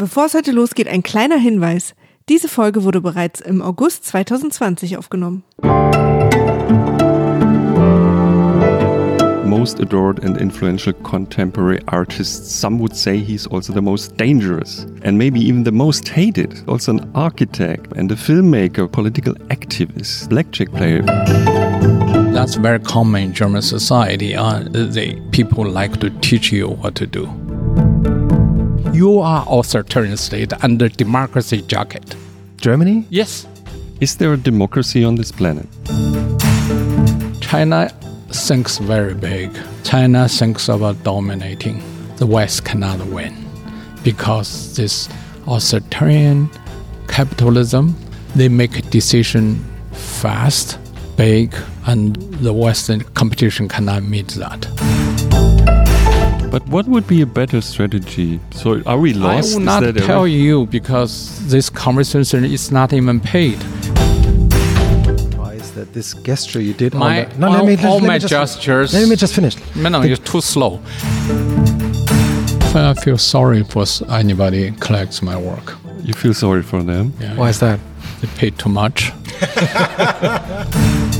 Bevor es heute losgeht, ein kleiner Hinweis. Diese Folge wurde bereits im August 2020 aufgenommen. Most adored and influential contemporary artist, some would say he's also the most dangerous and maybe even the most hated. Also an architect and a filmmaker, political activist, blackjack player. That's very common in German society. Uh, the people like to teach you what to do. You are authoritarian state under democracy jacket. Germany? Yes, Is there a democracy on this planet? China thinks very big. China thinks about dominating. The West cannot win because this authoritarian capitalism, they make decision fast, big, and the Western competition cannot meet that. But what would be a better strategy? So are we lost? I Is will not that a- tell you because this conversation is not even paid. Why is that this gesture you did My, on the, all, let me, all let me my just, gestures. Let me just finish. No, no, you're too slow. I feel sorry for anybody collects my work. You feel sorry for them? Yeah, Why is that? They pay too much.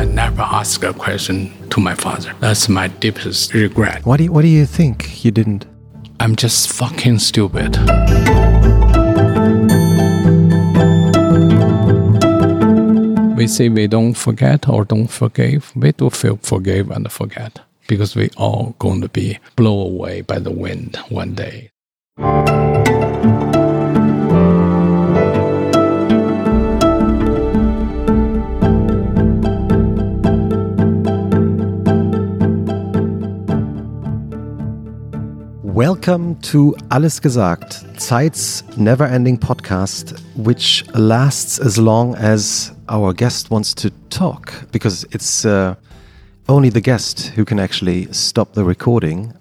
I never ask a question to my father. That's my deepest regret. What do you, what do you think you didn't? I'm just fucking stupid. We say we don't forget or don't forgive. We do feel forgive and forget because we all going to be blown away by the wind one day. Welcome to Alles Gesagt, Zeit's never ending podcast, which lasts as long as our guest wants to talk, because it's uh, only the guest who can actually stop the recording.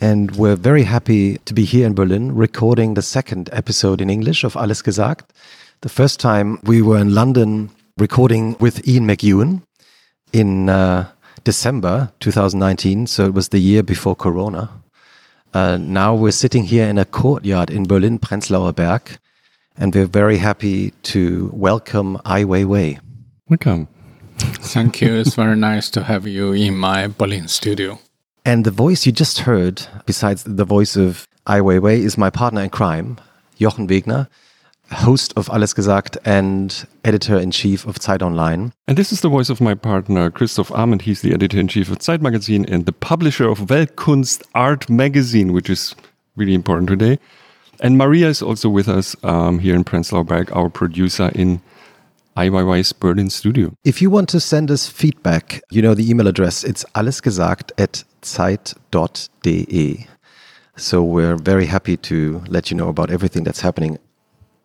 And we're very happy to be here in Berlin recording the second episode in English of Alles Gesagt. The first time we were in London recording with Ian McEwan in uh, December 2019, so it was the year before Corona. Uh, now we're sitting here in a courtyard in Berlin, Prenzlauer Berg, and we're very happy to welcome Ai Weiwei. Welcome. Thank you. It's very nice to have you in my Berlin studio. And the voice you just heard, besides the voice of Ai Weiwei, is my partner in crime, Jochen Wegner, host of Alles Gesagt and editor in chief of Zeit Online. And this is the voice of my partner, Christoph Amend. He's the editor in chief of Zeit Magazine and the publisher of Weltkunst Art Magazine, which is really important today. And Maria is also with us um, here in Prenzlauer Berg, our producer in IYY's Berlin studio. If you want to send us feedback, you know the email address. It's allesgesagt at zeit.de. So we're very happy to let you know about everything that's happening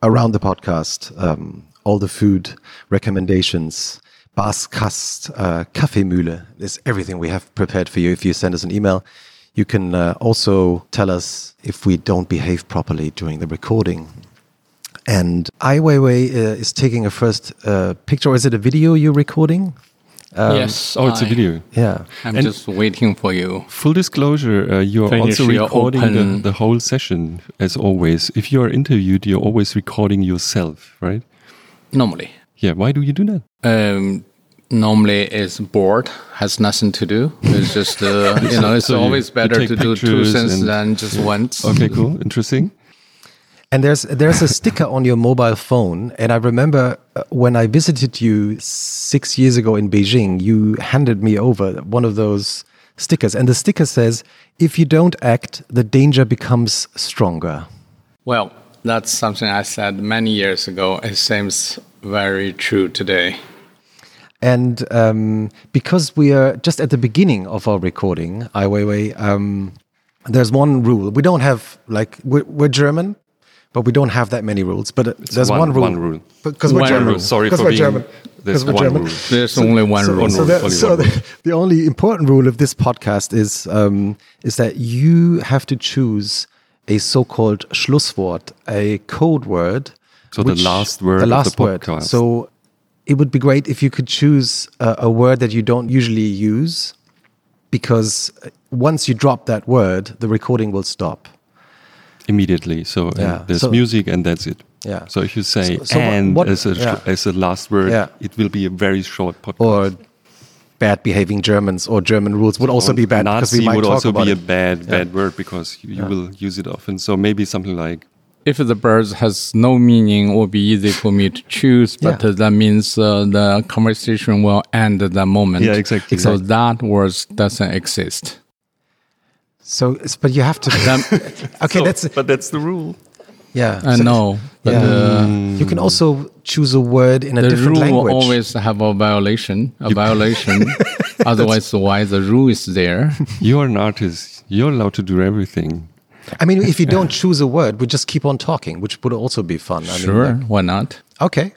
around the podcast, um, all the food recommendations, Baskast, uh, Kaffeemühle. There's everything we have prepared for you. If you send us an email, you can uh, also tell us if we don't behave properly during the recording. And Ai Weiwei uh, is taking a first uh, picture. Or is it a video you're recording? Yes. Oh, it's a I- video. Yeah. I'm And- just waiting for you. Full disclosure, uh, you're Finish also recording the, the whole session, as always. If you're interviewed, you're always recording yourself, right? Normally. Yeah, why do you do that? Um, normally it's bored, has nothing to do. It's just, uh, you know, it's So always you better to do two things than just once. Okay, cool. Interesting. And there's there's a sticker on your mobile phone, and I remember uh, when I visited you six years ago in Beijing, you handed me over one of those stickers, and the sticker says, "If you don't act, the danger becomes stronger." Well, that's something I said many years ago. It seems very true today. And um, because we are just at the beginning of our recording, Ai Weiwei, um, there's one rule. We don't have like we're, we're German, but we don't have that many rules. But uh, there's one- one, rule. one rule. Because we're One German. rule. Sorry 'Cause for we're being- German. there's 'Cause we're one German. rule. There's only one so, rule. So, rule, so the, rule. the only important rule of this podcast is um, is that you have to choose a so-called Schlusswort, a code word. So the last word the of the last word. podcast. So it would be great if you could choose a, a word that you don't usually use, because once you drop that word, the recording will stop. Immediately. So uh, Yeah. there's So- music and that's it. Yeah. So if you say So- so and what- as a yeah. as a last word, Yeah. it will be a very short podcast. Or bad behaving Germans or German rules would also Or be bad because Nazi we might would talk also about be it. a bad bad word because you, you will use it often. So maybe something like if the birds has no meaning, it will be easy for me to choose. But Yeah. that means uh, the conversation will end at that moment. Yeah, exactly. So that word doesn't exist. So, it's- but you have to. okay, that's but that's the rule. yeah. I so- know, but yeah. uh, You can also choose a word in a different language. the rule will always have a violation. A violation. Otherwise, why the rule is there? You're an artist. You're allowed to do everything. I mean, if you don't choose a word, we just keep on talking, which would also be fun. I Sure, Mean, like- why not? okay.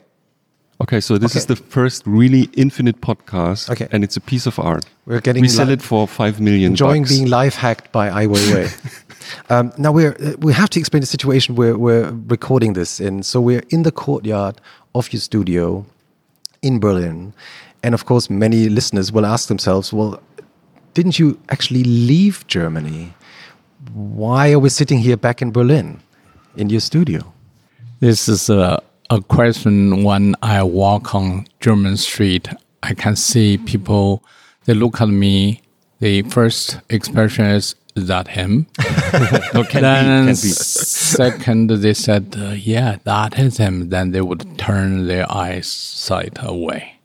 Okay, so this is the first really infinite podcast, Okay. and it's a piece of art. We're getting we sell li- it for five million. enjoying bucks. being live hacked by Ai Weiwei. um, now we're uh, we have to explain the situation where we're recording this in. So we're in the courtyard of your studio in Berlin, and of course, many listeners will ask themselves, "Well, didn't you actually leave Germany? Why are we sitting here back in Berlin, in your studio?" This is a, a question when I walk on German street. I can see people, they look at me. The first expression is, is that him? No, then be, second, they said, uh, yeah, that is him. Then they would turn their eyesight away,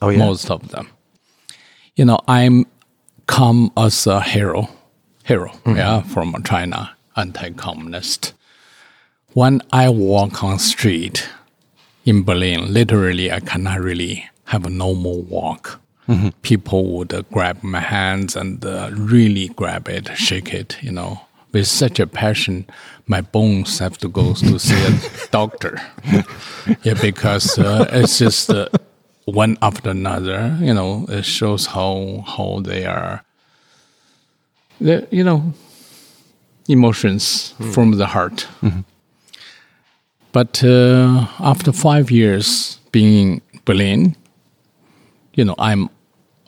Oh yeah. most of them. You know, I'm come as a hero, hero, yeah, from China, anti-communist. When I walk on street in Berlin, literally, I cannot really have a normal walk. People would uh, grab my hands and uh, really grab it, shake it, you know, with such a passion. My bones have to go to see a doctor. yeah, because uh, it's just uh, one after another. You know, it shows how how they are. You know, emotions from the heart. But uh, after five years being in Berlin, you know, I'm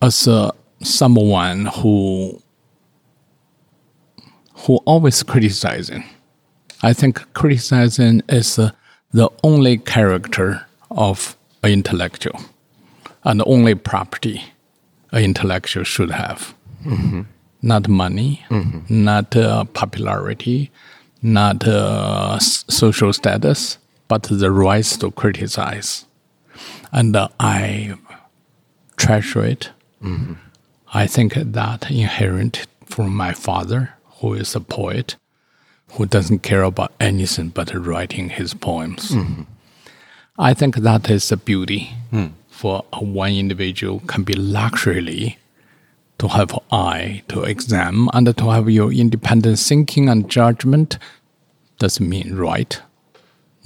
as a, someone who who always criticizing. I think criticizing is uh, the only character of an intellectual and the only property an intellectual should have. Not money, not uh, popularity, not uh, social status, but the rights to criticize. And uh, I treasure it. I think that inherent from my father, who is a poet, who doesn't care about anything but writing his poems. I think that is a beauty for one individual can be luxury to have eye to examine and to have your independent thinking and judgment doesn't mean right,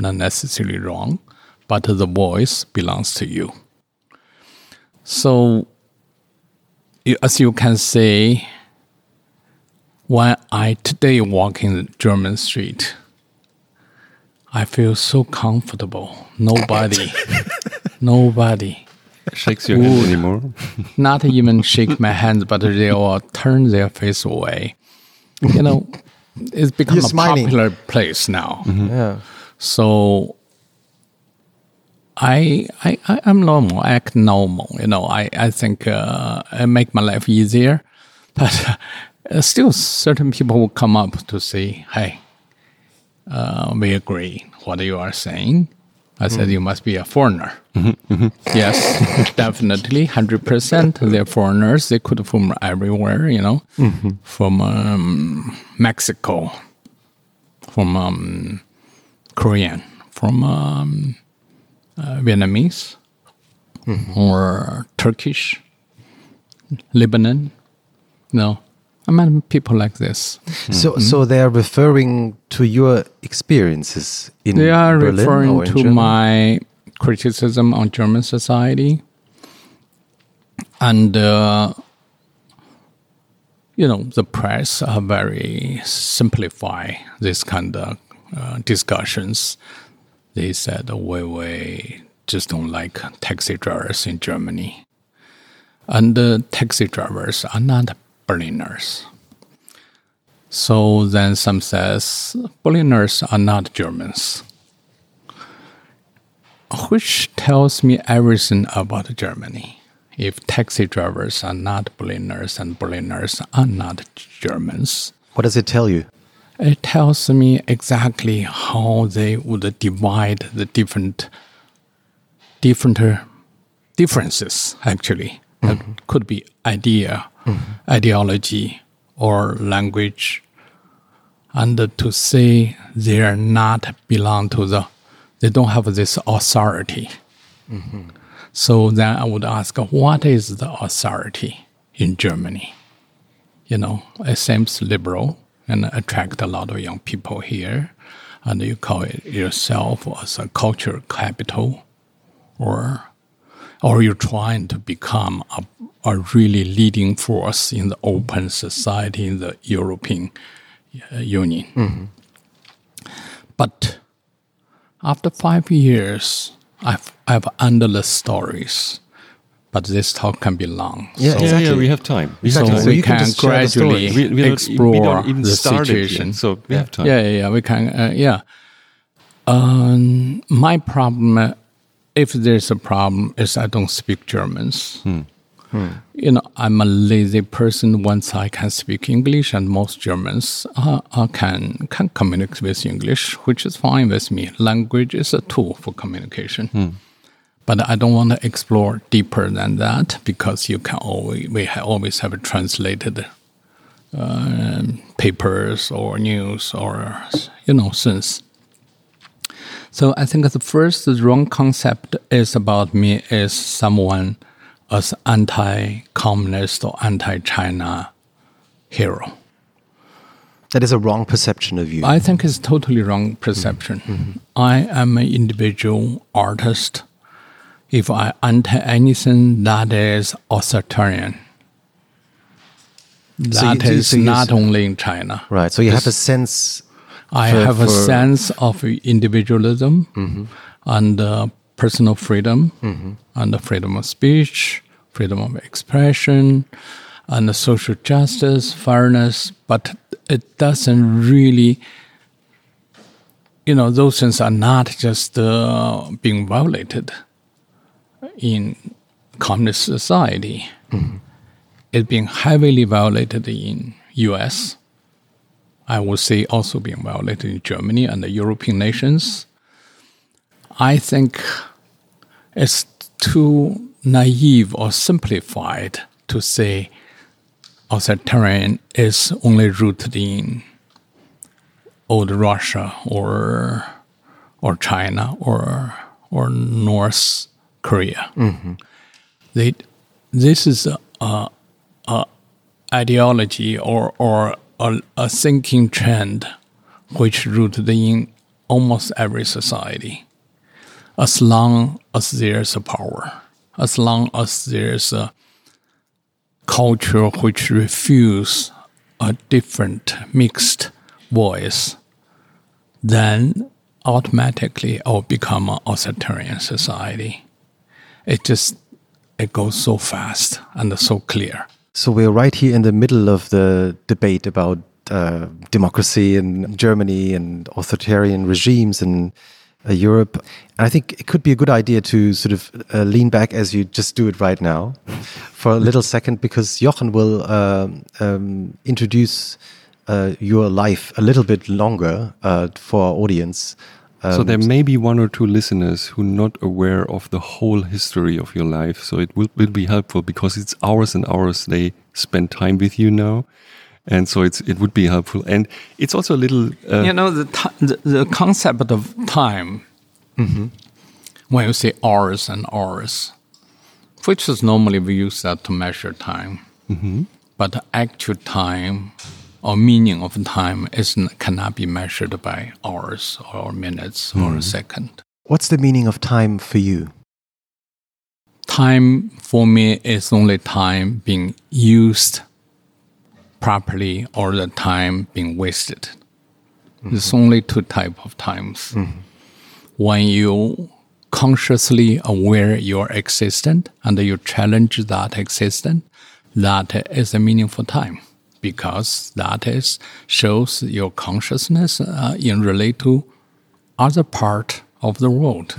not necessarily wrong, but the voice belongs to you. So, as you can see, when I today walk in the German street, I feel so comfortable. Nobody, nobody, Shakes your hand anymore. not even shake my hands, but they all turn their face away. You know, it's become You're a smiling. popular place now. Yeah. So I, I, I I'm normal. I act normal. You know, I, I think uh, I make my life easier. But uh, still, certain people will come up to say, "Hey, uh, we agree what you are saying." I said, "You must be a foreigner." yes, definitely, hundred percent. They're foreigners. They could from everywhere. You know, from um, Mexico, from um, Korean, from um, uh, Vietnamese, or Turkish, Lebanon. No, I met people like this. So, so they're referring to your experiences in They are Berlin referring or in to Germany? my criticism on German society, and uh, you know the press are very simplify this kind of uh, discussions. They said, "We we just don't like taxi drivers in Germany," and uh, taxi drivers are not Berliners. So then some says Berliners are not Germans, which tells me everything about Germany. If taxi drivers are not Berliners and Berliners are not Germans, What does it tell you? it tells me exactly how they would divide the different different differences actually that mm-hmm. could be idea ideology or language and to say they are not belong to the they don't have this authority so then i would ask what is the authority in germany you know, it seems liberal and attract a lot of young people here. And you call it yourself as a culture capital, or or you're trying to become a, a really leading force in the open society in the European uh, Union. But after five years, I've I've endless stories. But this talk can be long. Yeah, so- Yeah, Exactly. yeah, we have time. We so have time. We you can can, just the gradually We- we explore we even the start yet, situation. so we have time. Yeah, yeah, yeah. We can. Uh, yeah. Um, my problem, uh, if there's a problem, is I don't speak Germans. Hmm. You know, I'm a lazy person. Once I can speak English, and most Germans uh, uh, can can communicate with English, which is fine with me. Language is a tool for communication but I don't want to explore deeper than that because you can always we ha- always have translated um, papers or news or you know since. So I think the first wrong concept is about me is someone as anti-communist or anti-China hero. That is a wrong perception of you. I think it's totally wrong perception. Mm-hmm. Mm-hmm. I am an individual artist. If I enter anything that is authoritarian, So you that do- is so not only in China. right. So you have a sense. I for- have a sense of individualism and uh, personal freedom and the freedom of speech, freedom of expression, and the social justice, fairness. But it doesn't really, you know, those things are not just uh, being violated in communist society. It's being heavily violated in U.S. I would say also being violated in Germany and the European nations. I think it's too naive or simplified to say authoritarian is only rooted in old Russia or or China or or North Korea. Mm-hmm. They, this is a, a, a ideology or or a, a thinking trend which rooted in almost every society. As long as there's a power, as long as there's a culture which refuse a different mixed voice, then automatically it will become an authoritarian society. It just it goes so fast and so clear. So we're right here in the middle of the debate about uh, democracy in Germany and authoritarian regimes in uh, Europe. And I think it could be a good idea to sort of uh, lean back as you just do it right now for a little second because Jochen will um, um, introduce uh, your life a little bit longer uh, for our audience. So Um, there may be one or two listeners who are not aware of the whole history of your life. So it will, will be helpful because it's hours and hours they spend time with you now. And so it's it would be helpful. And it's also a little uh, you know the, ti- the the concept of time when you say hours and hours which is normally we use that to measure time but the actual time or meaning of time isn't cannot be measured by hours or minutes or a second what's the meaning of time for you? time for me is only time being used properly or the time being wasted. Mm-hmm. There's only two type of times. Mm-hmm. When you consciously aware you're existent and you challenge that existence, that is a meaningful time. Because that is shows your consciousness uh, in relate to other part of the world.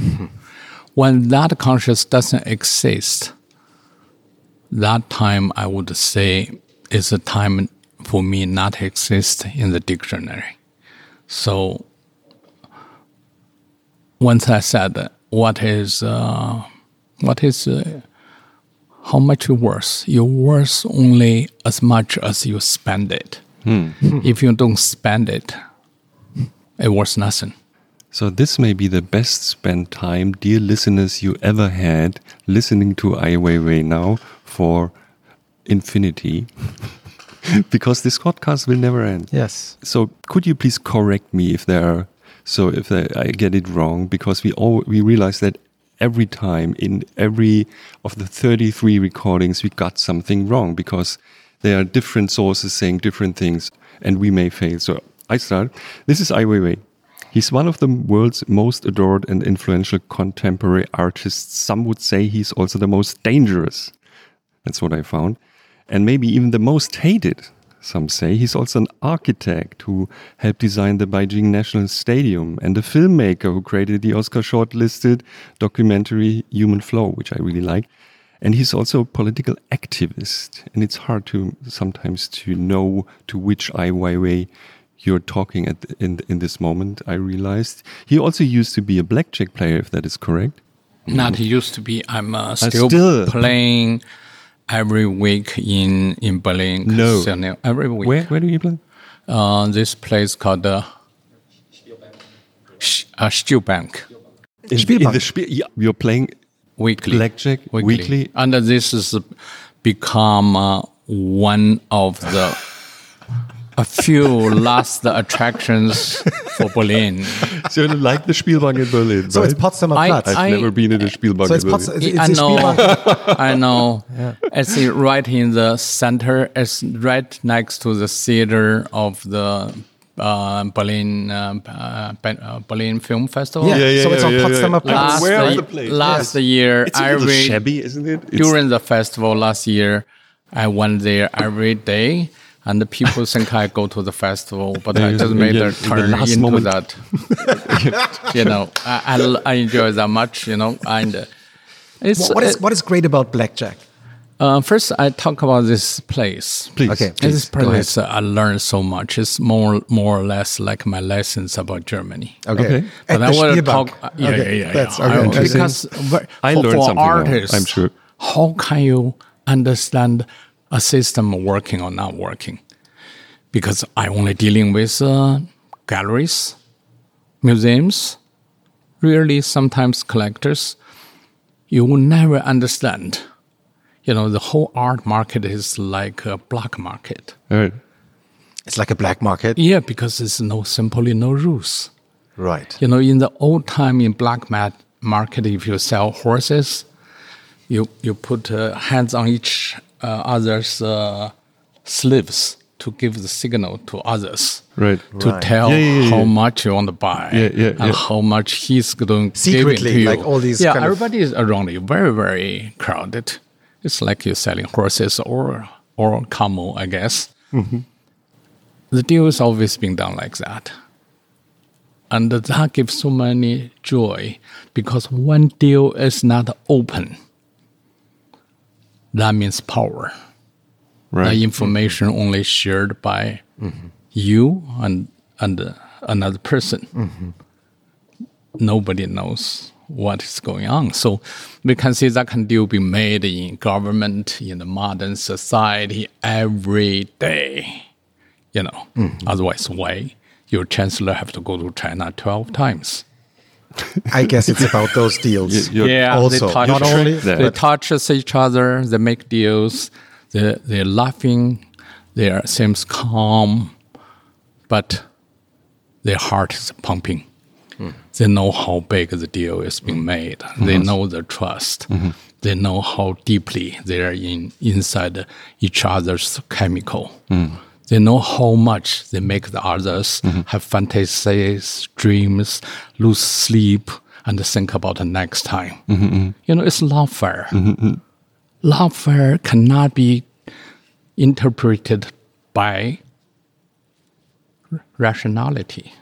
When that conscious doesn't exist, that time I would say is a time for me not exist in the dictionary. So once I said what is uh, what is uh, how much you worth? You're worth only as much as you spend it. Hmm. if you don't spend it, it worth nothing. So this may be the best spent time, dear listeners, you ever had listening to Ai Weiwei now for infinity. because this podcast will never end. Yes. So could you please correct me if there are so if I I get it wrong because we all we realize that every time in every of the 33 recordings we got something wrong because there are different sources saying different things and we may fail. So I start. This is Ai Weiwei. He's one of the world's most adored and influential contemporary artists. Some would say he's also the most dangerous. That's what I found. And maybe even the most hated, some say. He's also an architect who helped design the Beijing National Stadium and a filmmaker who created the Oscar shortlisted documentary Human Flow, which I really like. And he's also a political activist. And it's hard to sometimes to know to which Ai Weiwei you're talking at in in this moment. I realized he also used to be a blackjack player, if that is correct. Not he used to be. I'm uh, still, still. playing every week in in Berlin. No. casino, every week. Where where do you play? Uh, this place called the Sh- uh, Spielbank In, Spielbank. in the Spiel, yeah, you're playing weekly. blackjack weekly. And this has become uh, one of the a few last attractions for Berlin. So you like the Spielbank in Berlin, So right? it's Potsdamer I- Platz. I've I- never been in a Spielbank so it's in Pots- Berlin. it's, I it's know, I know. It's right in the center. It's right next to the theater of the uh, Berlin uh, uh, uh, Berlin Film Festival. Yeah, yeah, yeah so it's on Potsdamer Platz. Last, Where is ye- the place? last year, It's a little shabby, isn't it? It's- during the festival last year, I went there every day, and the people think I go to the festival, but I just made Yeah, a in the turn last into moment. that. you know, I, I, l- I enjoy that much. You know, and uh, it's What- what is what is great about blackjack? uh, first I talk about this place. Please. Okay, In this please, go place, uh, I learned so much. It's more, more or less like my lessons about Germany. Okay, Okay. At But I the want to talk. uh, Yeah, okay. yeah, yeah. That's yeah. okay. I- because ver- I for, learned for something now, artists, I'm sure. How can you understand a system working or not working? Because I only dealing with uh, galleries, museums, really sometimes collectors. You will never understand. You know, the whole art market is like a black market. All right. it's like a black market, Yeah, because there's no simply no rules. right? You know, in the old time in black mat market, if you sell horses, you you put uh, hands on each other's uh, sleeves to give the signal to others. Right. To Right. tell Yeah, yeah, yeah, how yeah. much you want to buy Yeah, yeah, and yeah. how much he's going to give it Secretly, to you. like all these yeah, kind of- everybody is around you, very very crowded. It's like you're selling horses or or camel, I guess. Mm-hmm. The deal is always being done like that. And that gives so many joy because one deal is not open. That means power. Right. The information only shared by you and and uh, another person. Nobody knows what is going on. So we can see that can deal be made in government, in the modern society every day. You know, otherwise, why your chancellor have to go to China twelve times? I guess it's about those deals. You're- yeah, also, they touch, not only that. they touch each other, they make deals, they they're laughing, they are seems calm, but their heart is pumping. Hmm. They know how big the deal is being hmm. made. They hmm. know the trust. They know how deeply they are in inside each other's chemical. They know how much they make the others mm-hmm. have fantasies, dreams, lose sleep, and think about the next time. Mm-hmm, mm-hmm. You know, it's love fair. Love fair cannot be interpreted by r- rationality.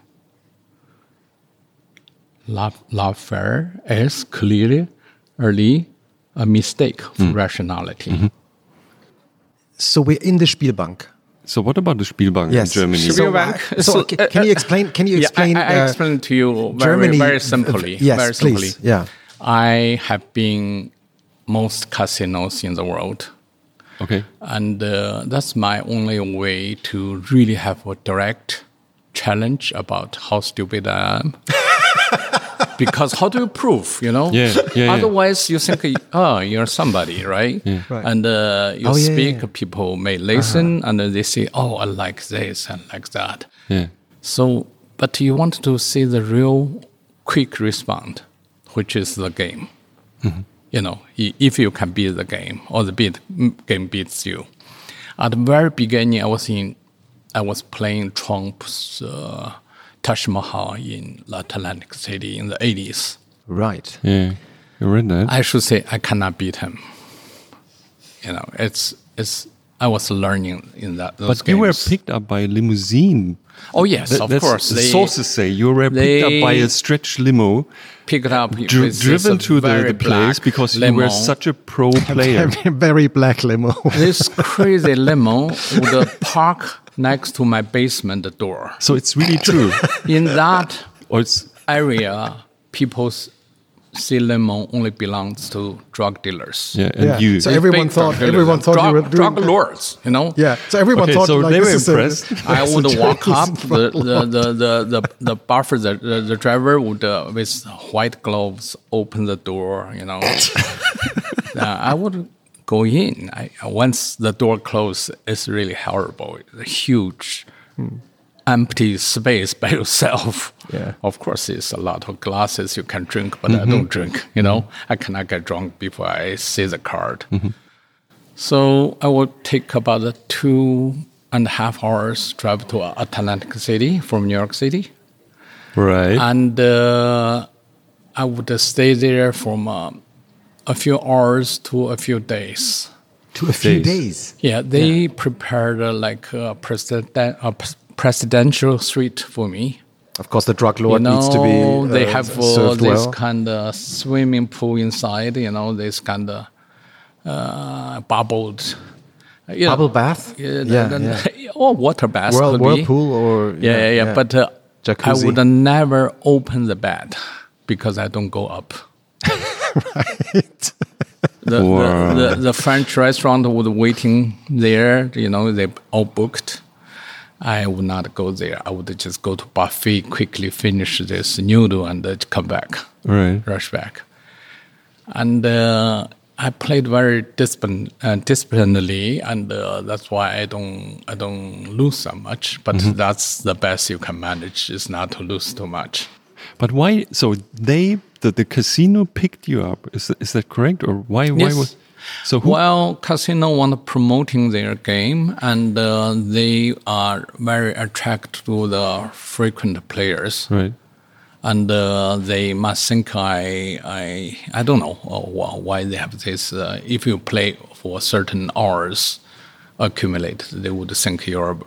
Love, lawfare is clearly early a mistake for rationality. So we're in the Spielbank. So what about the Spielbank Yes. in Germany? So, Spielbank uh, so ca- can you explain? Can you Yeah, explain? I, I, I uh, explain to you very, Germany very uh, simply. yes, very please. simply. Yeah. I have been most casinos in the world, Okay. and uh, that's my only way to really have a direct challenge about how stupid I am. because how do you prove, you know? Yeah, yeah, yeah. Otherwise, you think, oh, you're somebody, right? Right. And uh, you Oh, speak, yeah. people may listen, and they say, oh, I like this and like that. Yeah. So, but you want to see the real quick response, which is the game. You know, if you can beat the game or the beat, game beats you. At the very beginning, I was in, I was playing Trump's uh, Taj Mahal in Atlantic City in the 80s. Right. Yeah. You read that? I should say I cannot beat him. You know, it's it's. I was learning in that those but you were picked up by a limousine. Oh yes, That- of that's- course. The They sources say you were picked up by a stretch limo, picked up dri- driven uh, to the, the place black because you were such a pro player. Very, very black limo. this crazy limo would uh, park next to my basement door. so it's really true. In that area, people's see limo only belongs to drug dealers. yeah, and Yeah. you. So everyone thought dealers. everyone thought drug, you were drug lords, you know. Yeah. So everyone Okay, thought so like they this were is a- impressed. I would walk up. The the, the, the, the, the buffer, the, the, the driver would uh, with white gloves open the door. You know, uh, I would go in. I, once the door closed, it's really horrible. It's a huge, empty space by yourself. Yeah. Of course, it's a lot of glasses you can drink, but I don't drink. You know, I cannot get drunk before I see the card. So I would take about a two and a half hours drive to Atlantic City from New York City, right. and uh, I would stay there from uh, a few hours to a few days. to a few Days. days. Yeah, they prepared uh, like a, president, a presidential suite for me. Of course, the drug You lord know, needs to be. they uh, have uh, served this well. kind of swimming pool inside. You know, this kind of uh, bubbled. You know, Bubble bath. Yeah, yeah, the- yeah. or water bath. Whirl, could be. whirlpool or Yeah, yeah, yeah. But uh, I would never open the bed because I don't go up. right. The, Wow. the, the, the French restaurant was waiting there. You know, they all booked. I would not go there. I would just go to buffet, quickly finish this noodle, and uh, come back, right. rush back. And uh, I played very discipline, uh, disciplinedly, and uh, that's why I don't I don't lose so much. But that's the best you can manage is not to lose too much. But why? So they, the, the casino picked you up. Is that, is that correct? Or why? Why Yes. was? So who? Well, casino want promoting their game, and uh, they are very attracted to the frequent players, Right. and uh, they must think I I I don't know uh, why they have this. Uh, if you play for certain hours, accumulated, they would think you're,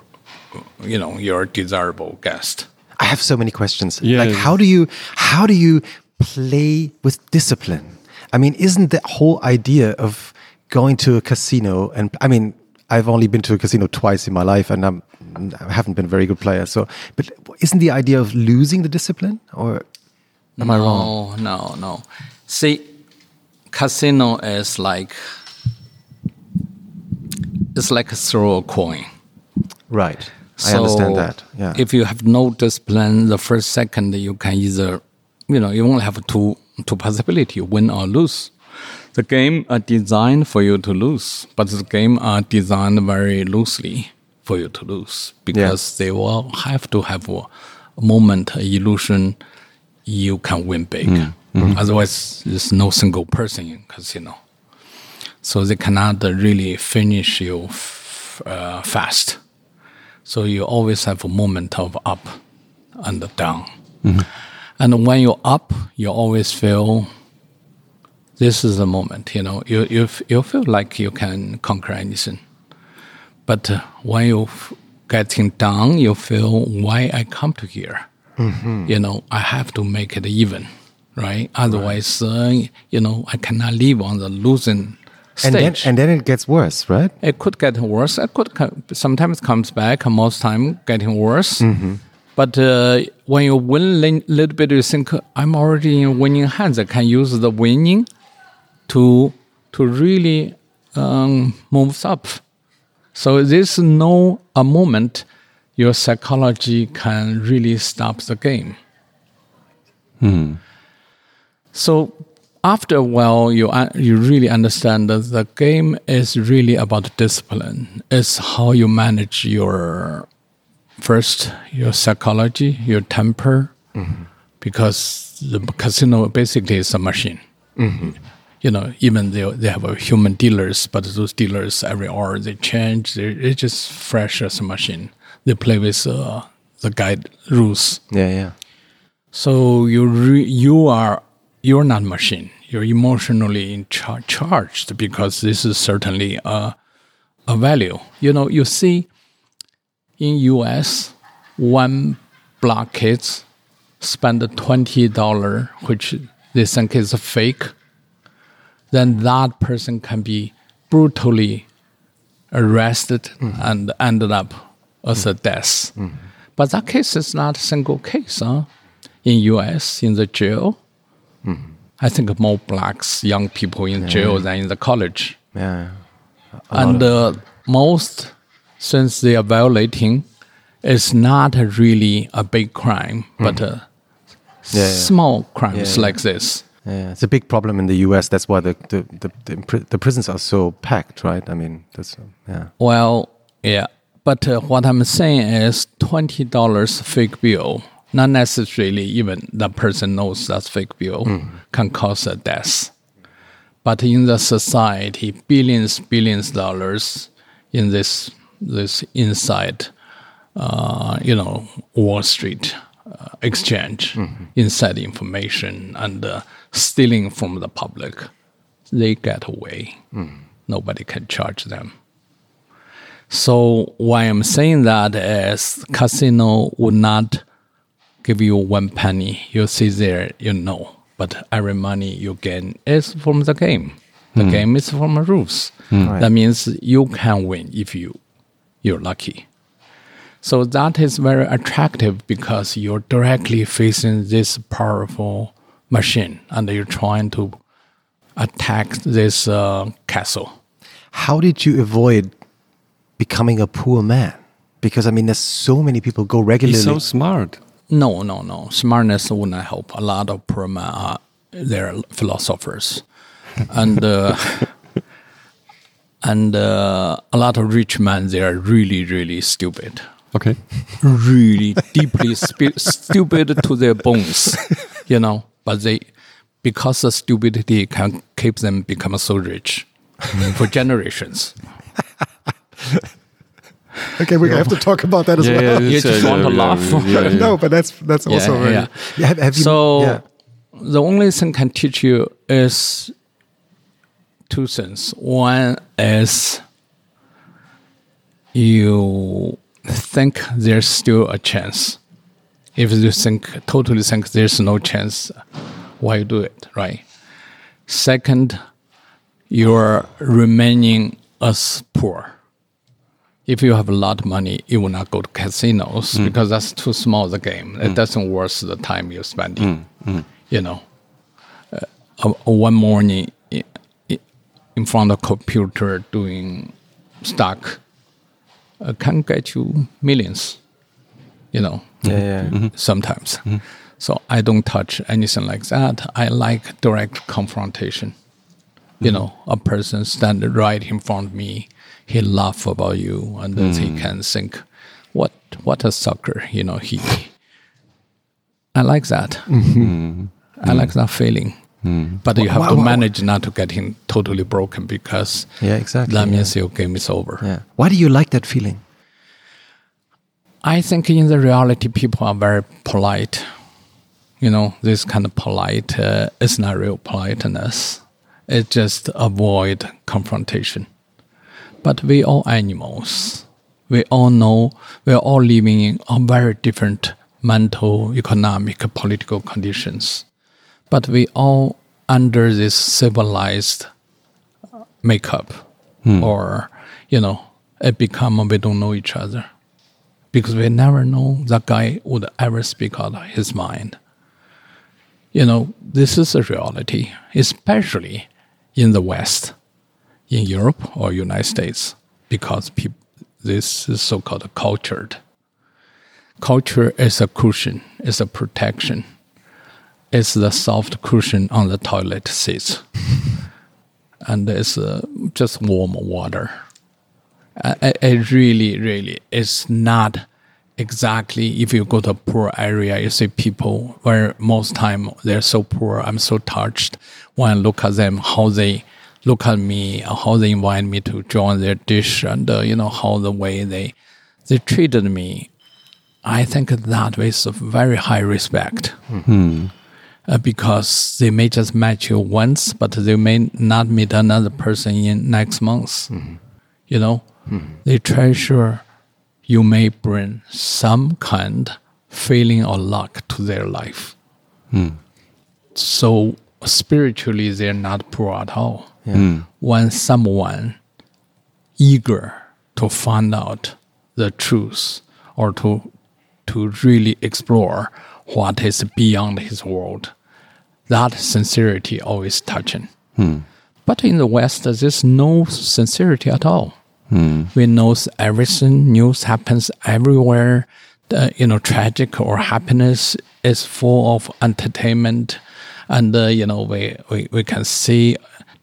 you know, you're a desirable guest. I have so many questions. Yeah. Like, how do you how do you play with discipline? I mean, isn't the whole idea of going to a casino and I mean, I've only been to a casino twice in my life, and I'm I haven't been a very good player. So, but isn't the idea of losing the discipline, or am I wrong? No, no, no. See, casino is like it's like a throw a coin. Right. I understand that. Yeah. If you have no discipline, the first second you can either, you know, you only have two two possibility: win or lose. The game are designed for you to lose, but the game are designed very loosely for you to lose because they will have to have a moment, a illusion, you can win big. Mm. Mm-hmm. Otherwise, there's no single person in casino. So they cannot really finish you f- uh, fast. So you always have a moment of up and down. Mm-hmm. And when you're up, you always feel this is the moment, you know, you, you, you feel like you can conquer anything. But uh, when you f- getting down, you feel why I come to here. You know, I have to make it even, right? Otherwise, uh, you know, I cannot live on the losing Stage. And then, and then it gets worse, right? it could get worse. It could co- sometimes comes back. Most time getting worse. But uh, when you win a little bit, you think I'm already in winning hands. I can use the winning to to really um, moves up. So there's no a moment your psychology can really stop the game. Hmm. So after a while, you you really understand that the game is really about discipline. It's how you manage your first your psychology, your temper, because the casino basically is a machine. You know, even they they have a human dealers, but those dealers every hour they change. They it's just fresh as a machine. They play with uh, the guide rules. Yeah, yeah. So you re- you are you're not machine. You're emotionally in char- charged because this is certainly a a value. You know, you see in U.S. one black kids spend twenty dollar, which they think is fake. Then that person can be brutally arrested and ended up as a death. But that case is not a single case. Huh? In U.S. in the jail, I think more blacks, young people in jail than in the college. Yeah. and uh, most, since they are violating, it's not really a big crime, but uh, Yeah, small crimes like this. Yeah, it's a big problem in the U.S. That's why the the the, the, the prisons are so packed, right? I mean, that's yeah. Well, yeah. But uh, what I'm saying is twenty dollars fake bill, not necessarily even the person knows that's fake bill, can cause a death. But in the society, billions, billions dollars in this this inside, uh, you know, Wall Street uh, exchange, inside information and uh, stealing from the public, they get away. Nobody can charge them. So why I'm saying that is casino would not give you one penny. You see there, you know, but every money you gain is from the game. The game is from the rules. That means you can win if you you're lucky. So that is very attractive because you're directly facing this powerful machine and you're trying to attack this uh, castle. How did you avoid becoming a poor man? Because I mean, there's so many people go regularly. He's so smart. No, no, no. Smartness would not help. A lot of poor men are they're philosophers, and uh, and uh, a lot of rich men they are really, really stupid, Okay. really deeply spi- stupid to their bones, you know. But they, because the stupidity can keep them become so rich for generations. okay, we have to talk about that as Yeah, yeah, You it's, just want to laugh. yeah, yeah. no, but that's that's also Yeah, very. yeah. Yeah, have, have you, So yeah. the only thing can teach you is two things. One is you think there's still a chance. If you think totally think there's no chance, why you do it, right? Second, you're remaining as poor. If you have a lot of money, you will not go to casinos because that's too small the game. It doesn't worth the time you're spending. You know, uh, uh, one morning in front of computer doing stock uh, can get you millions. You know, Yeah, yeah. Mm-hmm. sometimes. Mm-hmm. So I don't touch anything like that. I like direct confrontation. You mm-hmm. know, a person stand right in front of me, he laugh about you, and then he mm. can think, "What? What a sucker!" You know, he. I like that. I like that feeling. But you have to manage not to get him totally broken because Yeah, exactly, that yeah. means your game is over. Yeah. Why do you like that feeling? I think in the reality, people are very polite. You know, this kind of polite uh, is not real politeness. It just avoid confrontation. but we all animals. We all know we are all living in a very different mental, economic, political conditions. But we all under this civilized makeup hmm. or, you know, it become we don't know each other because we never know that guy would ever speak out of his mind. You know, this is a reality, especially in the West, in Europe or United States, because peop this is so-called cultured. Culture is a cushion, is a protection. It's the soft cushion on the toilet seats, and it's uh, just warm water. It it really, really is not exactly. If you go to a poor area, you see people where most time they're so poor. I'm so touched when I look at them, how they look at me, how they invite me to join their dish, and uh, you know how the way they they treated me. I think that is of very high respect. Uh, because they may just met you once, but they may not meet another person in next month. Mm-hmm. You know, mm-hmm. they treasure you may bring some kind feeling or luck to their life. Hmm. So spiritually, they're not poor at all. Hmm. When someone eager to find out the truth or to to really explore what is beyond his world, that sincerity always touching. But in the West, there's no sincerity at all. We know everything. News happens everywhere. Uh, you know, tragic or happiness is full of entertainment, and uh, you know, we, we we can see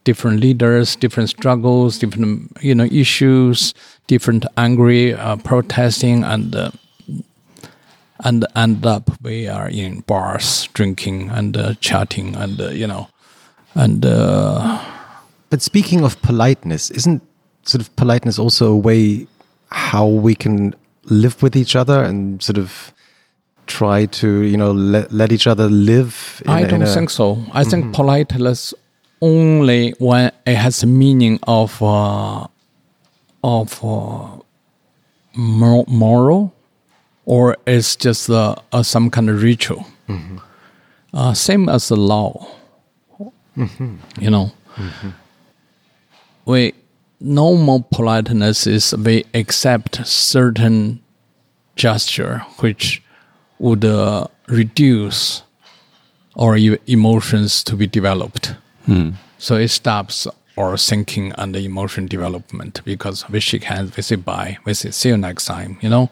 different leaders, different struggles, different you know issues, different angry uh, protesting, and uh, and end up we are in bars drinking and uh, chatting and uh, you know, and. Uh, But speaking of politeness, isn't sort of politeness also a way how we can live with each other and sort of try to, you know, let, let each other live? in I a- don't a- think so. I think politeness only when it has a meaning of uh, of uh, moral, or it's just uh, uh, some kind of ritual. Uh, same as the law. You know, we normal politeness is we accept certain gesture which would uh, reduce our emotions to be developed. So it stops our thinking and the emotion development because we shake hands, we say bye, we say see you next time, you know,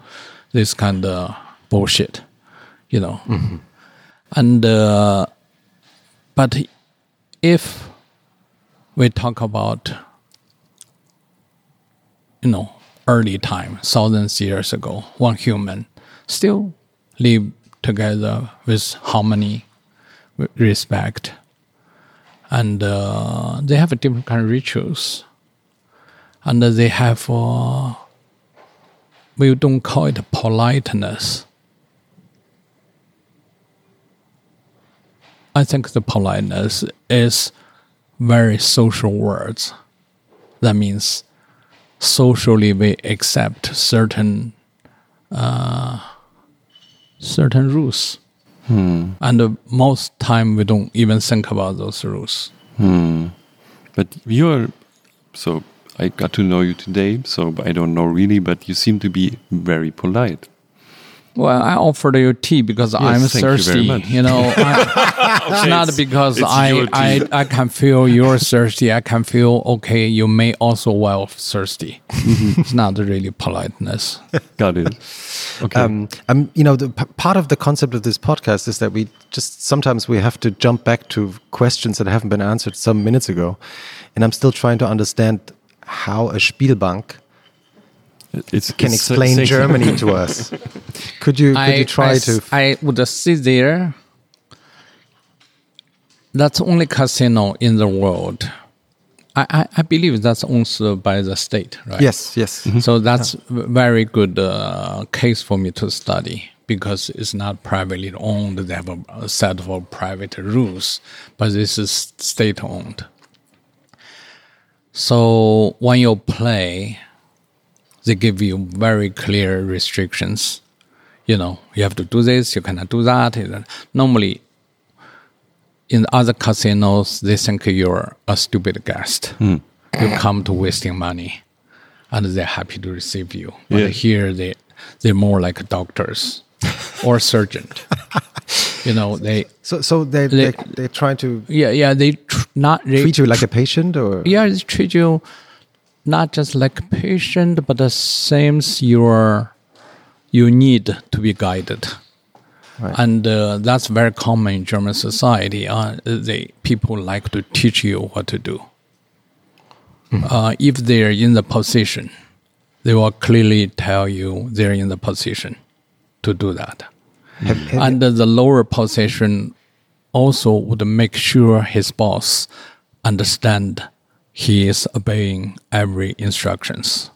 this kind of bullshit, you know. And, uh, but if we talk about, you know, early time, thousands years ago, one human still live together with harmony, respect, and uh, they have different kind of rituals, and they have uh, we don't call it politeness. I think the politeness is very social words. That means socially we accept certain uh, certain rules. And uh, most time we don't even think about those rules. But you're so I got to know you today, so I don't know really, but you seem to be very polite. Well, I offered you tea because I'm thank you very thirsty. much. You, know, I, not because it's I, I. I can feel you're thirsty. I can feel okay. You may also well thirsty. it's not really politeness. Got it. Okay. Um, um, you know, the p- part of the concept of this podcast is that we just sometimes we have to jump back to questions that haven't been answered some minutes ago, and I'm still trying to understand how a Spielbank it's, can it's explain sexy. Germany to us. Could you could I, you try I, to? I would sit there. That's only casino in the world. I, I, I believe that's owned by the state, right? yes, yes. So that's v- very good uh, case for me to study because it's not privately owned. They have a, a set of private rules, but this is state owned. So when you play, they give you very clear restrictions. You know, you have to do this, you cannot do that. Normally, in other casinos, they think you're a stupid guest. Hmm. You come to wasting money, and they're happy to receive you. But Yeah. here, they they're more like doctors or surgeon. you know, they So, so they, They- they, they're to yeah yeah they tr- not they, treat you like a patient or? yeah, they treat you not just like a patient, but the same as you're you need to be guided. Right. And uh, that's very common in German society. Uh, they people like to teach you what to do. Uh, if they're in the position, they will clearly tell you they're in the position to do that. Have- have- And the lower position also would make sure his boss understand he is obeying every instructions.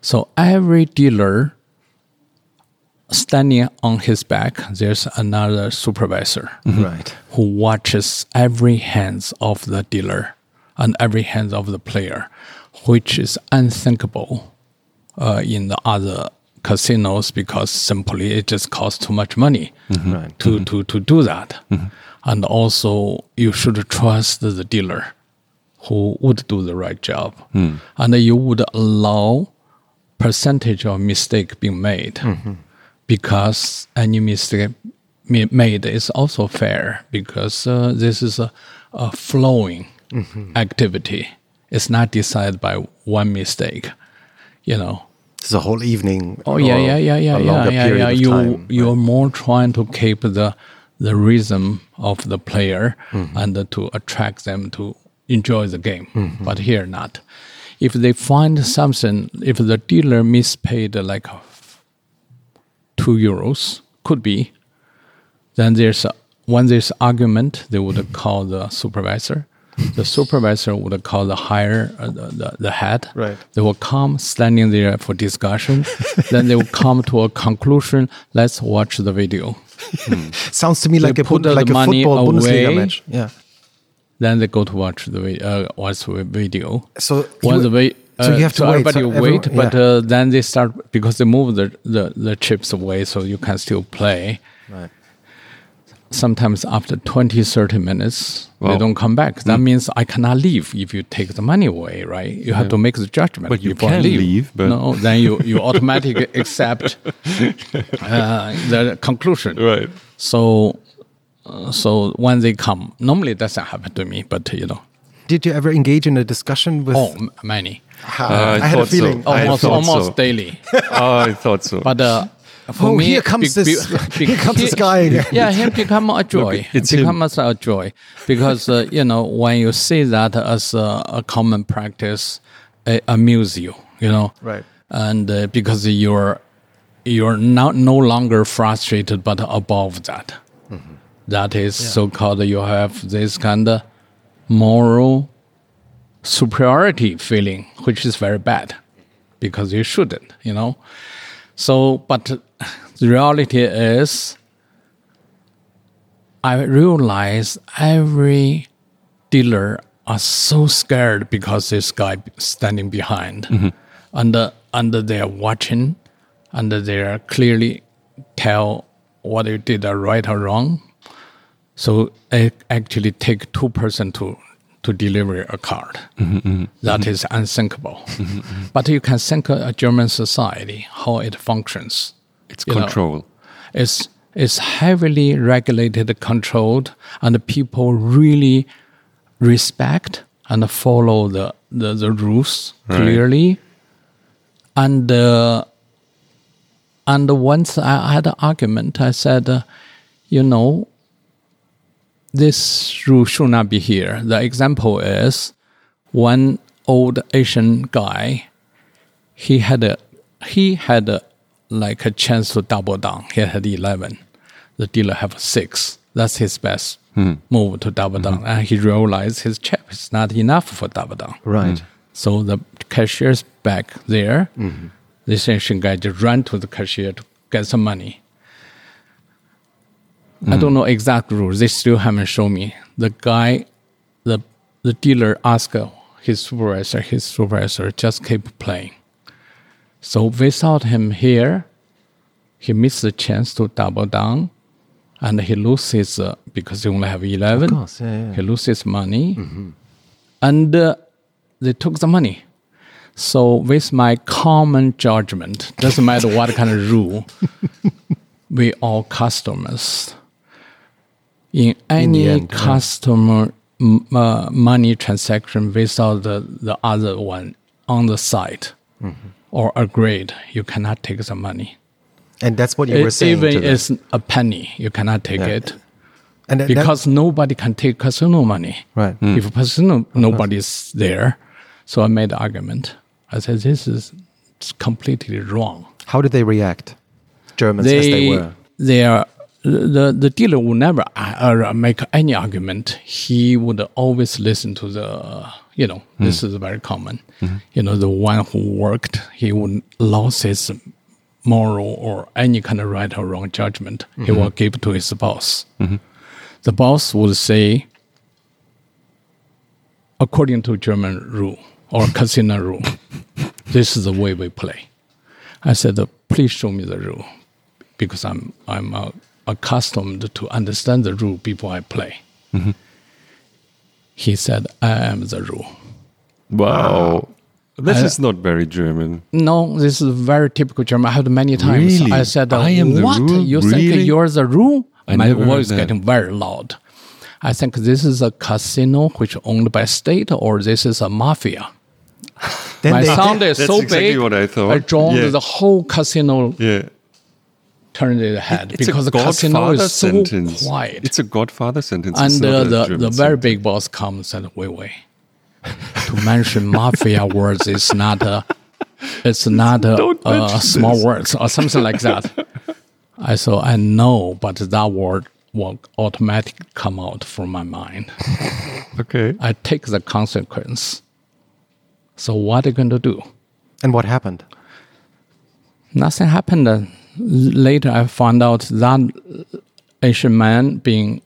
So every dealer standing on his back, there's another supervisor right. who watches every hands of the dealer and every hands of the player, which is unthinkable uh, in the other casinos because simply it just costs too much money mm-hmm. Right. to, mm-hmm. to, to do that. Mm-hmm. And also, you should trust the dealer who would do the right job. Hmm. And you would allow percentage of mistake being made because any mistake made is also fair because uh, this is a, a flowing activity. It's not decided by one mistake, you know. It's a whole evening. Oh yeah, yeah, yeah, yeah, yeah, yeah, yeah. You time, you're right. more trying to keep the the rhythm of the player Mm-hmm. and to attract them to enjoy the game. Mm-hmm. But here not. If they find something, if the dealer mispaid like two euros, could be. Then there's a, when there's argument, they would call the supervisor. The supervisor would call the higher uh, the, the, head. Right. They will come standing there for discussion. then they will come to a conclusion. Let's watch the video. Sounds to me like a put like a money football Bundesliga match. Yeah. Then they go to watch the uh, watch the video. So Once the wait, so you have to so wait, everybody so everyone- but yeah. uh, then they start because they move the, the, the chips away, so you can still play. Right. Sometimes after 20, 30 minutes, Wow. they don't come back. Mm. That means I cannot leave if you take the money away, right? You have to make the judgment. But you before I can leave, but- no, then you, you automatically accept uh, the conclusion. Right. So, uh, so when they come, normally it doesn't happen to me, but you know, Did you ever engage in a discussion with? oh, m- many. Uh, I I, had a thought so. feeling. I almost thought almost so. daily. Oh, I thought so. But uh, for Oh, me, here comes be- this- be- here comes this guy again. Yeah, him become a joy. it's becomes a joy because uh, you know when you see that as a, a common practice, it amuse you. You know, Right. And uh, because you're you're not no longer frustrated, but above that. Mm-hmm. That is so called. You have this kind of moral superiority feeling, which is very bad because you shouldn't, you know. So, but the reality is, I realize every dealer are so scared because this guy standing behind, mm-hmm. and uh, and they are watching, and they are clearly tell what you did are right or wrong. So it actually take two person to to deliver a card. Mm-hmm, mm-hmm, that is unthinkable. But you can think a German society how it functions. It's you know. control. It's it's heavily regulated, controlled, and people really respect and follow the the, the rules Right. clearly. And uh, and once I had an argument, I said, uh, you know, this rule should not be here. The example is one old Asian guy. He had a he had a, like a chance to double down. He had eleven. The dealer have six. That's his best hmm. move to double down. Hmm. And he realized his chip is not enough for double down. Right. Hmm. So the cashier's back there. This Asian guy just ran to the cashier to get some money. I don't know exact rules. They still haven't shown me. The guy, the the dealer asked his supervisor, his supervisor just keep playing. So without him here, he missed the chance to double down, and he loses uh, because he only have eleven. Of course, yeah, yeah. He loses money, and uh, they took the money. So with my common judgment, doesn't matter what kind of rule, we all customers. In any end, yeah. customer m- uh, money transaction without the, the other one on the side Mm-hmm. Or a grade, you cannot take the money. And that's what you were It- saying. even to them. it's a penny, you cannot take Yeah. it and that- that- because nobody can take casino money. Right. If casino nobody's there, so I made the argument. I said this is completely wrong. how did they react? Germans as they were. they are the the dealer would never uh, uh, make any argument. He would always listen to the you know this is very common. You know the one who worked, he would lose his moral or any kind of right or wrong judgment. He will give to his boss. The boss would say, according to German rule or casino rule, this is the way we play. I said, please show me the rule because I'm I'm uh, accustomed to understand the rule before I play. He said, "I am the rule." Wow. This I- is not very German. No, this is very typical German. I heard many times. Really? I said, I am the "What? rule? You Really? think you're the rule?" I My voice that. getting very loud. I think this is a casino which owned by state, or this is a mafia. Then My they, sound is That's so exactly big. what I thought. I joined Yeah. the whole casino Yeah. Turned its head It's because a the casino Godfather is so sentence. quiet. It's a Godfather sentence. It's and uh, the, the very big boss comes and wait wait to mention mafia words is not a it's not a, Don't uh, small words or something like that i so i know but that word will automatically come out from my mind Okay. i take the consequence so what are you going to do and what happened? nothing happened. Later, I found out that Asian man being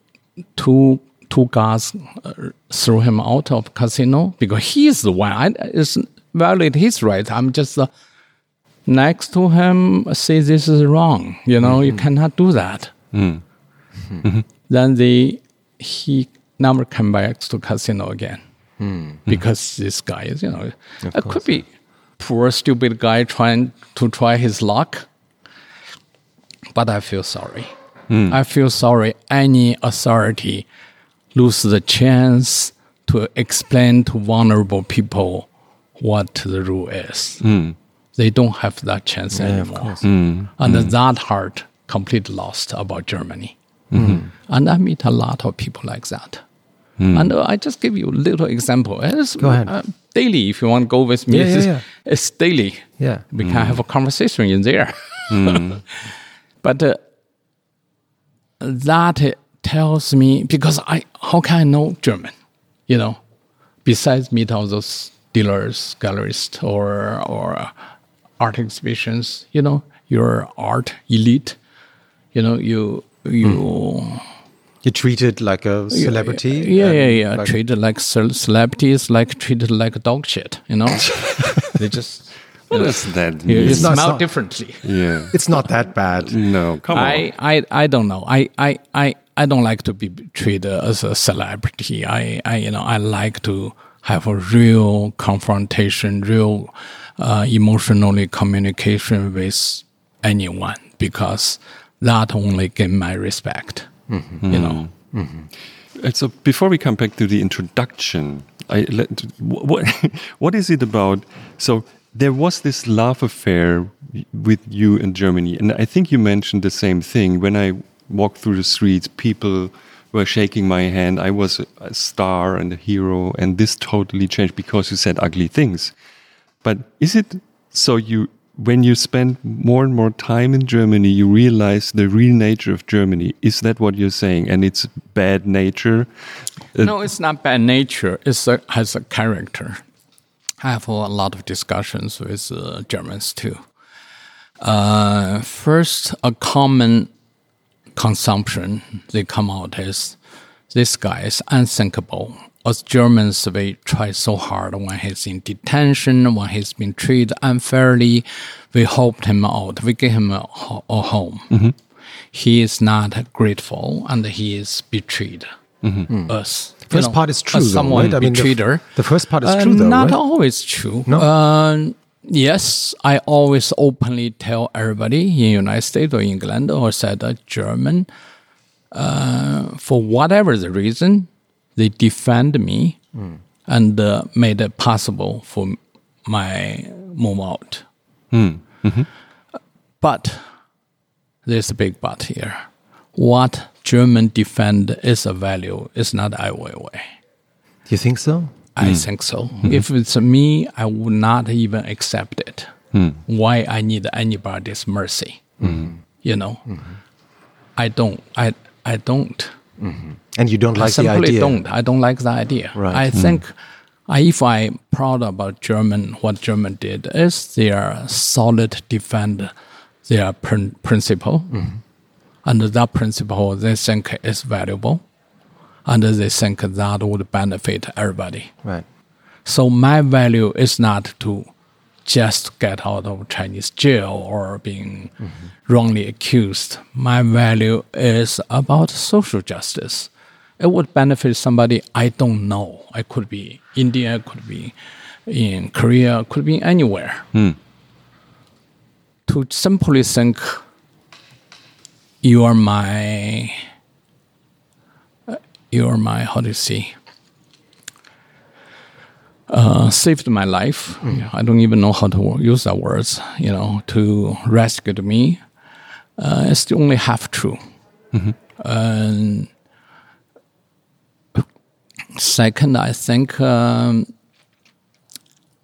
two two guys uh, threw him out of casino because he's the one. I it's violate his right. I'm just uh, next to him. Say this is wrong. You know, you cannot do that. Then the he never come back to casino again because this guy is you know it could be poor stupid guy trying to try his luck but i feel sorry. Hmm. I feel sorry. Any authority lose the chance to explain to vulnerable people what the rule is. Hmm. They don't have that chance anymore. Hmm. and that heart completely lost about germany. And i meet a lot of people like that. And uh, I just give you a little example. It's, Go ahead. uh, daily, if you want to go with me, Yeah, yeah, it's, yeah. it's daily. Yeah. We can have a conversation in there. but uh, that tells me because I how can I know German? You know, besides meet all those dealers, gallerists, or or uh, art exhibitions. You know, your art elite. You know, you you. You treated like a celebrity. Yeah, and yeah, yeah. like- treated like ce- celebrities, like treated like dog shit. You know, they just What does that you, mean? you It's not- it's smell not- differently. yeah. It's not that bad. No, come on. I, I, I don't know. I, I, I, I don't like to be treated as a celebrity. I, I, you know, I like to have a real confrontation, real uh, emotionally communication with anyone because that only gain my respect. You know. Uh, So before we come back to the introduction, I let, what what is it about? So there was this love affair with you in Germany, and I think you mentioned the same thing when I walked through the streets. People were shaking my hand. I was a, star and a hero, and this totally changed because you said ugly things. But is it so you when you spend more and more time in Germany, you realize the real nature of Germany? Is that what you're saying? And it's bad nature? No, it's not bad nature. It's a, has a character. I have a lot of discussions with uh, Germans too. Uh, first, a common consumption they come out is this guy is unthinkable, As Germans, we try so hard when he's in detention, when he's been treated unfairly. We helped him out. We gave him a, a home. He is not grateful and he is betrayed us. First know, part is true, as though, someone right? I mean, the her. the first part is Uh, true, though, Not right? always true. No? Uh, yes, I always openly tell everybody in United States or England or said that German, uh, for whatever the reason, they defend me Hmm. and uh, made it possible for my move out. But there's a big but here. What German defend is a value It's not Ai Weiwei. You think so? I hmm. think so. Hmm. If it's me, I would not even accept it. Hmm. Why I need anybody's mercy? You know, I don't. I I don't. Mm-hmm. And you don't I like the idea? don't. I don't like the idea. Right. I think I, if I'm proud about German, what German did is they are solid defend their prin- principle, mm-hmm. And that principle they think is valuable, and they think that would benefit everybody. Right. So my value is not to just get out of Chinese jail or being mm-hmm. wrongly accused. My value is about social justice. It would benefit somebody I don't know. I could be India, could be in Korea, could be anywhere. Hmm. To simply think you are my uh, you are my how do you say uh, saved my life. I don't even know how to use that words. You know, to rescue me. Uh, it's the only half true. And second, I think um,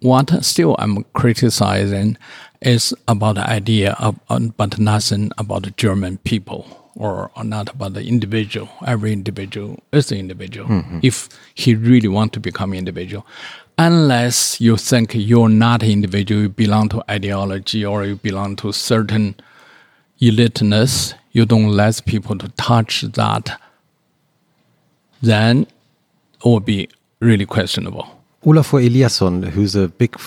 what still I'm criticizing is about the idea of, but nothing about the German people or, or not about the individual. Every individual is an individual. Mm-hmm. If he really want to become individual, unless you think you're not an individual, you belong to ideology or you belong to certain eliteness, you don't let people to touch that, then it will be really questionable. Olafur Eliasson, who's a big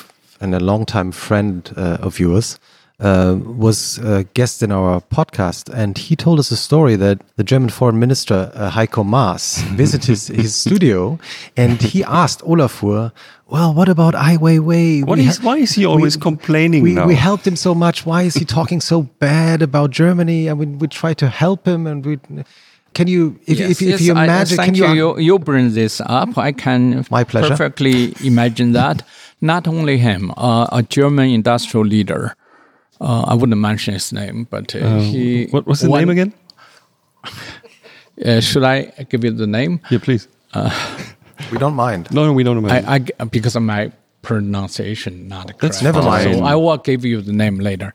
and a longtime friend uh, of yours, uh, was a guest in our podcast, and he told us a story that the German Foreign Minister uh, Heiko Maas visited his, his studio, and he asked Olafur, "Well, what about Ai Weiwei? What We why is he always complaining we, now?" We helped him so much. Why is he talking so bad about Germany? I mean, we try to help him, and we." Can you, if, if, if you I- I imagine, thank can you, you, you bring this up. I can My pleasure. perfectly imagine that. Not only him, uh, a German industrial leader. Uh, I wouldn't mention his name, but uh, he. What was the one- name again? Uh, should I give you the name? Yeah, please. we don't mind. No, no, we don't mind. I, I because of my pronunciation not correct. That's Never mind. So I will give you the name later.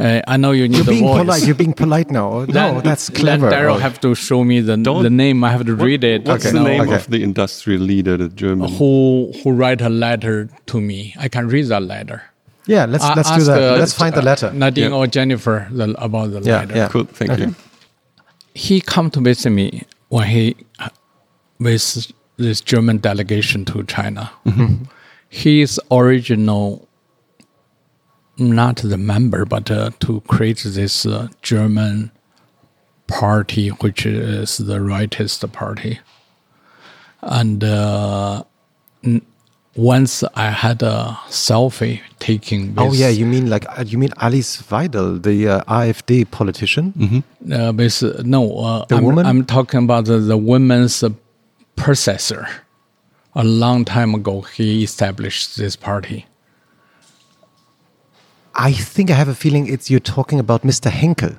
Uh, I know you need You're the being voice. polite. You're being polite now. no, that's clever. Then Daryl Oh. have to show me the Don't- the name. I have to read it. What's you the name Okay. of the industrial leader, the German? Who who write a letter to me? I can read that letter. Yeah, let's I- let's do that. uh, let's find the letter. Nadine Yeah. or Jennifer the, about the Yeah, letter. yeah. Cool, thank you. He come to visit me when he with this German delegation to China. Mm-hmm. His original, not the member, but uh, to create this uh, German party, which is the rightist party. And uh, n- once I had a selfie taking. Oh yeah, you mean like uh, you mean Alice Weidel, the uh, AfD politician? uh, with, uh, no, uh, The I'm, woman? I'm talking about the, the women's uh, processor. A long time ago, he established this party. I think I have a feeling it's you're talking about Mr. Henkel.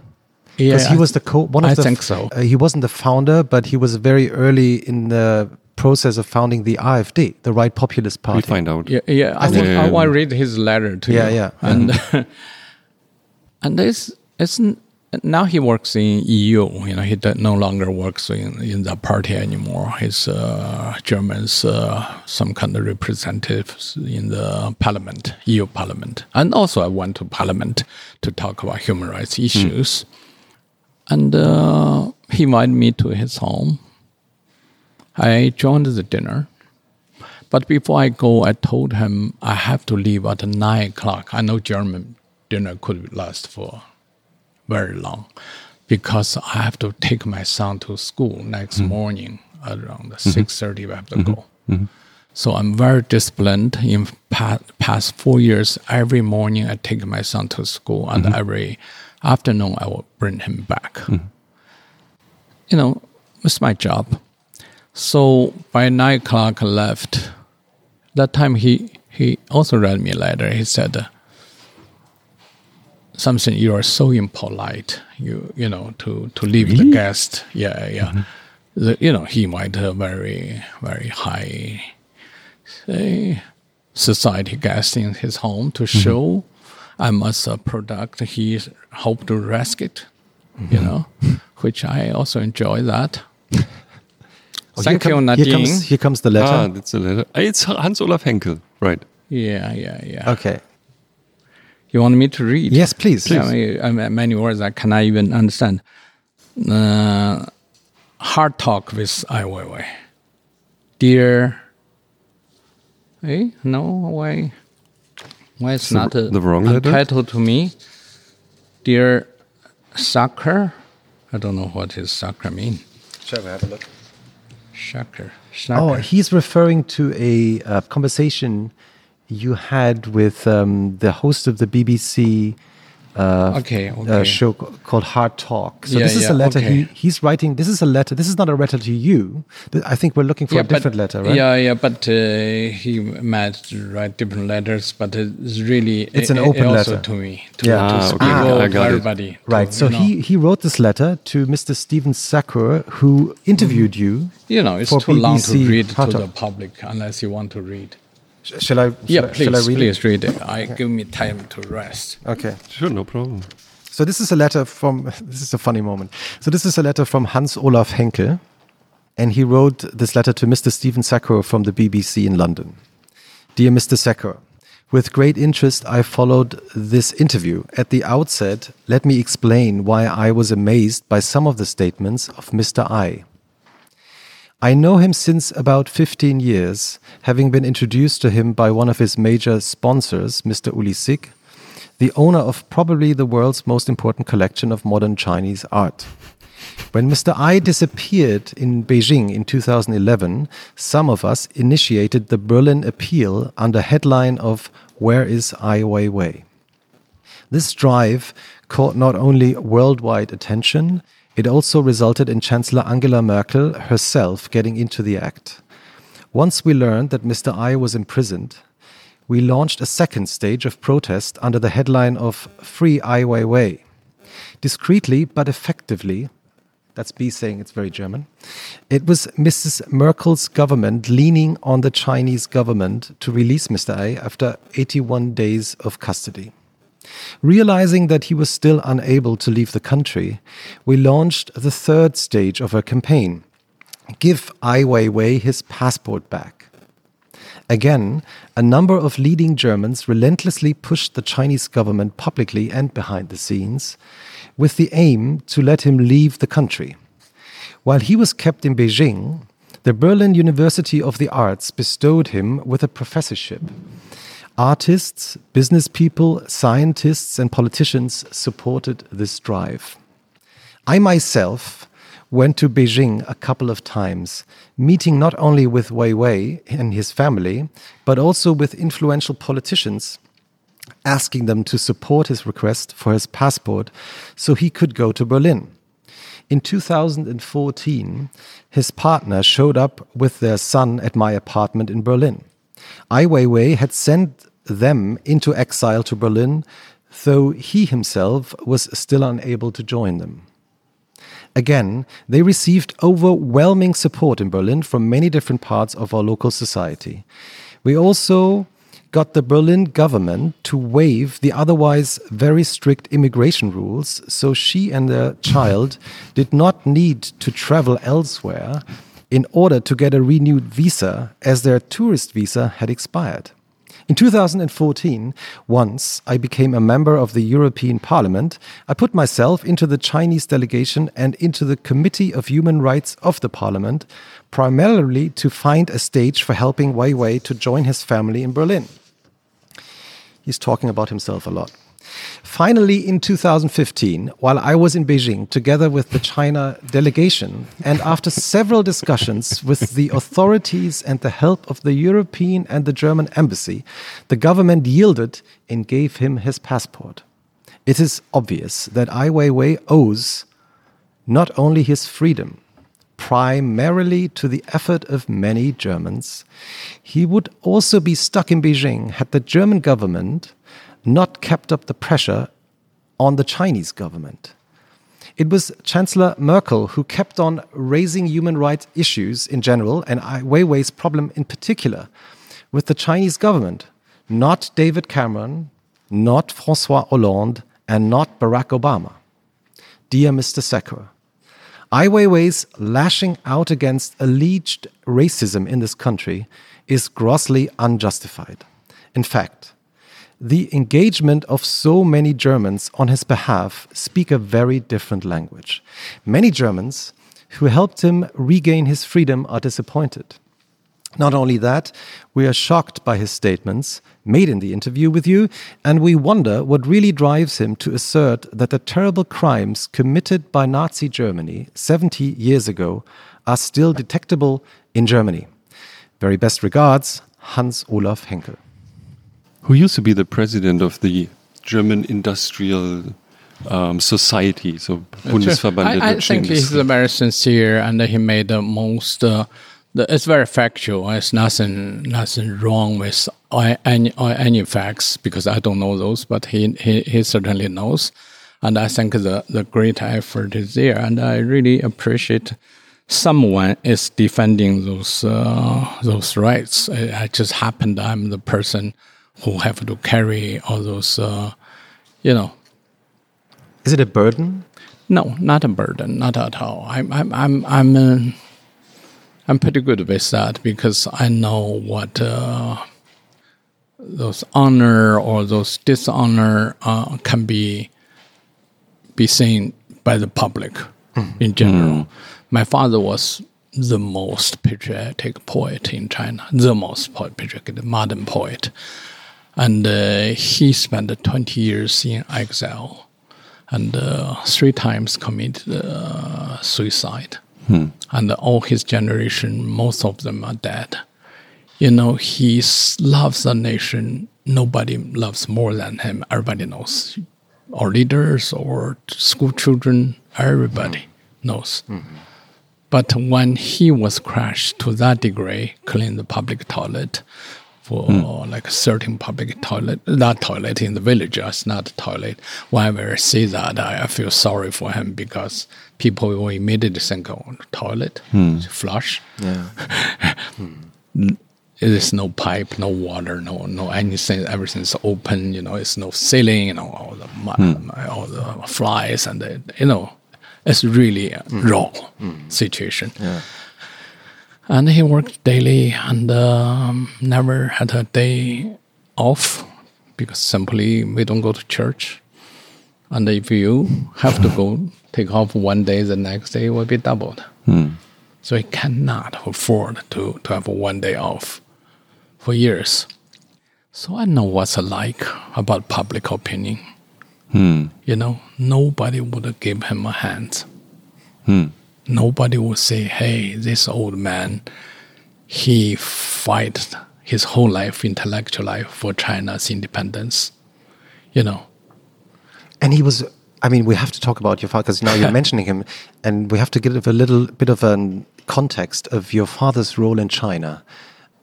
Yeah, Because he was the co one of I the think so. uh, he wasn't the founder, but he was very early in the process of founding the AfD, the Right Populist Party. We find out. Yeah, yeah. I, think I Yeah. want to read his letter to Yeah, you. yeah. And and it's it's n- now he works in EU. You know, he no longer works in in the party anymore. He's uh, German's uh, some kind of representatives in the parliament, EU parliament, and also I went to parliament to talk about human rights issues. And uh, he invited me to his home. I joined the dinner. But before I go, I told him I have to leave at nine o'clock. I know German dinner could last for very long because I have to take my son to school next mm-hmm. morning around mm-hmm. 6.30 we have to mm-hmm. go. So I'm very disciplined. In pa- past four years, every morning I take my son to school, and every afternoon I will bring him back. You know, it's my job. So by nine o'clock I left. That time he he also read me a letter. He said something. You are so impolite. You you know to to leave the guest. Yeah yeah. Mm-hmm. The, you know he might a very very high say, society guest in his home to mm-hmm. show I'm as a product he hope to risk it, you mm-hmm. know, which I also enjoy that. Oh, here Thank you, come- Nadine. Here comes, here comes the letter. Ah, that's a letter. It's Hans Olaf Henkel, right? Yeah, yeah, yeah. okay. You want me to read? Yes, please. I mean, I mean, many words I cannot even understand. Uh, hard talk with Ai Weiwei. Dear, hey, no, why? Why it's the- not a, the wrong letter? title to me? Dear Sucker, I don't know what is sucker mean. Shall we have a look? Sucker, Oh, he's referring to a uh, conversation you had with um, the host of the BBC uh, Okay, uh, show called Hard Talk. So Yeah, this is yeah, a letter he, he's writing. This is a letter. This is not a letter to you. I think we're looking for a different letter, right? Yeah, yeah, but uh, he might write different letters, but it's really It's an it- open letter. to me to, Yeah. to Ah, okay. out I to got it. everybody. to, Right. So you know. he, he wrote this letter to Mr. Stephen Sackur, who interviewed you. you know, it's too long to BBC read to the public unless you want to read. Sh- Shall I? Yeah, I- please, shall I read it? read it. I give me time to rest. Okay. Sure, no problem. So this is a letter from. This is a funny moment. So this is a letter from Hans Olaf Henkel, and he wrote this letter to Mr. Stephen Sackur from the BBC in London. Dear Mr. Sackur, with great interest I followed this interview. At the outset, let me explain why I was amazed by some of the statements of Mr. Ai. I know him since about 15 years, having been introduced to him by one of his major sponsors, Mr. Uli Sigg, the owner of probably the world's most important collection of modern Chinese art. When Mr. Ai disappeared in Beijing in 2011, some of us initiated the Berlin Appeal under headline of Where is Ai Weiwei? This drive caught not only worldwide attention, it also resulted in Chancellor Angela Merkel herself getting into the act. Once we learned that Mr. Ai was imprisoned, we launched a second stage of protest under the headline of Free Ai Weiwei. Discreetly but effectively, that's B saying it's very German. It was Mrs. Merkel's government leaning on the Chinese government to release Mr. Ai after 81 days of custody. Realizing that he was still unable to leave the country, we launched the third stage of our campaign Give Ai Weiwei his passport back. Again, a number of leading Germans relentlessly pushed the Chinese government publicly and behind the scenes with the aim to let him leave the country. While he was kept in Beijing, the Berlin University of the Arts bestowed him with a professorship. Artists, business people, scientists, and politicians supported this drive. I myself went to Beijing a couple of times, meeting not only with Wei Wei and his family, but also with influential politicians, asking them to support his request for his passport so he could go to Berlin. In 2014, his partner showed up with their son at my apartment in Berlin. Ai Weiwei had sent them into exile to Berlin, though he himself was still unable to join them. Again, they received overwhelming support in Berlin from many different parts of our local society. We also got the Berlin government to waive the otherwise very strict immigration rules, so she and their child did not need to travel elsewhere in order to get a renewed visa, as their tourist visa had expired. In 2014, once I became a member of the European Parliament, I put myself into the Chinese delegation and into the Committee of Human Rights of the Parliament, primarily to find a stage for helping Weiwei to join his family in Berlin. He's talking about himself a lot. Finally, in 2015, while I was in Beijing together with the China delegation, and after several discussions with the authorities and the help of the European and the German embassy, the government yielded and gave him his passport. It is obvious that Ai Weiwei owes not only his freedom, primarily to the effort of many Germans, he would also be stuck in Beijing had the German government not kept up the pressure on the Chinese government. It was Chancellor Merkel who kept on raising human rights issues in general and Ai Weiwei's problem in particular with the Chinese government, not David Cameron, not Francois Hollande, and not Barack Obama. Dear Mr. Sackur, Ai Weiwei's lashing out against alleged racism in this country is grossly unjustified. In fact, the engagement of so many Germans on his behalf speak a very different language. Many Germans who helped him regain his freedom are disappointed. Not only that, we are shocked by his statements made in the interview with you, and we wonder what really drives him to assert that the terrible crimes committed by Nazi Germany 70 years ago are still detectable in Germany. Very best regards, Hans Olaf Henkel who used to be the president of the German Industrial um, Society, so Bundesverband I, I think he's very sincere and he made the most. Uh, the, it's very factual. It's nothing, nothing wrong with any any facts because I don't know those, but he he, he certainly knows, and I think the the great effort is there, and I really appreciate someone is defending those uh, those rights. It, it just happened. I'm the person who have to carry all those, uh, you know. Is it a burden? No, not a burden, not at all. I'm, I'm, I'm, I'm, uh, I'm pretty good with that because I know what uh, those honor or those dishonor uh, can be be seen by the public mm. in general. Mm. My father was the most patriotic poet in China, the most poet, patriotic modern poet and uh, he spent 20 years in exile and uh, three times committed uh, suicide. Hmm. And all his generation, most of them are dead. You know, he loves the nation. Nobody loves more than him. Everybody knows. Our leaders or school children, everybody hmm. knows. Mm-hmm. But when he was crushed to that degree, clean the public toilet, for mm. like a certain public toilet, not toilet in the village, it's not a toilet. Whenever I see that, I, I, feel sorry for him because people will immediately think, oh, toilet, mm. flush. Yeah. mm. There's no pipe, no water, no no anything. Everything's open. You know, it's no ceiling. You know, all the hmm. all the flies and the, you know, it's really a hmm. raw hmm. situation. Yeah and he worked daily and um, never had a day off because simply we don't go to church. And if you have to go take off one day, the next day will be doubled. Hmm. So he cannot afford to, to have one day off for years. So I know what's like about public opinion. Hmm. You know, nobody would give him a hand. Hmm nobody would say, "Hey, this old man, he fight his whole life, intellectual life, for China's independence." You know. And he was. I mean, we have to talk about your father because now you're mentioning him, and we have to give a little bit of a context of your father's role in China.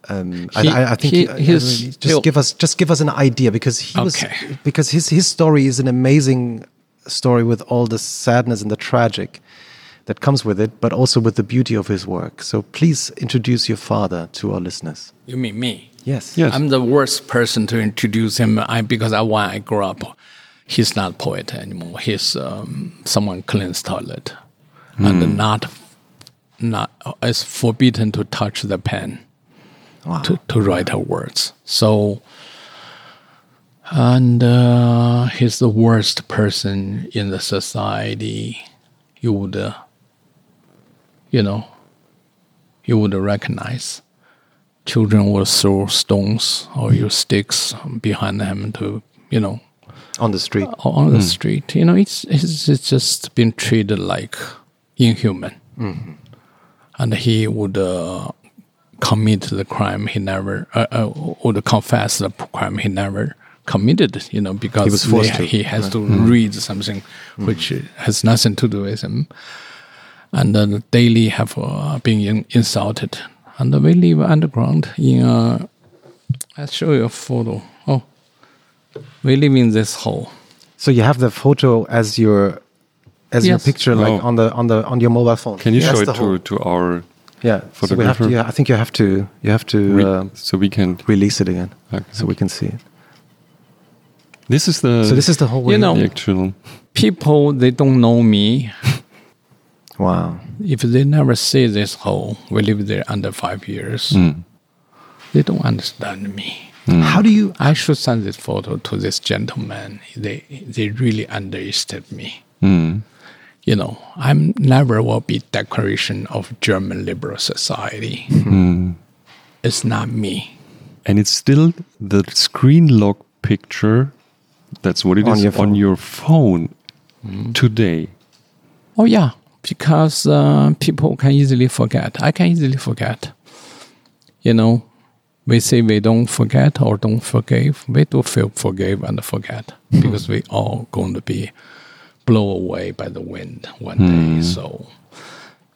Um, he, I, I, think he, just give us just give us an idea because he okay. was because his his story is an amazing story with all the sadness and the tragic that comes with it, but also with the beauty of his work. So please introduce your father to our listeners. You mean me? Yes. Yes. I'm the worst person to introduce him I, because I, when I grew up, he's not poet anymore. He's um, someone cleans toilet, mm. and not not it's forbidden to touch the pen wow. to, to write her words. So and uh, he's the worst person in the society. You would, uh, you know, you would recognize. Children would throw stones or use sticks behind him to, you know, On the street. on the street. You know, it's, it's it's just been treated like inhuman. And he would uh, commit the crime he never, uh, uh, would confess the crime he never committed. You know, because was forced they- to. he has to read something which has nothing to do with him, and uh, daily have uh, been in, insulted. And we live underground in. Uh, I'll show you a photo. Oh, we live in this hole. So you have the photo as your as your picture, like Oh. on the on the on your mobile phone. Can you That's show it to, to our Yeah. So we have to. Yeah, I think you have to. You have to re- uh, so we can release it again, Okay. so we can see it. this is the So this is the whole way. You know- the actual People they don't know me. Wow. If they never see this hole, we live there under five years. Hmm. They don't understand me. Hmm. How do you? I should send this photo to this gentleman. They they really underestimate me. Mm. You know, I'm never will be decoration of German liberal society. Hmm. It's not me. and it's still the screen lock picture that's what it is On your on your phone today Oh yeah, because uh, people can easily forget. I can easily forget. You know, we say we don't forget or don't forgive. We do feel forgive and forget because we all going to be blown away by the wind one day. So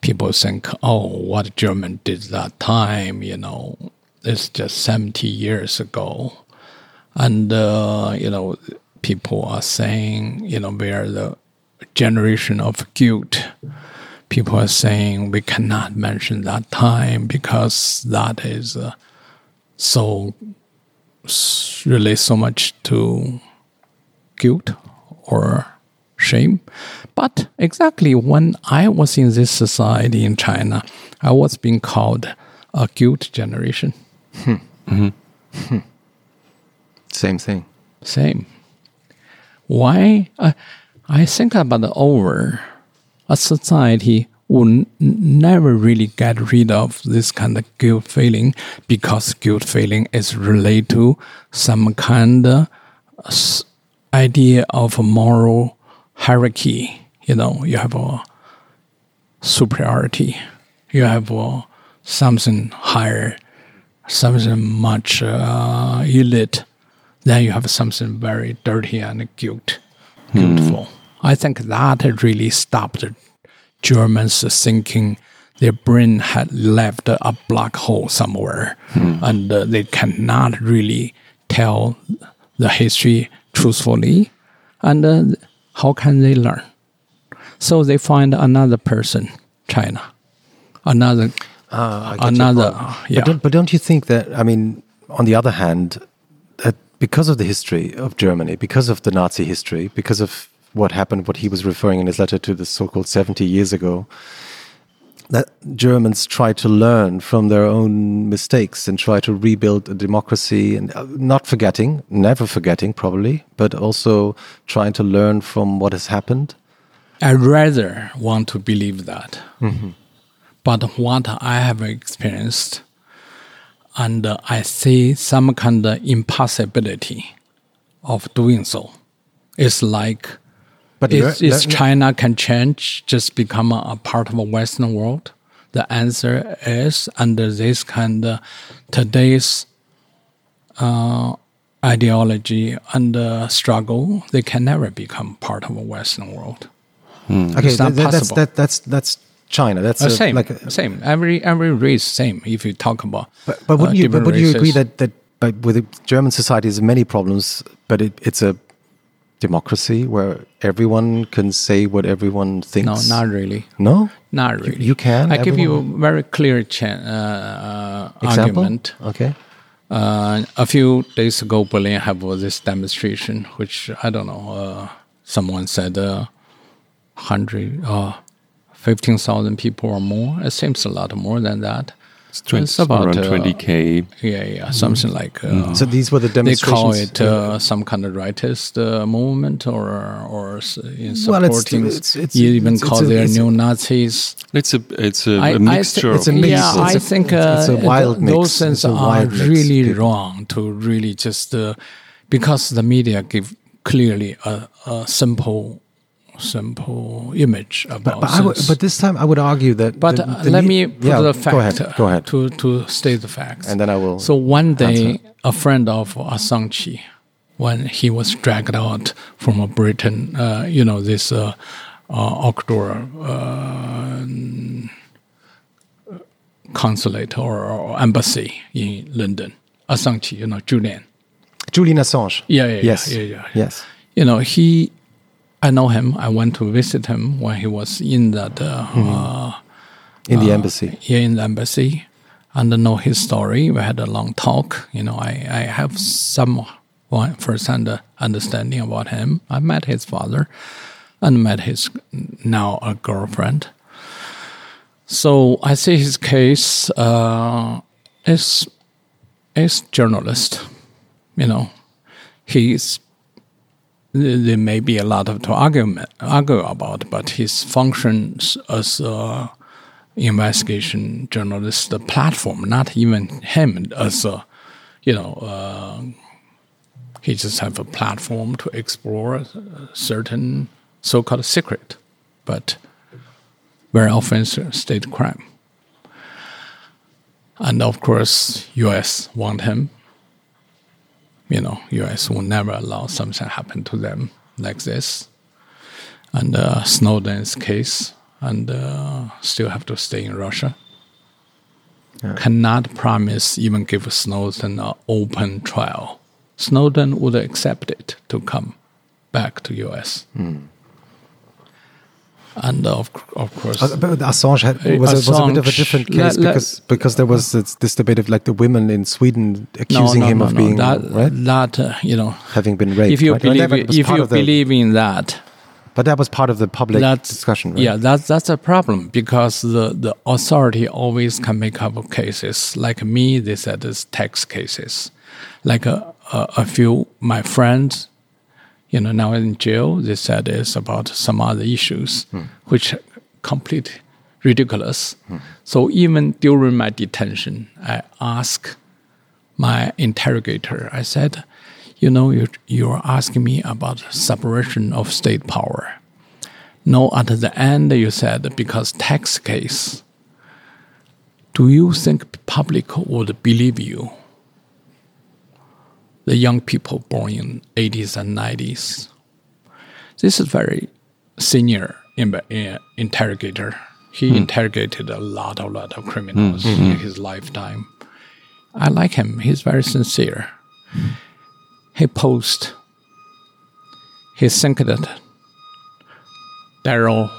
people think, oh, what German did that time, you know, it's just 70 years ago. And, uh, you know, people are saying, you know, we are the generation of guilt. People are saying we cannot mention that time because that is uh, so relates so much to guilt or shame. But exactly when I was in this society in China, I was being called a guilt generation. Same thing. Same. Why? Uh, I think about it over. A society n- never really get rid of this kind of guilt feeling because guilt feeling is related to some kind of idea of a moral hierarchy. You know, you have a superiority, you have a, something higher, something much uh, elite then you have something very dirty and guilt, guiltful. I think that really stopped Germans thinking their brain had left a black hole somewhere, and uh, they cannot really tell the history truthfully. And uh, how can they learn? So they find another person, China, another, your another, yeah. But don't, but don't you think that? I mean, on the other hand, that because of the history of Germany, because of the Nazi history, because of what happened, what he was referring in his letter to the so-called seventy years ago, that Germans try to learn from their own mistakes and try to rebuild a democracy, and uh, not forgetting, never forgetting, probably, but also trying to learn from what has happened. I rather want to believe that. But what I have experienced, and uh, I see some kind of impossibility of doing so. It's like But is, is China can change, just become a, a part of a Western world? The answer is under this kind of today's uh, ideology and uh, struggle, they can never become part of a Western world. okay, it's not that- that's that, that's that's China. That's Uh, a- same, like a- same. Every every race, same. If you talk about, But, but uh, would you but would you agree that that but with the German society has many problems, but it, it's a democracy where everyone can say what everyone thinks? no, not really, No? not really. you can? I give you a very clear cha- uh, uh, Example? argument. Okay. Uh, a few days ago, Berlin have this demonstration, which I don't know. Uh, someone said uh, hundred, uh, fifteen thousand people or more. It seems a lot more than that. It's, 20, It's about, around uh, 20k. Yeah, yeah, something like. Uh, Mm-hmm. So these were the demonstrations. they call it uh, some kind of rightist uh, movement, or or s- in Well, it's- supporting. it's- it's- you even it's- call it's a- their it's a- neo Nazis. It's a it's a, I- a I mixture. thi- It's a mix. Yeah, It's I a- think it's- it's a wild th- mix. those things It's a are mix, really people. wrong to really just uh, because the media give clearly a, a simple simple image about. But, I would, this. but this time I would argue that. But the- uh, the let me- put yeah, the fact Go ahead. Go ahead. to to state the facts. And then I will So one day, answer. a friend of Assange, when he was dragged out from a Britain, uh, you know this uh, uh, outdoor uh, consulate or, or embassy in London, Assange, you know Julian. Julian Assange. Yeah, yeah, yeah, yes. yeah, yeah. Yes. You know he. I know him. I went to visit him when he was in that uh, uh, In the embassy. here in the embassy and I know his story. We had a long talk. You know, I, I have some first-hand uh, understanding about him. I met his father and met his now a girlfriend. So I see his case uh, is is journalist. You know, he's there may be a lot of to argument argue about, but his functions as a investigation journalist the platform, not even him as a, you know, uh, he just have a platform to explore certain so-called secret, but very often state crime. And of course, U.S. want him. You know, U.S. will never allow something happen to them like this. And uh, Snowden's case, and uh, still have to stay in Russia. Cannot promise even give Snowden an open trial. Snowden would accept it to come back to U.S. And of, of course, Uh, but Assange had, Uh, was, a, was a bit of a different case let- because because there was this, this debate of like the women in Sweden accusing him of being that, right, that uh, you know, having been raped. if you right? Believe if you of the- believe in that, but that was part of the public that's discussion, right? Yeah, that's that's a problem because the the authority always can make up cases. Like me, they said it's tax cases. Like a a, a few my friends, you know, now in jail, they said it's about some other issues, hmm. which complete ridiculous. Hmm. So even during my detention, I asked my interrogator, I said, you know, you're, you're asking me about separation of state power. No, at the end, you said, because tax case, do you think public would believe you? The young people born in 80s and 90s. This is very senior in, uh, interrogator. He hmm. interrogated a lot, a lot of criminals hmm. in hmm. his lifetime. I like him. He's very sincere. He posed. He think that Daryl.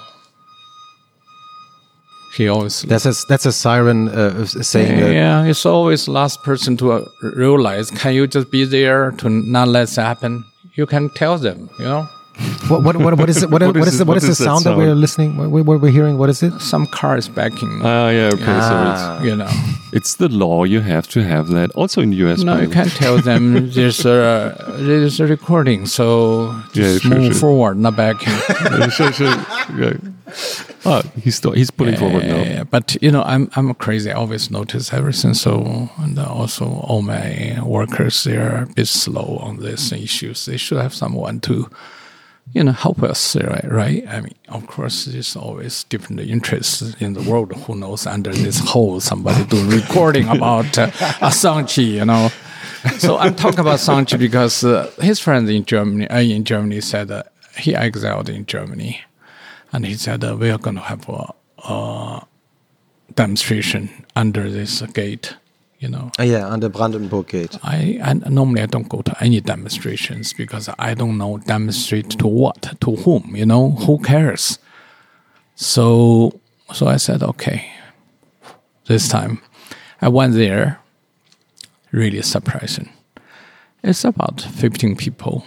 He always That's a that's a siren uh, saying that yeah, it's always last person to uh, realize. Can you just be there to not let it happen? You can tell them, you know. What, what, what, what is it? What, What what is is, it- the, what what is the is that sound that we're listening? What, what we're hearing? What is it? Some car is backing, Ah, yeah, okay. Ah. So you know. it's, it's the law. You have to have that. Also in the US. No, you can't tell them there's a there's a recording, so Yeah, just sure, move sure. forward, not back. Yeah, sure, sure. Yeah. Ah, he's sto- he's pulling forward now. Yeah, but you know, I'm I'm crazy. I always notice everything. So and also all my workers they're a bit slow on these issues. They should have someone to, you know, help us. Right? Right? I mean, of course, there's always different interests in the world. Who knows? Under this hole, somebody doing recording about uh, Assange. You know. So I'm talking about Assange because uh, his friend in Germany, uh, in Germany, said uh, he exiled in Germany and he said uh, we are going to have a, a demonstration under this gate. You know, Uh, yeah, on the Brandenburg Gate. I, I normally I don't go to any demonstrations because I don't know demonstrate to what, to whom. You know, who cares? So so I said okay. This time, I went there. Really surprising. It's about fifteen people.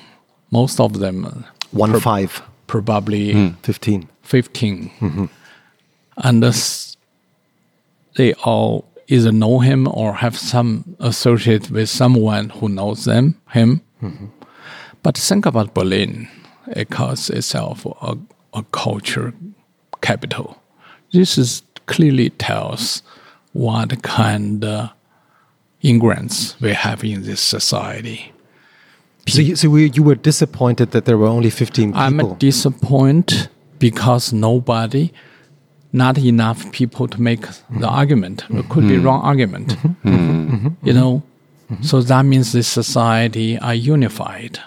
Most of them uh, One five. probably 15. 15 and this, they all either know him or have some associate with someone who knows them him. But think about Berlin. It calls itself a, a culture capital. This is clearly tells what kind of immigrants we have in this society. So, you, so we, you were disappointed that there were only 15 people. I'm disappointed because nobody, not enough people to make the argument. It could be wrong argument. You know, so that means the society are unified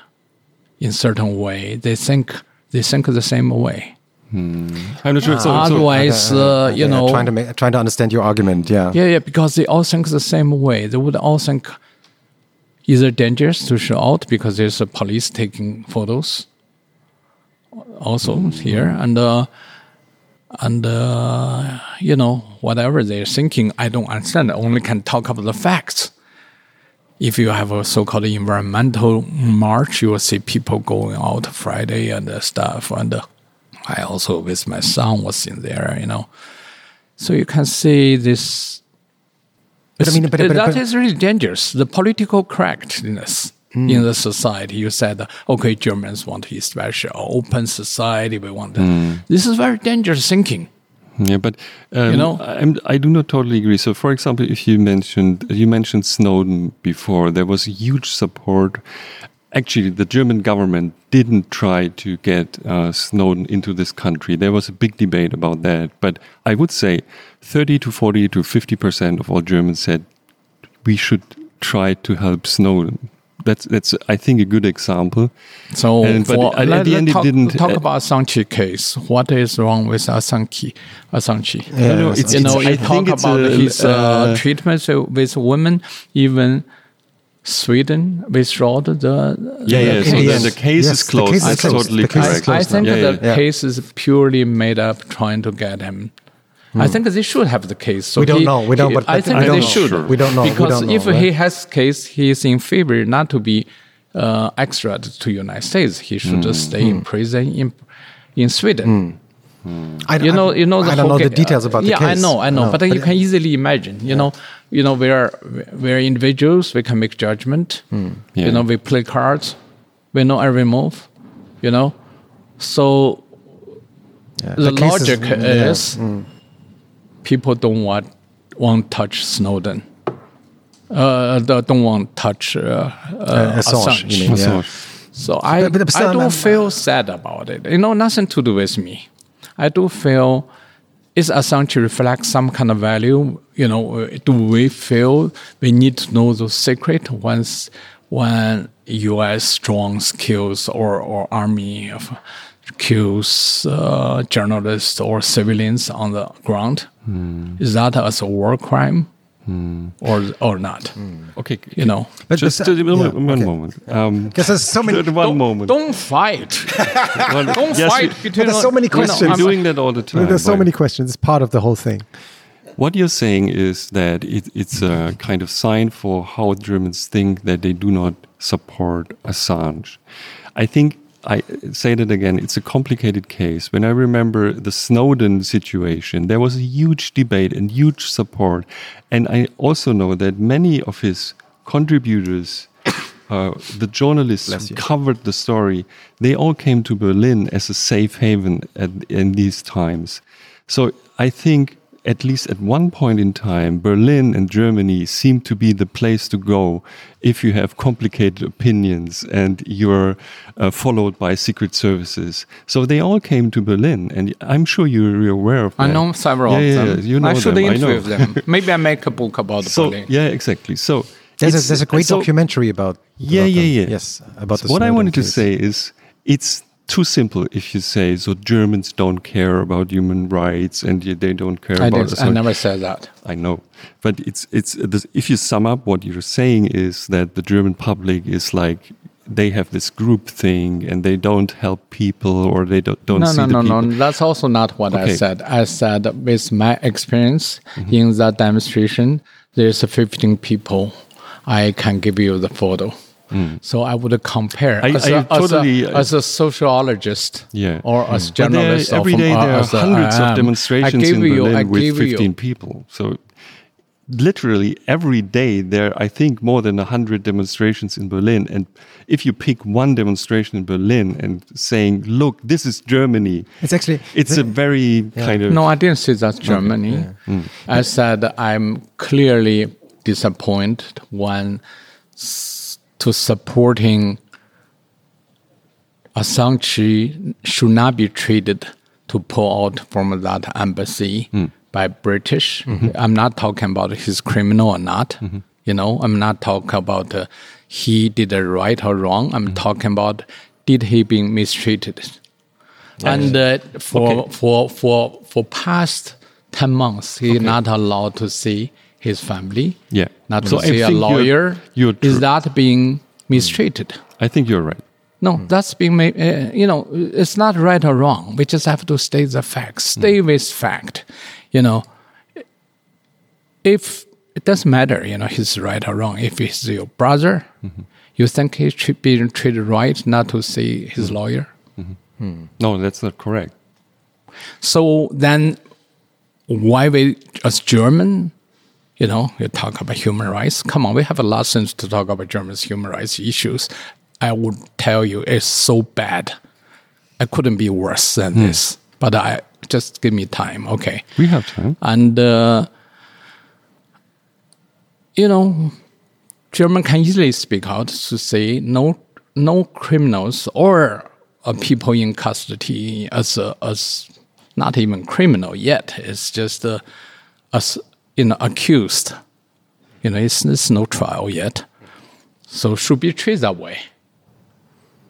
in certain way. They think they think the same way. I'm not sure. so, so, Otherwise, uh, you Yeah, know, trying to make, trying to understand your argument. Yeah. yeah, yeah, because they all think the same way. They would all think either dangerous to show out because there's a police taking photos also here and uh, and uh, you know whatever they're thinking i don't understand. I only can talk about the facts. If you have a so-called environmental march you will see people going out friday and stuff. And uh, i also with my son was in there you know. So you can see this. But I mean, but- but- that but- is really dangerous. The political correctness Hmm. in the society. You said, okay, Germans want to establish an open society. We want that. Hmm. This is very dangerous thinking. Yeah, but um, You know? I'm, I do not totally agree. So, for example, if you mentioned you mentioned Snowden before, there was huge support. Actually, the German government didn't try to get uh, Snowden into this country. There was a big debate about that. But I would say 30 to 40 to 50 percent of all Germans said we should try to help Snowden. That's that's I think a good example. So, And- but for, at- at let, the let end it talk, didn't- talk uh, about Assange case. What is wrong with Assange? Assange. Yeah, no, it's- it's- you know, I you talk about a- his uh, uh, treatment with women, even Sweden withdrawed the. Yeah, yeah. the So In then the case Yes, is closed. case is That's closed. totally case is correct. closed I think. Yeah, the yeah. case is purely made up trying to get him. I think they should have the case. So We don't he- know. We don't- he- but- I think we don't they know. should. Sure. We don't know. Because don't know, if right? he has case, he is in favor not to be uh, extradited to United States. He should Hmm. just stay in prison in in Sweden. I, You know, you know the I don't know the details about yeah, the case. I know, I know, No, but, you can easily imagine. You know, you know, we are we are individuals. We can make judgment. Yeah. You know, we play cards. We know every move. You know, so Yeah, the, case logic yeah, is mm. People don't want won't touch Snowden. Uh, don't want touch uh, uh, Uh, Assange, you mean, yeah. Assange. So I, But- but still, I do I'm- feel sad about it. You know, nothing to do with me. I do feel is Assange reflect some kind of value? You know, uh, do we feel we need to know the secret once when U.S. drones kills or, or army of kills uh, journalists or civilians on the ground? Is that as a war crime or or not? Okay. You know. But Just besi- uh, one, yeah, one okay. moment. Um, Because there's so many. one don't, moment. Don't fight. One- Don't yes, fight we- between. there's so many questions. We're I'm- doing that all the time. There's so many questions. It's part of the whole thing. What you're saying is that it, it's a kind of sign for how Germans think that they do not support Assange. I think I say that again. It's a complicated case. When I remember the Snowden situation, there was a huge debate and huge support, and I also know that many of his contributors. Uh, the journalists who covered the story, they all came to Berlin as a safe haven at, in these times. So I think at least at one point in time, Berlin and Germany seem to be the place to go if you have complicated opinions and you're uh, followed by secret services. So they all came to Berlin, and I'm sure you're aware of that. I know several yeah, of yeah, them. Yeah, you know I should them, I interview know. them. Maybe I make a book about So Berlin. yeah, exactly. So There's a, there's a great so- documentary about. Yeah, about yeah, them. yeah. Yes, about the what I Snowden wanted to say is it's too simple if you say so Germans don't care about human rights and they don't care I, about did, I never said that. I know, but it's it's this, if you sum up what you're saying is that the German public is like they have this group thing and they don't help people or they don't don't No, see no, the no, people. no. That's also not what I said. I said with my experience Mm-hmm. in that demonstration, there's 15 people. I can give you the photo. So I would compare Mm. I- as, I a, as, a, uh, as a sociologist Yeah. or as But there- journalist. every of, day uh, there are hundreds of demonstrations in you, Berlin with 15 You, people. So literally every day there are, I think, more than 100 demonstrations in Berlin. And if you pick one demonstration in Berlin and saying, look, this is Germany, It's actually it's a very kind of. No, I didn't say that's Germany. I said I'm clearly disappointed when s- to supporting Chi should not be treated to pull out from that embassy by British. I'm not talking about he's criminal or not. You know, I'm not talking about uh, he did it right or wrong. I'm talking about did he being mistreated. And uh, for for for for past ten months, he not allowed to see his family. Yeah. not So to I see a think you're- lawyer. you're Is that being mistreated? I think you're right. No, that's being made. Uh, you know, it's not right or wrong. We just have to state the facts. Hmm. Stay with fact. You know, if it doesn't matter, you know, he's right or wrong. If he's your brother, mm-hmm. you think he should be treated right not to see his mm-hmm. lawyer. Mm-hmm. No, that's not correct. So then, why we as German, you know, you talk about human rights? Come on, we have a lot license to talk about Germans' human rights issues. I would tell you, it's so bad. I couldn't be worse than this. But I just give me time, okay? We have time. And uh, you know, German can easily speak out to say no, no criminals or uh, people in custody as uh, as not even criminal yet. It's just uh, as you know accused. You know, it's, it's no trial yet, so should be treated that way.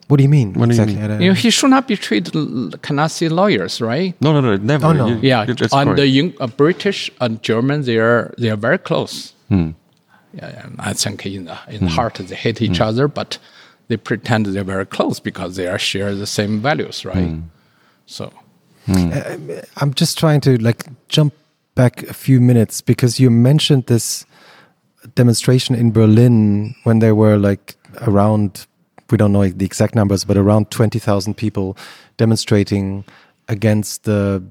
What do you mean? What do you exactly? mean? You know, he should not be treated. l- Cannot see lawyers, right? No, no, no, never. Oh, no. You- Yeah, you- that's and correct. the uh, British and German, they are they are very close. Hmm. Yeah, yeah, I think in the in hmm. heart they hate each hmm. other, but they pretend they're very close because they are share the same values, right? So uh, I'm just trying to like jump back a few minutes because you mentioned this demonstration in Berlin when there were like around we don't know the exact numbers but around 20,000 people demonstrating against the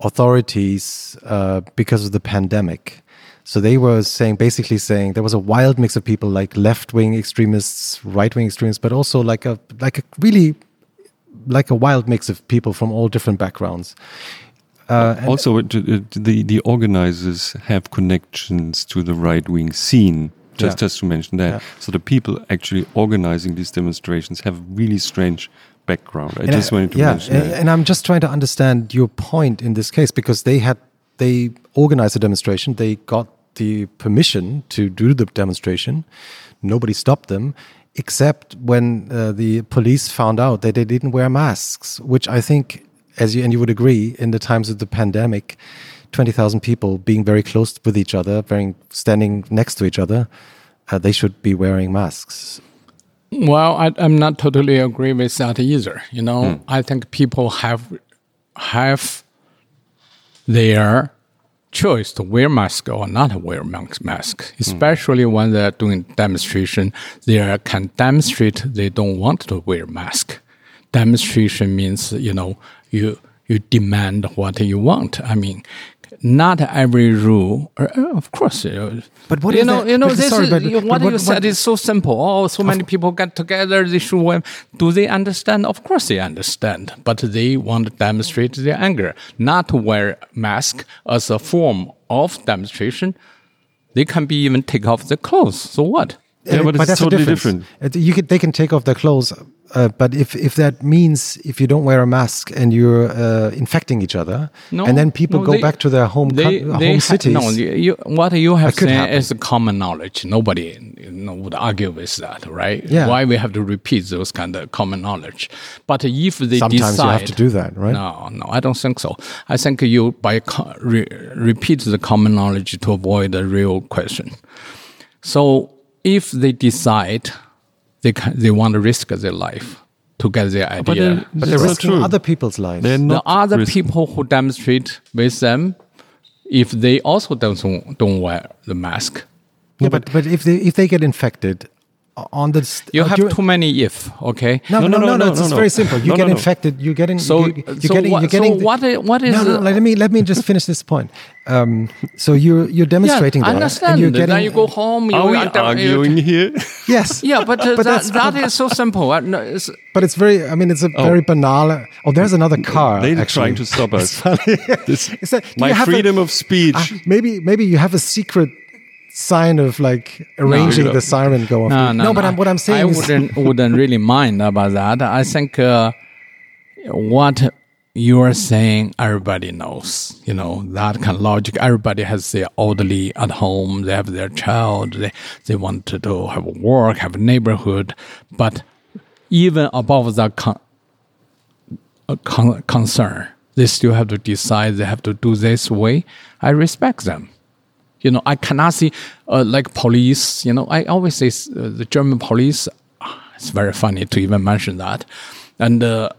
authorities uh, because of the pandemic. So they were saying, basically saying, there was a wild mix of people, like left-wing extremists, right-wing extremists, but also like a like a really like a wild mix of people from all different backgrounds. Uh, also, uh, it, it, uh, the the organizers have connections to the right wing scene. Just Yeah. just to mention that, Yeah. so the people actually organizing these demonstrations have really strange background. I And just I- wanted to yeah, mention and, that. and I'm just trying to understand your point in this case because they had they organized a demonstration. They got the permission to do the demonstration. Nobody stopped them, except when uh, the police found out that they didn't wear masks, which I think, as you and you would agree, in the times of the pandemic, twenty thousand people being very close with each other, very standing next to each other, uh, they should be wearing masks. Well, I, I'm not totally agree with that either. You know, I think people have have their choice to wear mask or not wear mask, especially when they're doing demonstration. They are- can demonstrate they don't want to wear mask. Demonstration means you know you you demand what you want. I mean. Not every rule, uh, of course. But what you is know, that- you know, but this sorry, is, but- what what- you said what- is so simple. Oh, so many people get together. They should wear. Do they understand? Of course they understand, but they want to demonstrate their anger, not to wear mask as a form of demonstration. They can be even take off the clothes. So what? Yeah, but it's that's a totally different. You could, they can take off their clothes, uh, but if if that means if you don't wear a mask and you're uh, infecting each other, No, and then people no, go they- back to their home They, coun- they home ha- cities. no, you, you, what you have said is common knowledge. Nobody you know, would argue with that, right? Yeah. Why we have to repeat those kind of common knowledge? But if they Sometimes decide, you have to do that, right? No, no, I don't think so. I think you by co- re- repeat the common knowledge to avoid the real question. So if they decide they can, they want to risk their life to get their idea, But then- but they're risking true. other people's lives. They're the other risk- people who demonstrate with them, if they also don't don't wear the mask, yeah, but but if they if they get infected, on the st- You uh, have too many if, okay? No, no, no, no, no, It's no, just no. very simple. You No, get no, no. infected. You're getting. So- you, you're so getting. what- you're getting. what i- what is No, no. the- Let me let me just finish this point. Um, so you're you're demonstrating yeah, I there, understand. and you're getting. then you go home. You Are we under- arguing here? Yes. Yeah, but, uh, But that, that's- that is so simple. Uh, no, it's, But it's very. I mean, it's a very banal. Oh, there's another car. They're actually. trying to stop us. This- Is that- do my you a- freedom of speech. Ah, maybe maybe you have a secret sign of like arranging No. the siren go off. no, no, but I'm, what I'm saying I is wouldn't wouldn't really mind about that. I think uh, what you are saying, everybody knows. You know that kind of logic. Everybody has their elderly at home. They have their child. They they want to do, have work, have a neighborhood. But even above that con- uh, con- concern, they still have to decide. They have to do this way. I respect them. You know, I cannot see uh, like police. You know, I always say uh, the German police. ah, It's very funny to even mention that. And uh,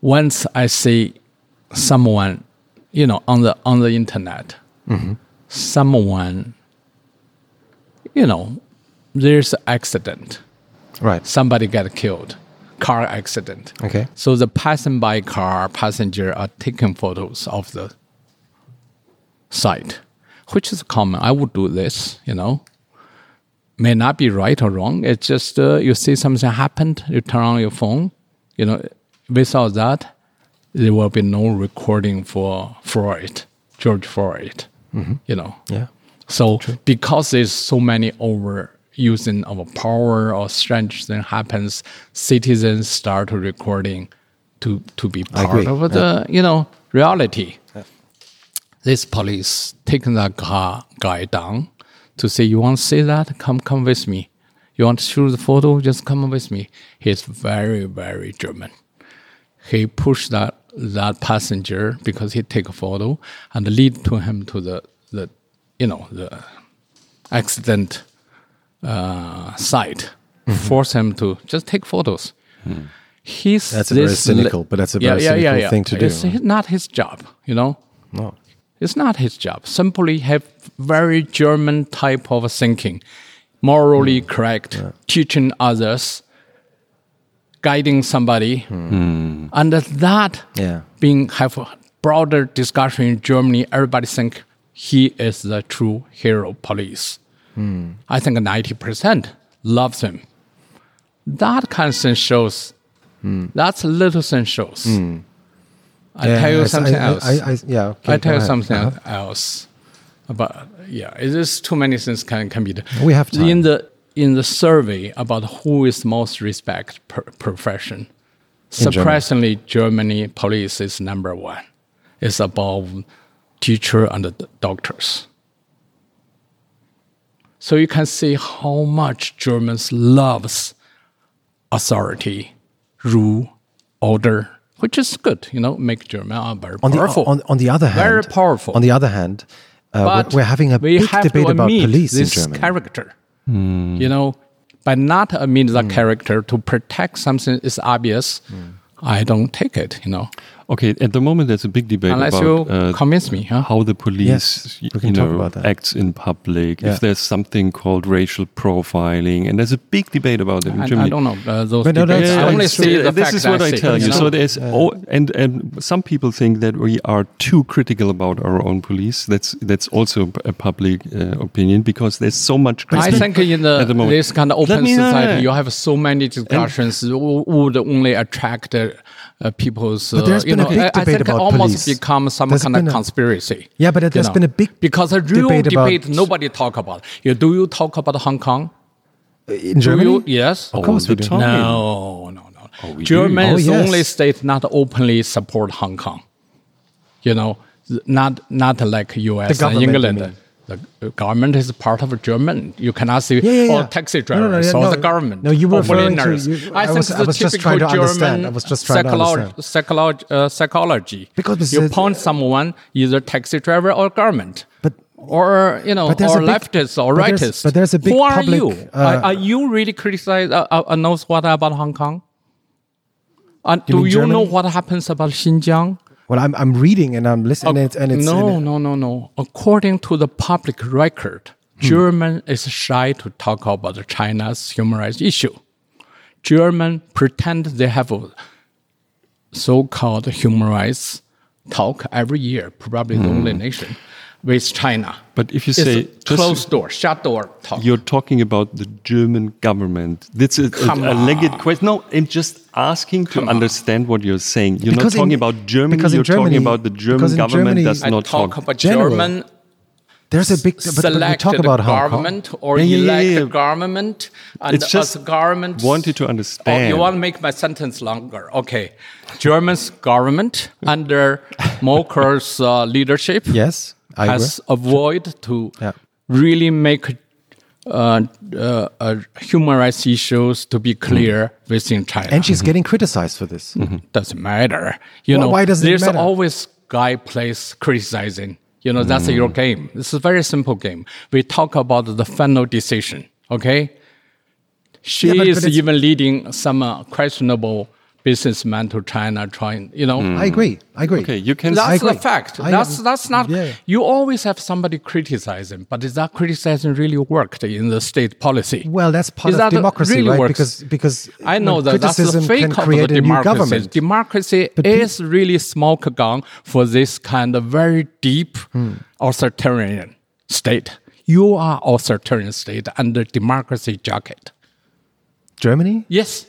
once I see someone, you know, on the on the internet, someone, you know, there's an accident. right. Somebody get killed, car accident. Okay. So the passing by car passenger are taking photos of the site, which is common. I would do this, you know. May not be right or wrong. It's just uh, you see something happened, you turn on your phone, you know. Without that, there will be no recording for Freud, George Floyd, you know. Yeah. So because there's so many overusing of power or strange thing happens, citizens start recording to to be part of the you know reality. This police taking that guy, guy down to say, "You want to see that? Come, come with me. You want to shoot the photo? Just come with me." He's very, very German he pushed that that passenger because he take a photo and lead to him to the the you know the accident uh, site, force him to just take photos. He's That's a very cynical- but that's a very cynical thing to do. It's not his job, you know. No. It's not his job. Simply have very German type of thinking, morally Hmm. correct, teaching others, guiding somebody, and that Hmm. Yeah. being have a broader discussion in Germany. Everybody think he is the true hero of police. Hmm. I think ninety percent loves him. That kind of thing shows. That's little thing shows. I. Yeah, tell you something I- else. I, I, yeah. okay, I tell you something Uh-huh. else about yeah. It is too many things can can be done. We have time. in the in the survey about who is most respect per profession. Germany. Surprisingly, Germany police is number one. It's above teacher and the doctors. So you can see how much Germans loves authority, rule, order, which is good. You know, make German are uh, very on the, powerful. on, on the other hand, Very powerful. On the other hand, uh, we're, but we're having a we big debate about police in Germany. character. Hmm. You know, by not admit the hmm. character to protect something is obvious. Hmm. I don't take it. You know, Okay, at the moment there's a big debate unless about you uh, convince me. Huh? how the police Yes, y- we can you know acts in public. Yeah. If there's something called racial profiling, and there's a big debate about it in I, Germany. I don't know uh, those But no, debates. that's- I only see the this is what I, I tell you. know? So there's oh, and and some people think that we are too critical about our own police. That's that's also a public uh, opinion because there's so much. I think in at the, the moment. this kind of open me- society, you have so many discussions who would only attract uh, uh, people's. Uh, But there's you been a know, big I, I think about almost police. become some There's kind of been a- conspiracy. Yeah, but you there's know. been a big because a real debate debate, about- nobody talk about. You, do you talk about Hong Kong? in Do Germany. you? Yes. Of course we do. time. No, no, no. we Germany do. is Oh, the yes. only state not openly support Hong Kong. You know, not not like U.S. and government, you England. The government is part of a German. You cannot say, Yeah, yeah, yeah. oh, taxi No, no, no, or no. the government. No, you were referring to- you- I, I think was- it's I was just typical trying to understand. German I was just trying to understand. psycholo- uh, psychology. Because you point someone, either taxi driver or government. But- or you know, or big- leftists or but there's- rightists. but there's a big Who are public, you? uh, are, are you really criticize uh, uh, knows what about Hong Kong? And You do you know what happens about Xinjiang? Well, I'm I'm reading and I'm listening, and it's, and it's no, no, no, no. According to the public record, hmm. German is shy to talk about China's human rights issue. German pretend they have a so-called human rights talk every year, probably the hmm. only nation with China. But if you It's say a closed door, shut door talk. you're talking about the German government. That's a, a, Come a legit question. No, I'm just asking to understand what you're saying. You're Because not talking in- about Germany. because You're Germany- talking about the German government Germany- does I not talk talk. about General. German There's a big. But, but we talk about Hong Kong. government or Yeah, yeah, yeah, elect yeah. government and It's just as government wanted to Oh, understand. you want to make my sentence longer? Okay. German's government under Merkel's uh, leadership Yes, I agree. has avoided to Yeah. really make uh, uh, uh, human rights issues to be clear within China. And she's getting criticized for this. doesn't matter. You Well, know, why does it there's matter? always guy plays criticizing. You know, that's your game. This is a very simple game. We talk about the final decision. Okay, she Yeah, but- is but it's- even leading some uh, questionable businessman to China, trying. You know, I agree. I agree. Okay, you can. that's the fact. I- that's that's not. Yeah. You always have somebody criticizing, but is that criticizing really worked in the state policy? Well, that's part Is of that democracy, really right? works? Because because I know that that's the criticism fake can of the create new democracy. government. Democracy is really smoke gun for this kind of very deep Hmm. authoritarian state. You are authoritarian state under democracy jacket. Germany? Yes.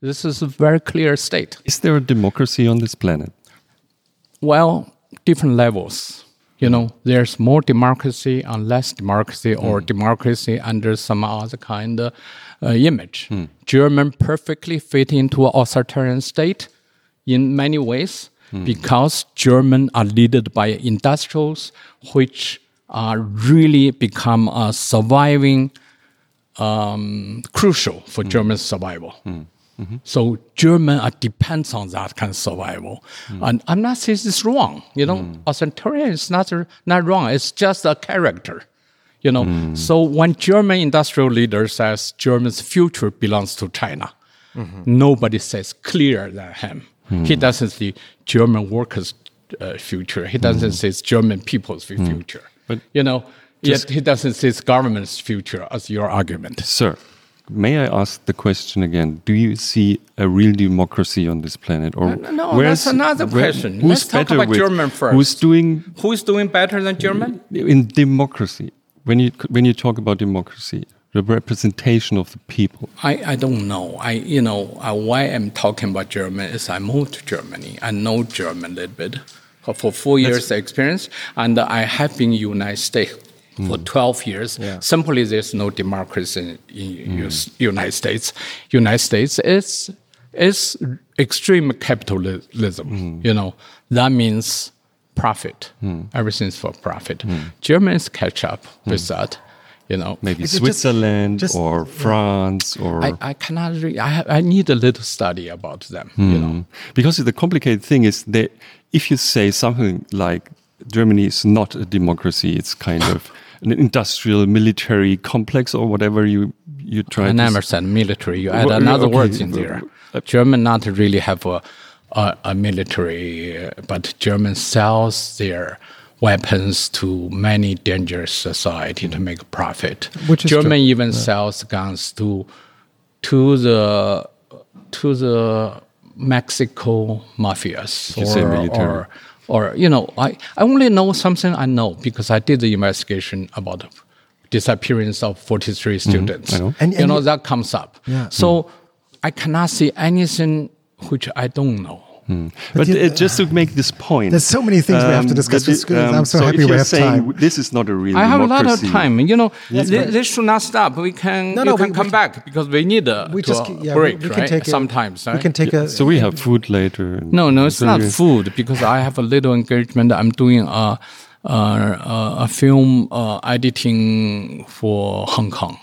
This is a very clear state. Is there a democracy on this planet? Well, different levels. You know, there's more democracy and less democracy, or hmm. democracy under some other kind of uh, image. Hmm. German perfectly fit into an authoritarian state in many ways hmm. because German are led by industrials, which are really become a surviving um, crucial for mm. German survival. Mm. Mm-hmm. So German uh, depends on that kind of survival. Mm. And I'm not saying it's wrong. You know, A authoritarian is not, not wrong. It's just a character. You know, so when German industrial leader says German's future belongs to China, mm-hmm. nobody says clearer than him. He doesn't see German workers' uh, future. He doesn't say it's German people's future. But you know, yet he doesn't see it's government's future as your argument. Sir, may I ask the question again? Do you see a real democracy on this planet, or no, where's- that's another where- question. Who's Let's talk about with- German first. Who's doing Who's doing better than German? in democracy? When you when you talk about democracy, the representation of the people. I, I don't know. I you know uh, why I'm talking about German is I moved to Germany. I know German a little bit for four years experience, and I have been in United States for hmm. 12 years. Simply, there's no democracy in, in United States. United States is is extreme capitalism. Hmm. You know that means profit. Hmm. Everything's for profit. Germans catch up with that. You know, Maybe Is it just- Switzerland just- or France or I, I cannot. Re- I, I need a little study about them. You know, because the complicated thing is that if you say something like Germany is not a democracy, it's kind of an industrial military complex or whatever you you try I to never said military. You add Well, another okay, words in but- there. German not really have a a, a military, uh, but German sells their weapons to many dangerous society to make profit. Which is German true. even sells guns to to the to the Mexico mafias you say or, military. or or you know I, I only know something I know because I did the investigation about disappearance of 43 mm-hmm. students. I know. And- you know that comes up. Yeah. So I cannot see anything which I don't know. But you- uh, just to make this point, There's so many things we have to um, discuss. that It's good. I'm so if happy we you're have saying time. This is not a real I have a lot of time. You know, That's thi- great. this should not stop. We can, No, you no, can we- come we- back because we need a, We to just a yeah, break, we, right? can take a, Sometimes, we can take a. So we have food later. No, no, it's not you- food because I have a little engagement. I'm doing a a, a, a film uh, editing for Hong Kong.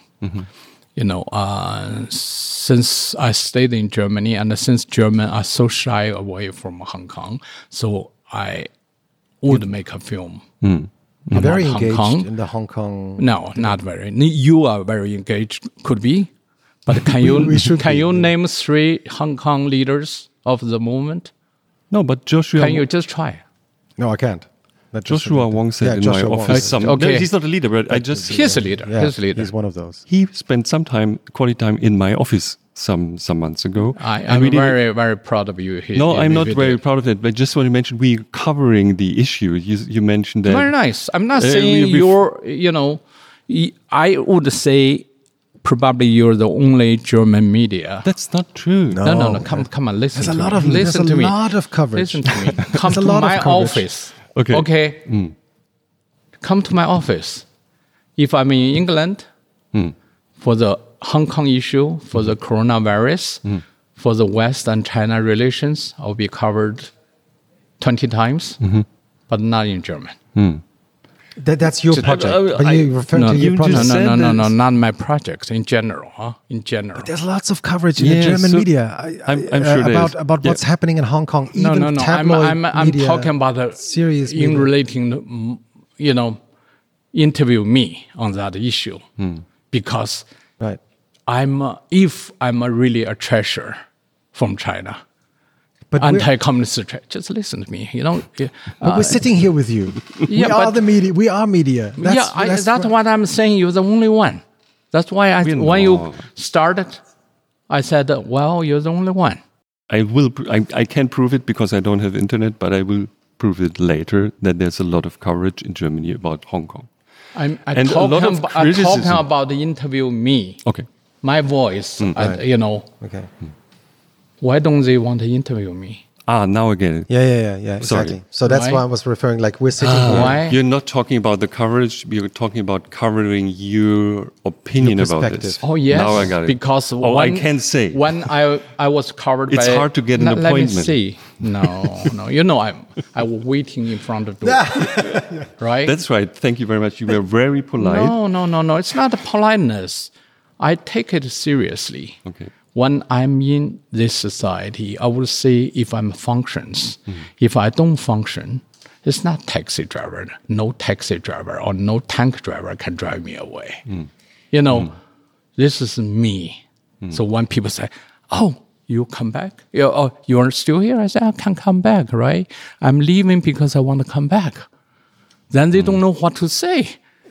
You know, uh, since I stayed in Germany and since German are so shy away from Hong Kong, so I would make a film. About very Hong engaged Kong. in the Hong Kong. No, not very. You are very engaged, could be. But can you can be, you name three Hong Kong leaders of the movement? No, but Joshua, Can you just try? No, I can't. Not Joshua. Wong said Yeah, in Joshua my Wong. office. Some, Okay. no, he's not a leader, but I just He's a leader. Yeah, He's a leader. he's one of those. he spent some time, quality time, in my office some some months ago. I, I'm we very, very proud of you. Here, No, I'm not video. very proud of it. But just want to mention we're covering the issue. You you mentioned that. Very nice. I'm not Uh, saying we- we- you're, you know, I would say probably you're the only German media. That's not true. no, no, no. No. Come, come on. Listen. There's a to lot me. of- listen there's a to me. lot of coverage. Listen to me. Come a to lot of my office. Okay. Okay. Hmm. Come to my office. If I'm in England hmm. for the Hong Kong issue, for the coronavirus, hmm. for the West and China relations, I'll be covered 20 times, mm-hmm. but not in German. That, that's your project. I- but you refer No, to your you project. no, no, no, no, no, not my project. In general, huh? In general. There's lots of coverage in Yeah, the German so- media I, I- I'm- I'm uh, sure about is. about Yeah. what's happening in Hong Kong. no, Even no, no. I'm, I'm, I'm media, talking about the serious in media. relating, to, you know, interview me on that issue because right. I'm a, if I'm a really a treasure from China, But anti-communist treasure. Just listen to me. You know. but uh, we're sitting here with you. we are the media. We are media. That's, yeah, I, that's, right. what I'm saying. You're the only one. That's why I, We when know. you started, I said, well, you're the only one. I will. pr- I, I can't prove it because I don't have internet, but I will prove it later that there's a lot of coverage in Germany about Hong Kong. I'm, I And a talking, lot of ab- I'm talking criticism. about the interview me, Okay. my voice. I- Right. you know, Okay. Why don't they want to interview me? Ah, now I get it. Yeah, yeah, yeah, yeah. Sorry. Exactly. So that's Why? why I was referring. Like we're sitting here. Why? You're not talking about the coverage. You're talking about covering your opinion Your about this. Oh yes, Now I got it. Because oh, when, I can say. when I I was covered. It's by, hard to get an No, Let me appointment. see. No, no. You know, I'm I was waiting in front of the door. right? That's right. Thank you very much. You were very polite. no, no, no, no. It's not a politeness. I take it seriously. Okay. When I'm in this society, I would say if I'm functions. Hmm. If I don't function, it's not taxi driver. No taxi driver or no tank driver can drive me away. Hmm. You know, this is me. So when people say, "Oh, you come back? You, oh, you're still here?" I say, "I can come back, right? I'm leaving because I want to come back." Then they don't know what to say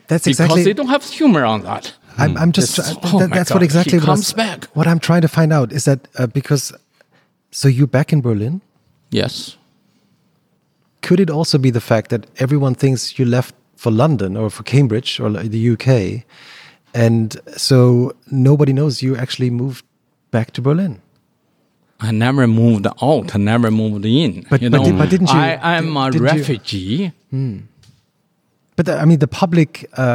That's because exactly. they don't have humor on that. I'm, I'm just. Try- oh that- that's what exactly. what was-. What I'm trying to find out is that uh, because, so you're back in Berlin. Yes. Could it also be the fact that everyone thinks you left for London or for Cambridge or the UK, and so nobody knows you actually moved back to Berlin? I never moved out, I never moved in. But- you but know, did- but didn't you- I am a did- didn't you- refugee. But the, I mean, the public. Uh, uh,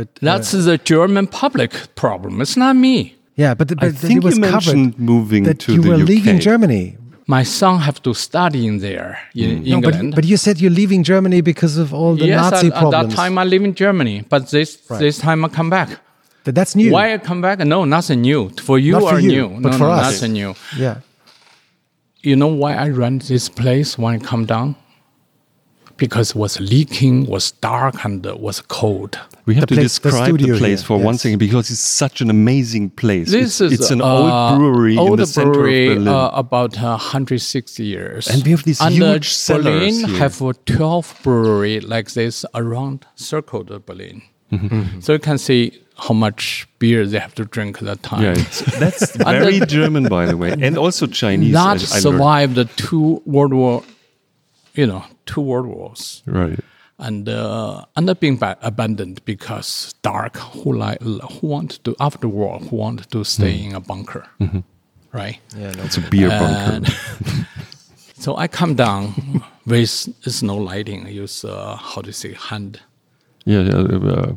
uh, That's the German public problem. It's not me. yeah, but, the, but I that think it was you mentioned covered moving that to you the were UK. leaving Germany. My son have to study in there in England. No, but, but you said you're leaving Germany because of all the yes, Nazi at, at problems. that time I live in Germany, but this Right. this time I come back. That- that's new. Why I come back? No, nothing new. For you Not for are you, new. but no, for no, us. nothing new. Yeah. You know why I rent this place when I come down? Because it was leaking, was dark, and uh, was cold. We have The to place- describe the, studio place here, for one yes. second because it's such an amazing place. This it's, is it's an uh, old brewery in old the center of Berlin. Uh, about uh, 160 years. And we have these and, huge uh, Berlin here. have uh, 12 brewery like this around circle circled Berlin. Mm-hmm. So you can see how much beer they have to drink at that time. yeah, that's very German, by the way, and also Chinese. I- Not I learned. survived the two world war, you know, two world wars. Right. and uh, end up being ba- abandoned because dark. Who like who want to after war? Who want to stay Mm. in a bunker, Mm-hmm. right? Yeah. No. It's a beer bunker. So I come down with there's no lighting. I use uh, how to say hand, Yeah, yeah, uh,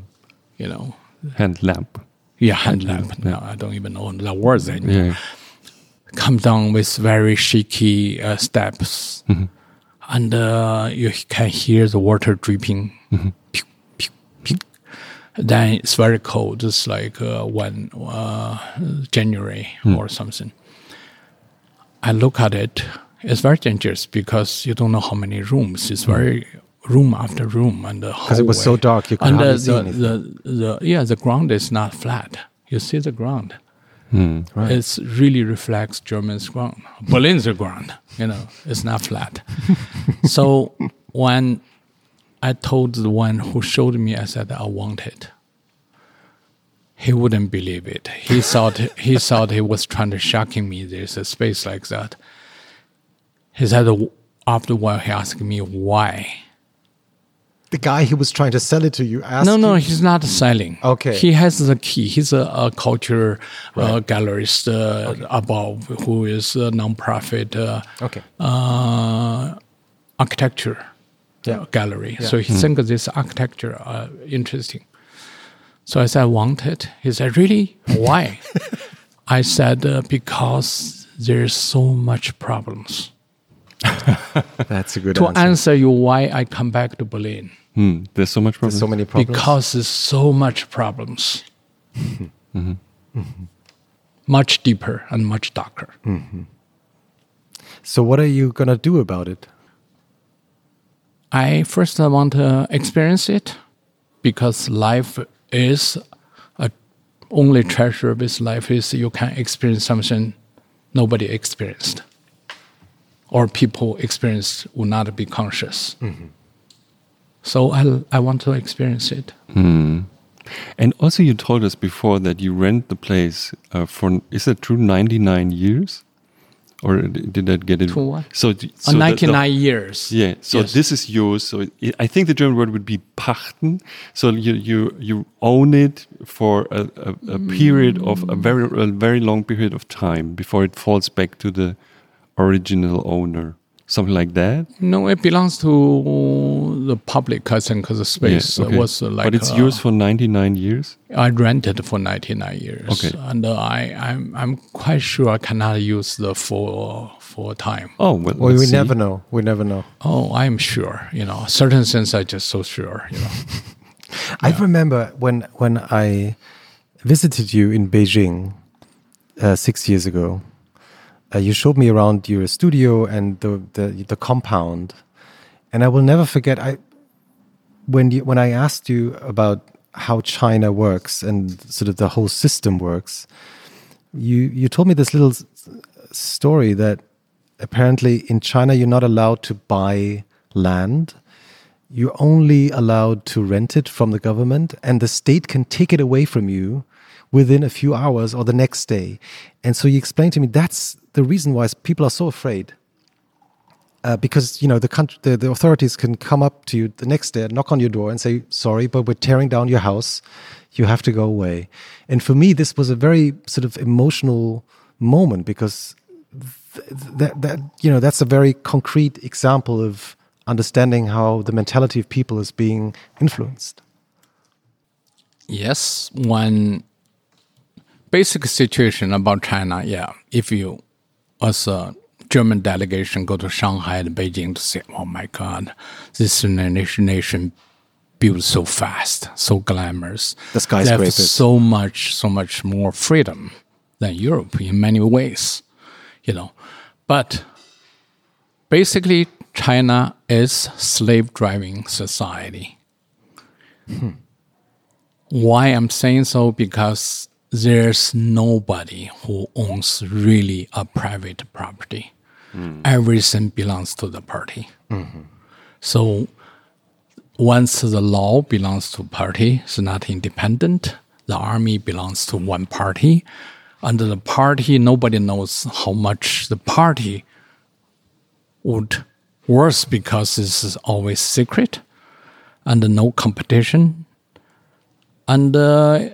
you know, hand lamp. yeah, hand lamp. No, I don't even know the words anymore. Yeah. come down with very shaky uh, steps, Mm-hmm. And uh, you can hear the water dripping. Mm-hmm. Pew, pew, pew. Then it's very cold. It's like uh, when uh, January Hmm. or something. I look at it. It's very dangerous because you don't know how many rooms. It's very room after room and Hmm. Because it was so dark, you could and hardly the, see anything. the, the yeah the ground is not flat. You see the ground. Hmm, Right. It's really reflects German's ground. Berlin's ground, you know, it's not flat. so when I told the one who showed me, I said, I want it. He wouldn't believe it. He thought he thought he was trying to shocking me. There's a space like that. He said after a while he asked me why. The guy who was trying to sell it to you asked No, no, you- he's not selling. Okay. He has the key. He's a, a culture uh, gallerist uh, above who is a nonprofit uh, Okay. uh, architecture Yeah. uh, gallery. So he thinks this architecture uh, interesting. So I said, I want it. He said, really? Why? I said, uh, because there's so much problems. That's a good To answer. answer you why I come back to Berlin. Hmm, there's so much There's so many problems. Because there's so much problems. Mm-hmm. Much deeper and much darker. Mm-hmm. so what are you gonna do about it? I first I want to experience it because life is a only treasure with life is you can experience something nobody experienced or people experienced will not be conscious. Mm-hmm. So I, I want to experience it. And also, you told us before that you rent the place uh, for is that true? Ninety nine years, or did that get it? For what? So, so the- the- 99 years. Yeah. So Yes. this is yours. So it, I think the German word would be pachten. So you you you own it for a, a, a period of a very a very long period of time before it falls back to the original owner. Something like that. No, it belongs to the public, I think, because the space Yeah, uh, okay. was uh, like. but it's uh, yours for ninety nine years. I rented for 99 years. Okay. And uh, I, I'm, I'm quite sure I cannot use the full, full time. Oh well. Well, we see. never know. We never know. Oh, I'm sure. You know, certain things I'm just so sure. You know. I remember when when I visited you in Beijing uh, six years ago. Uh, you showed me around your studio and the, the the compound, and I will never forget. I when you when I asked you about how China works and sort of the whole system works, you you told me this little story that apparently in China you're not allowed to buy land you're only allowed to rent it from the government and the state can take it away from you within a few hours or the next day and so you explained to me that's the reason why people are so afraid uh, because you know the, country, the the authorities can come up to you the next day knock on your door and say sorry but we're tearing down your house you have to go away and for me this was a very sort of emotional moment because th- that that you know that's a very concrete example of understanding how the mentality of people is being influenced yes, one basic situation about China. Yeah, if you, as a German delegation, go to Shanghai and Beijing to say, "Oh my God, this nation nation built so fast, so glamorous. The They have so much, so much more freedom than Europe in many ways, you know. But basically, China is slave driving society. Hmm. Why I'm saying so because there's nobody who owns really a private property. Everything belongs to the party. So once the law belongs to party, it's not independent. The army belongs to one party. Under the party, nobody knows how much the party would worth because this is always secret and no competition. And uh,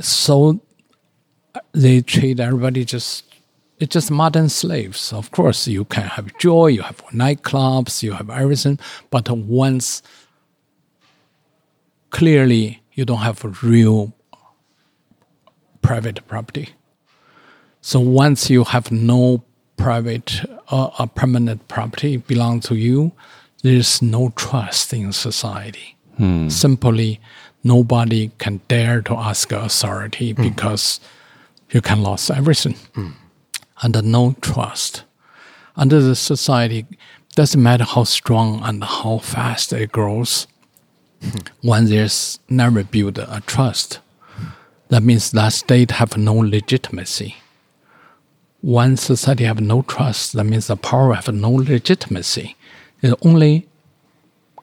so they treat everybody just it's just modern slaves. Of course, you can have joy, you have nightclubs, you have everything, but once clearly you don't have real private property. So once you have no private uh, a permanent property belong to you, there's no trust in society. Simply, nobody can dare to ask authority because you can lose everything. And no trust. Under the society, doesn't matter how strong and how fast it grows, when there's never built a trust, that means that state have no legitimacy. When society have no trust, that means the power have no legitimacy. It only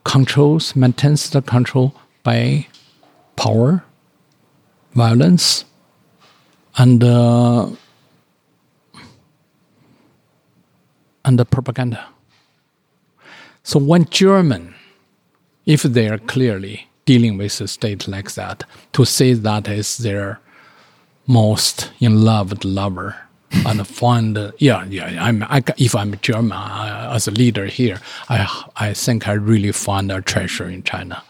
controls, maintains the control by power, violence, and uh, and the propaganda. So when German, if they are clearly dealing with a state like that, to say that is their most in love lover and find uh, yeah yeah I'm I, if I'm German uh, as a leader here I I think I really find a treasure in China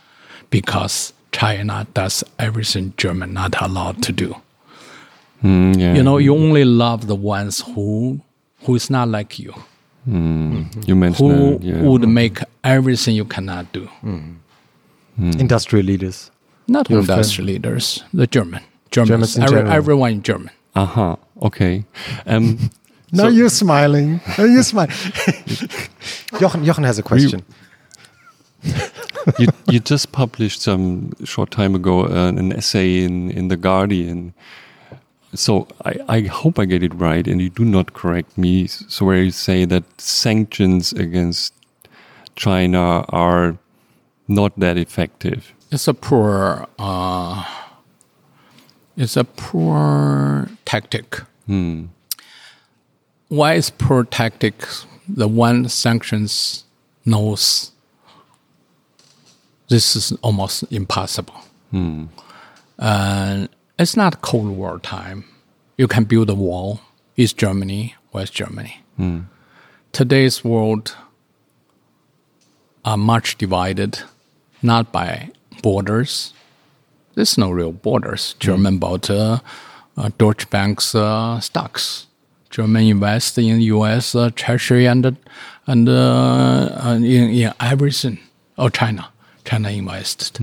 because China does everything German not allowed to do. Mm, yeah. You know, you only love the ones who who is not like you, you mentioned who that, yeah. would make everything you cannot do. Industrial leaders. Not Your industrial leaders, the German, Germans, Germans in every, everyone in German. Aha, okay. Um, Now you're smiling. Now you're smiling. Jochen, Jochen has a question. you, you just published some short time ago uh, an essay in, in The Guardian. So I, I hope I get it right, and you do not correct me. So where you say that sanctions against China are not that effective. It's a poor, uh, it's a poor tactic. Why is poor tactic? The one sanctions knows this is almost impossible. And it's not Cold War time. You can build a wall. East Germany, West Germany. Today's world are much divided, not by borders. There's no real borders. German bought uh, uh, Deutsche Bank's uh, stocks. German invest in U.S. Uh, Treasury and and uh, and in, in everything. Oh, China, China invested.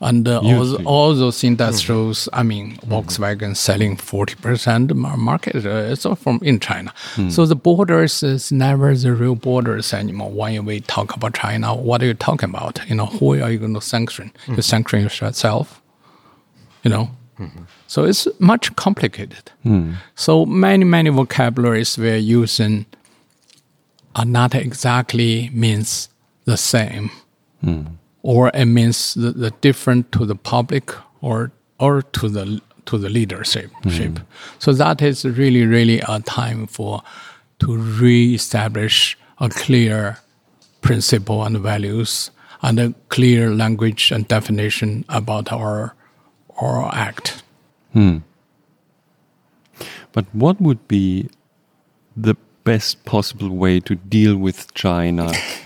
And uh, all, all those industrials, mm-hmm. I mean, mm-hmm. Volkswagen selling 40% market uh, is all from in China. Mm. So the borders is never the real borders anymore. When we talk about China, what are you talking about? You know, who are you going to sanction? You mm-hmm. sanction yourself, you know? So it's much complicated. Mm. So many, many vocabularies we're using are not exactly means the same mm. Or it means the, the different to the public or or to the to the leadership. Hmm. shape. So that is really really a time for to re-establish a clear principle and values and a clear language and definition about our our act. Hmm. But what would be the best possible way to deal with China?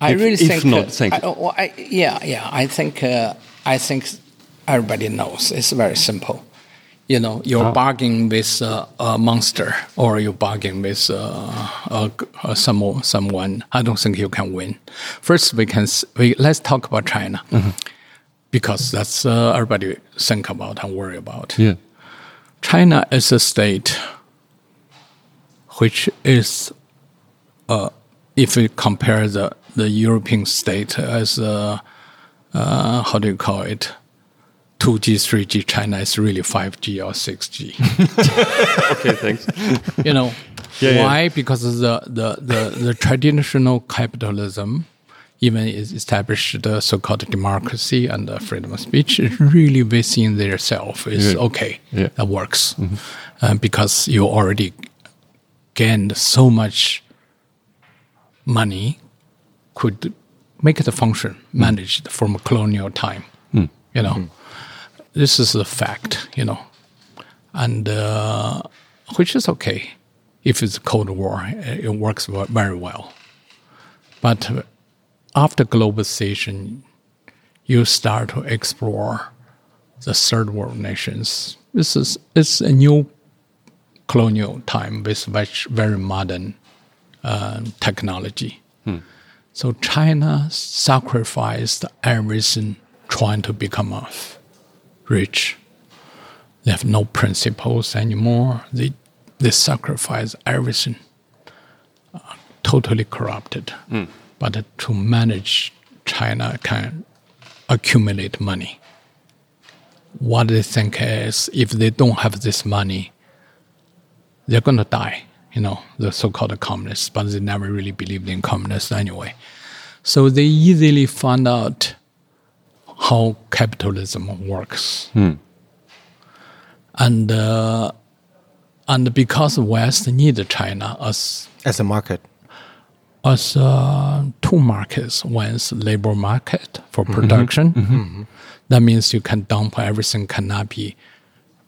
I If- really if think not uh, sanc- I, well, I, yeah, yeah. I think uh, I think everybody knows it's very simple. You know, you're bargaining with uh, a monster, or you're bargaining with uh, uh, some, someone. I don't think you can win. First, we can we, let's talk about China because that's uh, everybody think about and worry about. Yeah. China is a state which is, uh, if we compare the, the European state as, uh, uh, how do you call it? 2G, 3G, China is really 5G or 6G. Okay, thanks. you know, Yeah, yeah. why? Because of the, the, the, the traditional capitalism, even is established the so-called democracy and the freedom of speech, is really within their self is Yeah. okay. Yeah. That works uh, because you already gained so much money, could make the function, Mm. managed from colonial time. You know, this is a fact. You know, and uh, which is okay if it's Cold War, uh, it works very well. But after globalization, you start to explore the third world nations. This is it's a new colonial time with very, very modern uh, technology. So China sacrificed everything trying to become rich. They have no principles anymore. They they sacrifice everything. Uh, totally corrupted. But to manage China can accumulate money. What they think is if they don't have this money, they're going to die. You know, the so-called communists, but they never really believed in communists anyway. So they easily found out how capitalism works. And uh, and because the West need China as As a market. as uh, two markets. One's labor market for production. That means you can dump everything cannot be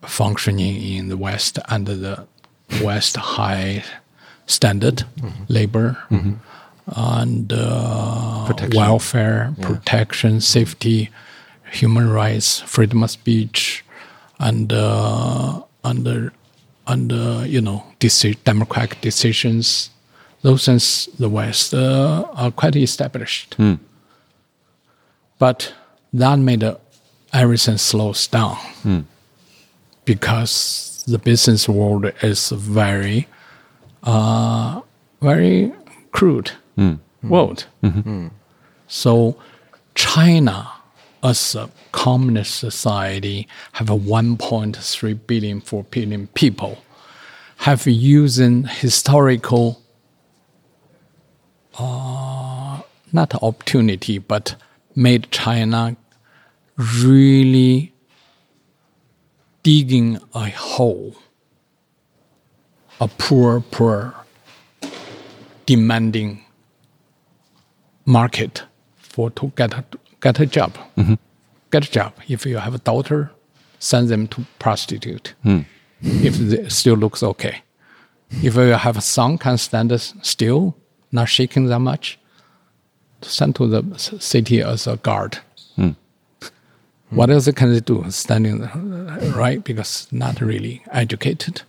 functioning in the West under the West high standard labor and uh, Protection. welfare, protection, safety, human rights, freedom of speech, and uh, under under you know deci- democratic decisions. Those things the West uh, are quite established, but that made uh, everything slows down because the business world is very, uh, very crude world. So China, as a communist society, have a 1.3 billion, 4 billion people, have using historical, uh, not opportunity, but made China really digging a hole, a poor, poor, demanding market for to get a, get a job. Mm-hmm. Get a job. If you have a daughter, send them to prostitute. Hmm. If they still looks okay. If you have a son, can stand still, not shaking that much, send to the city as a guard. What else can they do? Standing uh, right because not really educated.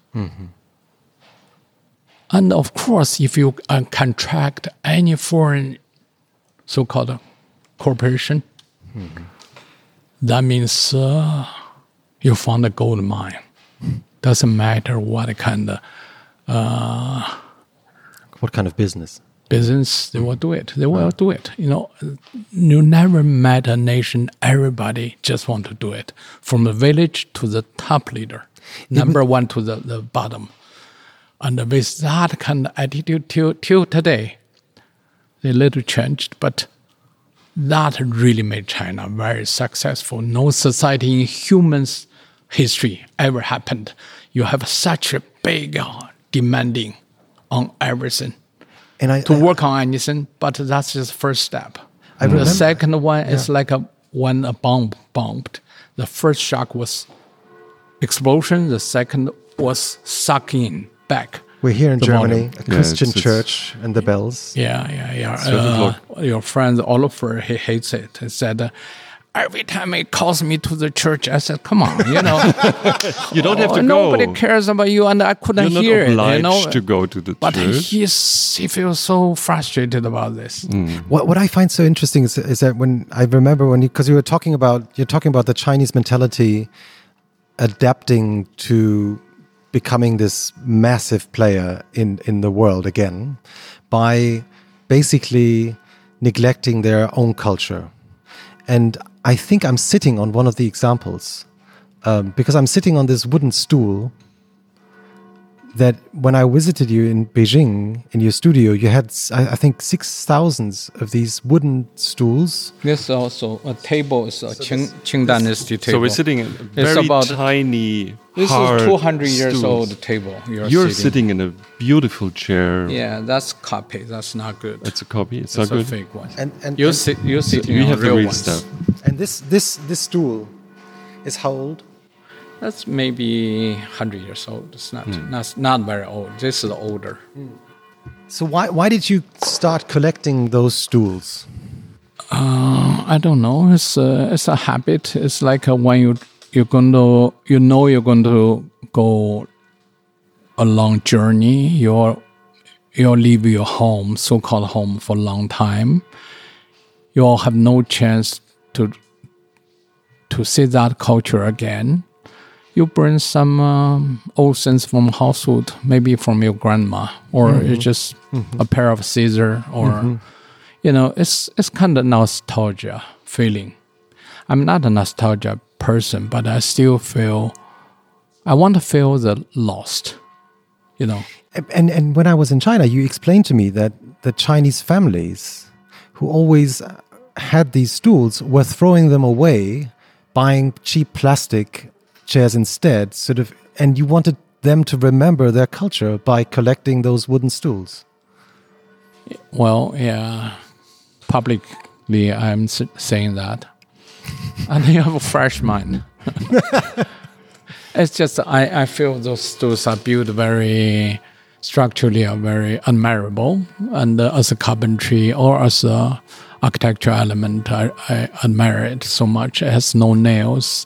And of course, if you uh, contract any foreign so-called corporation, that means uh, you found a gold mine. Doesn't matter what kind of What kind of business? Business, they will do it. They will do it. You know, you never met a nation, everybody just want to do it. From the village to the top leader, number one to the, the bottom. And with that kind of attitude till, till today, they little changed, but that really made China very successful. No society in humans history ever happened. You have such a big uh, demanding on everything And I, to I- work on anything, but that's just first step. I the second one is like a when a bomb bombed. The first shock was explosion. The second was sucking back. we're here in Germany, volume. a Christian it's- it's- church and the bells. Yeah, yeah, yeah. Sort of Uh, your friend Oliver, he hates it. He said, uh, every time he calls me to the church, I said, come on, you know. You don't have oh, to nobody cares about you, and I couldn't You're not hear it, obliged you know. to go to the but church. he's, he feels so frustrated about this. Mm. What what I find so interesting is, is that when I remember when because you were talking about you're talking about the Chinese mentality adapting to becoming this massive player in in the world again by basically neglecting their own culture. And I think I'm sitting on one of the examples um, because I'm sitting on this wooden stool that when I visited you in Beijing in your studio, you had I, I think six thousands of these wooden stools. This also a table is a Qing, Qing Dynasty table. So we're sitting in a It's very about- tiny, This is 200 years stools. old table. You're, You're sitting. sitting in a beautiful chair. Yeah, that's copy. That's not good. It's a copy. It's That's not a good. fake one. And and you're and, sit, you're sitting You on have the real real ones. stuff. and this this this stool is how old? That's maybe 100 years old. It's not Hmm. not, not very old. This is older. So why why did you start collecting those stools? I don't know. It's a, it's a habit. It's like uh when you you're going to you know you're going to go a long journey. You're you'll leave your home, so-called home, for a long time. You'll have no chance to to see that culture again. You bring some um, old things from household, maybe from your grandma, or mm-hmm. it's just mm-hmm. a pair of scissors, or mm-hmm. you know, it's it's kind of nostalgia feeling. I'm not a nostalgia person, but I still feel I want to feel the lost. You know, And and when I was in China, you explained to me that the Chinese families who always uh, had these stools were throwing them away, buying cheap plastic chairs instead, sort of, and you wanted them to remember their culture by collecting those wooden stools. Well, yeah, publicly I'm saying that. and you have a fresh mind. it's just, I, I feel those stools are built very structurally are very admirable. And uh, as a carpentry or as a architectural element, I, I admire it so much. It has no nails,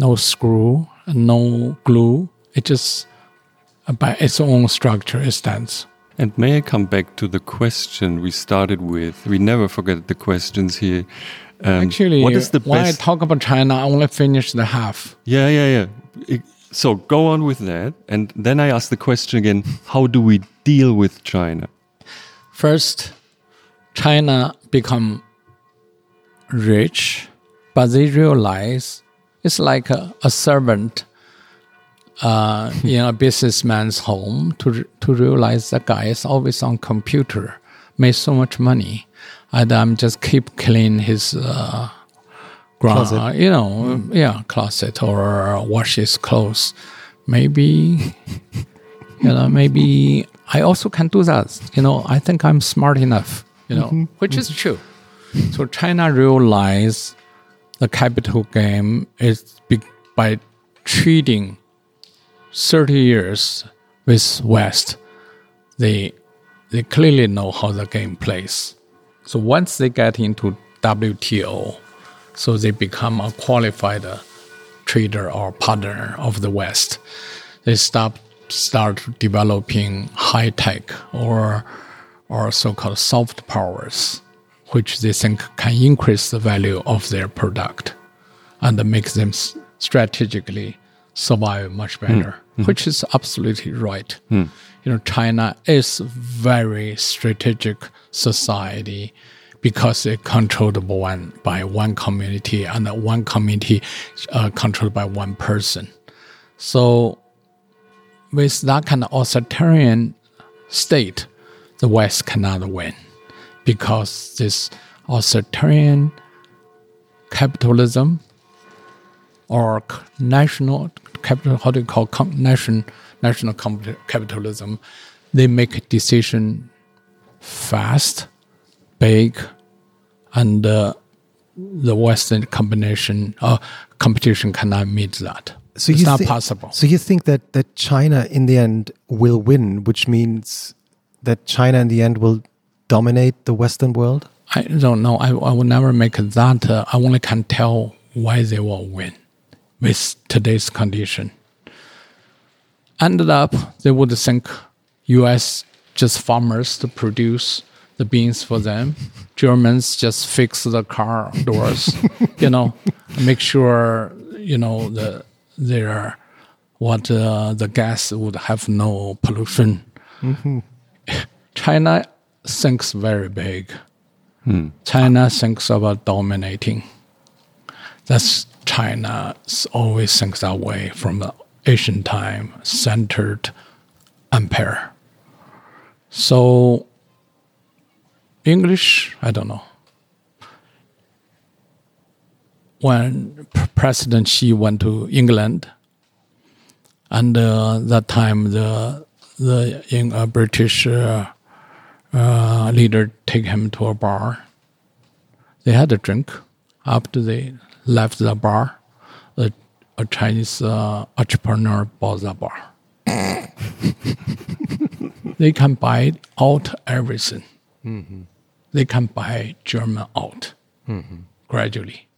no screw, and no glue. It just, by its own structure, it stands. And may I come back to the question we started with? We never forget the questions here. Um, Actually, what is the when best? I talk about China, I only finish the half. yeah, yeah, yeah. So go on with that, and then I ask the question again: How do we deal with China? First, China become rich, but they realize it's like a, a servant uh, in a businessman's home to to realize that guy is always on computer, made so much money, and I'm just keep clean his. Uh, ground, Closet. you know, yeah, closet or wash his clothes. Maybe you know, maybe I also can do that. You know, I think I'm smart enough, you know, which is true. So China realized the capital game is by treating 30 years with West, they, they clearly know how the game plays. So once they get into WTO, so they become a qualified trader or partner of the West. They stop start developing high tech or or so-called soft powers, which they think can increase the value of their product and make them strategically survive much hmm. better, hmm. which is absolutely right. Hmm. You know, China is very strategic society because it controlled by one by one community and one community uh, controlled by one person. So with that kind of authoritarian state, the West cannot win because this authoritarian capitalism or national capital, how do you call com- nation, national capitalism, they make a decision fast, big, and uh, the Western combination uh, competition cannot meet that. So it's not possible. So you think that that China in the end will win, which means that China in the end will dominate the Western world? I don't know. I, I will never make that. Uh, I only can tell why they will win with today's condition. Ended up, they would think U.S. just farmers to produce the beans for them. Germans just fix the car doors, you know, make sure you know the their what uh, the gas would have no pollution. China thinks very big. China thinks about dominating. That's China always thinks that way from the Asian time, centered empire. So English, I don't know. When President Xi went to England, and uh, that time the the Eng- uh, British uh, uh, leader take him to a bar. They had a drink. After they left the bar, a, a Chinese uh, entrepreneur bought the bar. they can buy out everything. They can buy German out gradually.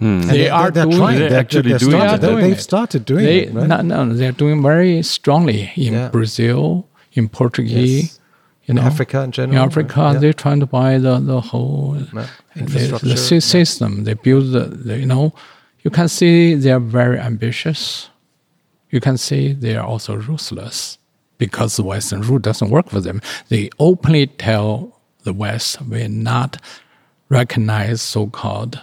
They are they're doing trying. They're They're, actually they're doing, started, doing They've it. started doing they, it, right? no, no, they're doing very strongly in Yeah. Brazil, in Portuguese, Yes. In know, Africa in general, In right? Africa, Yeah. they're trying to buy the the whole Yeah. the, Infrastructure, the sy- system. They build the, the, you know, you can see they are very ambitious. You can see they are also ruthless because the Western rule doesn't work for them. They openly tell the West we're not recognize so-called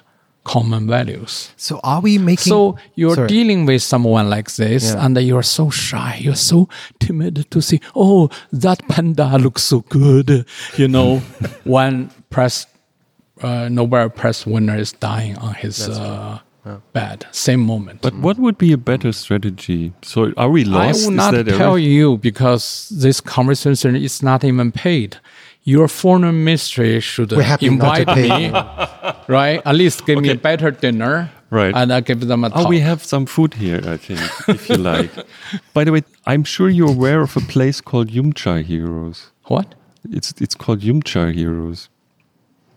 common values. So are we making? So you're Sorry. dealing with someone like this, Yeah. and you're so shy, you're so timid to see, oh, that panda looks so good. You know, when press uh, Nobel Prize winner is dying on his uh, bed, same moment. But what would be a better strategy? So are we lost? I will Is not tell everything? you because this conversation is not even paid. Your foreign ministry should We're happy not to invite me, right? At least give me a better dinner, Right. And I give them a talk. Oh, we have some food here, I think, if you like. By the way, I'm sure you're aware of a place called Yumcha Heroes. what? It's it's called Yumcha Heroes.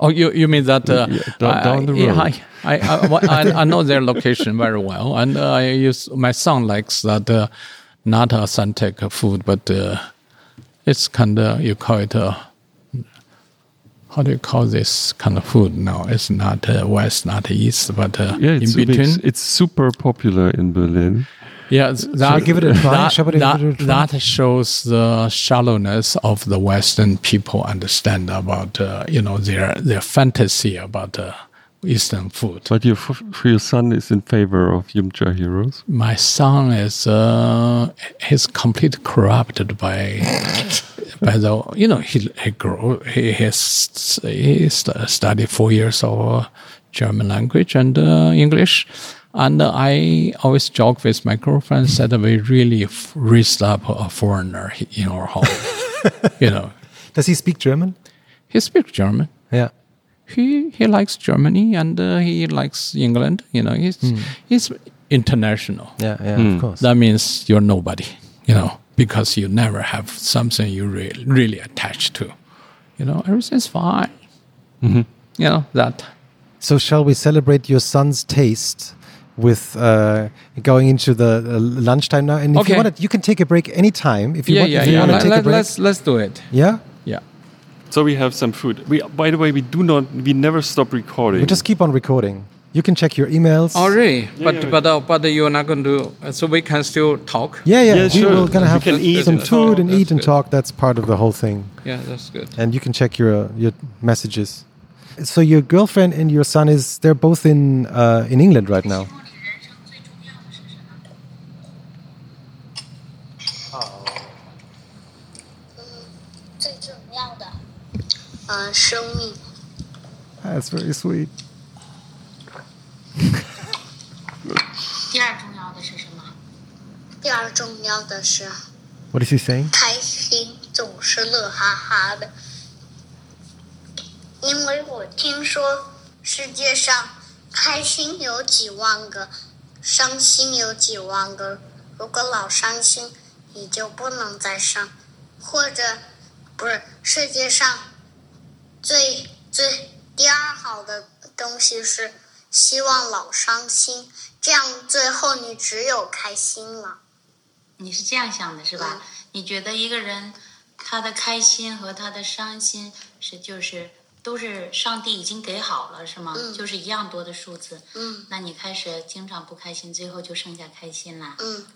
Oh, you you mean that? Uh, Yeah, down- I- down the road. I, I, I, I, I know their location very well, and uh, I use my son likes that uh, not authentic food, but uh, it's kind of you call it. Uh, how do you call this kind of food? No, it's not uh, west, not east, but uh, Yeah, it's, in between. It's, it's super popular in Berlin. Yeah, that, we give it a try? That, Shall that, it a try? that shows the shallowness of the Western people understand about uh, you know their their fantasy about uh, Eastern food. But your for your son is in favor of Yumcha Heroes. My son is uh, he's completely corrupted by by the you know he he grow he has he st- studied four years of uh, German language and uh, English. And uh, I always joke with my girlfriend that we really f- raised up a foreigner in our home. you know, Does he speak German? he speaks German. Yeah. He he likes Germany and uh, he likes England. You know, he's he's international. Yeah, yeah, of course. That means you're nobody. You know, because you never have something you really really attached to. You know, everything's fine. You know that. So, shall we celebrate your son's taste with uh, going into the uh, lunchtime now? And if Okay. you want, you can take a break anytime. If you yeah, want, yeah, if you yeah. want to Let, take a let, break. let's let's do it. yeah, Yeah. So we have some food. We, by the way, we do not, we never stop recording. we just keep on recording. You can check your emails. Oh, really? but yeah. but uh, but you're not going to. Uh, so we can still talk. Yeah, yeah. Yeah, we sure. will gonna We have can eat some and food talk. and That's eat and good. talk. That's part of the whole thing. Yeah, that's good. And you can check your your messages. So your girlfriend and your son is they're both in uh, in England right now. 呃，生命。 That's very sweet. 第二重要的是什么？第二重要的是 What is he saying? 开心，总是乐哈哈的。因为我听说世界上开心有几万个，伤心有几万个。如果老伤心，你就不能再伤，或者不是世界上 最最第二好的东西是希望老伤心，这样最后你只有开心了。你是这样想的，是吧？嗯你觉得一个人他的开心和他的伤心是就是都是上帝已经给好了，是吗？嗯就是一样多的数字。嗯那你开始经常不开心，最后就剩下开心了。嗯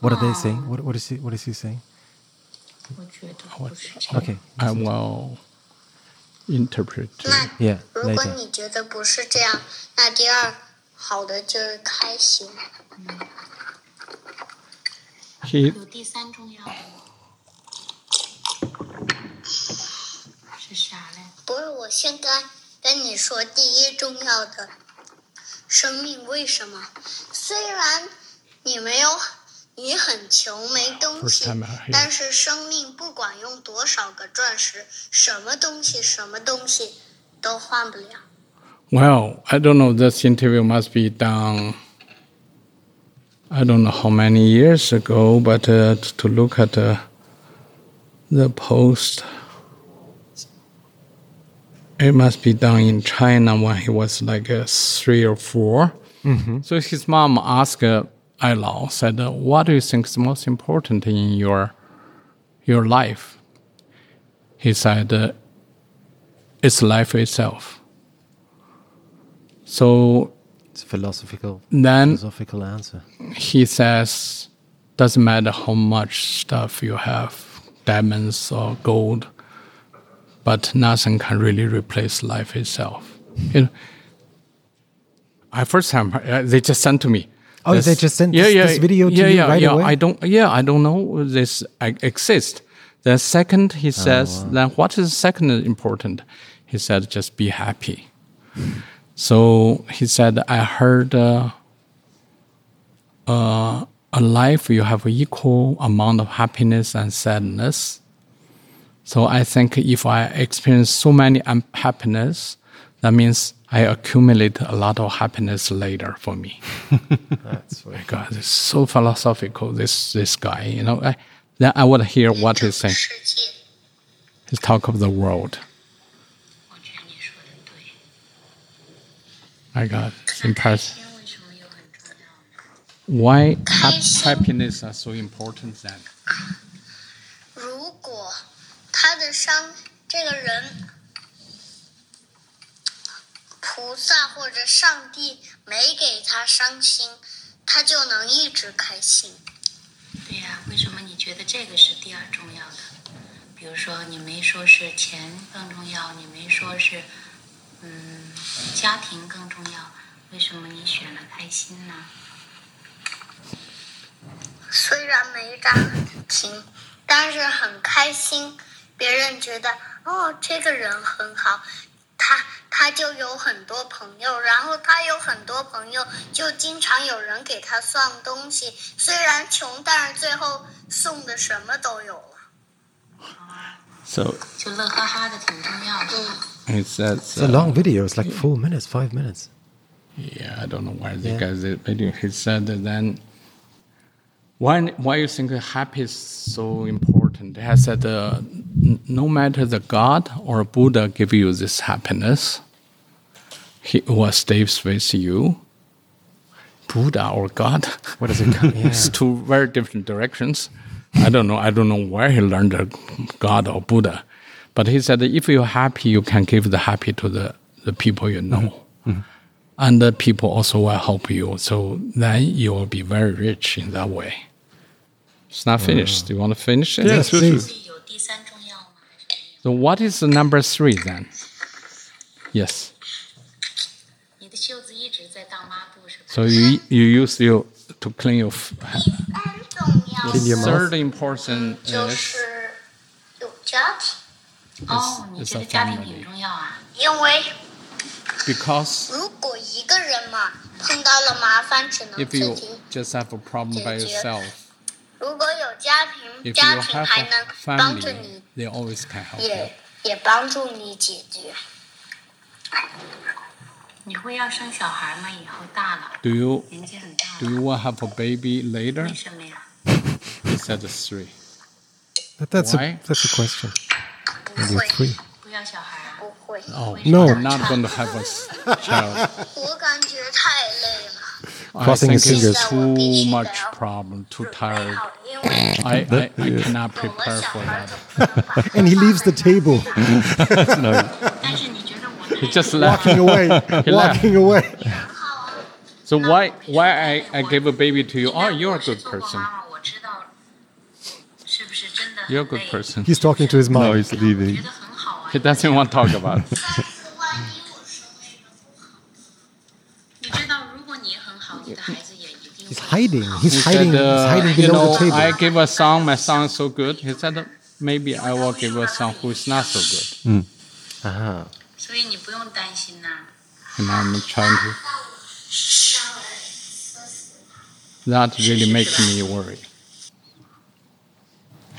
，What are they saying? What what is he what is he saying? 我觉得不是这样。Okay. I will interpret. 那 Yeah, 如果你觉得不是这样，那第二好的就是开心。He 有第三重要的吗？是啥嘞？不是，我现在跟你说第一重要的，生命为什么？虽然你没有，你很穷没东 First 西 time I hear.，但是生命不管用多少个钻石，什么东西什么东西都换不了。 Well, I don't know. This interview must be done. I don't know how many years ago, but uh, t- to look at uh, the post, it must be done in China when he was like uh, three or 4 So his mom asked Lao, said, "What do you think is most important in your your life?" He said, "It's life itself." So It's a philosophical then philosophical answer. he says, doesn't matter how much stuff you have, diamonds or gold, but nothing can really replace life itself. You know, I first time uh, they just sent to me. Oh, they just sent this- this video to yeah, you yeah, right yeah. away? I don't. Yeah, I don't know this exists. The second, he says, then what is second important? He said, just be happy. So he said, I heard uh, uh, a life you have equal amount of happiness and sadness. So I think if I experience so many unhappiness, that means I accumulate a lot of happiness later for me. That's very God, it's so philosophical. This this guy, you know. I, then I would hear what he's saying. 世界 He's talk of the world. 我觉得你说的对。 My God, it's 那开 impressive. 心为什么又很重要呢？ Why hap- 开心。 happiness are so important then? 如果他的伤，这个人， 菩萨或者上帝没给他伤心，他就能一直开心。对呀、为什么你觉得这个是第二重要的？比如说，你没说是钱更重要，你没说是嗯家庭更重要，为什么你选了开心呢？虽然没家庭，但是很开心。别人觉得哦，这个人很好，他他就有很多朋友，然后他有很多朋友，就经常有人给他送东西。虽然穷，但是最后送的什么都有了。So 就乐哈哈的挺重要的。it It's a uh, long video. It's like four minutes, five minutes. yeah, I don't know why the Yeah. guy did video. He said that then, why why you think happy is so important? He has said, uh, no matter the God or Buddha give you this happiness, he what stays with you. Buddha or God. What does it come? Yeah. it's two very different directions. I don't know. I don't know where he learned the God or Buddha, but he said if you're happy, you can give the happy to the, the people you know, and the people also will help you. So then you will be very rich in that way. It's not finished. Do you want to finish it? Yes, please. 有第三重要吗？还是没有？ So what is the number three then? Yes. 你的袖子一直在当抹布是吧？ So you you use your to clean your. f- 第三重要 Clean your mouth. Third important 就 is 是有家庭，哦，你 is 觉 a 得家庭 family 挺重要啊？因为 because 如果一个人嘛碰到了麻烦，只能 if 自 you 己。 just have a problem by 解决。 yourself, 如果有家庭家 you 庭还能帮助你，they always can help 也也帮助你解决。你会要生小孩吗？以后大了，Do you 年纪很大 do，you want have a baby later? 为什么呀？He said three. That, that's Why? a that's a question. 不 You're 会，three. 不要小孩啊？不会，Oh 为什么 No. I'm not going to have a child. 我感觉太累了 crossing his fingers. Too much problem, too tired. I, I, I yeah. cannot prepare for that. and he leaves the table. no. He just left. Walking away. he Walking left. away. So why why I, I gave a baby to you? Oh, you're a good person. You're a good person. He's talking to his mom. No, he's leaving. He doesn't want to talk about it. He's hiding. He's he hiding. Said, uh, he's hiding below you know, the table. I gave a song. My song is so good. He said, maybe I will give a song who is not so good. Mm. So you don't And I'm trying to. That really makes me worry.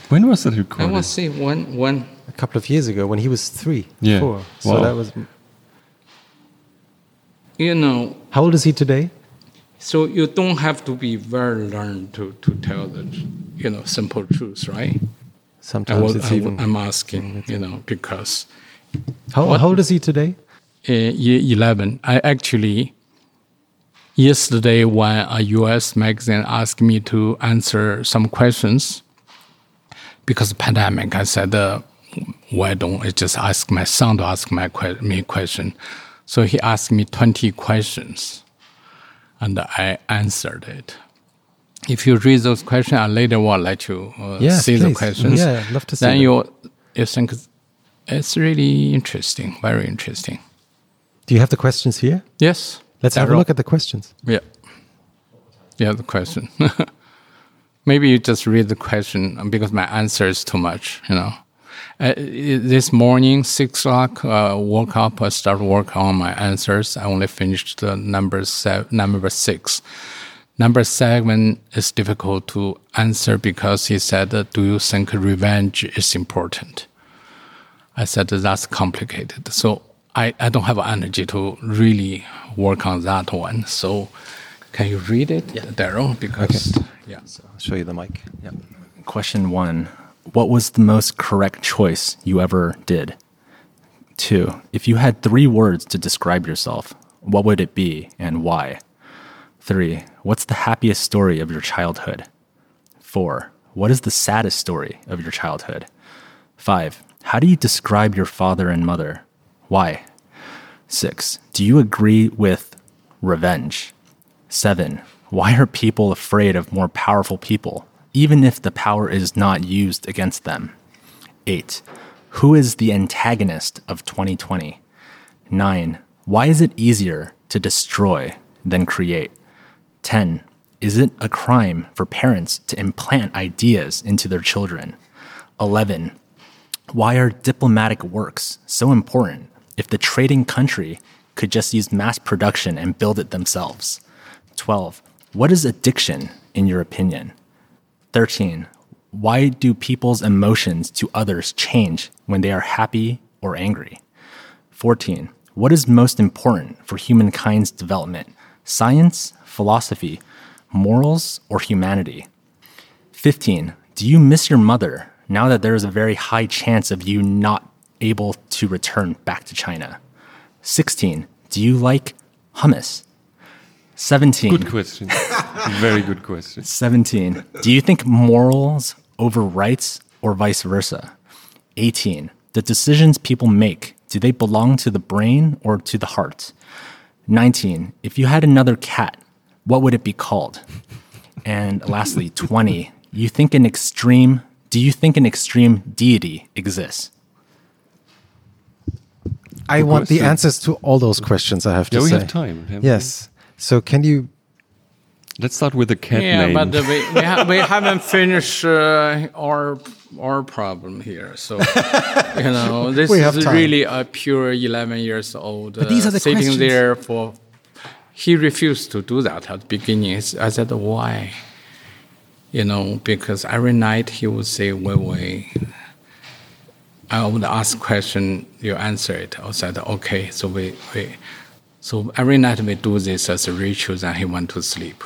When was that recorded? I want to say one, one. A couple of years ago, when he was three, yeah. four. Wow. So that was. You know. How old is he today? So you don't have to be very learned to to tell the you know simple truth, right? Sometimes was, it's I, even. am asking, you know, because how, what- how old is he today? uh, year 11, I actually, yesterday when a US magazine asked me to answer some questions, because of pandemic, I said, uh, why don't I just ask my son to ask my que- me question? So he asked me 20 questions, and I answered it. If you read those questions, I later will let you uh, Yes, see the questions. Yeah, I'd love to see Then them. you you think it's really interesting, very interesting. Do you have the questions here? Yes. Let's have a look at the questions. Yeah. Yeah, the question. Maybe you just read the question because my answer is too much, you know. Uh, this morning, six o'clock, uh, woke up, I start work on my answers. I only finished the number seven, number six. Number seven is difficult to answer because he said, "Do you think revenge is important?" I said that's complicated. So I, I don't have energy to really work on that one. So can you read it, Daryl? Because yeah. I'll show you the mic. Yeah. Question one What was the most correct choice you ever did? Two, if you had three words to describe yourself, what would it be and why? Three, what's the happiest story of your childhood? Four, what is the saddest story of your childhood? Five, how do you describe your father and mother? Why? Six, do you agree with revenge? Seven, why are people afraid of more powerful people, even if the power is not used against them? Eight, who is the antagonist of 2020? Nine, why is it easier to destroy than create? 10. Is it a crime for parents to implant ideas into their children? 11. Why are diplomatic works so important if the trading country could just use mass production and build it themselves? 12. What is addiction, in your opinion? 13. Why do people's emotions to others change when they are happy or angry? 14. What is most important for humankind's development? Science, philosophy, morals, or humanity? 15. Do you miss your mother now that there is a very high chance of you not able to return back to China? 16. Do you like hummus? 17. Good question. Very good question. 17. Do you think morals over rights or vice versa? 18. The decisions people make, do they belong to the brain or to the heart? 19. If you had another cat, what would it be called? And lastly, 20. You think an extreme do you think an extreme deity exists? I want the answers to all those questions. I have to Yeah, we say. have time. haven't we? Yes. So can you? Let's start with the cat Yeah, name. but uh, we we, ha- we haven't finished uh, our our problem here. So you know, this We is time. really a pure eleven years old. But these uh, are the sitting questions. there for. He refused to do that at the beginning. I said, why? You know, because every night he would say, wait, wait. I would ask question, you answer it. I said, okay. So we, we so every night we do this as a ritual, and he went to sleep.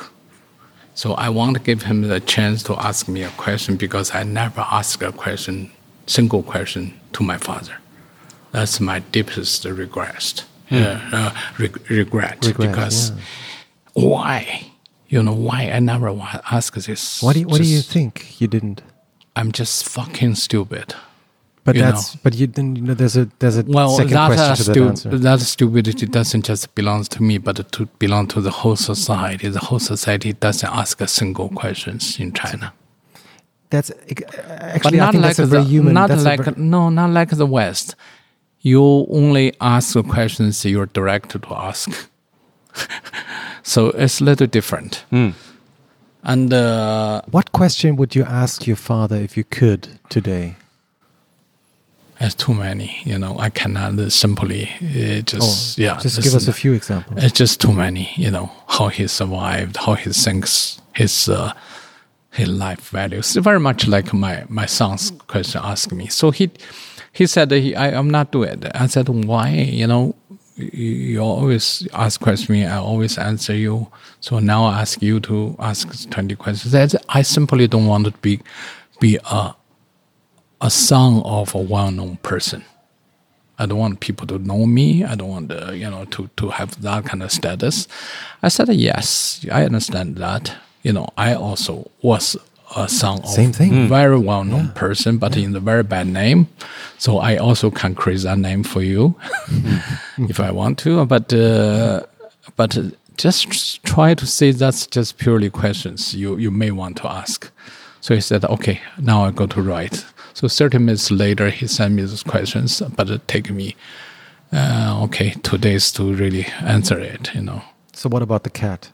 So I want to give him the chance to ask me a question because I never ask a question, single question to my father. That's my deepest regret. Uh, uh, reg- regret, Regret, because yeah. why? You know why I never ask this. What do you, What do you think you didn't? I'm just fucking stupid. But You that's. But you didn't. You know, there's a there's a Well, second that, question to that stu- answer. that stupidity doesn't just belong to me, but to belong to the whole society. The whole society doesn't ask a single questions in China. That's ex- But actually. I not think like that's a very the, human. not that's like ver- no, not like the West. You only ask the questions you're directed to ask. so it's a little different. And uh, What question would you ask your father if you could today? It's too many. You know, I cannot simply uh, just yeah. Oh, Just it's give us a few examples. It's just too many, you know, how he survived, how he thinks his uh, his life values. Very much like my my son's question asked me. So he he said he, I am not doing it. I said why? You know, you, always ask question me. I always answer you. So now I ask you to ask twenty questions. That's, I simply don't want to be be a a son of a well known person. I don't want people to know me. I don't want the, you know to to have that kind of status. I said yes, I understand that. You know, I also was a son Same of thing. very well known person, but in the very bad name. So I also can create that name for you if I want to. But uh, but uh, just try to say that's just purely questions you you may want to ask. So he said, okay, now I go to write. So 30 minutes later, he sent me those questions, but it take me, uh, okay, two days to really answer it, you know. So what about the cat?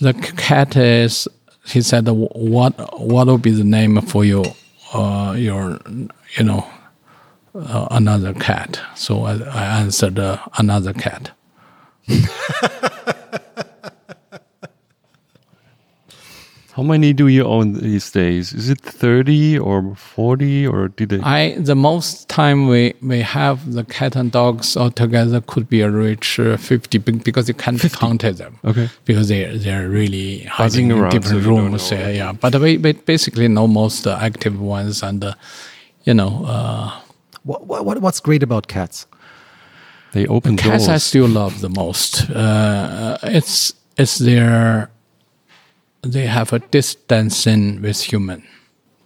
The cat is, he said, what what will be the name for your uh, your, you know, uh, another cat. So I, I answered uh, another cat. How many do you own these days? Is it 30 or 40 or did they? I the most time we we have the cat and dogs all together could be a reach uh, 50 because you can't count them. Okay. Because they they're really Buzzing hiding in around, so different don't rooms. know. Yeah, yeah. But we, we basically know most uh, active ones and uh, you know uh, What, what, what's great about cats? they open cats I still love the most. Uh, it's it's their they have a distancing with human.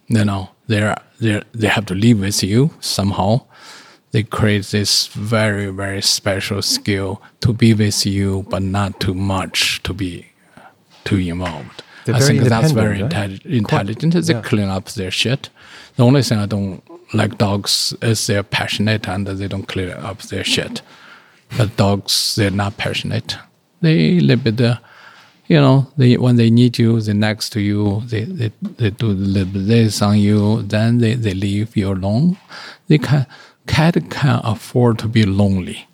You know, they're they they have to live with you somehow. They create this very very special skill to be with you, but not too much to be too involved. They're I think that's very independent, intelli- intelligent. They yeah. clean up their shit. The only thing I don't like dogs is they're passionate and they don't clear up their shit. But dogs, they're not passionate. They live with the, you know, they when they need you, they're next to you. They they, they do a little bit this on you. Then they, they leave you alone. They can cat can afford to be lonely.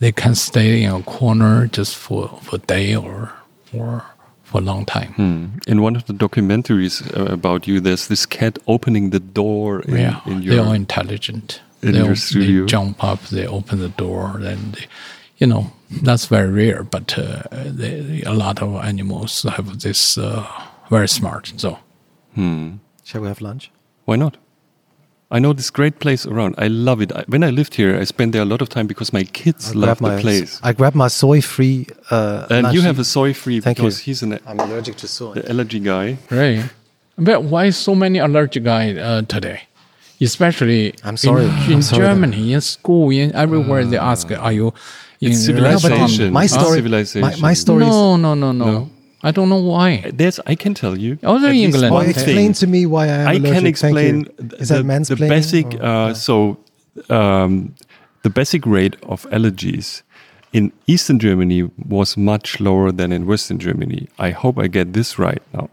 They can stay in a corner just for for a day or or for a long time. In one of the documentaries uh, about you, there's this cat opening the door in, Yeah, in they're intelligent. in they, your studio. they jump up, they open the door, then they, you know, that's very rare. But uh, they, a lot of animals have this uh, very smart. So Shall we have lunch? Why not? I know this great place around. I love it. I, when I lived here, I spent there a lot of time because my kids I'll love grab the my, place. I grabbed my soy-free. Uh, and you have a soy-free Thank because you. he's an I'm allergic to soy. the allergy guy. right. But why so many allergic guys uh, today? Especially I'm sorry. in, I'm sorry that- Germany, in school, in everywhere they ask, "Are you in It's restaurant?" civilization. My story. Civilization. My, my story is. No, no, no, no, No. I don't know why. There's, I can tell you. Oh, they're at England. Well, explain thing. to me why I am I allergic. can explain Is the, that the basic. or- Uh, so, um, the basic rate of allergies in Eastern Germany was much lower than in Western Germany. I hope I get this right now.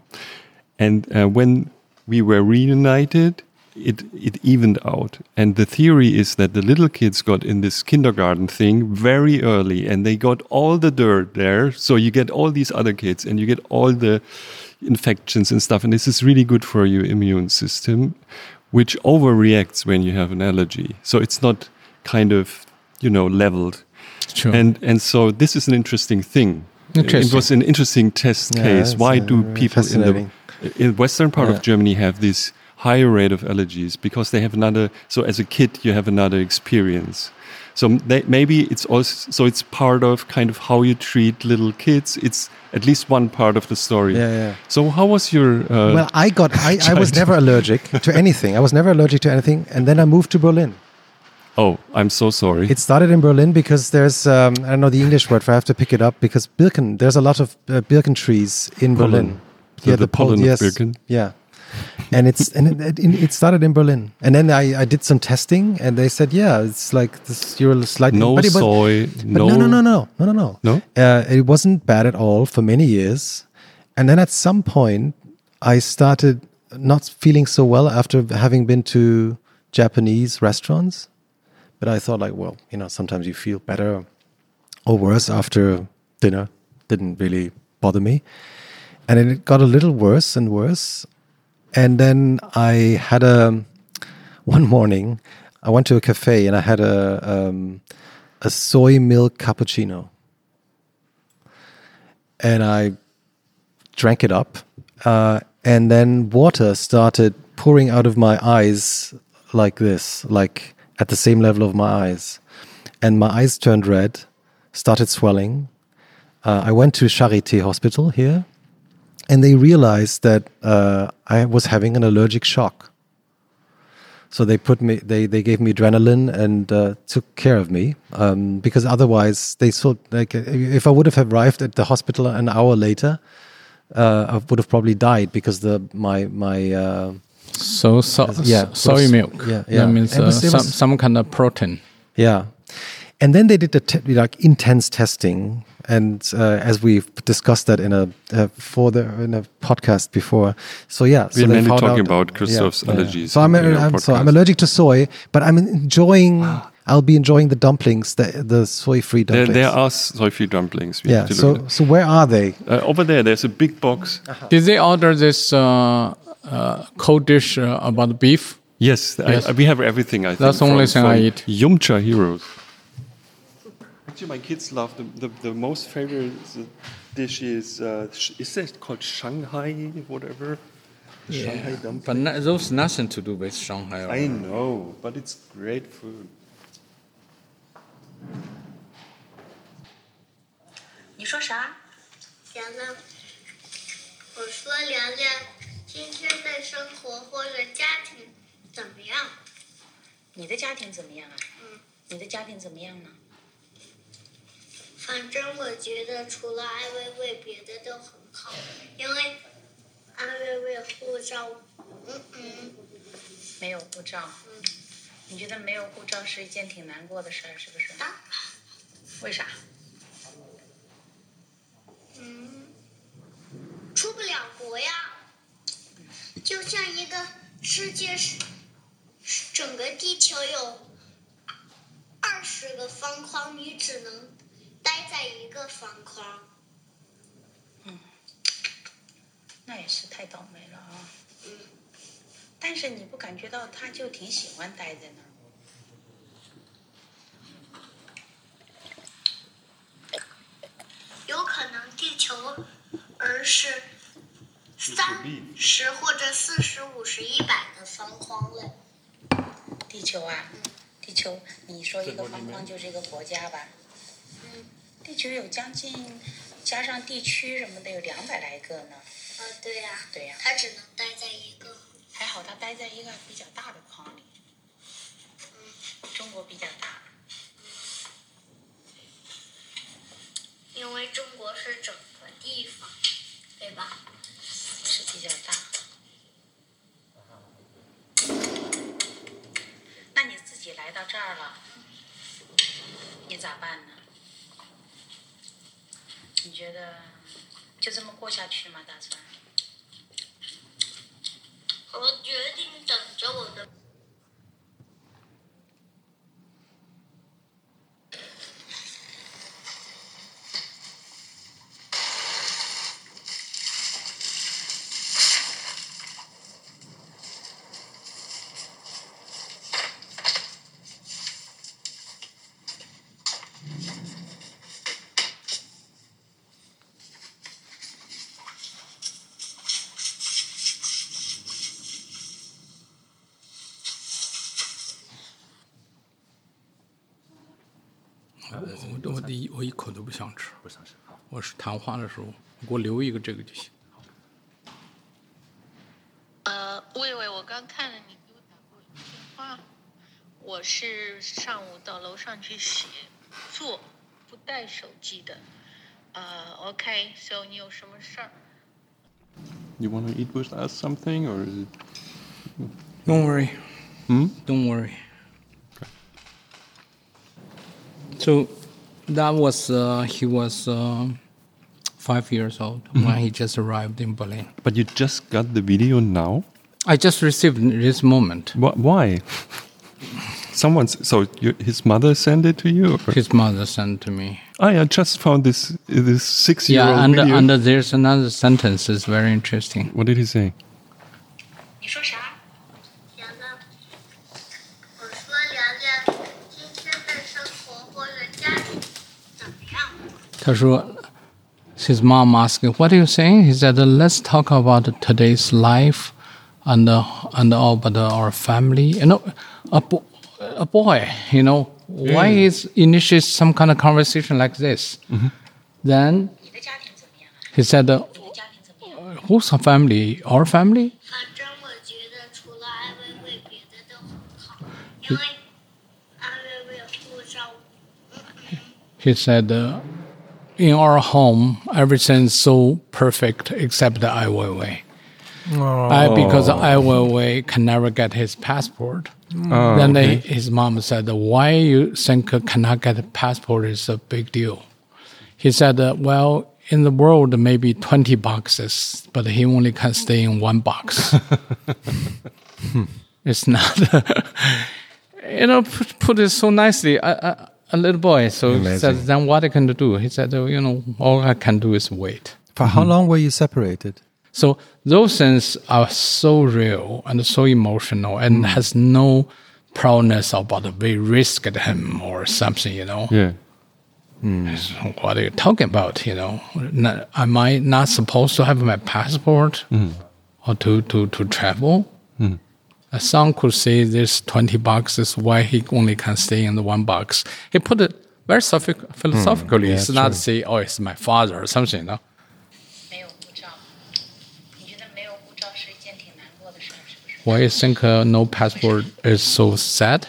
And uh, when we were reunited, it it evened out. And the theory is that the little kids got in this kindergarten thing very early, and they got all the dirt there. So you get all these other kids, and you get all the infections and stuff. And this is really good for your immune system, which overreacts when you have an allergy. So it's not kind of you know leveled. Sure. And and so this is an interesting thing. Interesting. It was an interesting test Yeah, case. Why uh, do people in the in western part Yeah. of Germany have this higher rate of allergies because they have another. So as a kid, you have another experience. So they, maybe it's also so it's part of kind of how you treat little kids. It's at least one part of the story. Yeah, yeah. So how was your? Uh, Well, I got. I, I was never allergic to anything. I was never allergic to anything, and then I moved to Berlin. oh, I'm so sorry. It started in Berlin because there's um, I don't know the English word for I have to pick it up because Birken there's a lot of uh, Birken trees in Pollen. Berlin. The- the pol- pollen of Birken? Yeah, and it's and it, it, started in Berlin, and then I, I did some testing, and they said yeah, it's like this you're slightly no but soy. but no. no, no, no, no, no, no, no. Uh, it wasn't bad at all for many years, and then at some point, I started not feeling so well after having been to Japanese restaurants. But I thought, like, well, you know, sometimes you feel better or worse after dinner. Didn't really bother me, and then it got a little worse and worse. And then I had a one morning. I went to a cafe and I had a um, a soy milk cappuccino, and I drank it up, uh, and then water started pouring out of my eyes like this, like at the same level of my eyes, and my eyes turned red, started swelling. Uh, I went to Charité Hospital here, and they realized that uh, I was having an allergic shock. So they put me, they they gave me adrenaline and uh, took care of me um, because otherwise they thought like if I would have arrived at the hospital an hour later, uh, I would have probably died because the my my uh, So, so Yeah, soy was- milk. yeah, yeah. That means It uh, was- some, was- some kind of protein. yeah, and then they did the te- like intense testing, and uh, as we've discussed that in a uh, for the in a podcast before. So yeah, so We're they mainly found talking out- about Christoph's allergies So I'm, in your I'm so I'm allergic to soy, but I'm enjoying. I'll be enjoying the dumplings, the the soy-free There, dumplings. there are soy-free dumplings. We yeah. So so where are they? uh, over there, there's a big box. Did they order this uh, uh, cold dish uh, about beef? Yes, Yes. I, we have everything. I think That's the only from- thing I eat. Yumcha Heroes. Actually, my kids love the the, the most favorite dish is uh, sh- is that called Shanghai whatever? Shanghai dumpling. But no, those nothing to do with Shanghai. I know, but it's great food. 你说啥？凉凉，我说凉凉，今天的生活或者家庭怎么样？你的家庭怎么样啊？嗯，你的家庭怎么样呢？ 反正我觉得除了艾薇薇，别的都很好，因为艾薇薇护照，嗯嗯，没有护照。你觉得没有护照是一件挺难过的事儿，是不是？为啥？嗯，出不了国呀，就像一个世界是，整个地球有二十个方框，你只能待在一个方框。那也是太倒霉了啊。嗯。但是你不感觉到他就挺喜欢待在那儿？有可能地球而是三十或者四十、五十、一百个方框嘞。地球啊，地球，你说一个方框就是一个国家吧？嗯，地球有将近，加上地区什么的有两百来个呢。啊，对呀、对呀它只能待在一个。还好他待在一个比较大的框里。中国比较大，因为中国是整个地方，对吧？是比较大。那你自己来到这儿了，你咋办呢？你觉得就这么过下去吗？打算？我决定等着我的。我我第一我一口都不想吃，不想吃。好，我是谈话的时候给我留一个这个就行。呃，魏魏，我刚看了你给我打过一个电话，我是上午到楼上去写作，不带手机的。呃，OK，so、你有什么事儿？You want to eat with us something, or is it? Don't worry. Hmm? Don't worry. So that was uh, he was uh, five years old mm-hmm. when he just arrived in Berlin. But you just got the video now? I just received this moment. Wh- why? Someone's so you, his mother sent it to you. Or? His mother sent to me. Ah, I just found this this six year old. Yeah, under video. under there's another sentence It's very interesting. What did he say? You his mom asked, "What are you saying?" He said, "Let's talk about today's life, and uh, and all about our family." You know, a, bo- a boy, you know, mm. why is initiates some kind of conversation like this? Mm-hmm. Then he said, uh, "Who's our family? Our family?" He, he said. Uh, "In our home, everything's so perfect except the Ai Weiwei." I, oh. because Ai Weiwei can never get his passport. Oh, then okay. they, his mom said, "Why you think cannot get a passport is a big deal?" He said, "Well, in the world, maybe twenty boxes, but he only can stay in one box. it's not, you know, put, put it so nicely. A, a, a little boy. So he said, then what I can do? He said, oh, you know, all I can do is wait." For how long were you separated? So those things are so real and so emotional and hmm. has no proudness about we risked him or something, you know. Yeah. Hmm. So What are you talking about, you know? N- Am I not supposed to have my passport hmm. or to, to, to travel? A son could say there's 20 boxes, why he only can stay in the one box. He put it very philosophically. Mm, yeah, it's true. not say, oh, it's my father or something, no? Why you think uh, no passport is so sad?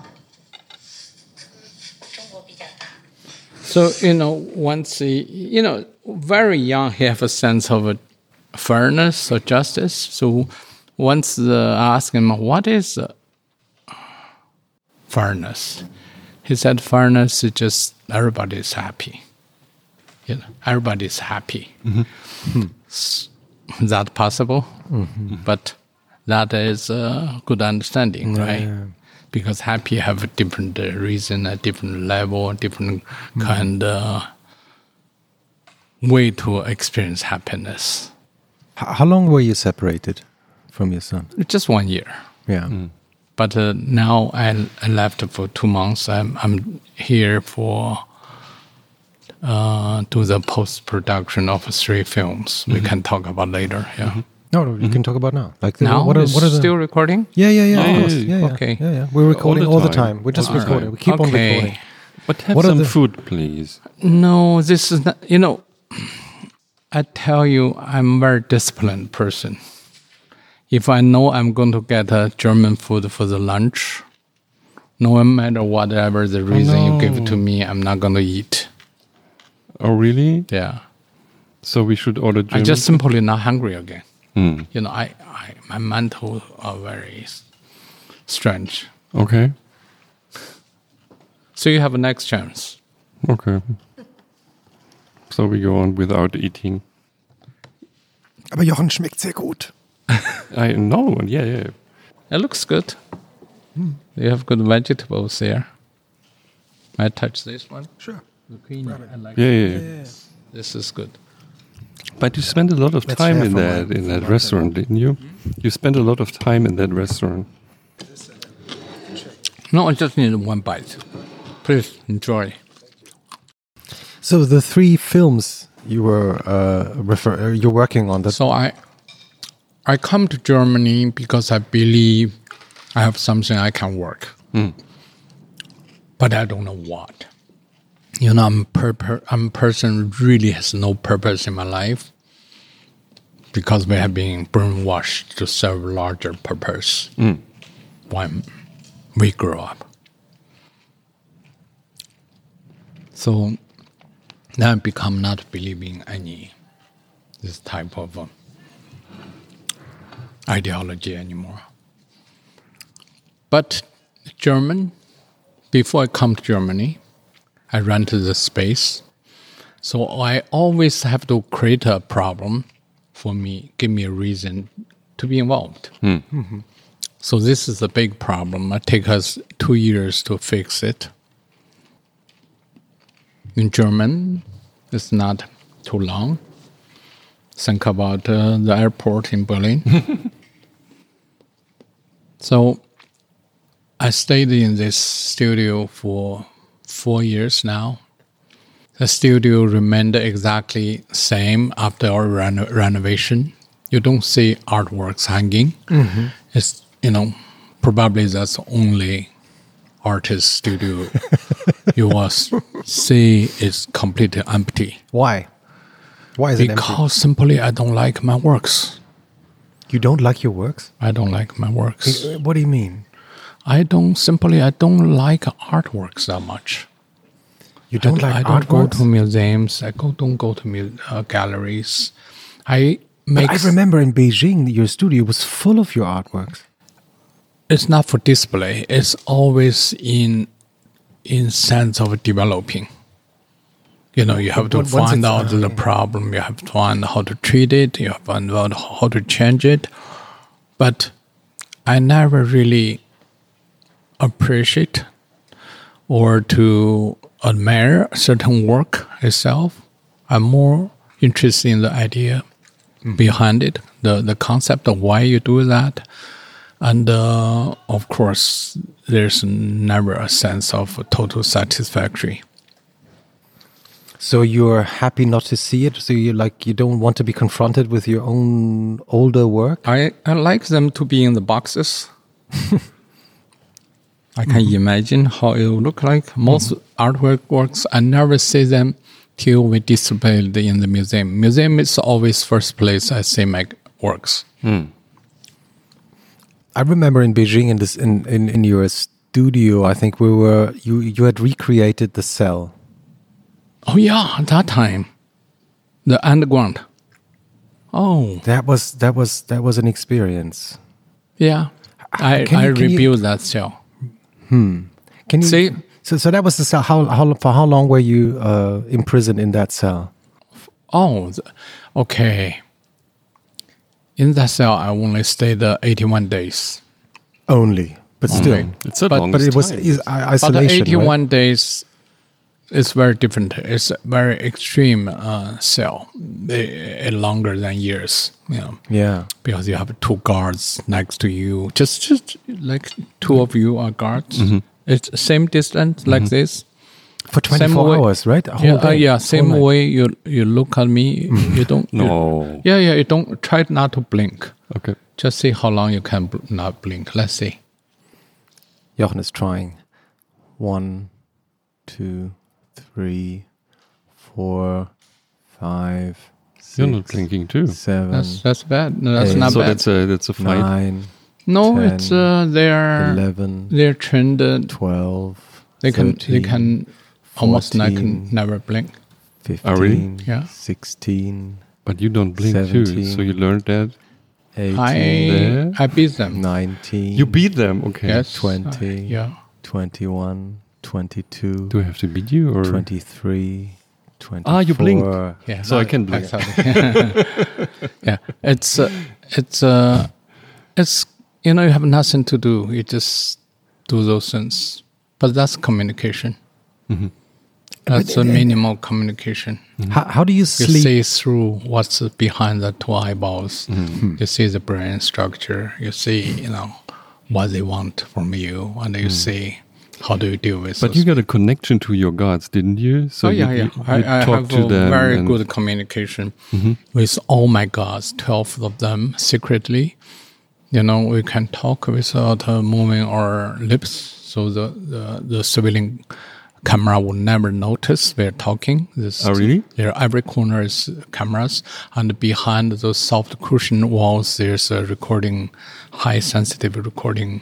So you know, once he, you know, very young, he have a sense of fairness or justice. So once uh, I asked him, "What is uh, fairness?" He said, "Fairness is just everybody is happy. You know, everybody is happy. S- Is that possible? But that is a good understanding, right? Because happy have a different uh, reason, a different level, a different kind of way to experience happiness. H- how long were you separated from your son? Just one year. Yeah. But uh, now I, I left for two months. I'm, I'm here for uh, do the post production of three films. We can talk about later. Yeah. No, no, you can mm-hmm. talk about now. Like the- Now what are, what are the still recording. Yeah, yeah, yeah. Course. yeah, Yeah, yeah. okay. Yeah, yeah. We're recording the all the time. time. We're just All recording. time. We keep on recording. But have What some the- food, please. No, this is not. You know, I tell you, I'm a very disciplined person. If I know I'm going to get a German food for the lunch, no matter whatever the reason you give to me, I'm not going to eat. Oh, really? Yeah. So we should order German. I just simply not hungry again. Hmm. You know, I, I my mental are very strange. Okay. So you have a next chance. Okay. So we go on without eating. Aber Jochen schmeckt sehr gut. I know. Yeah, yeah. It looks good. You have good vegetables there. I touch this one. Sure. Zucchini. I like Yeah, yeah. yeah. This is good. But you spent a lot of Let's time in that my- in that restaurant, didn't you? You spent a lot of time in that restaurant. No, I just need one bite. Please enjoy. So the three films you were uh, refer- uh, you're working on that So I, I come to Germany because I believe I have something I can work, but I don't know what. You know, I'm purpo- I'm a person who really has no purpose in my life because we have been brainwashed to serve larger purpose when we grow up. So then I become not believing any this type of um, ideology anymore. But German, before I come to Germany, I rented the space. So I always have to create a problem for me, give me a reason to be involved. So this is a big problem. It takes us two years to fix it. in German. It's not too long. Think about uh, the airport in Berlin. so I stayed in this studio for four years now. The studio remained exactly same after our reno- renovation. You don't see artworks hanging. Mm-hmm. It's you know probably that's only artist studio you will see is completely empty Why? Why is it because simply I don't like my works. You don't like your works? I don't like my works. What do you mean? I don't simply I don't like artworks that much. You don't I, like I don't go to museums. I go, don't go to mu- uh, galleries. I make. I remember in Beijing, your studio was full of your artworks. it's not for display. It's always in in sense of developing. You know, you have to find out the problem. You have to find how to treat it. You have to find out how to change it. But I never really appreciate or to admire certain work itself. I'm more interested in the idea behind it, the the concept of why you do that, and uh, of course, there's never a sense of total satisfactory. So you're happy not to see it. So you like you don't want to be confronted with your own older work. I, I like them to be in the boxes. I can mm-hmm. imagine how it will look like. Most mm-hmm. artwork works, I never see them till we display it in the museum. Museum is always first place I see my works. Hmm. I remember in Beijing in this in, in, in your studio, I think we were you you had recreated the cell. Oh yeah, at that time, the underground. Oh That was that was that was an experience. yeah, I Can I you- can you- rebuilt that cell. Can you See- So so that was the cell. How how for how long were you uh, imprisoned in that cell? Oh, okay. In that cell, I only stayed uh, 81 days. Only, but still, Only. It's a But- longest but it was time. is, i- But the isolation. 81 days is very different. It's a very extreme uh, cell, eh, eh, longer than years. You know. Yeah. because you have two guards next to you. Just, just like two of you are guards. Mm-hmm. It's same distance like this. For twenty Same four way- hours, right? A whole Yeah, uh, yeah. Same night. way you you look at me. You don't. you- No. yeah, yeah. You don't try not to blink. Okay. Just see how long you can bl- not blink. Let's see. Jochen is trying. One, two, three, four, five, You're not six, blinking too. seven, That's that's bad. No, that's Hey. not so bad. that's a that's a fight. nine, no, 10, it's uh, they're eleven, they're trained. Uh, twelve, they can they 13, can almost like 14. never blink. fifteen, Oh, really? Yeah. sixteen, But you don't blink too. So you learned that. eighteen, I. I beat them. nineteen. You beat them. Okay. Yes. 20. uh, yeah. 21, 22, Do I have to beat you or 23, 24. Ah, you blink. Yeah. So I can blink. Yeah. It's uh, it's uh, it's you know you have nothing to do. You just do those things. But that's communication. Mm-hmm. That's a minimal communication. How, how do you You see through what's behind the two eyeballs. Mm-hmm. You see the brain structure. You see, you know, what they want from you, and you see how do you deal with. But you got a connection to your gods, didn't you? So oh yeah, you, yeah. You, I, you I have to a them very good communication Mm-hmm. with all my gods, twelve of them secretly. You know, we can talk without uh, moving our lips, so the, the the civilian camera will never notice we're talking. This, Oh, really? There, every corner is cameras, and behind those soft cushion walls, there's a recording, high sensitive recording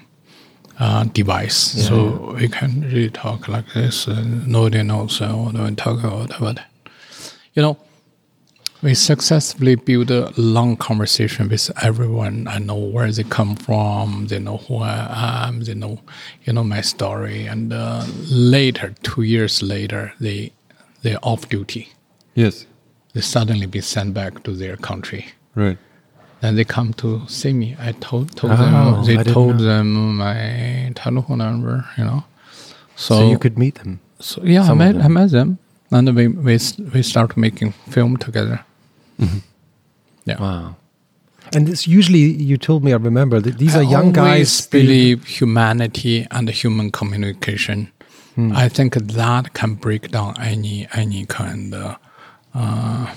uh, device. So we can really talk like this. Uh, nobody knows uh, what we talk about. But, you know, we successfully build a long conversation with everyone. I know where they come from. They know who I am. They know, you know, my story. And uh, later, two years later, they they're off duty. Yes. They suddenly be sent back to their country. Right. Then they come to see me. I told told Oh, them they I told them my telephone number. You know, so, so you could meet them. so yeah, I some met them. I met them. and we we we start making film together. Yeah. Wow. And it's usually, you told me, I remember, that these are young guys. believe humanity and human communication. Hmm. I think that can break down any any kind of uh,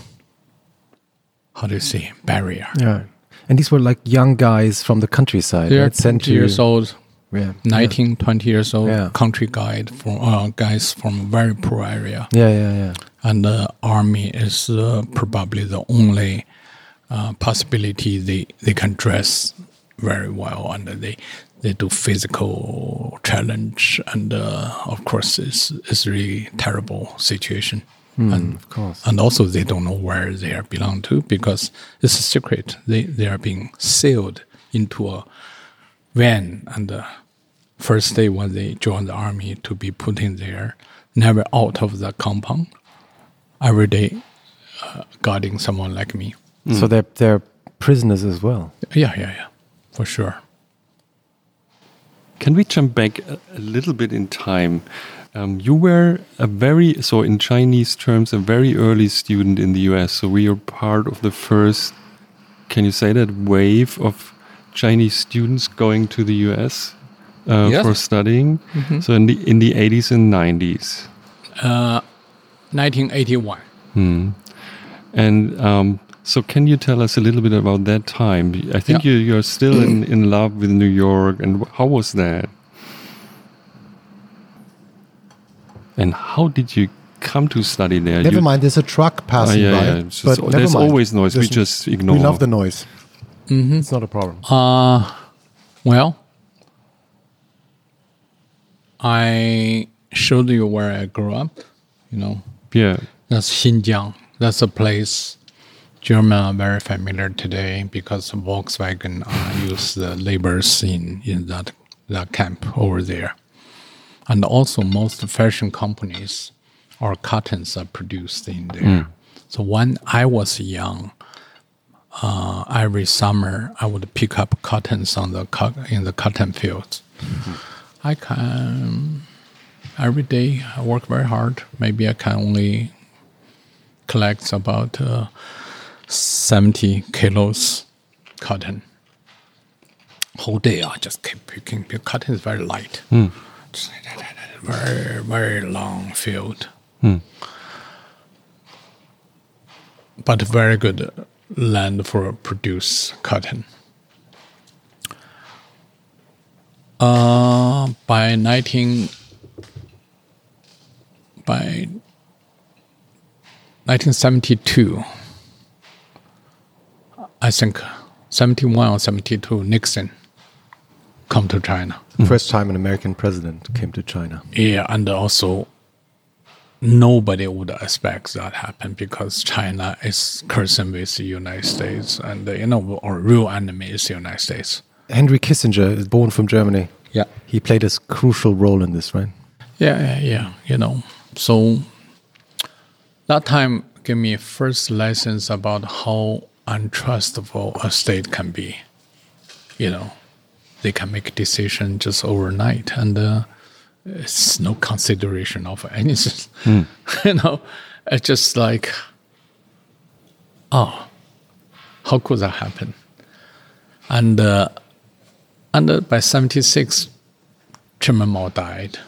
how do you say barrier. Yeah. And these were like young guys from the countryside, They're right? Sent 20 years old, Yeah. 19, 20 years old, Yeah. country guide from uh, guys from a very poor area. Yeah, yeah, yeah. and the army is uh, probably the only uh, possibility they, they can dress very well and they they do physical challenge and uh, of course it's it's really terrible situation Hmm. and of course. and also they don't know where they are belong to because it's a secret they they are being sealed into a van and the first day when they join the army to be put in there never out of the compound every day uh, guarding someone like me. Hmm. So they're, they're prisoners as well. Yeah, yeah, yeah, for sure. Can we jump back a, a little bit in time? Um, you were a very, so in Chinese terms, a very early student in the US. So we are part of the first, can you say that, wave of Chinese students going to the US uh, Yes. for studying? So in the, in the 80s and 90s. 1981. And um, so, can you tell us a little bit about that time? I think Yeah. you, you're still in, in love with New York, and how was that? And how did you come to study there? Never You- mind, there's a truck passing yeah, by. yeah, it's but just- never there's mind. always noise. We just ignore. We love the noise. Mm-hmm. It's not a problem. Uh, well, I showed you where I grew up. You know, Yeah. that's Xinjiang. That's a place German are very familiar today because Volkswagen uh, use the laborers in, in that, that camp over there. And also most fashion companies or cottons are produced in there. So when I was young, uh, every summer I would pick up cottons on the co- in the cotton fields. I can every day I work very hard. Maybe I can only collect about uh, seventy kilos cotton. Whole day I just keep picking. Cotton is very light. Just very very long field. But very good land for produce cotton. Uh, by 19 by 1972 I think 71 or 72 Nixon come to China. Mm-hmm. First time an American president came to China. Yeah, and also nobody would expect that happen because China is cursing with the United States, and you know, our real enemy is the United States. Henry Kissinger is born from Germany. Yeah, He played a crucial role in this, right? yeah, yeah, yeah. You know, so that time gave me first lessons about how untrustable a state can be. You know, they can make decision just overnight, and uh, it's no consideration of anything. you know, it's just like, oh, how could that happen? And uh, and uh, by seventy six, Chairman Mao died,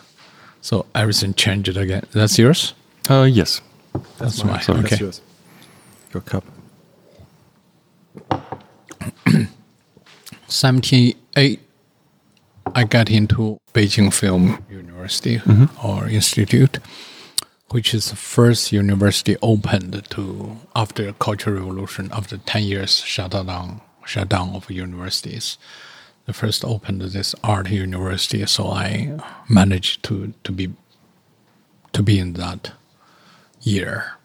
so everything changed again. That's yours. Uh, yes. That's mine. Sorry. Okay. That's yours. Your cup. 78 i got into beijing film university or institute which is the first university opened to after cultural revolution after 10 years shutdown shutdown of universities. The first opened this art university so i managed to to be to be in that year.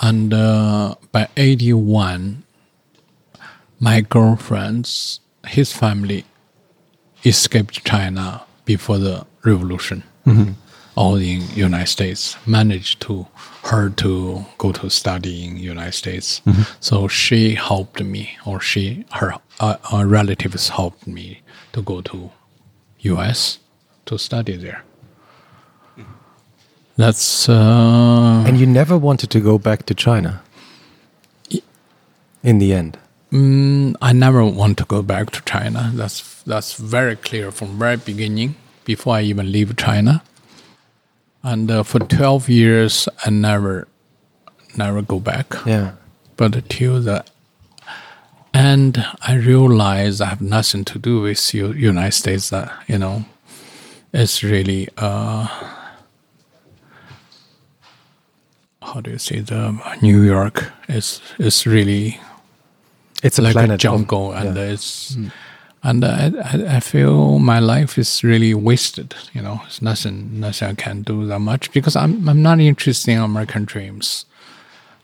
And uh, by 81 my girlfriend's his family escaped China before the revolution. All in United States managed to her to go to study in United States. So she helped me, or she her uh, uh, relatives helped me to go to U.S. to study there. That's uh, And you never wanted to go back to China. In the end. Mm, I never want to go back to China. That's that's very clear from very beginning. Before I even leave China, and uh, for twelve years, I never, never go back. Yeah. But till the end, I realize I have nothing to do with U- United States. That you know, it's really uh, how do you say the New York is is really It's a like planet a jungle, and yeah. it's mm. and I, I feel my life is really wasted. You know, it's nothing nothing I can do that much because I'm I'm not interested in American dreams.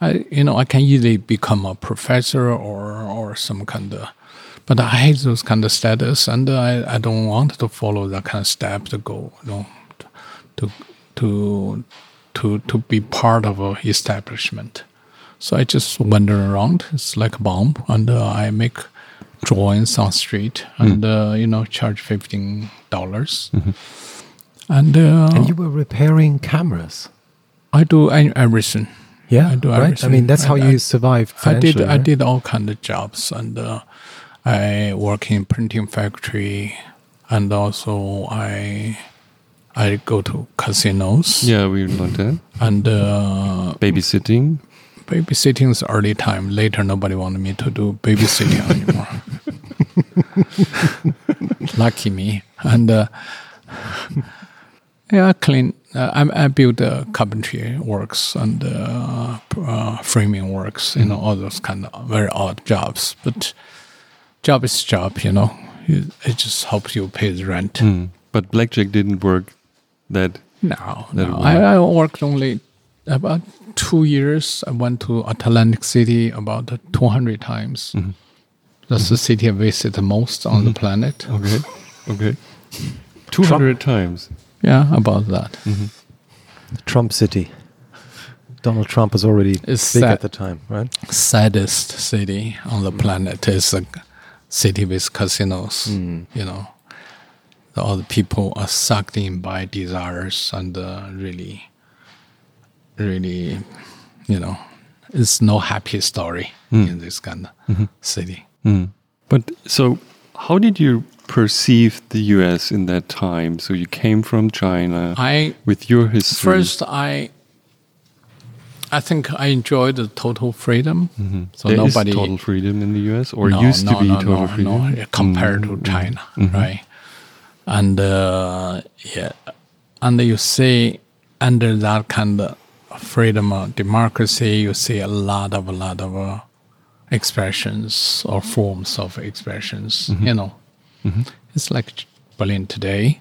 I you know I can easily become a professor or or some kind of, but I hate those kind of status, and I I don't want to follow that kind of step to go. You know, to to to to be part of a establishment. So I just wander around. It's like a bomb, and uh, I make drawings on street, and uh, you know, charge fifteen dollars. And, uh, And you were repairing cameras. I do everything. Yeah, I do right. I mean, that's how I- you I- survived. I did. financially, I did all kind of jobs, and uh, I work in printing factory, and also I I go to casinos. Yeah, we learned that. And uh, Babysitting. Babysitting is early time. Later, nobody wanted me to do babysitting anymore. Lucky me. And uh, yeah, I clean. Uh, I, I build uh, carpentry works and uh, uh, framing works. You know, all those kind of very odd jobs. But job is job. You know, it, it just helps you pay the rent. Hmm. But blackjack didn't work that. No, That no. I. I worked only about two years. I went to Atlantic City about 200 times. Mm-hmm. That's the city I visit the most on the planet. Okay. Okay. 200 times. Yeah, about that. Mm-hmm. Trump City. Donald Trump was already It's big sad. at the time, right? Saddest city on the planet is a city with casinos. Mm. You know, all the people are sucked in by desires and uh, really, really, you know, it's no happy story Mm. in this kind of Mm-hmm. city. But so, how did you perceive the US in that time? So, you came from China I with your history. first I I think I enjoyed the total freedom. So Mm-hmm. There is nobody total freedom in the US, or no, used no, to be no, total freedom. Mm-hmm. Compared to China, right? And uh, yeah, and you see under that kind of freedom of democracy, you see a lot of a lot of uh, expressions or forms of expressions. Mm-hmm. You know, it's like Berlin today.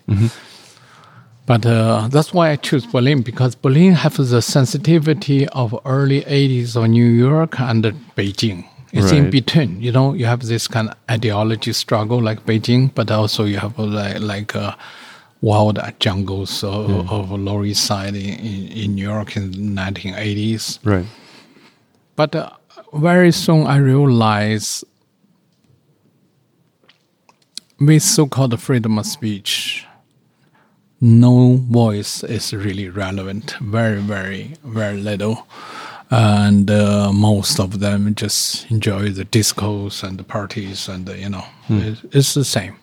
But uh, that's why I choose Berlin because Berlin has the sensitivity of early 80s of New York and Beijing. It's in between. You know, you have this kind of ideology struggle like Beijing, but also you have uh, like, like uh, wild jungles of, of Lower East Side in, in, in New York in the 1980s. Right. But uh, very soon I realized with so-called freedom of speech, no voice is really relevant. Very, very, very little. And uh, most of them just enjoy the discos and the parties, and you know, it, it's the same.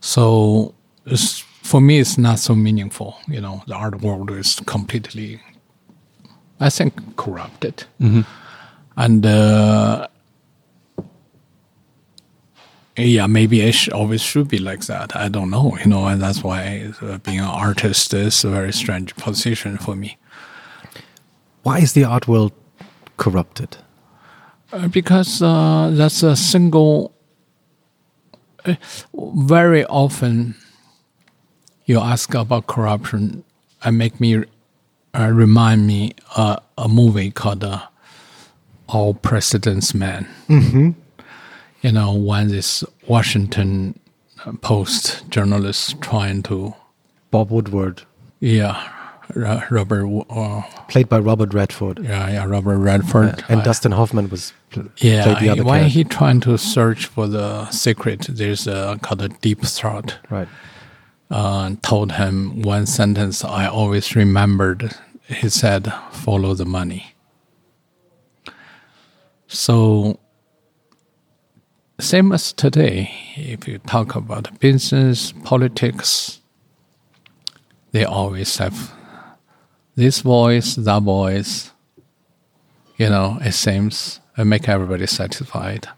So it's, for me, it's not so meaningful. You know, the art world is completely, I think, corrupted. And uh, yeah, maybe it sh- always should be like that. I don't know, you know, and that's why uh, being an artist is a very strange position for me. Why is the art world corrupted? Uh, because uh, that's a single. Uh, very often, you ask about corruption, and make me uh, remind me uh, a movie called uh, "All President's Men." Mm-hmm. You know, when this Washington Post journalist trying to, Bob Woodward, yeah, Ro- Robert, uh, played by Robert Redford, yeah, yeah, Robert Redford, and I- Dustin Hoffman was pl- Yeah, played the other when character. he trying to search for the secret, there's a called a deep throat, right. Told him one sentence I always remembered. He said, "Follow the money." So, same as today, if you talk about business, politics, they always have this voice, that voice. You know, it seems it make everybody satisfied.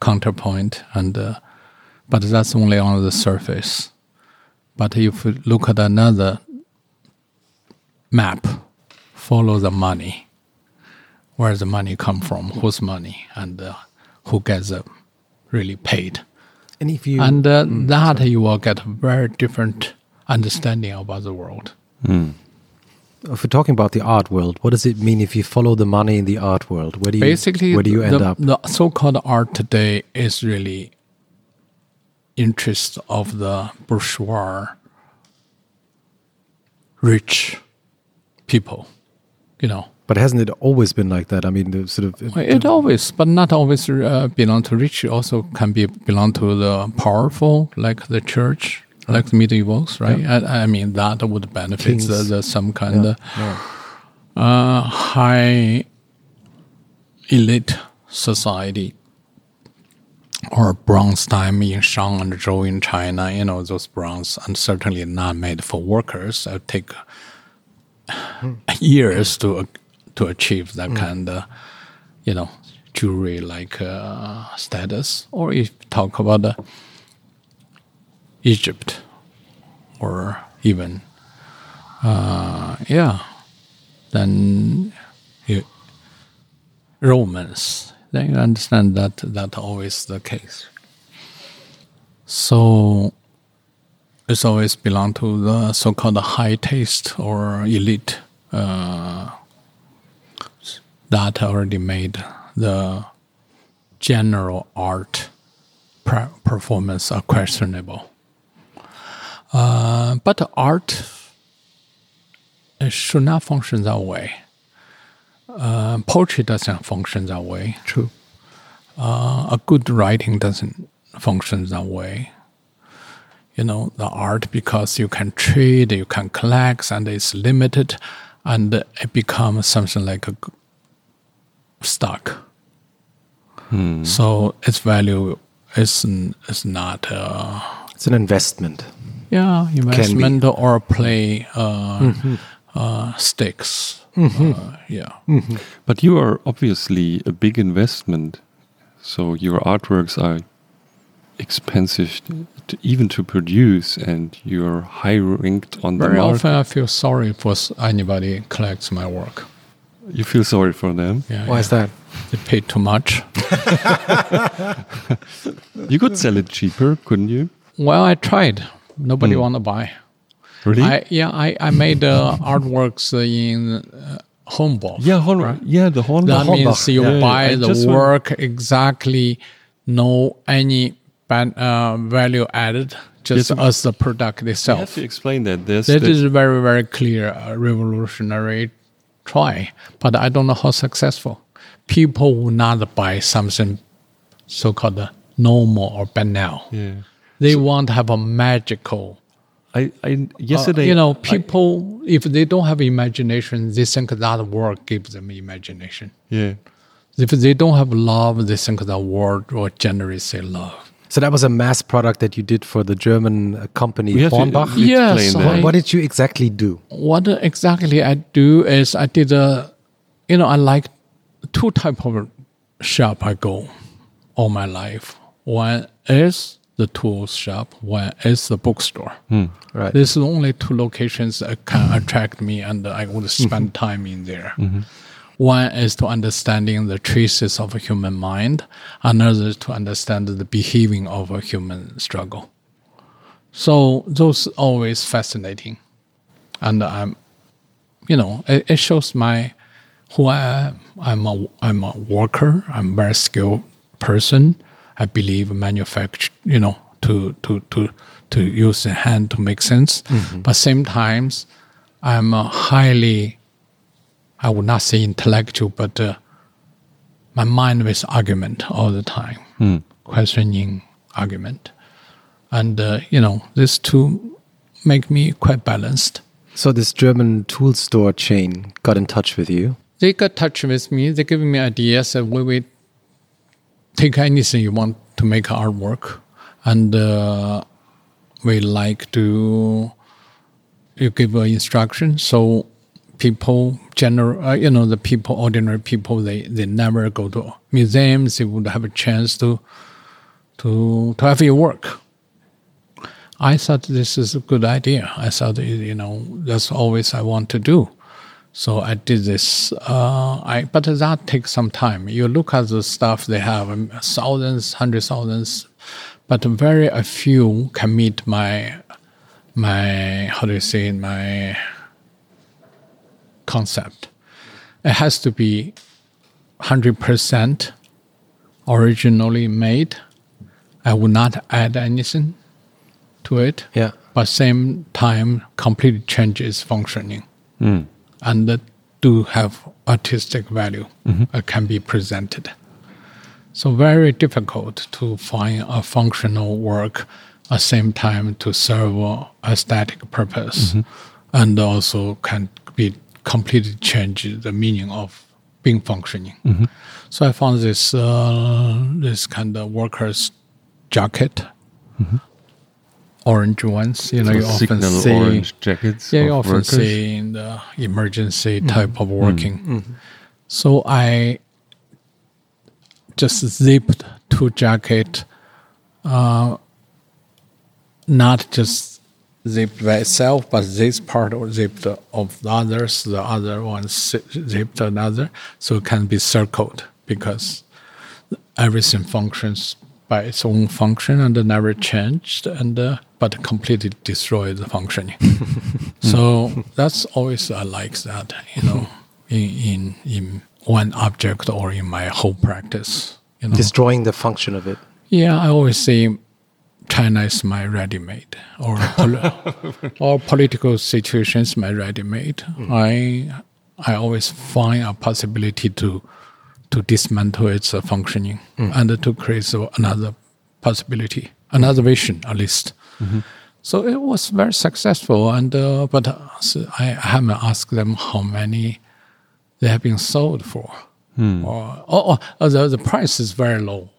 Counterpoint, and uh, but that's only on the surface. But if you look at another map, follow the money. Where the money come from? Whose money? And uh, who gets uh, really paid? And if you and uh, that you will get a very different understanding about the world. if we're talking about the art world, what does it mean if you follow the money in the art world? Where do you Basically, where do you end the, up? the so-called art today is really interest of the bourgeois, rich people. You know, But hasn't it always been like that? I mean, the sort of it always, but not always uh, belong to rich. Also can be belong to the powerful, like the church, like the medievals, right? I, I mean, that would benefit the, the some kind of uh, high elite society or bronze time in Shang and Zhou in China, you know, those bronze and certainly not made for workers. It take years to to achieve that kind of, you know, jewelry like uh, status. Or if you talk about uh, Egypt or even, uh, yeah, then you, Romans, then you understand that that always the case. So it's always belong to the so-called high taste or elite uh, that already made the general art per- performance are questionable. Uh, but art should not function that way. Uh, poetry doesn't function that way. true. Uh, a good writing doesn't function that way. You know, the art because you can trade, you can collect, and it's limited, and it becomes something like a stock. So its value is is not uh, It's an investment. yeah investment or play uh, uh, stakes. Mm-hmm. Uh, yeah. Mm-hmm. But you are obviously a big investment, so your artworks are expensive to, even to produce, and you're high ranked on the Very market. often I feel sorry for s- anybody collects my work. You feel sorry for them. Yeah, Why yeah. is that? They paid too much. You could sell it cheaper, couldn't you? Well, I tried. Nobody mm. want to buy. Really? I yeah, I, I made uh, artworks in uh, Humboldt. yeah, Hon- yeah, the Horn. that means you Yeah, buy I the just want- work exactly, no any ban- uh, value added, just Yes, as the product You itself. have to explain that. This That the- is a very very clear uh, revolutionary try, but I don't know how successful. People will not buy something so-called uh, normal or banal. yeah. They want to have a magical. I, I uh, yesterday. you know, I- people if they don't have imagination, they think that work gives them imagination. yeah. If they don't have love, they think that word will generally say love. So that was a mass product that you did for the German uh, company We have to Hornbach. Yes, that. I- What did you exactly do? What exactly I do is I did a, you know, I like two type of shop I go all my life. One is the tools shop. One is the bookstore. Hmm, right. This is only two locations that can mm-hmm. attract me, and I would mm-hmm. spend time in there. Mm-hmm. One is to understanding the traces of a human mind. Another is to understand the behaving of a human struggle. So those always fascinating, and I'm, you know, it, it shows my who I am. I'm a I'm a worker. I'm a very skilled person. I believe manufacture, you know, to to to to use the hand to make sense. But same times, I'm a highly, I would not say intellectual, but uh, my mind with argument all the time, questioning argument, and uh, you know, these two make me quite balanced. So this German tool store chain got in touch with you. They got touch with me. They give me ideas that we will take anything you want to make artwork, and uh, we like to you give an instruction. So people general, uh, you know, the people, ordinary people, they they never go to museums. They would have a chance to to to have your work. I thought this is a good idea. I thought, you know, that's always I want to do. So I did this. Uh, I but that takes some time. You look at the stuff they have, um, thousands, hundred thousands, but very a few can meet my my how do you say my concept. It has to be hundred percent originally made. I will not add anything to it. Yeah. But same time, completely changes functioning, and that do have artistic value. It can be presented. So very difficult to find a functional work at the same time to serve a aesthetic purpose, mm-hmm. and also can be completely change the meaning of being functioning. Mm-hmm. So I found this uh, this kind of workers jacket, orange ones. You know, you often see orange jackets. yeah, you of often workers. see in the emergency type of working. So I just zipped two jacket, uh, not just zipped by itself, but this part or zipped of the others, the other one zi- zipped another, so it can be circled because everything functions by its own function and never changed and uh, but completely destroy the functioning so that's always i like that you know in, in in one object or in my whole practice you know. Destroying the function of it. yeah i always say china is my ready-made or pol- or political situations my ready-made i i always find a possibility to to dismantle its uh, functioning and to create so another possibility, another vision at least. So it was very successful, and uh, but uh, so I haven't asked them how many they have been sold for. Or, oh, oh, the, the price is very low.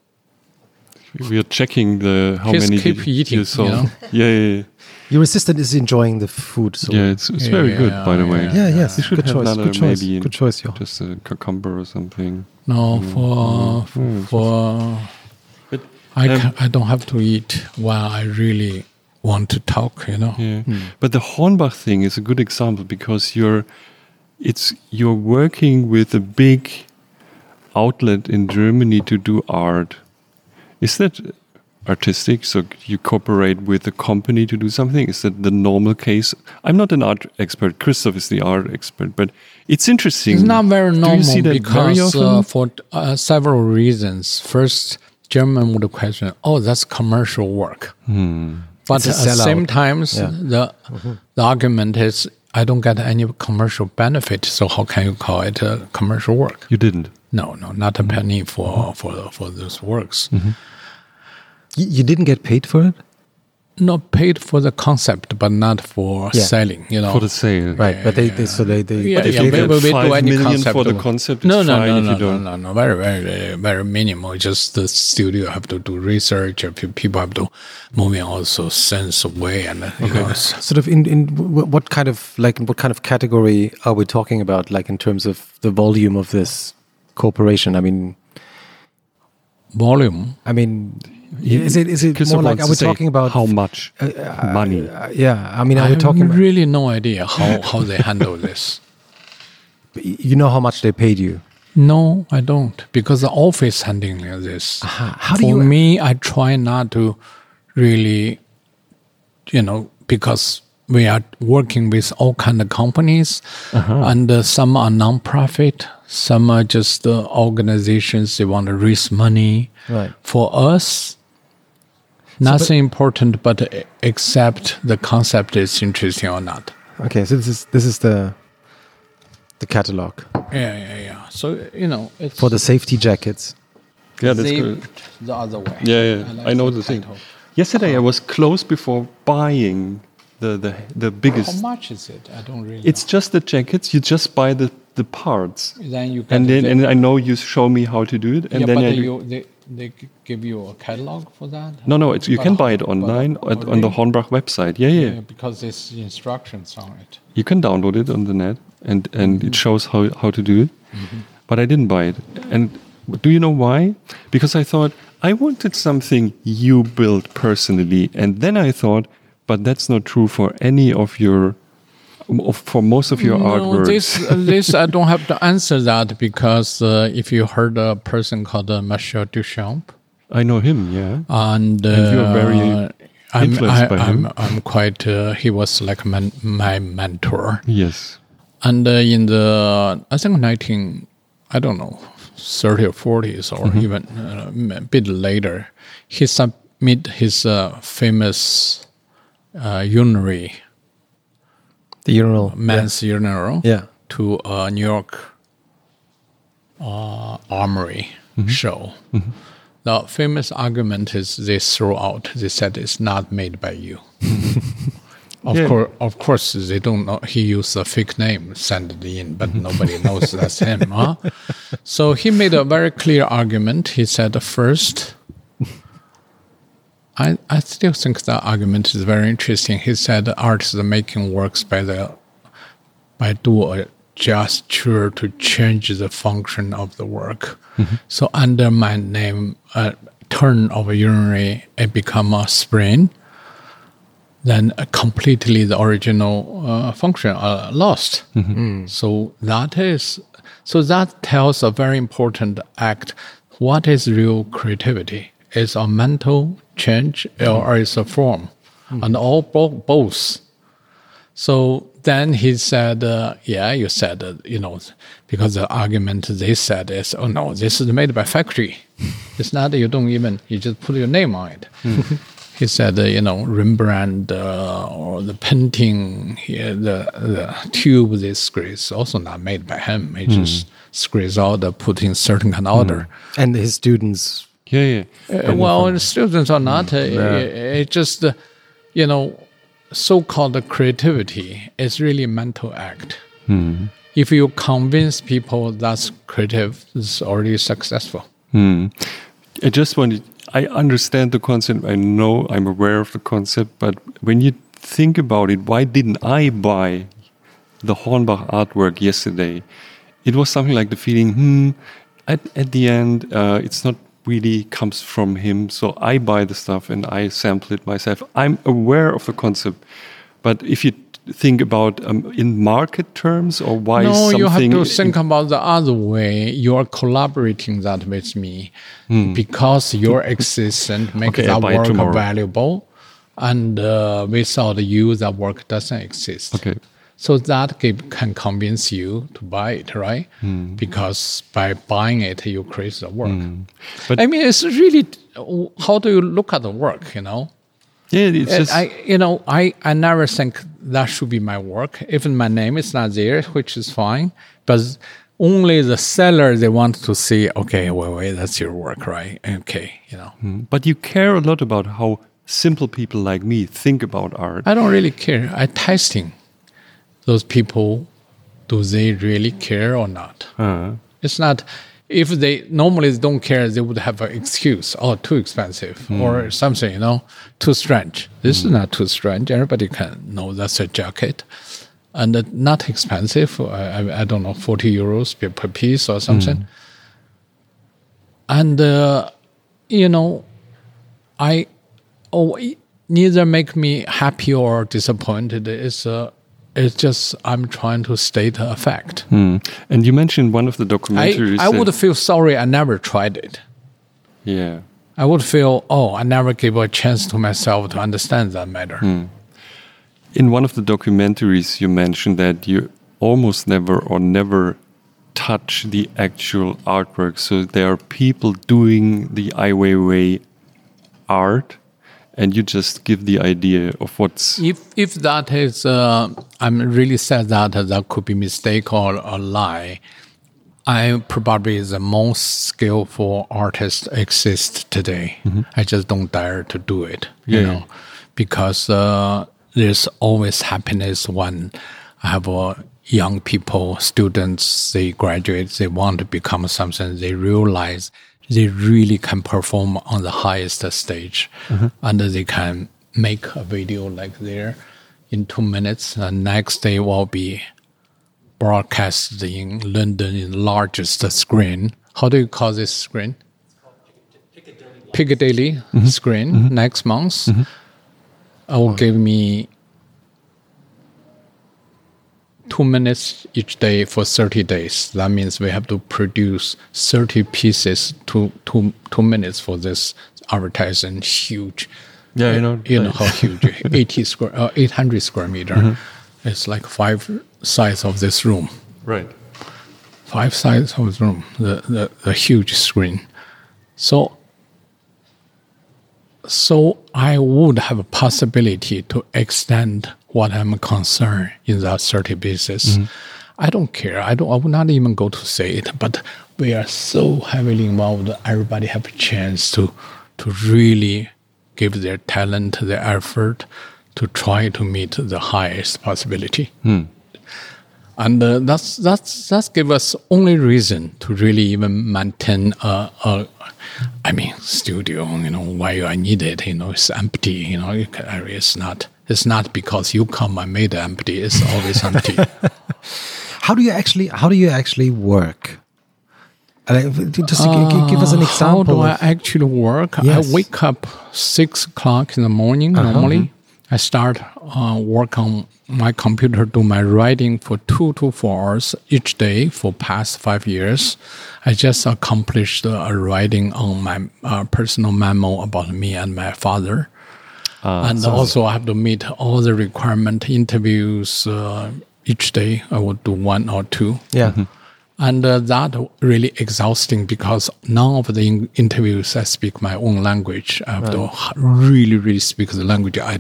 We are checking the how Just many keep did eating, you sold. you know? Yeah, yeah, yeah. Your assistant is enjoying the food. So Yeah, it's it's Yeah, very yeah, good, by the yeah, way. yeah. yeah, yes. You should good have choice. another Good choice. maybe Good choice, Jochen. just a cucumber or something. No, for for But I um, ca- I don't have to eat while I really want to talk. You know. Yeah. But the Hornbach thing is a good example because you're it's you're working with a big outlet in Germany to do art. Is that artistic? So you cooperate with a company to do something? Is that the normal case? I'm not an art expert. Christoph is the art expert, but it's interesting. It's not very Do you normal see that very because often? uh, for uh, several reasons. First, German would question, "Oh, that's commercial work," Hmm. but at the same times, Yeah. the the argument is, "I don't get any commercial benefit, so how can you call it a commercial work?" you didn't. No, no, not a penny for for for those works. Y- you didn't get paid for it, Not paid for the concept, but not for Yeah. selling. You know, For the sale. right? but they, they so they they, Yeah, they if yeah, you we, get we, we five do any million concept. for the concept, no, no, no, no, no, no, no, very, very, very minimal. Just the studio have to do research. and pe- People have to move in also sense away, and uh, you know, sort of in in what kind of like what kind of category are we talking about? Like in terms of the volume of this corporation? I mean, volume. I mean, is it is it Christoph more like are we talking about how much money? Uh, yeah, I mean, I are we have talking about? really no idea how how they handle this. You know how much they paid you? No, I don't, because the office handling this. How do For you? me, I try not to really, you know, because we are working with all kind of companies, and uh, some are non-profit, some are just uh, organizations. They want to raise money. Right. For us, nothing important, but uh, except the concept is interesting or not. Okay, so this is this is the the catalog Yeah, yeah, yeah. So you know, it's for the safety jackets. Yeah, that's good. the other way. Yeah, yeah. like I, know the the thing. title. Yesterday I was close before buying the the the biggest. How much is it? I don't really. It's just the jackets. You just buy the the parts, then you and then the- and I know you show me how to do it, and yeah, then but I then you, they they give you a catalog for that. no no it's, you But can buy it online at, on the? Hornbach website. Yeah, yeah, Yeah, because there's instructions on it. You can download it on the net, and and Mm-hmm. it shows how how to do it. But I didn't buy it, and do you know why? Because I thought I wanted something you built personally, and then I thought, but that's not true for any of your. For most of your No, artwork, this this I don't have to answer that because uh, if you heard a person called uh, Michel Duchamp, I know him. Yeah, and, uh, And you're very I'm, influenced I, by I'm, him. I'm quite. Uh, he was like man, my mentor, yes, and uh, in the I think 19, I don't know, 30 or 40s or Mm-hmm. even uh, a bit later, he submit his uh, famous uh, urinary The urinal. Uh, men's urinal Yeah. to a New York uh, armory mm-hmm. show. Mm-hmm. The famous argument is they throw out. They said it's not made by you. Mm-hmm. of Yeah. course, of course, they don't know. He used a fake name, send it in, but nobody knows that's him. Huh? So he made a very clear argument. He said first. I, I still think that argument is very interesting. He said art is making works by the by do a gesture to change the function of the work. So under my name, a turn of a urinary, it become a spring. Then uh, completely the original uh, function uh, lost. So that is so that tells a very important act. What is real creativity? Is a mental change or is a form, and all bo- both. So then he said, uh, "Yeah, you said, uh, you know, because the argument they said is, oh no, this is made by factory. it's not. You don't even. You just put your name on it." he said, uh, you know, Rembrandt uh, or the painting, here, the the tube they squeeze also not made by him. He just squeeze out, uh, put in certain kind of order. And his students. Yeah, yeah. Uh, well, the students are not. Uh, it, it just, uh, you know, so-called creativity is really a mental act. If you convince people that's creative, it's already successful. I just wanted, I understand the concept. I know I'm aware of the concept, but when you think about it, why didn't I buy the Hornbach artwork yesterday? It was something like the feeling, hmm, at, at the end, uh, it's not really comes from him. So I buy the stuff and I sample it myself. I'm aware of the concept, but if you think about um, in market terms or why No, you have to think about the other way. You are collaborating that with me because your existence makes Okay, that work tomorrow. valuable, and uh, without you, that work doesn't exist. Okay. So that can can convince you to buy it, right? Hmm. Because by buying it, you create the work. But- I mean, it's really how do you look at the work? You know, yeah, it's and just I, you know, I, I never think that should be my work. Even my name is not there, which is fine. But only the seller they want to see. Okay, wait, wait, that's your work, right? Okay, you know, But you care a lot about how simple people like me think about art. I don't really care. I testing those people. Do they really care or not? Uh, It's not. If they normally don't care, they would have an excuse. Oh, too expensive or something. You know, too strange. This is not too strange. Everybody can know that's a jacket, and uh, not expensive. I, I, I don't know, forty euros per, per piece or something. And uh, you know, I oh neither make me happy or disappointed. It's uh, it's just I'm trying to state a fact. Hmm. and you mentioned one of the documentaries. I that- would feel sorry I never tried it. yeah. I would feel, oh, I never gave a chance to myself to understand that matter. Hmm. In one of the documentaries, you mentioned that you almost never or never touch the actual artwork. So there are people doing the Ai Weiwei art, and you just give the idea of what's. If if that is, uh, I'm really sad that that could be mistake or a lie. I probably the most skillful artist exist today. I just don't dare to do it, you Yeah. know, because uh, there's always happiness when I have uh, young people, students, they graduate, they want to become something, they realize they really can perform on the highest stage mm-hmm. and they can make a video like there in two minutes. The next day will be broadcast in London in the largest screen. How do you call this screen? Piccadilly mm-hmm. screen mm-hmm. next month. I will give me two minutes each day for 30 days. That means we have to produce 30 pieces to two, two minutes for this advertising huge. Yeah, you know, You know how huge, 80 square, uh, 800 square meter. It's like five size of this room Right. five sides of the room, the, the, the huge screen. So, so I would have a possibility to extend what I'm concerned in that 30 pieces. Mm-hmm. I don't care. I don't. I would not even go to say it. But we are so heavily involved. Everybody have a chance to to really give their talent, their effort, to try to meet the highest possibility hmm. And uh, that's that's that's give us only reason to really even maintain a, a I mean studio you know why I need it you know it's empty you know you can- it's not it's not because you come and made it empty it's always empty How do you actually? How do you actually work? Uh, just gi- give us an example. How example. do I actually work? Yes. I wake up six o'clock in the morning normally. I start uh, work on my computer, do my writing for two to four hours each day for past five years. I just accomplished a writing on my uh, personal memo about me and my father. and also I have to meet all the requirement interviews uh, each day. I would do one or two yeah. And uh, that really exhausting because none of the in- interviews I speak my own language. I have to really, really speak the language I,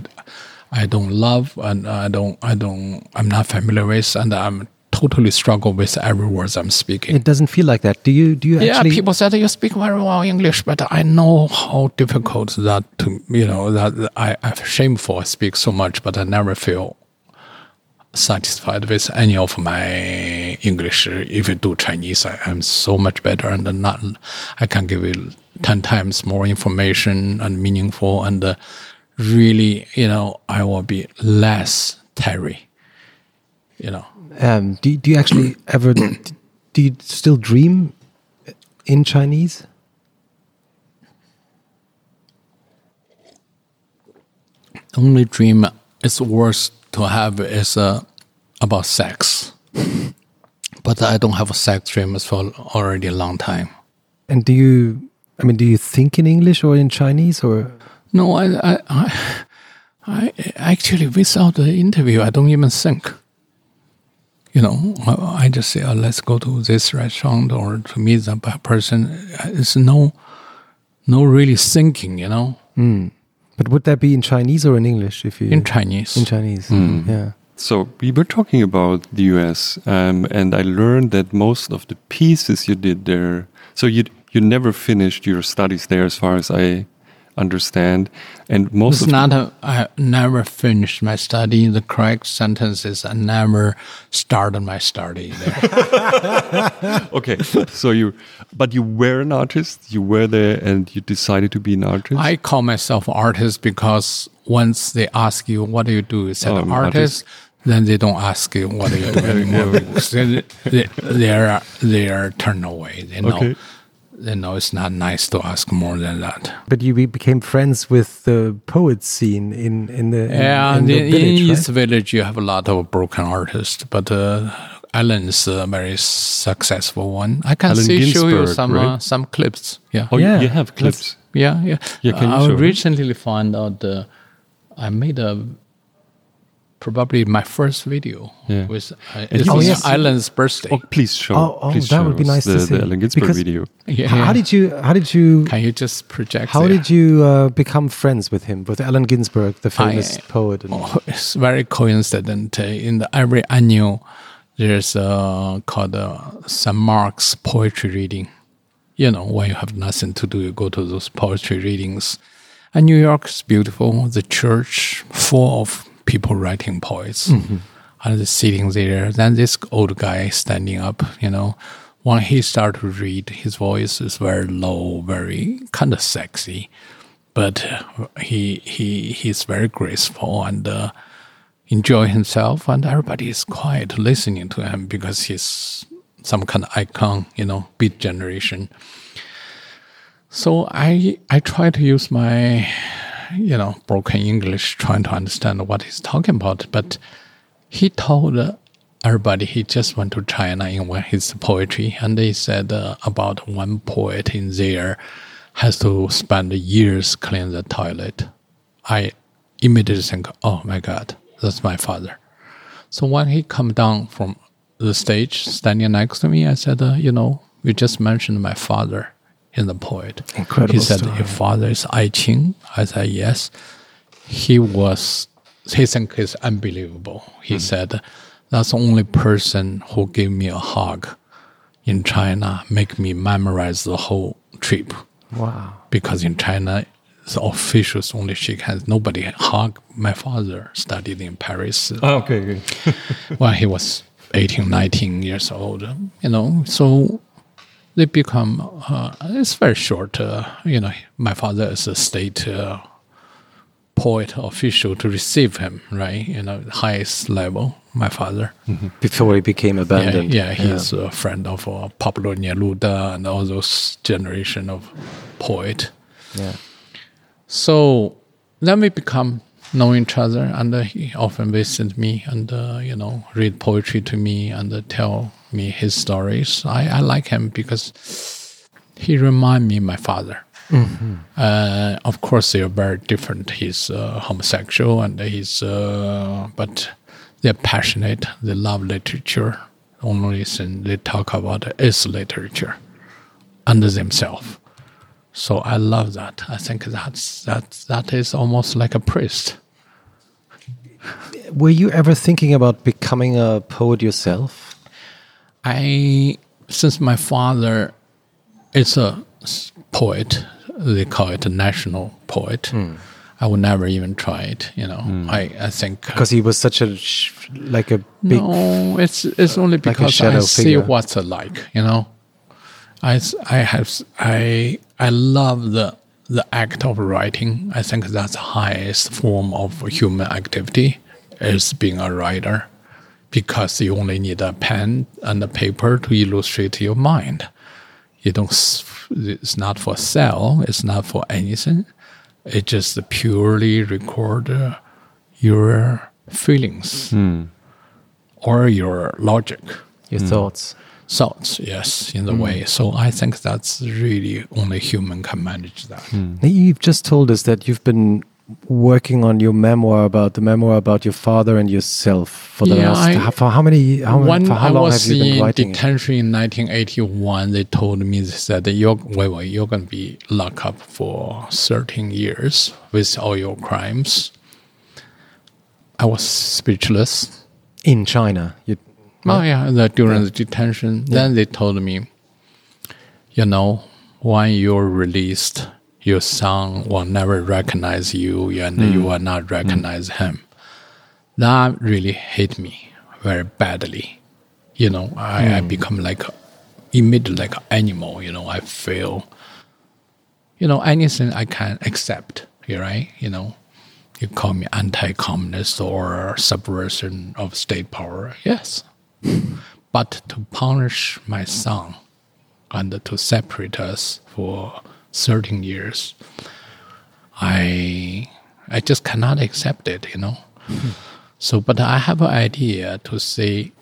I don't love and I don't, I don't, I'm not familiar with, and I'm totally struggle with every word I'm speaking. It doesn't feel like that. Do you? Do you yeah, actually? people said you speak very well English, but I know how difficult that to you know that I I'm shameful I speak so much, but I never feel satisfied with any of my English. If you do Chinese, I am so much better, and not I can give you ten times more information and meaningful, and uh, really, you know, I will be less Terry. You know, Um, do, do you actually ever? Do you still dream in Chinese? only dream it's worse to have is uh, about sex. but I don't have a sex dreams for already a long time. And do you? I mean, do you think in English or in Chinese or? No, I, I, I, I actually without the interview, I don't even think. You know, I, I just say, oh, let's go to this restaurant or to meet the pe- person. It's no, no really thinking. You know, But would that be in Chinese or in English? If you in Chinese. in Chinese, yeah. So we were talking about the US, um, and I learned that most of the pieces you did there. So you you never finished your studies there, as far as I understand, and most It's of not a, I never finished my study. The correct sentence is I never started my study okay. so you, but you were an artist. You were there, and you decided to be an artist. I call myself artist because once they ask you what do you do, you said Oh, an artist, then they don't ask you what do you do anymore. they, they, they are they are turned away. They know Okay. They know it's not nice to ask more than that. But you became friends with the poet scene in in the in, Yeah, in in, the in village, East right? Village, you have a lot of broken artists, but uh, Allen's a very successful one. I can Allen see show you Ginsberg, some uh, some clips. Yeah, oh, Yeah, you have let's- clips. yeah, yeah. Yeah, can you I show it? recently found out uh, I made a probably my first video Yeah. with uh, And it he was was- Allen's birthday. Oh, please show. Oh, oh, please that show would be us nice to the, see. the Allen Ginsberg Because- video. Yeah, How, did you? How did you? Can you just project? How there? did you uh, become friends with him, with Allen Ginsberg, the famous I- poet? And, Oh, it's very coincident. Uh, In the every annual, there's uh, called uh, St. Mark's poetry reading. You know, when you have nothing to do, you go to those poetry readings. And New York is beautiful. The church full of people writing poets. And they're sitting there. Then this old guy standing up, you know, when he started to read, his voice is very low, very kind of sexy, but he he he's very graceful and uh, enjoy himself, and everybody is quiet listening to him because he's some kind of icon, you know, beat generation. So I I try to use my you know broken English trying to understand what he's talking about, but he told everybody he just went to China in his poetry, and he said uh, about one poet in there has to spend years clean the toilet. I immediately think, oh my God, that's my father. So when he come down from the stage, standing next to me, I said, uh, you know, you just mentioned my father in the poet. Incredible He said, story. your father is Ai Qing. I said, yes. He was, he think is unbelievable. He said, that's the only person who gave me a hug in China, make me memorize the whole trip Wow. because in China, the officials only shake hands. Nobody hug. My father studied in Paris Ah, okay, okay. when he was 18, 19 years old. You know, so they become. Uh, it's very short. Uh, you know, my father is a state uh, poet official to receive him, right? You know, highest level. My father. Before he became Yeah, abandoned. yeah, he's a friend of uh, Pablo Neruda and all those generation of poet. Yeah. So then we become know each other, and uh, he often visit me and uh, you know read poetry to me and uh, tell me his stories. I, I like him because he remind me my father. Uh, of course, they are very different. He's uh, homosexual, and he's uh, but they're passionate. They love literature. Only thing they talk about is literature, and themselves. So I love that. I think that's that that is almost like a priest. Were you ever thinking about becoming a poet yourself? I since my father is a poet, they call it a national poet. Hmm. I would never even try it. You know, hmm. I I think uh, Because he was such a sh- like a big. no, it's it's only because I shadow see figure. what's like. You know, I I have I I love the the act of writing. I think that's the highest form of human activity is being a writer, because you only need a pen and a paper to illustrate your mind. You don't. It's not for sale. It's not for anything. It just purely record uh, your feelings hmm. or your logic Your hmm. thoughts. thoughts yes in the hmm. way so i think that's really only human can manage that Now, You've just told us that you've been working on your memoir about the memoir about your father and yourself for the Yeah, last I- how- for how many how, when for how I long was have you been in writing it? detention in 1981, they told me they said that you're wait, wait, you're going to be locked up for 13 years with all your crimes. I was speechless. in China? You, Oh yeah, the, during the detention. Then they told me, you know, when you're released, your son will never recognize you, and you mm. will not recognize him. That really hit me very badly. You know, I, I mm. become like immediately like an animal. You know, I feel. You know, anything I can accept. You right? You know, you call me anti-communist or subversion of state power. Yes, but to punish my son and to separate us for 13 years, I I just cannot accept it, you know. So, but I have an idea to say,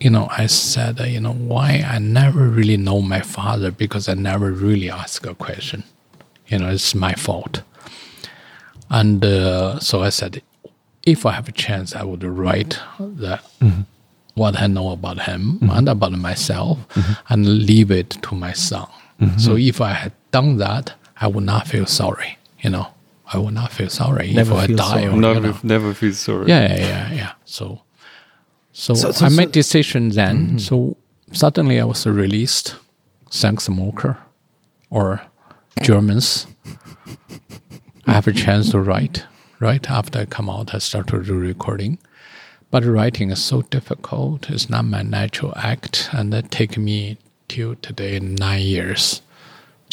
you know, I said, you know, why I never really know my father because I never really ask a question. You know, it's my fault. And uh, so I said, if I have a chance, I would write the, mm-hmm. what I know about him mm-hmm. and about myself mm-hmm. and leave it to my son. So if I had done that, I would not feel sorry, you know. I would not feel sorry Never if I die. sorry. Or, you know. Never, never feel sorry. Yeah, yeah, yeah, yeah. So, so, So- so- I made decision then. Mm-hmm. So suddenly I was released. Thanks Moker or Germans. I have a chance to write, right after I come out, I start to do recording. But writing is so difficult. It's not my natural act, and it take me till today nine years.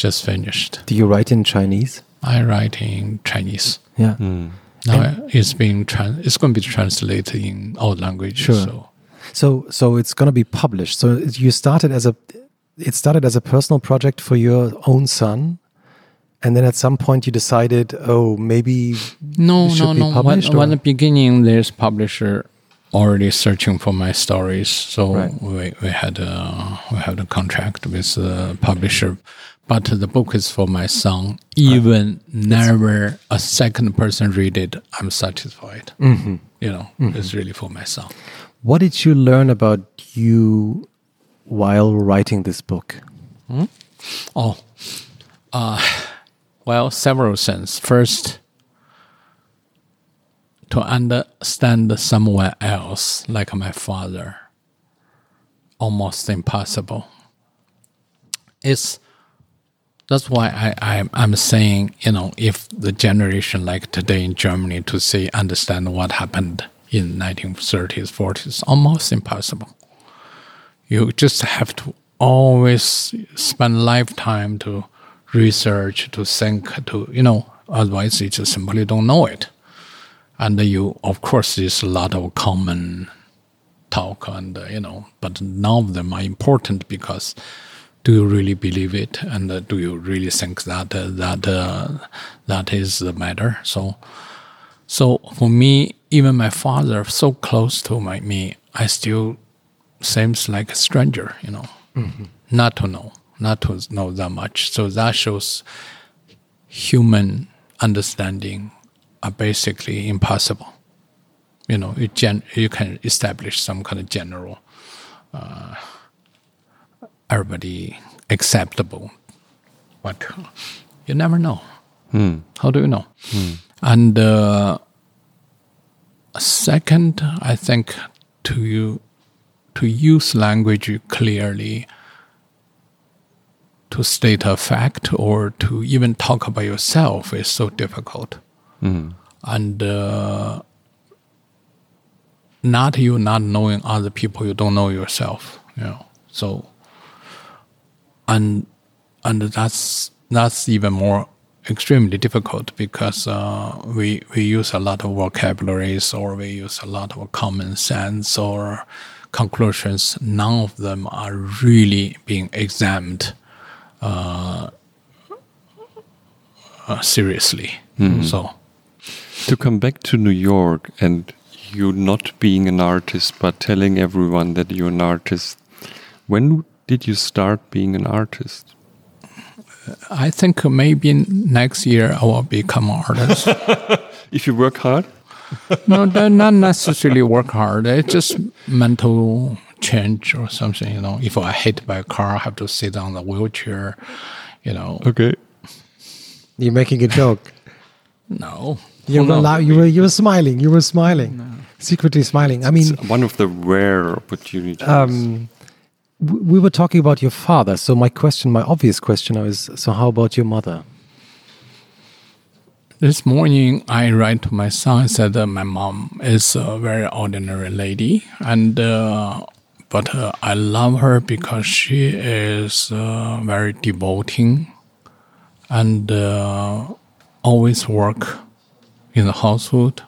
Just finished. Do you write in Chinese? I write in Chinese. Yeah. Hmm. Now it's being tran- it's going to be translated in all languages. Sure. So So so it's going to be published. So you started as a it started as a personal project for your own son, and then at some point you decided, oh, maybe no, It should no, be no. When, published, when or- the beginning, there's publisher already searching for my stories. So Right. we we had a we had a contract with the publisher, but the book is for my son. Even never a second person read it, I'm satisfied. Mm-hmm. You know, it's really for my son. what did you learn about you while writing this book? Oh, uh, well, several things. First, to understand someone else like my father, almost impossible. It's that's why I, I I'm saying you know if the generation like today in Germany to say understand what happened in 1930s 40s almost impossible. You just have to always spend lifetime to research to think to you know otherwise you just simply don't know it. And you of course there's a lot of common talk and you know but none of them are important because do you really believe it and uh, do you really think that uh, that uh, that is the matter so so for me even my father so close to my me i still seems like a stranger, you know, not to know, not to know that much. So that shows human understanding are basically impossible. You know, you, gen- you can establish some kind of general, uh, everybody acceptable, but you never know. How do you know? And uh, second, I think to you to use language clearly to state a fact or to even talk about yourself is so difficult. And uh, not you not knowing other people, you don't know yourself. You know, so and and that's that's even more extremely difficult because uh, we we use a lot of vocabularies or we use a lot of common sense or conclusions. None of them are really being examined uh, uh, seriously. So To come back to New York and you not being an artist but telling everyone that you're an artist, when did you start being an artist? I think maybe next year I will become an artist. If you work hard? no, not necessarily work hard. It's just mental change or something. You know, if I hit by a car, I have to sit on the wheelchair. You know, Okay. You're making a joke. no. You were, no. allow- you were you were smiling. You were smiling, secretly smiling. I mean, It's one of the rare opportunities. um, w- we were talking about your father. So my question, my obvious question, is: so how about your mother? This morning, I write to my son. Said that my mom is a very ordinary lady, and uh, but uh, I love her because she is uh, very devoting, and uh, always work in the household,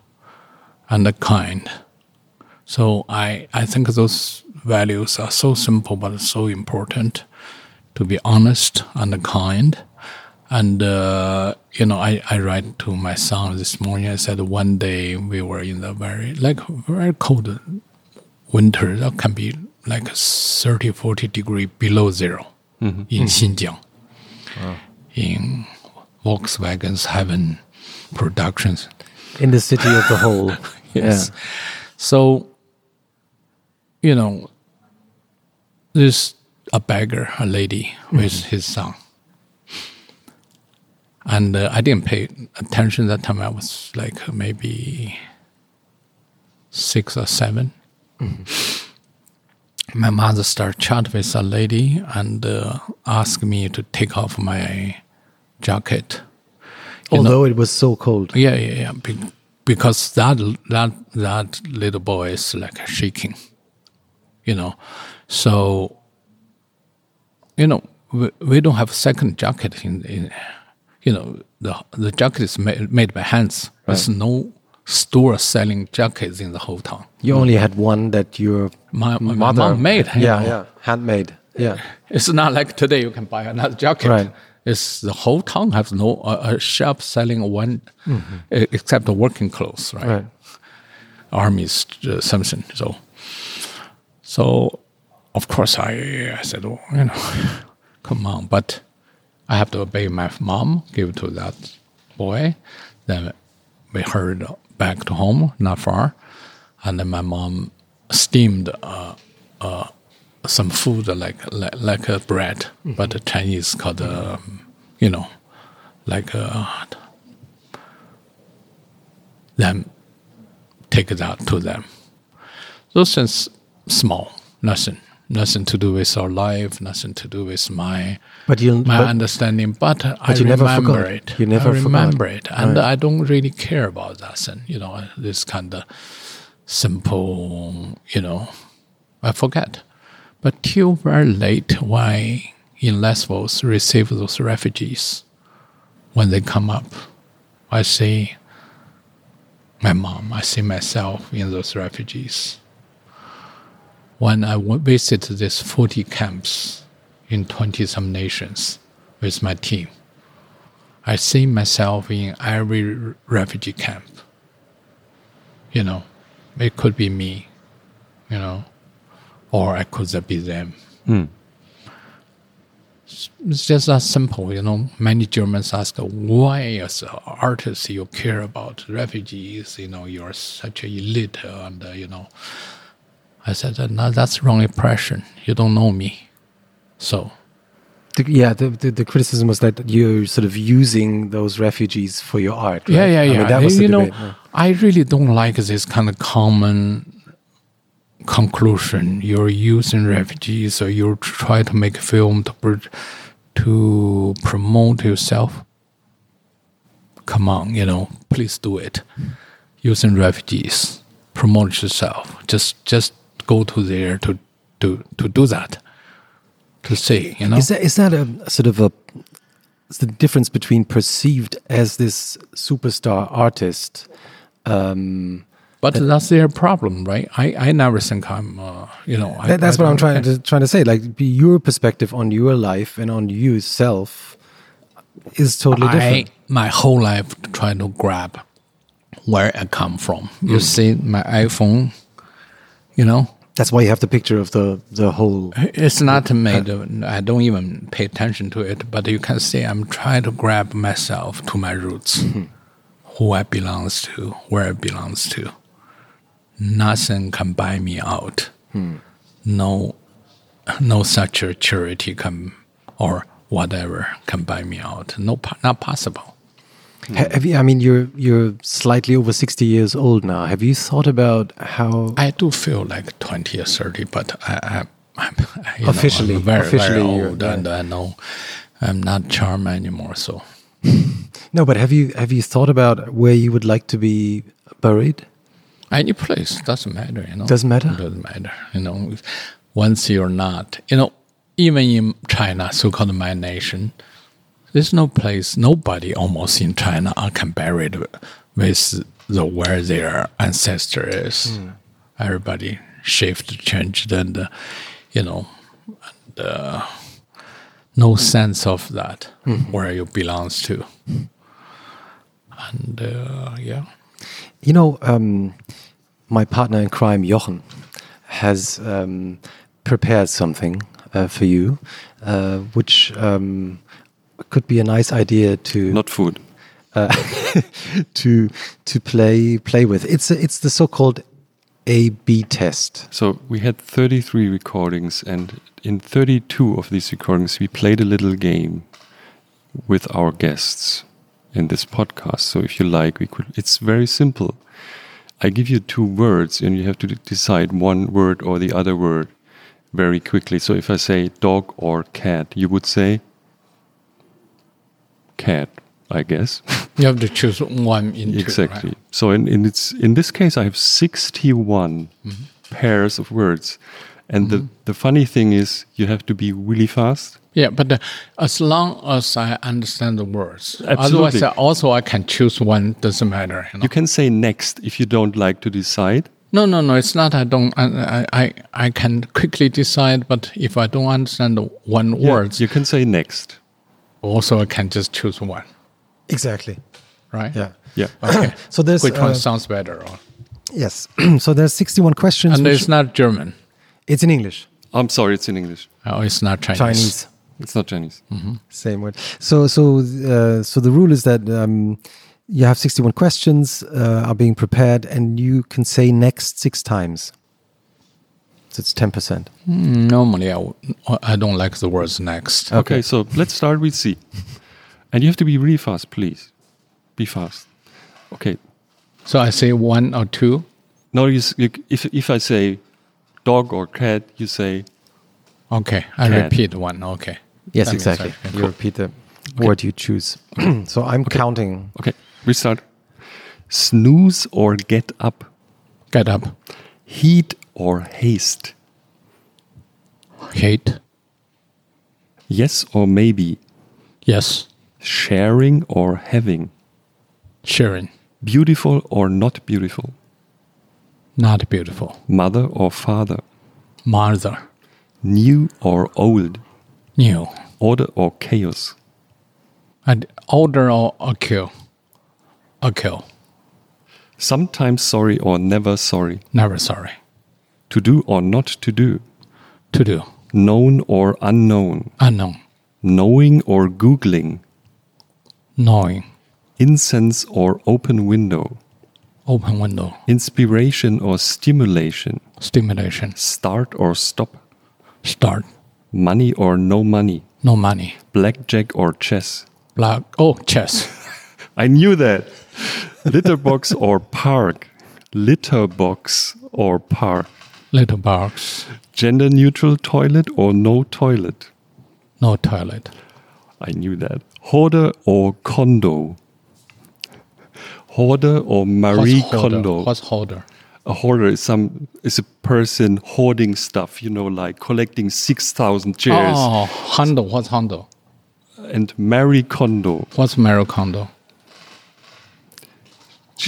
and kind. So I I think those values are so simple but so important. To be honest and kind. And uh, you know, I, I write to my son this morning. I said one day we were in the very like very cold winter. That can be like 30, 40 degree below 0 in Xinjiang, in Volkswagen's Heaven Productions. In the city of the whole. Yes. So, you know, there's a beggar, a lady with his son. And uh, I didn't pay attention that time. I was like maybe six or 7 My mother started chat with a lady and uh, asked me to take off my jacket. You know- Although it was so cold. yeah, yeah, yeah. Be- because that that that little boy is like shaking, you know. So, you know, we, we don't have second jacket in, in you know, the the jacket is made, made by hands. There's no store selling jackets in the whole town. You only had one that your My, my mother mom made. Yeah, know. yeah, handmade. Yeah, It's not like today you can buy another jacket. Right. It's the whole town has no uh, a shop selling one, e- except the working clothes, right? right. Army's uh, something. So, so of course I, I said, oh, you know, come on, but I have to obey my mom, give it to that boy. Then we hurried back to home, not far, and then my mom steamed uh, uh, some food like like, like a bread, but the Chinese called, um, you know, like uh, them take that to them. Those things small, nothing, nothing to do with our life, nothing to do with my But you, my but, understanding. But, I you never remember forgot. it. You never I forgot. remember it, and Right. I don't really care about that. Thing, you know, this kind of simple, you know, I forget. But till very late, when I, in Lesbos receive those refugees, when they come up, I see my mom, I see myself in those refugees. When I visit these 40 camps in 20 some nations with my team, I see myself in every refugee camp. You know, it could be me, you know, or I could be them. It's just that simple, you know. Many Germans ask, why, as an artist, you care about refugees? You know, you're such an elite, and uh, you know. I said, no, that's wrong impression. You don't know me, so the, yeah, the, the the criticism was that you're sort of using those refugees for your art. yeah, right? yeah, I yeah. mean, that was you know, yeah. I really don't like this kind of common conclusion. You're using refugees, or you try to make a film to to promote yourself. Come on, you know, please do it. Using refugees, promote yourself. Just just go to there to to to do that. To say, you know, Is that is that a, sort of a the difference between perceived as this superstar artist? Um, but that's their problem, right? I, I never think I'm, uh, you know. I, that's I what I'm trying to trying to say. Like be your perspective on your life and on yourself is totally I different. my whole life trying to grab where I come from. Mm. You see my iPhone, you know, That's why you have the picture of the the whole. it's not made. of- I don't even pay attention to it, but you can see I'm trying to grab myself to my roots, Mm-hmm. who I belongs to, where I belongs to. Nothing can buy me out. Hmm. No, no such a charity can or whatever can buy me out. No, not possible. Hmm. Ha- Have you? I mean, you're you're slightly over sixty years old now. Have you thought about how? I do feel like 20 or 30, but I, I, I'm you Officially- know, I'm very, officially very old, yeah. and I know I'm not charmed anymore. So No, but have you have you thought about where you would like to be buried? any place doesn't matter, you know. Doesn't matter? Doesn't matter, you know. Once you're not, you know, even in China, so-called my nation, there's no place, nobody almost in China are can buried with the where their ancestor is. Hmm. Everybody shifted, changed, and uh, you know, and, uh, no sense of that Hmm. where you belongs to. And uh, yeah, You know, um, my partner in crime, Jochen, has um, prepared something uh, for you, uh, which um, could be a nice idea to Not food. Uh, to to play play with. It's a, it's the so-called A/B test. So we had 33 recordings, and in 32 of these recordings, we played a little game with our guests in this podcast. So if you like, we could. It's very simple. I give you two words, and you have to decide one word or the other word very quickly. So if I say dog or cat, you would say cat, I guess. You have to choose one in two, exactly. right? So in in its in this case, I have sixty Mm-hmm. pairs of words, and the the funny thing is, you have to be really fast. Yeah, but uh, as long as I understand the words, Absolutely. otherwise, uh, also I can choose one. Doesn't matter. You know? You can say next if you don't like to decide. no, no, no. It's not. I don't. I, I, I- I can quickly decide. But if I don't understand the one Yeah, words, you can say next. Also I can just choose one. Exactly. Right. Yeah. Yeah. Okay. So there's Which one uh, sounds better? Or, yes. so there's 61 questions. and it's not German. it's in English. I'm sorry, it's in English. Oh, it's not Chinese. Chinese. It's not Chinese. Same word. So so uh, so the rule is that um, you have 61 questions uh, are being prepared, and you can say next six times. So it's 10%. Normally, I, w- I don't like the words next. Okay. so let's start with C. And you have to be really fast, please. Be fast. Okay. So I say one or two. No, you, you, if, if I say dog or cat, you say Okay, I Cat. repeat one. Okay. Yes, That makes exactly. sense. You repeat the word you choose. so I'm counting. Okay, we start. Snooze or get up. Get up. Heat or haste. Hate. Yes or maybe. Yes. Sharing or having. Sharing. Beautiful or not beautiful. Not beautiful. Mother or father. Mother. New or old. New. Order or chaos. And order or a kill. A kill. Sometimes sorry or never sorry. Never sorry. To do or not to do. To do. Known or unknown. Unknown. Knowing or googling. Knowing. Incense or open window. Open window. Inspiration or stimulation. Stimulation. Start or stop. Start. Money or no money. No money. Blackjack or chess. Black. Oh, chess. I knew that. Litterbox or park. Litterbox or park. Little box. Gender neutral toilet or no toilet. No toilet. I knew that. Hoarder or condo. Hoarder or Marie What's? Kondo. What's holder? A hoarder is some is a person hoarding stuff, you know, like collecting six thousand chairs. Oh, handle. What's handle? And Marie Kondo. What's Mary Kondo?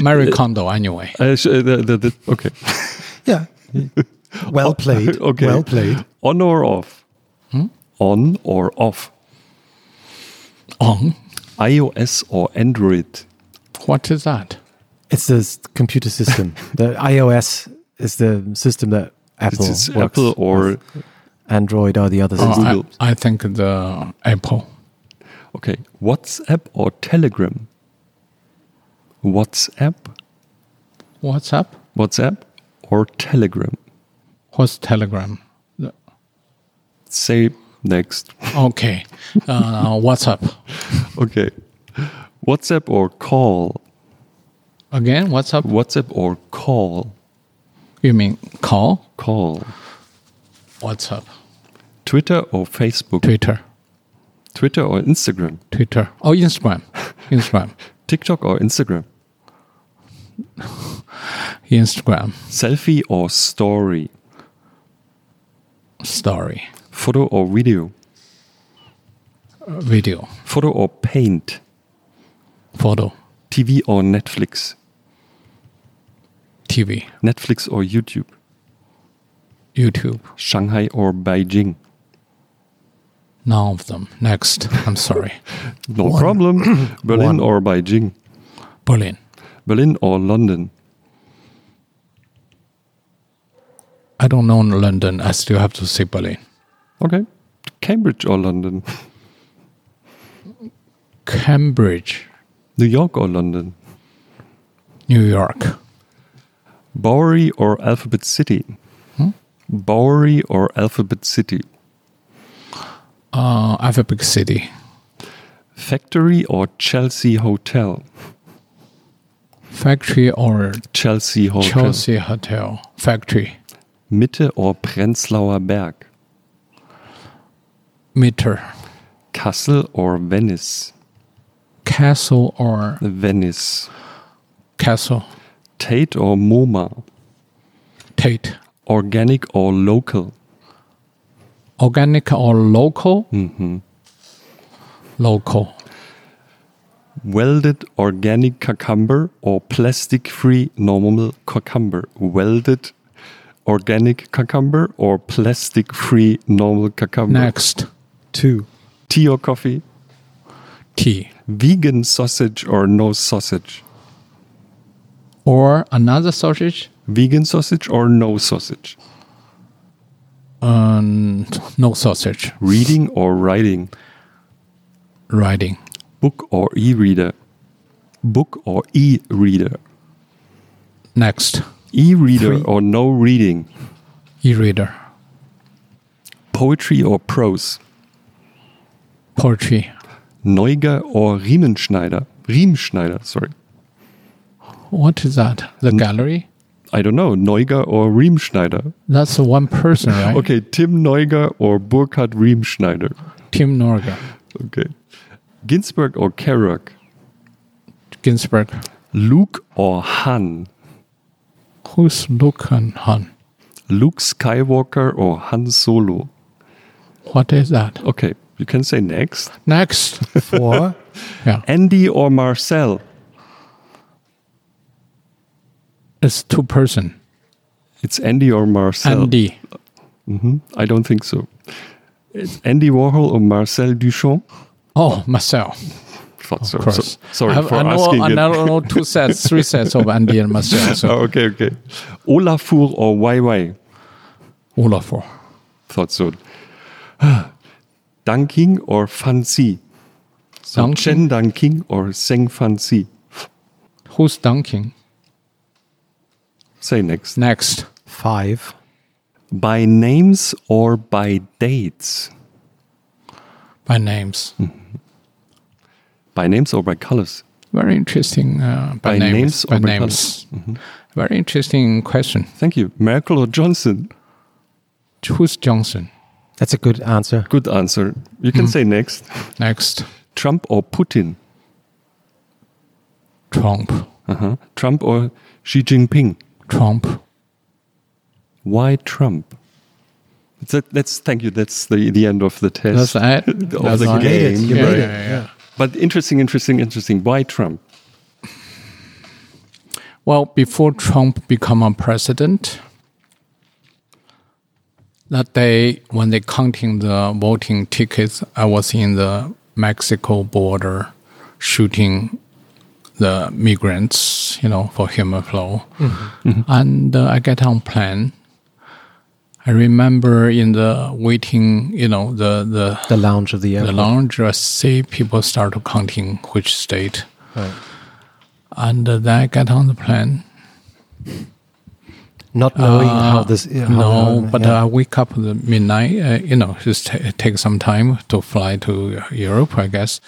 Mary Kondo, anyway. Uh, uh, the, the, the, okay. Yeah. well played. okay. Well played. On or off? Hmm? On or off? On. iOS or Android? What is that? It's the computer system. the iOS is the system that Apple It's, it's works Apple or with. Android are the other Oh, systems. I, I think the uh, Apple. okay. WhatsApp or Telegram? WhatsApp, WhatsApp? WhatsApp or Telegram? What's Telegram? Say next. Okay. Uh, WhatsApp. okay. WhatsApp or call? Again, WhatsApp? WhatsApp or call? You mean call? Call. WhatsApp. Twitter or Facebook? Twitter. Twitter or Instagram? Twitter. Oh, Instagram. Instagram. TikTok or Instagram? Instagram. Selfie or story? Story. Photo or video? Uh, Video. Photo or paint? Photo. TV or Netflix? TV. Netflix or YouTube? YouTube. Shanghai or Beijing? None of them. Next. I'm sorry. No problem. Berlin One. or Beijing? Berlin. Berlin or London? I don't know London. I still have to say Berlin. Okay. Cambridge or London? Cambridge. New York or London? New York. Bowery or Alphabet City? Bowery or Alphabet City? Uh, Alphabet City. Factory or Chelsea Hotel? Factory or Chelsea Hotel. Chelsea Hotel. Factory. Mitte or Prenzlauer Berg? Meter. Kassel or Venice? Kassel or Venice. castle? Tate or MoMA. Tate. Organic or local. Organic or local? Mm-hmm. Local. Welded organic cucumber or plastic free normal cucumber. Welded organic cucumber or plastic free normal cucumber. Next. Two. Tea or coffee. Tea. Vegan sausage or no sausage. Or another sausage? Vegan sausage or no sausage. Um, no sausage. Reading or writing. Writing. Book or e reader. Book or e reader. Next. E reader Three. or no reading. E-reader. Poetry or prose. Poetry. Neuger or Riemschneider. Riemschneider, sorry. What is that? The gallery? I don't know. Neuger or Riemschneider. That's one person, right? Okay, Tim Neuger or Burkhard Riemschneider. Tim Norga. Okay. Ginsberg or Kerouac. Ginsberg. Luke or Han. Who's Luke and Han? Luke Skywalker or Han Solo. What is that? Okay, you can say next. Next. for Yeah. Andy or Marcel. It's two person. It's Andy or Marcel. Andy. Mm-hmm. I don't think so. It's Andy Warhol or Marcel Duchamp. Oh, Marcel. Thought so. Course. So- sorry I, have, for I know, asking I it. know, know two sets, three sets of Andy and Marcel. So Oh, okay, okay. Olafur or Weiwei. Olafur. Thought so. Danqing or Fanzhi. So Danqing? Chen Danqing or Zeng Fanzhi. Who's Danqing? Say next. Next. Five. By names or by dates? By names. Mm-hmm. By names or by colors? Very interesting. Uh, by, By names. names by or by names. Very interesting question. Thank you. Merkel or Johnson? Who's Johnson? That's a good answer. Good answer. You can say next. Next. Trump or Putin? Trump. Uh-huh. Trump or Xi Jinping? Trump. Why Trump? That, that's thank you. That's the the end of the test. That's it. of That's the right. You made it. game. You Yeah, made yeah, yeah. But interesting, interesting, interesting. Why Trump? Well, before Trump become a president, that day when they counting the voting tickets, I was in the Mexico border shooting the migrants, you know, for human flow. And uh, I get on plane. I remember in the waiting, you know, the the The lounge of the airport. the lounge, I see people start to counting which state. Right. And uh, then I get on the plane. Not knowing how this. how- no, how- but yeah. I wake up at the midnight. Uh, you know, just ta take some time to fly to Europe, I guess.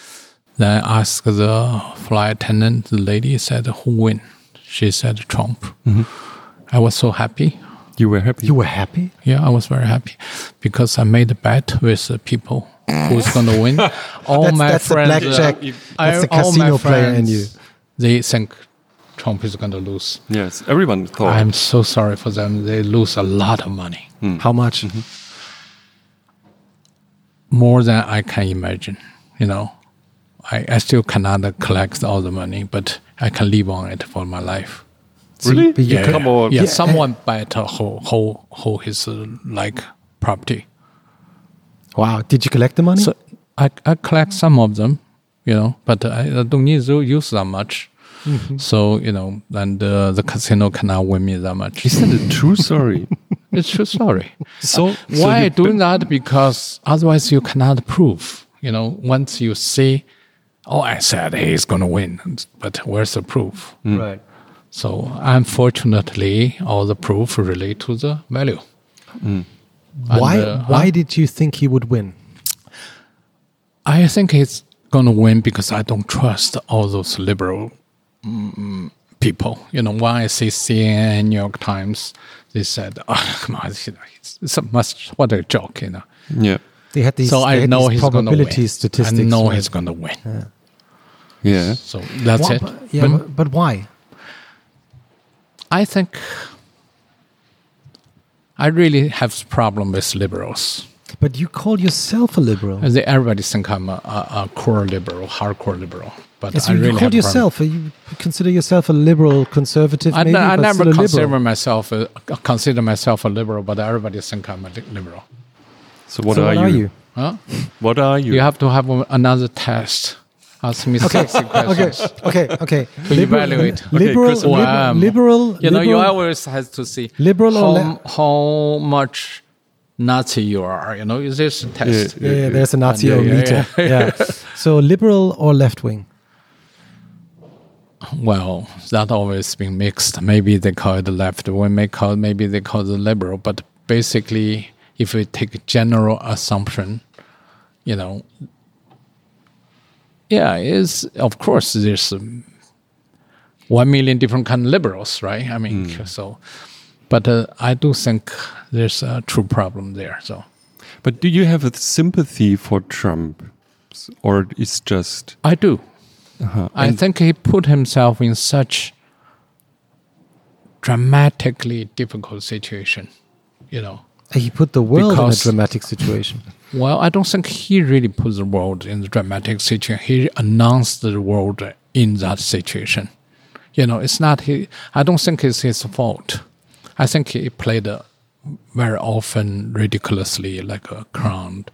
Then I ask the flight attendant. The lady said, "Who win?" She said, "Trump." I was so happy. You were happy. you were happy. Yeah, I was very happy because I made a bet with the people who's going to win. All That's- my that's the friends, blackjack. I- That's the all my casino player in friends, you. They think Trump is going to lose. yes, everyone thought. I'm so sorry for them. They lose a lot of money. Hmm. How much? Mm-hmm. more than I can imagine. You know, I, I still cannot collect all the money, but I can live on it for my life. Really? but you Yeah, could- Come on. Yeah, Yeah, someone bet a whole whole whole his uh, like property. Wow. Did you collect the money? So I I collect some of them, you know, but I, I don't need to use that much. So you know, and uh, the casino cannot win me that much. Is that a true story? It's true story. so Why so I doing that? Because otherwise you cannot prove. You know, once you see, oh, I said he's going to win, but where's the proof? Right. So unfortunately, all the proof relate to the value. And, Why? uh, why did you think he would win? I think he's going to win because I don't trust all those liberal mm, people. You know, when I see CNN, New York Times, they said, "Oh, come on, it's, it's a must. What a joke!" You know. yeah. They had these. so I know these he's going to win. probability statistics. I know right? he's going to win. Yeah. So that's Why- it. but- yeah, But but, but why? I think I really have a problem with liberals. But you call yourself a liberal. They, everybody think I'm a, a, a core liberal, hardcore liberal. But Yes, I you really have called yourself. You consider yourself a liberal conservative. I, maybe, I but never still a consider liberal. myself a, consider myself a liberal, but everybody think I'm a li- liberal. So what, so are, what are you? you? Huh? What are you? You have to have another test. Ask me sexy Okay, questions. okay, okay. To evaluate. Okay, liberal, Christopher. liberal, Um, liberal, You know, you liberal- always have to see Liberal or how, how much Nazi you are. You know, is this a test? Yeah, yeah, there's a Nazi Yeah, yeah, meter. yeah. Yeah. So liberal or left wing? Well, that always been mixed. Maybe they call it the left wing, may call maybe they call it the liberal. But basically, if we take general assumption, you know, yeah, is of course there's um, one million different kind of liberals, right? I mean, so, but uh, I do think there's a true problem there. So But do you have a sympathy for Trump, or it's just I do. uh I think he put himself in such dramatically difficult situation, you know. He put the world Because- in a dramatic situation. Well, I don't think he really put the world in the dramatic situation. He announced the world in that situation. You know, it's not he. I don't think it's his fault. I think he played uh, very often ridiculously like a clown,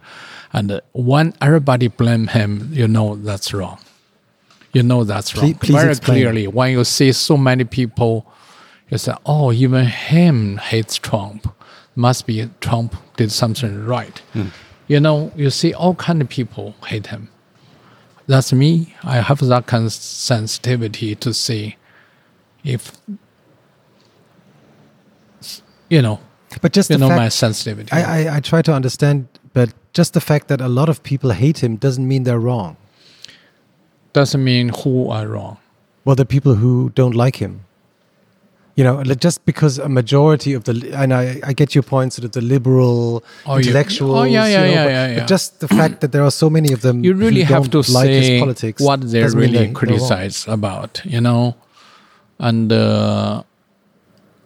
and uh, when everybody blame him, you know that's wrong. You know that's wrong. Please- please very explain. clearly, when you see so many people, you say, "Oh, even him hates Trump. Must be Trump did something right." You know, you see all kind of people hate him. That's me. I have that kind of sensitivity to see if you know, But just you the know fact, my sensitivity. I, I, I try to understand, but just the fact that a lot of people hate him doesn't mean they're wrong. Doesn't mean who are wrong. Well, the people who don't like him. You know, just because a majority of the, and I, I get your point, sort of the liberal Oh, you- intellectuals. oh, yeah, you yeah, know, yeah, but, yeah, but just the fact that there are so many of them. You really have to like his say politics what they're really they- criticize about, you know. And uh,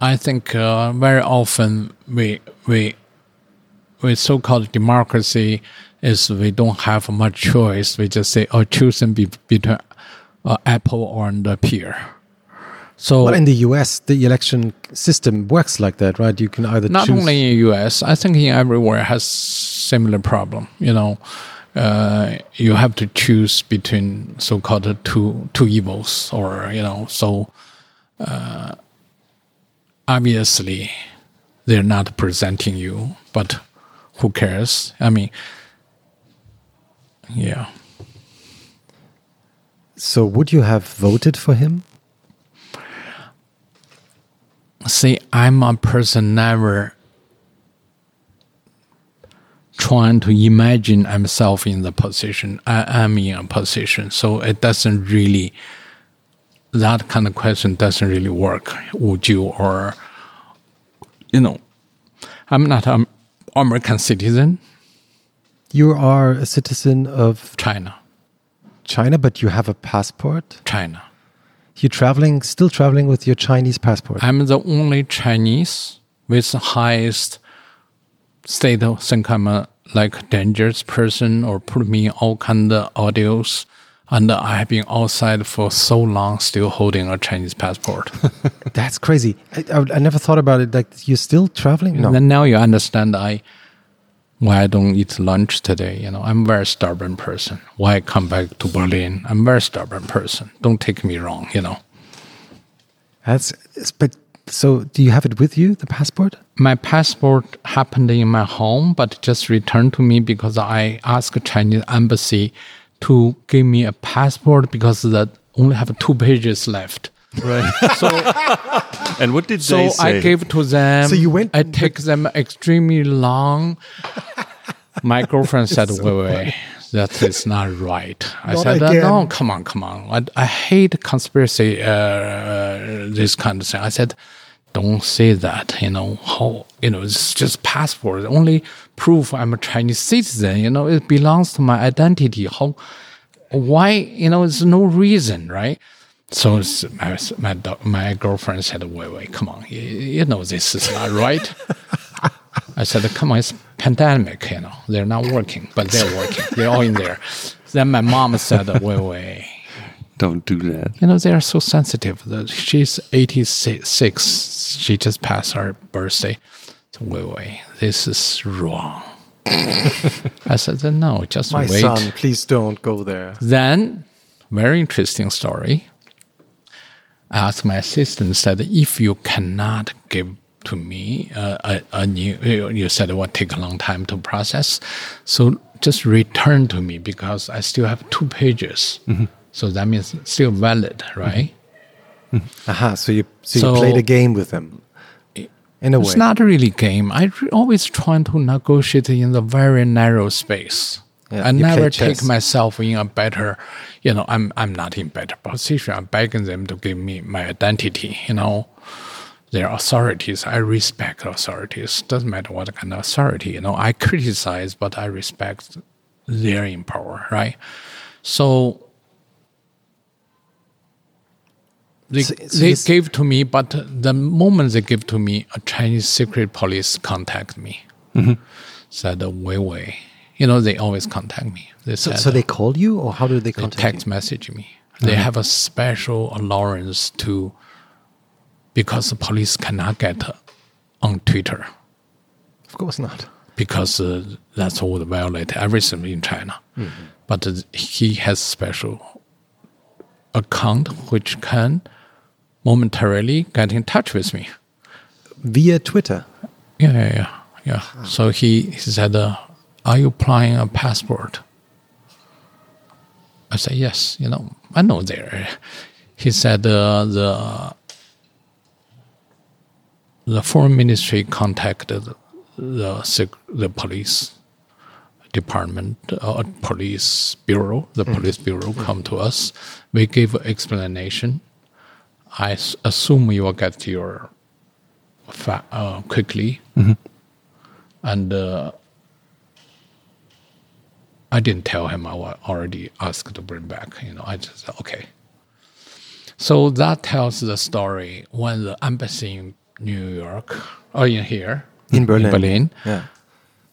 I think uh, very often we we with so-called democracy is we don't have much choice. We just say, "Oh, choosing be, between uh, apple or the pear." So Well, in the US, the election system works like that, right? You can either not choose. only in the U.S., I think in everywhere has similar problem. You know, uh, you have to choose between so-called two two evils, or you know, so uh, obviously they're not presenting you, but who cares? I mean, yeah. So, would you have voted for him? See, I'm a person never trying to imagine myself in the position. I am in a position, so it doesn't really. That kind of question doesn't really work. Would you or, you know, I'm not an American citizen. You are a citizen of China, China, but you have a passport. China. You're traveling, still traveling with your Chinese passport. I'm the only Chinese with the highest state of think I'm a like dangerous person or put me in all kind of audios. And I have been outside for so long, still holding a Chinese passport. That's crazy. I, I, I never thought about it. Like you're still traveling? No. Then now you understand I why I don't eat lunch today. You know, I'm a very stubborn person. Why I come back to Berlin? I'm a very stubborn person. Don't take me wrong. You know. That's. But so, do you have it with you, the passport? my passport happened in my home, but just returned to me because I asked Chinese embassy to give me a passport because that only have two pages left. Right? So, and what did so they say? I gave to them. So you went- I take them extremely long. My girlfriend said, "Wait, wait, wait, that is not right." I Not said, again. "No, come on, come on. I, I hate conspiracy, uh, uh, this kind of thing." I said, "Don't say that. You know how you know it's just passport. Only proof I'm a Chinese citizen. You know it belongs to my identity. How why? You know, there's no reason, right? So my my, doc- my girlfriend said, "Wait, wait, come on, you, you know this is not right." I said, "Come on, it's pandemic, you know, they're not working, but they're working. they're all in there." Then my mom said, "Wait, wait." Don't do that. You know, they are so sensitive. The- She's 86. She just passed her birthday. So, wait, wait, this is wrong. I said, no, just My wait. son, please don't go there. Then, very interesting story. I asked my assistant, said, if you cannot give to me uh, a, a new, you said it would take a long time to process. So just return to me because I still have two pages. So that means still valid, right? Aha, so you so, So- you played a game with him. In a way. It's not really game. I re- always try to negotiate in the very narrow space. Yeah, I never take myself in a better, you know, I'm I'm not in better position. I'm begging them to give me my identity, you know. They're authorities. I respect authorities. Doesn't matter what kind of authority, you know. I criticize, but I respect they're in power, right? So they, So- so they gave to me, but the moment they give to me, a Chinese secret police contact me. Said, Wei Wei. You know, they always contact me. They so, said, so they called you, or how do they they contact text you? message me. They have a special allowance to, because the police cannot get on Twitter Of course not. because uh, that's all violate everything in China. But uh, he has special account which can momentarily get in touch with me. Via Twitter. Yeah, yeah, yeah. yeah. So he, he said, uh, Are you applying a passport? I said, Yes, you know, I know there. He said, uh, The the foreign ministry contacted the the police department, uh, police bureau. The police bureau come to us. We gave explanation. I s- assume you will get your fa- uh, quickly. And uh, I didn't tell him I wa- already asked to bring back. You know, I just said, okay. So that tells the story when the embassy in New York oh, or in here In Berlin. Berlin, Yeah.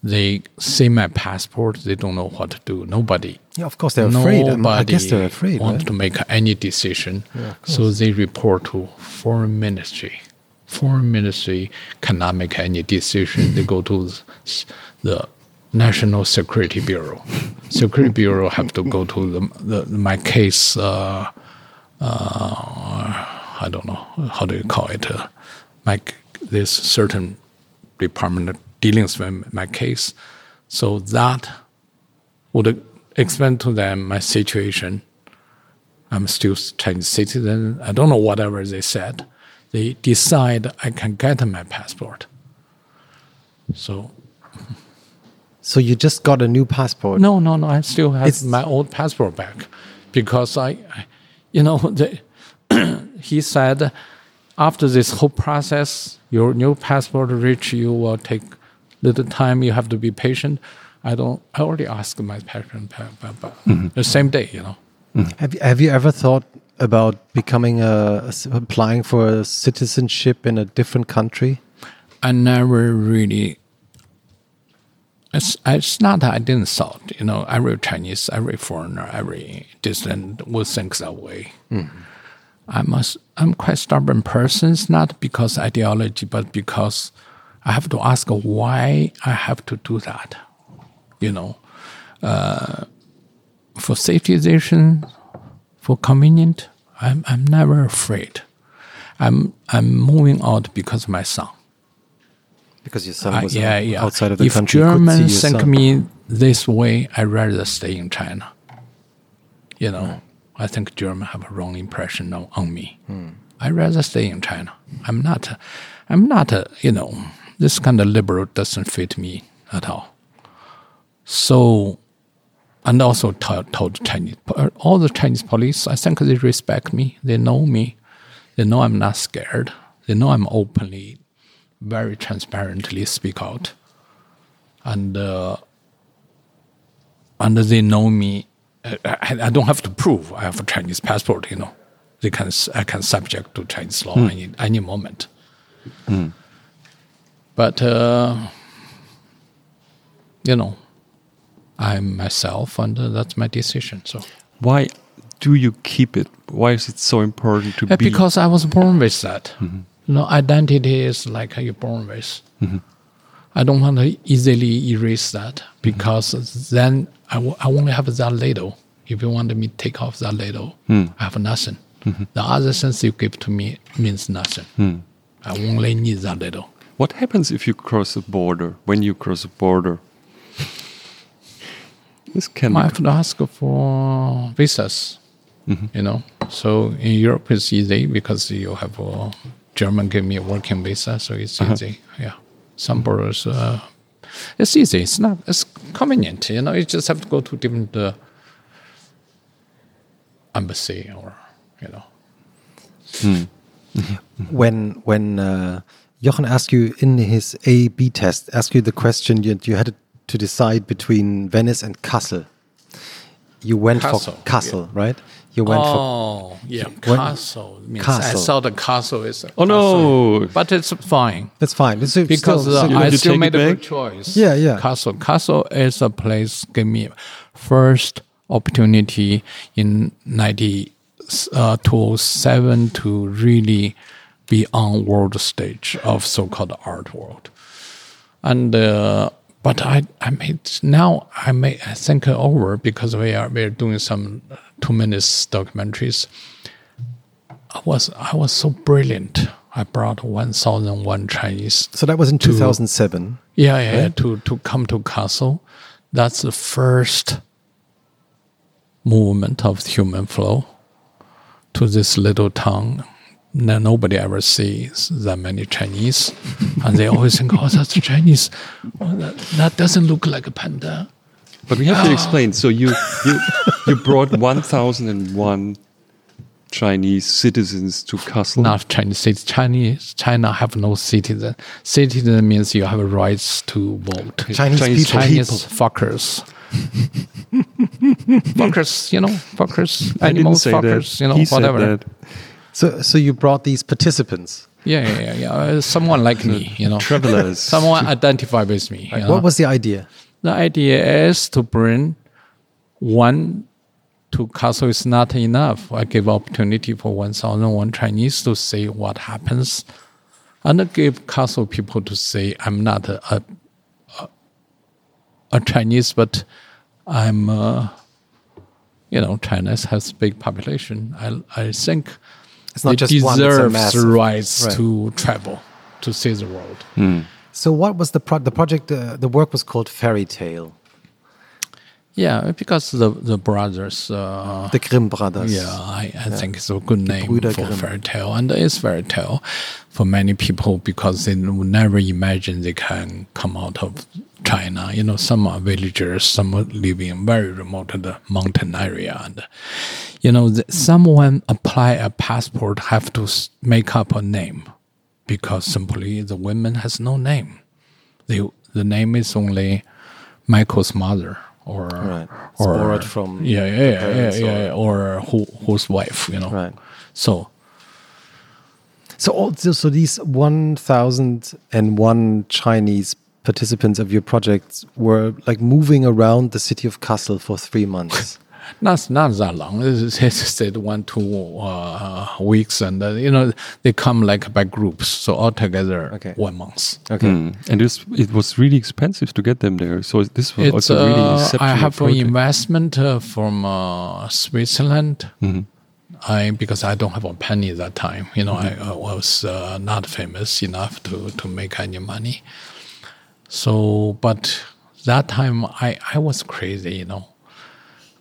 they see my passport. They don't know what to do. Nobody Yeah, of course they're afraid. I'm- I guess they're afraid. Want right? to make any decision, yeah, so they report to foreign ministry. Foreign ministry cannot make any decision. they go to the National Security Bureau. Security Bureau have to go to the, the my case. Uh, uh, I don't know how do you call it. Uh, my this certain department dealing with my case, so that would explain to them my situation. I'm still Chinese citizen. I don't know whatever they said. They decide I can get my passport. So So you just got a new passport. no, no, no. I still have It's- my old passport back because I, I you know, the, he said after this whole process, your new passport reach you will take little time. You have to be patient. I don't. I already asked my passport back, but, but the same day, you know. Mm-hmm. Have you, have you ever thought about becoming a applying for a citizenship in a different country? I never really. It's, it's not that I didn't thought, you know, every Chinese, every foreigner, every dissident would think that way. I'm a, I'm quite stubborn person. It's not because ideology, but because I have to ask why I have to do that. You know, uh, for safety reason, for convenient, I'm I'm never afraid. I'm I'm moving out because of my son. Because your son Uh, was yeah, out- yeah. outside of the if country. you could see Germans your think son. me this way, I'd rather stay in China. You know, I think Germans have a wrong impression on, on me. Hmm. I'd rather stay in China. I'm not, I'm not a, you know, this kind of liberal doesn't fit me at all. So, and also told, told Chinese, all the Chinese police, I think they respect me. They know me. They know I'm not scared. They know I'm openly very transparently speak out, and uh, and they know me I, I, don't have to prove I have a Chinese passport. You know, they can I can subject to Chinese law any any moment. But uh, you know, I'm myself, and uh, that's my decision. So. Why do you keep it? Why is it so important to Uh, be? because I was born with that. You know, identity is like you're born with. Mm-hmm. I don't want to easily erase that mm-hmm. because then I, w- I only have that little. If you want me to take off that little, hmm. I have nothing. Mm-hmm. The other things you give to me means nothing. Hmm. I only need that little. What happens if you cross a border? When you cross a border, this can I have to ask for visas. You know, so in Europe it's easy because you have a German gave me a working visa, so it's easy. Yeah, some borders, uh, it's easy. It's not. It's convenient. You know, you just have to go to different uh, embassy or you know. when when uh, Jochen asked you in his A B test, asked you the question, you, you had to decide between Venice and Kassel. You went Kassel, for Kassel, right? You went for Oh, yeah, When- castle. Means I saw the castle is. A Oh, no. But it's fine. that's fine. It's because still- uh, still- I still made it a good choice. Yeah, yeah. Kassel, Kassel is a place gave me first opportunity in ninety uh, seven to really be on world stage of so-called art world, and. Uh, but I, I made now I may I think over because we are we are doing some two minutes documentaries. I was I was so brilliant. I brought one thousand one Chinese so that was in 2007. yeah, yeah, yeah, to to come to Kassel. That's the first movement of human flow to this little town. No, nobody ever sees that many Chinese, and they always think, "Oh, that's Chinese. Oh, that, that doesn't look like a panda." But we have to explain. So you you you brought one thousand and one Chinese citizens to Kassel. Not Chinese. It's Chinese. China have no citizen. Citizen means you have a rights to vote. Chinese, Chinese people. Chinese people. fuckers. fuckers, you know, fuckers, I didn't animals, fuckers, that. you know, he said whatever. that. So so you brought these participants. Yeah, yeah, yeah, yeah. Uh, someone like me, you know. Travelers. Someone identify with me. you know. What was the idea? The idea is to bring one to Kassel is not enough. I give opportunity for 1,001 Chinese to see what happens. And I give Kassel people to say, I'm not a, a, a, a Chinese, but I'm, uh, you know, China has big population. I, I think It's not they just one, it's deserve the rights Right. to travel, to see the world. So what was the pro- the project? Uh, the work was called Fairy Tale. Yeah, because the the brothers. Uh, The Grimm brothers. yeah, I, I think it's a good name Brüder for Grimm. fairy tale, and it's fairy tale for many people because they would never imagine they can come out of China. You know, some are villagers, some are living in very remote the mountain area, and you know, the, someone apply a passport have to make up a name because simply the woman has no name. They, the name is only Michael's mother or Right. Or borrowed from yeah yeah yeah yeah, yeah, or who whose wife you know Right. so So all, so, so these one thousand and one Chinese participants of your project were like moving around the city of Kassel for three months. Not not that long it's it's said one two uh, weeks and uh, you know they come like by groups so altogether Okay. one month Okay. Mm. And this, it was really expensive to get them there. So this was it's also really I have an investment from Switzerland Mm-hmm. I because I don't have a penny at that time. You know, I, I was uh, not famous enough to to make any money. So, but that time I I was crazy. You know,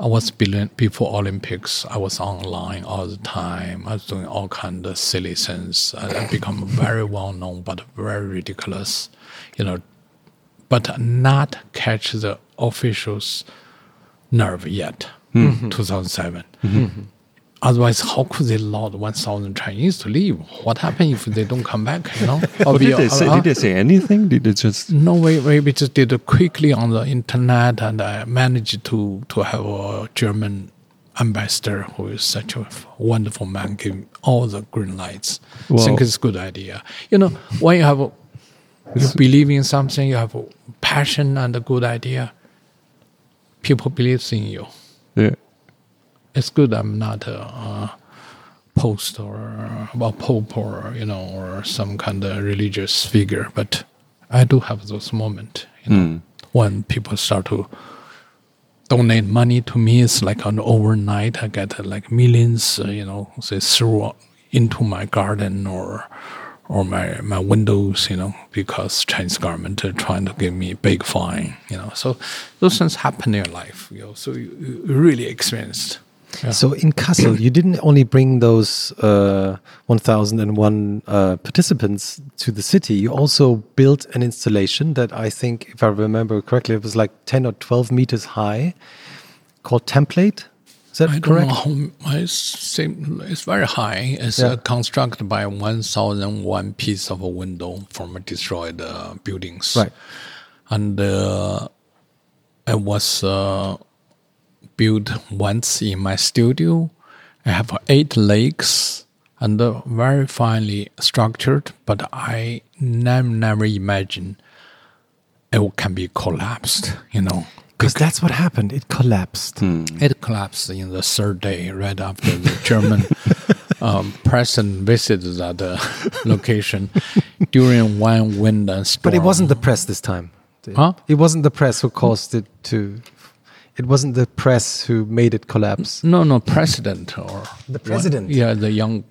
I was before Olympics. I was online all the time. I was doing all kind of silly things. I, I become very well known, but very ridiculous. You know, but not catch the officials' nerve yet. Mm-hmm. 2007. Mm-hmm. Otherwise, how could they allow 1,000 Chinese to leave? What happened if they don't come back? You know? Oh, or did they say? Did they say anything? Did they just? no, we, we we just did it quickly on the internet, and I managed to to have a German ambassador who is such a wonderful man, give all the green lights. I think it's a good idea. You know, when you have a, you believe in something, you have a passion and a good idea. People believe in you. Yeah. It's good. I'm not a, uh post or a pope or you know or some kind of religious figure, but I do have those moments. You know, when people start to donate money to me, it's like an overnight. I get like millions. Uh, you know, they throw into my garden or or my my windows. You know, because Chinese government are trying to give me big fine. You know, so those things happen in your life. You know, so you, you really experienced. So in Kassel, you didn't only bring those uh, 1,001 uh, participants to the city, you also built an installation that I think, if I remember correctly, it was like 10 or 12 meters high called Template. Is that I don't correct? know how it's, it's very high. It's Yeah. uh, constructed by 1,001 piece of a window from destroyed uh, buildings. Right. And uh, it was uh, built once in my studio. I have eight legs and very finely structured, but I never, never imagined it can be collapsed, you know. Because that's what happened. It collapsed. It collapsed in the third day, right after the German um, president visited that uh, location during one wind and storm. But it wasn't the press this time. Huh? It wasn't the press who caused it to. It wasn't the press who made it collapse. no, no, president or The president? yeah, the young.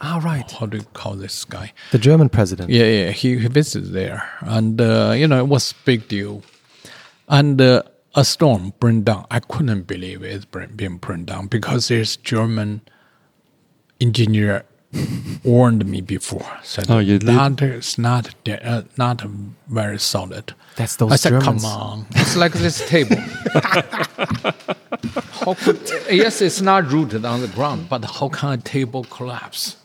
Ah, right. How do you call this guy? The German president. Yeah, yeah, he, he visited there, and uh, you know it was big deal. And uh, a storm burned down. I couldn't believe it being burned down because there's German engineer warned me before. Said Oh, you did? that is not de- uh, not very solid. That's those I said, Germans. come on, it's like this table. how could, yes, it's not rooted on the ground, but how can a table collapse?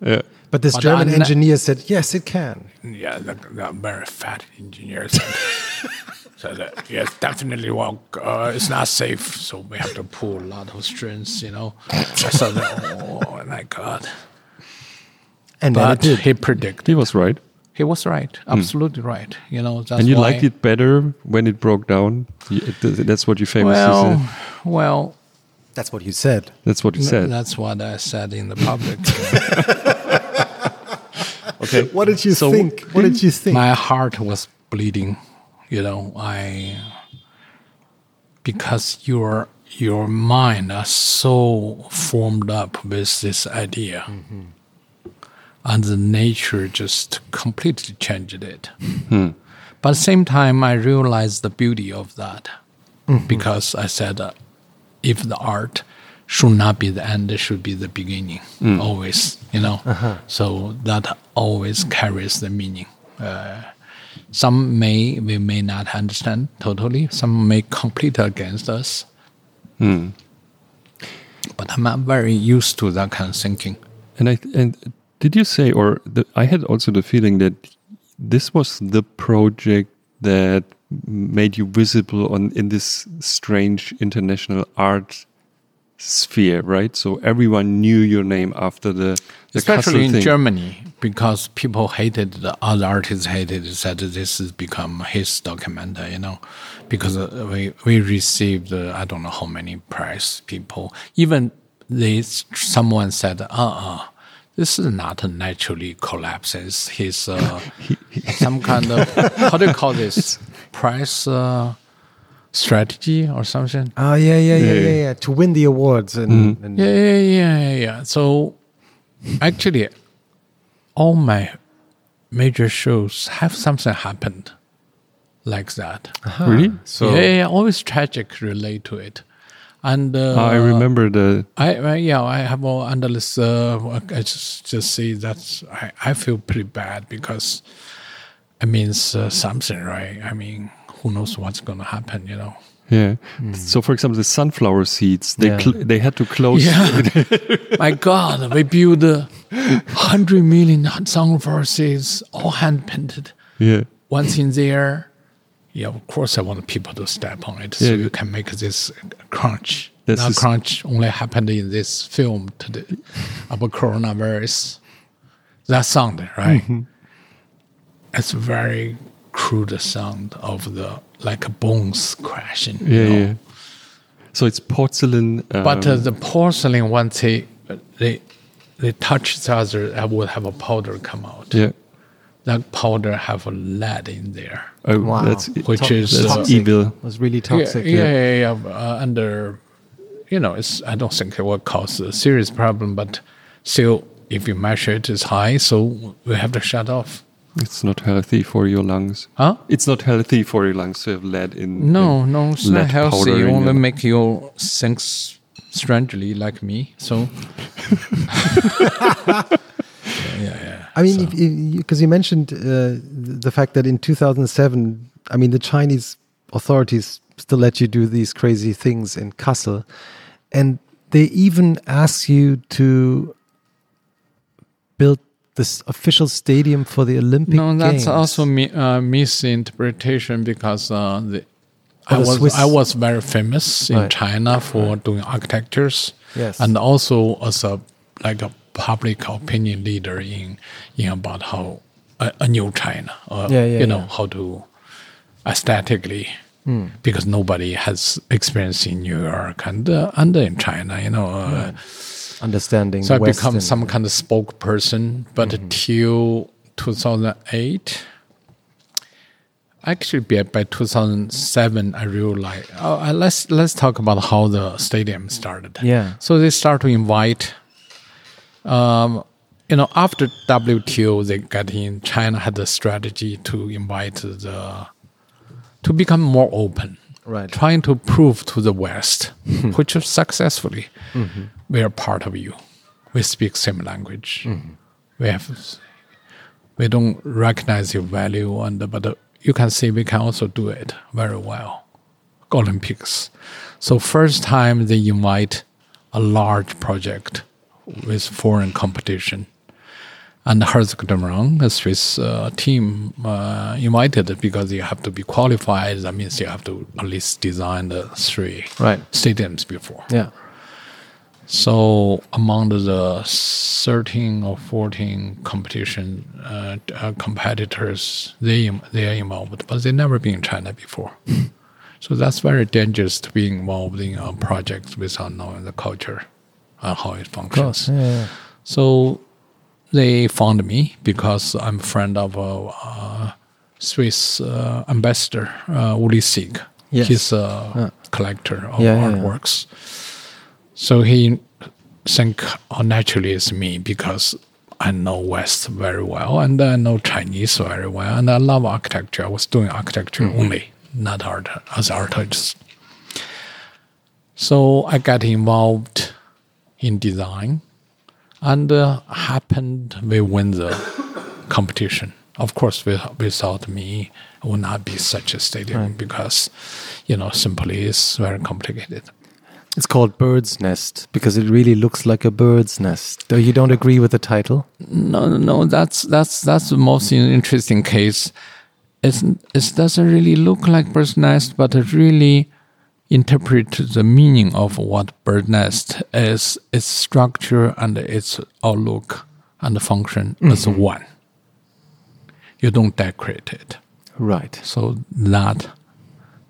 Yeah. But this But German I'm not- engineer said, yes, it can. Yeah, the, the very fat engineer said, said that, yes, definitely, well, uh, it's not safe, so we have to pull a lot of strings, you know. I said, oh my God. And then it But he predicted. He was right. He was right, hmm. absolutely right. You know, that's and you why, liked it better when it broke down. That's what you famously Well, said. well, That's what you said. That's what you said. that's what I said in the public. okay. What did you So think? What did you hmm? think? my heart was bleeding you know i because your your mind are so formed up with this idea mm-hmm. And the nature just completely changed it. Hmm. But at the same time i realized the beauty of that. Mm-hmm. Because i said uh, if the art should not be the end it should be the beginning mm. always you know? Uh-huh. So that always carries the meaning. Uh, some may we may not understand totally. Some may complete against us. Hmm. But i'm not very used to that kind of thinking. And I and did you say, or the, I had also the feeling that this was the project that made you visible on in this strange international art sphere, right? So everyone knew your name after the, the especially in thing. Germany, because people hated the other artists hated said this has become his documentary, you know, because uh, we we received uh, I don't know how many prize people. Even they someone said, uh uh this is not a naturally collapses. His uh, some kind of how do you call this price uh, strategy or something? Oh, yeah, yeah, yeah, Yeah. yeah, yeah. To win the awards. And, and Yeah, yeah, yeah, yeah, yeah. So actually, all my major shows have something happened like that. Really? So, yeah, yeah, yeah, always tragic relate to it. And uh, I remember the I, I yeah, I have all under this. Uh, I just just see that's I, I feel pretty bad because it means uh, something, right? I mean, who knows what's going to happen, you know? Yeah. So, for example, the sunflower seeds, they Yeah. cl- they had to close. Yeah. My God, we built a hundred million sunflower seeds, all hand painted. yeah. Once in there, yeah, of course, I want people to step on it so you can make this crunch. This that crunch only happened in this film today about coronavirus. That sound, right? Mm-hmm. It's very crude sound of the like bones crashing. you Yeah, know? yeah. So it's porcelain. Um, But uh, the porcelain, once they they they touch each other, I will have a powder come out. yeah. That powder have a lead in there. Oh, Wow. that's Which To- is, that's uh, evil. It was really toxic. Yeah, yeah, yeah. yeah, Uh, under, you know, it's I don't think it will cause a serious problem, but still, if you measure it, it is high, so we have to shut off. It's not healthy for your lungs. Huh? It's not healthy for your lungs to have lead in. No, in no, it's lead not healthy. powder You in only your- make you think strangely like me. So, yeah, yeah. I mean, because you, 'cause you mentioned uh, the fact that in 2007, I mean, the Chinese authorities still let you do these crazy things in Kassel, and they even ask you to build this official stadium for the Olympic No, that's Games. also mi- uh, misinterpretation because uh, the, I the was Swiss- I was very famous in Right. China for doing architectures, Yes. and also as a like a public opinion leader in in about how a, a new China, uh, Yeah, yeah, you know yeah. how to aesthetically. Hmm. Because nobody has experience in New York and uh, and in China, you know, uh, understanding. so I the West become some kind of spokesperson. But Mm-hmm. till 2008, actually by, by 2007, I realized oh, uh, let's let's talk about how the stadium started. Yeah. So they start to invite. Um, you know, after WTO, they got in. China had a strategy to invite the to become more open Right. trying to prove to the West, which is successfully, we are part of you. We speak same language. We have, we don't recognize your value, and but uh, you can see we can also do it very well. Olympics. So first time they invite a large project with foreign competition. And Herzog de Meuron, a Swiss uh, team, uh, invited because you have to be qualified. That means you have to at least design the three Right. stadiums before. Yeah. So among the 13 or 14 competition uh, uh, competitors, they they are involved, but they never been in China before. so that's very dangerous to be involved in a project without knowing the culture and how it functions. Yeah, yeah. So they found me because I'm a friend of a uh, Swiss uh, ambassador, uh, Uli Sigg. Yes. He's a collector of artworks. So he think oh, naturally it's me because I know West very well and I know Chinese very well and I love architecture. I was doing architecture Mm-hmm. only, not art as artist. So I got involved in design and uh, happened we win the competition. Of course, with, without me, it would not be such a stadium because, you know, simply it's very complicated. It's called Bird's Nest because it really looks like a bird's nest. Though you don't agree with the title? No, no, no. That's that's that's the most interesting case. It's it doesn't really look like bird's nest, but it really interpret the meaning of what bird nest is, its structure and its outlook and function as mm-hmm. one. You don't decorate it, Right. so that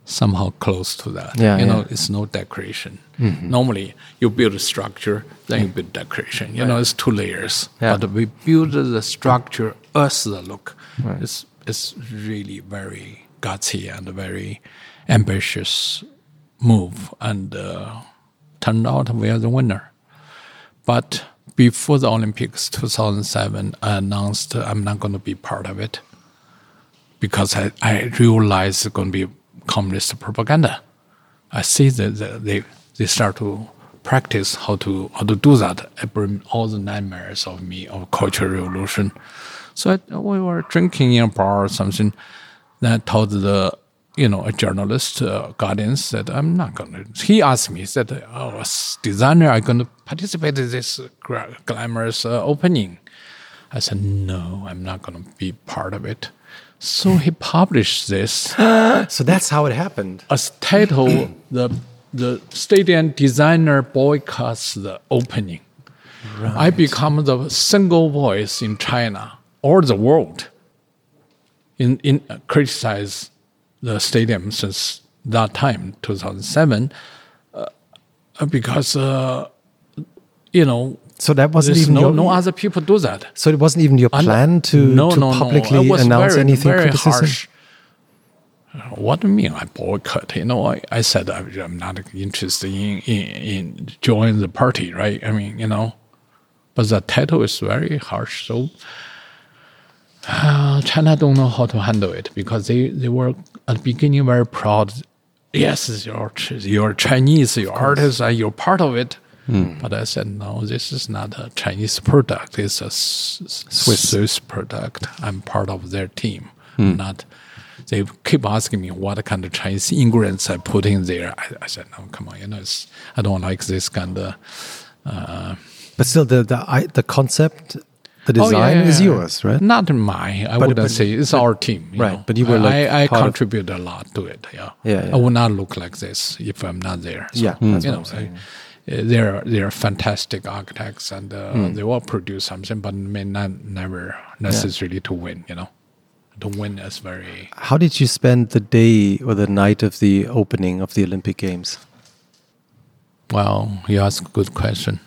somehow close to that. Yeah, you know, it's no decoration. Mm-hmm. Normally, you build a structure, then you build decoration. You know, it's two layers. Yeah. But we build the structure as the look. It's it's really very gutsy and very ambitious move, and uh, turned out we are the winner. But before the Olympics 2007, I announced I'm not going to be part of it because I, I realized it's going to be communist propaganda. I see that they they start to practice how to how to do that. All the nightmares of me of cultural revolution. So I, we were drinking in a bar or something. Then I told the you know, a journalist, uh, Guardian said, I'm not going to. He asked me, he said, Oh, as designer, are going to participate in this glamorous uh, opening? I said, No, I'm not going to be part of it. So he published this So that's how it happened. as title the the stadium designer boycotts the opening. I become the single voice in China or the world in in uh, criticize the stadium since that time 2007 uh, because uh, you know So that wasn't even no, your, no other people do that. So it wasn't even your And- plan to, no, to no, no. publicly was announce very, anything very criticism. harsh. What do you mean I boycott? You know, I, I said I'm I'm not interested in, in, in joining the party, right? I mean, you know, but the title is very harsh. So uh, China don't know how to handle it because they, they were at the beginning very proud. Yes, you're, you're Chinese, you're artists, and uh, you're part of it. Hmm. But I said, no, this is not a Chinese product. It's a Swiss, product. I'm part of their team. Hmm. Not. They keep asking me what kind of Chinese ingredients I put in there. I, I said, no, come on, you know, it's, I don't like this kind of. Uh, but still, the the I, the concept, the Oh, design yeah, is yours, right? Not mine. I But- wouldn't but- say it's our team. you right, know. but you were, like, I, I contribute a lot to it. Yeah. Yeah, yeah. I would not look like this if I'm not there. So, Yeah, you know. I- uh, they're they're fantastic architects and uh, Hmm. they will produce something, but may not never necessarily to win. You know, to win is very. How did you spend the day or the night of the opening of the Olympic Games? Well, you ask a good question.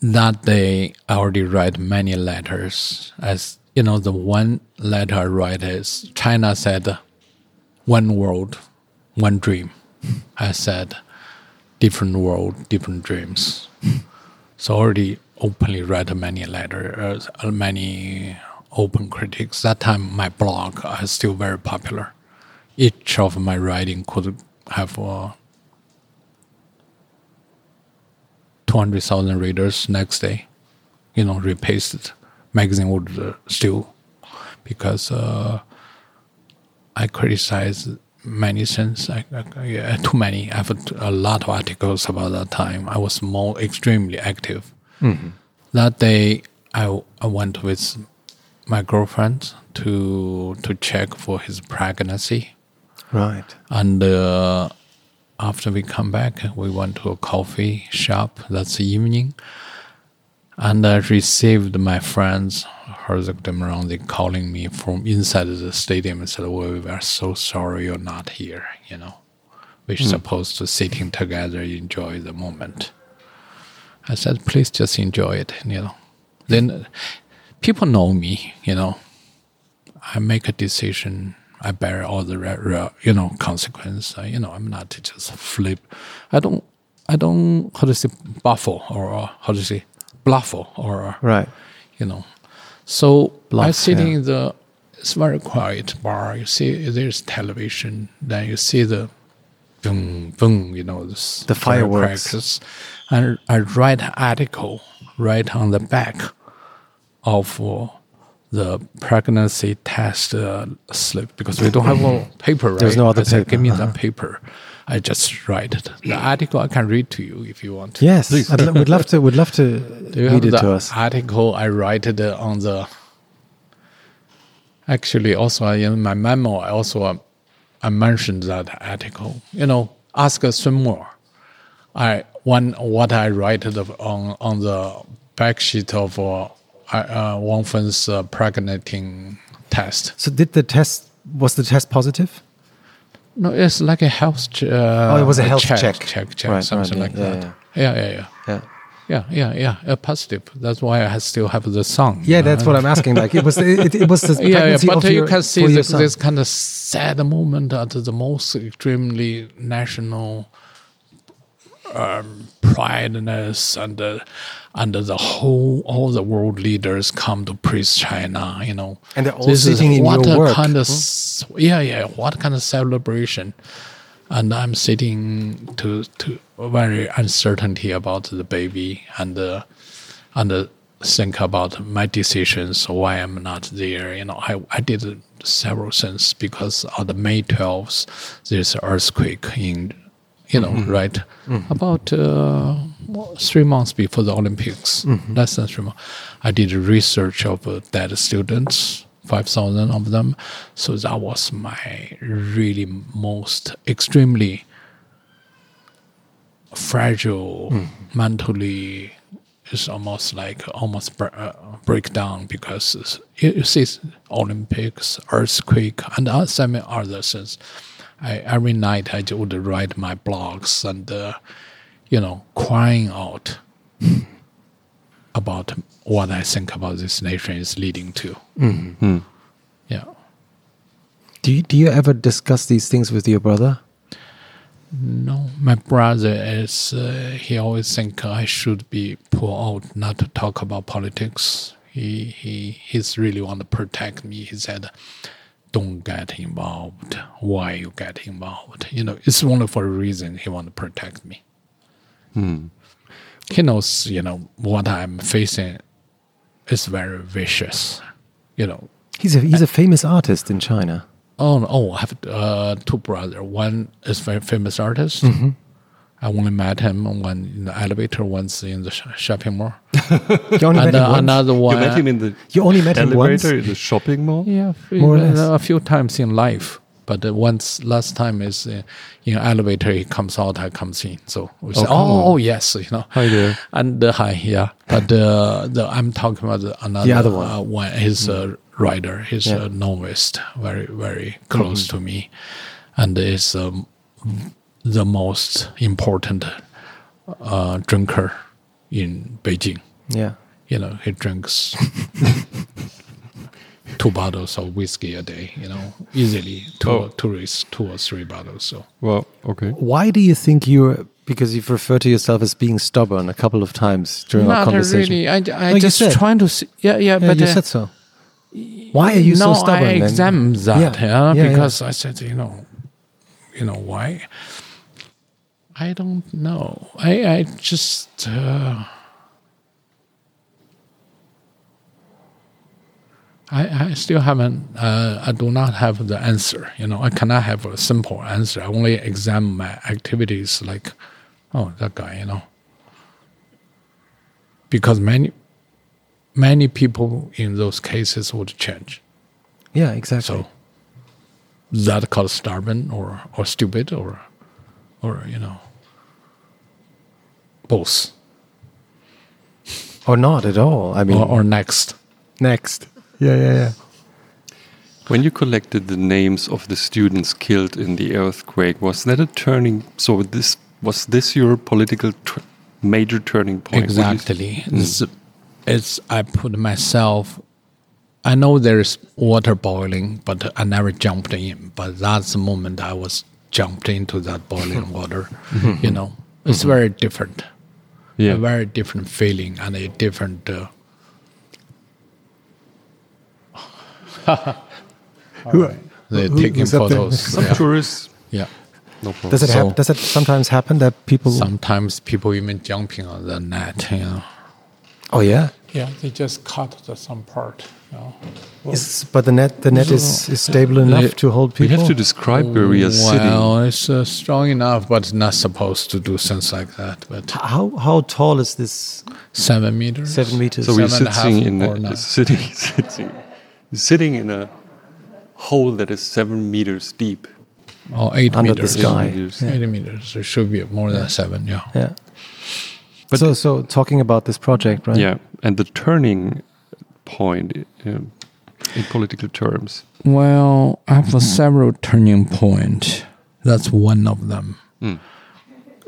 That day, I already write many letters. As you know, the one letter I write is China said, "One world, one dream." I said, "Different world, different dreams." So already openly write many letters, uh, many open critics. That time, my blog is still very popular. Each of my writing could have. Uh, 200,000 readers next day, you know, repasted. Magazine would uh, still, because uh, I criticize many things. I, I, yeah, too many. I have a, a lot of articles about that time. I was more extremely active. That day, I, I went with my girlfriend to to check for his pregnancy. Right. And uh, after we come back, we went to a coffee shop. That's the evening. And I received my friends, Herzog de Meuron, they calling me from inside the stadium and said, well, we are so sorry you're not here, you know. We're supposed to sitting together, enjoy the moment. I said, please just enjoy it, you know. Then uh, people know me, you know. I make a decision. I bear all the re- you know consequence. I, you know, I'm not just flip. I don't. I don't. How to say baffle or uh, how to say bluffle or Right. you know. So I Bluff, sitting yeah. in the. It's very quiet bar. You see, there's television. Then you see the, boom, boom. You know, this The fireworks. And I write article right on the back of uh, the pregnancy test uh, slip because we don't have a paper. Right? There's no other I said, Give me uh-huh. that paper. I just write it. The article I can read to you if you want. Yes. I'd, lo- we'd love to. Would love to Do you read it to us. article I write it uh, on the? Actually, also uh, in my memo, I also uh, I mentioned that article. You know, ask uh, Sun Mo. I one what I write on on the back sheet of uh, uh, Wang Fen's uh, pregnanting test. So did the test? Was the test positive? No, it's like a health. Ch- uh, Oh, it was a health check, check. check, check, Right, something right, like yeah, that. Yeah, yeah, yeah. Yeah. Yeah, yeah, yeah, uh, positive. That's why I still have the song. Yeah, that's what I'm asking. Like it was. It, it was the yeah, yeah, but you your- can see this, this kind of sad moment at the most extremely national um, prideness and uh, and the whole all the world leaders come to praise China. You know, And they're all This is sitting in what your work, Kind of, s- yeah, yeah. What kind of celebration? And I'm sitting to to very uncertainty about the baby and uh, and uh, think about my decisions, why I'm not there. You know, I, I did several things because on the May 12th, there's an earthquake in, you know, right? About uh, three months before the Olympics, less than three months. I did research of uh, dead students, 5,000 of them. So that was my really most extremely fragile mentally it's almost like almost br- uh, break down because you, you see Olympics, earthquake, and uh, so many other things. I, every night I would write my blogs and uh, you know crying out about what I think about this nation is leading to. Yeah. Do you, do you ever discuss these things with your brother? No, my brother is. Uh, he always think I should be pulled out, not to talk about politics. He he he's really want to protect me. He said, "Don't get involved. Why you get involved? You know, it's only for a reason. He want to protect me. Hmm. He knows, you know, what I'm facing is very vicious. You know, He's a he's a famous artist in China. Oh, oh, I have uh, two brothers. One is very famous artist. I only met him one in the elevator, once in the shopping mall. You only and met him uh, once? another You met him in the You only met him once? elevator in the shopping mall. yeah, More or uh, less. a few times in life. But uh, once last time is uh, in elevator, he comes out, I comes in. So we say, come oh, on. yes, you know. Hi there. And uh, hi, yeah. But uh, the, I'm talking about the, another The other one. Uh, one. He's a writer. He's Yeah. a novelist. Very, very close to me, and is um, the most important uh, drinker in Beijing. Yeah. You know, he drinks two bottles of whiskey a day. You know, easily two, Oh. two, two or three bottles. So. Well, okay. Why do you think you're? Because you've referred to yourself as being stubborn a couple of times during our Not conversation. really. I, I No, just said. trying to see. Yeah, yeah, Yeah, but you uh, said so. Why are you no, so stubborn? I then? examined that, Yeah, yeah, yeah, yeah. because I said, you know, you know why? I don't know. I I just uh, I I still haven't. Uh, I do not have the answer. You know, I cannot have a simple answer. I only examine my activities like, oh, that guy. You know, because many many people in those cases would change. Yeah, exactly. So that called stubborn or or stupid or or you know both or not at all. I mean, or, or next. next. Yeah, yeah, yeah. When you collected the names of the students killed in the earthquake, was that a turning? So this was this your political tr- major turning point? Would you s- Exactly. Hmm. It's, it's I put myself. I know there's water boiling, but I never jumped in. But that's the moment I was jumped into that boiling water. Hmm. you know, it's very different. Yeah. a very different feeling and a different. Uh, Who, they're who- taking who's there? photos. Some yeah. tourists. yeah. No. Does it So- hap- Does it sometimes happen that people? Sometimes people even jumping on the net. You know. oh yeah. Yeah, they just cut the, some part. You know. Is, but the net the net is, is stable enough They- to hold people. We people. have to describe where we are. Well, it's uh, strong enough, but not supposed to do things like that. But how how tall is this? seven meters. Seven meters. So we're Seven and a half sitting in or a, sitting sitting sitting in a hole that is seven meters deep. or eight Under the meters. sky. meters. Eight meters. It should be more than seven. Yeah. yeah. So so talking about this project, right? Yeah, and the turning point um, in political terms. Well, I have several turning point. That's one of them.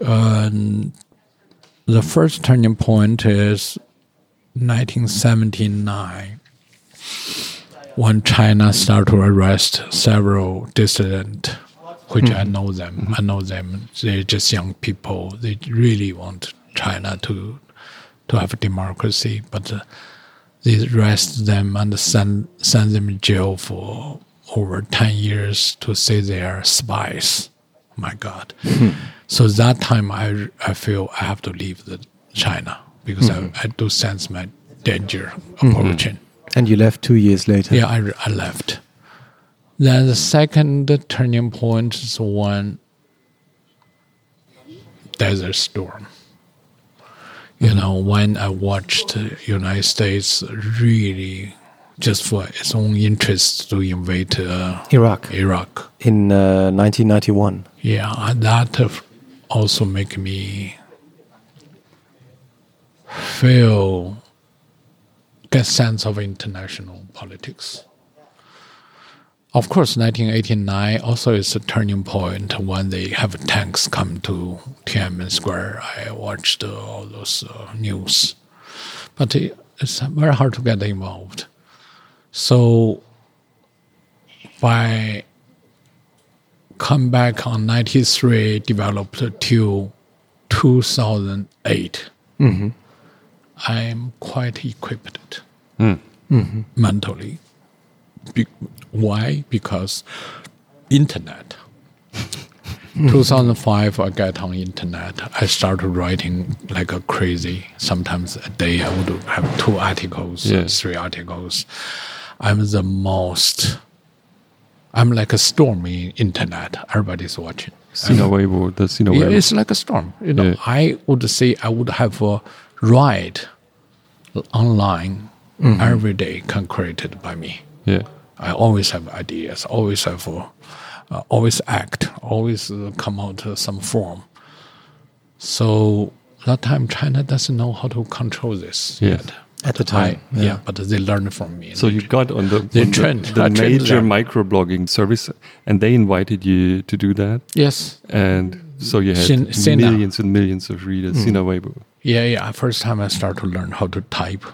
Um, the first turning point is 1979 when China started to arrest several dissidents, which I know them. I know them. They're just young people. They really want China to to have a democracy, but uh, they arrest them and send send them in jail for over ten years to say they are spies. My God! Hmm. So that time I I feel I have to leave the China because I, hmm. I do sense my danger hmm. approaching. And you left two years later. Yeah, I, I left. Then the second turning point is when Desert Storm. You know, when I watched United States really just for its own interest to invade uh, Iraq Iraq. in uh, 1991. Yeah, that uh, also make me feel get sense of international politics. Of course, 1989 also is a turning point when they have tanks come to Tiananmen Square. I watched uh, all those uh, news, but it's very hard to get involved. So, by come back on 93 developed till 2008 i'm quite equipped. Mentally Be- why because internet 2005 i got on internet i started writing like a crazy sometimes a day i would have two articles Yeah. three articles i'm the most I'm like a storm in internet. Everybody's watching. Weibo, the Yeah, it's like a storm. You know, Yeah. I would say I would have a ride online mm-hmm. every day can created by me. Yeah. I always have ideas, always have, uh, uh, always act, always uh, come out uh, some form. So that time China doesn't know how to control this Yeah. yet. At the But I- time, yeah. yeah. but they learned from me. So you got on the, They on the- trained- the, I major microblogging service, and they invited you to do that. yes, And so you had Sin- Sina. millions and millions of readers. Sina Weibo. Yeah, yeah. First time I start to learn how to type,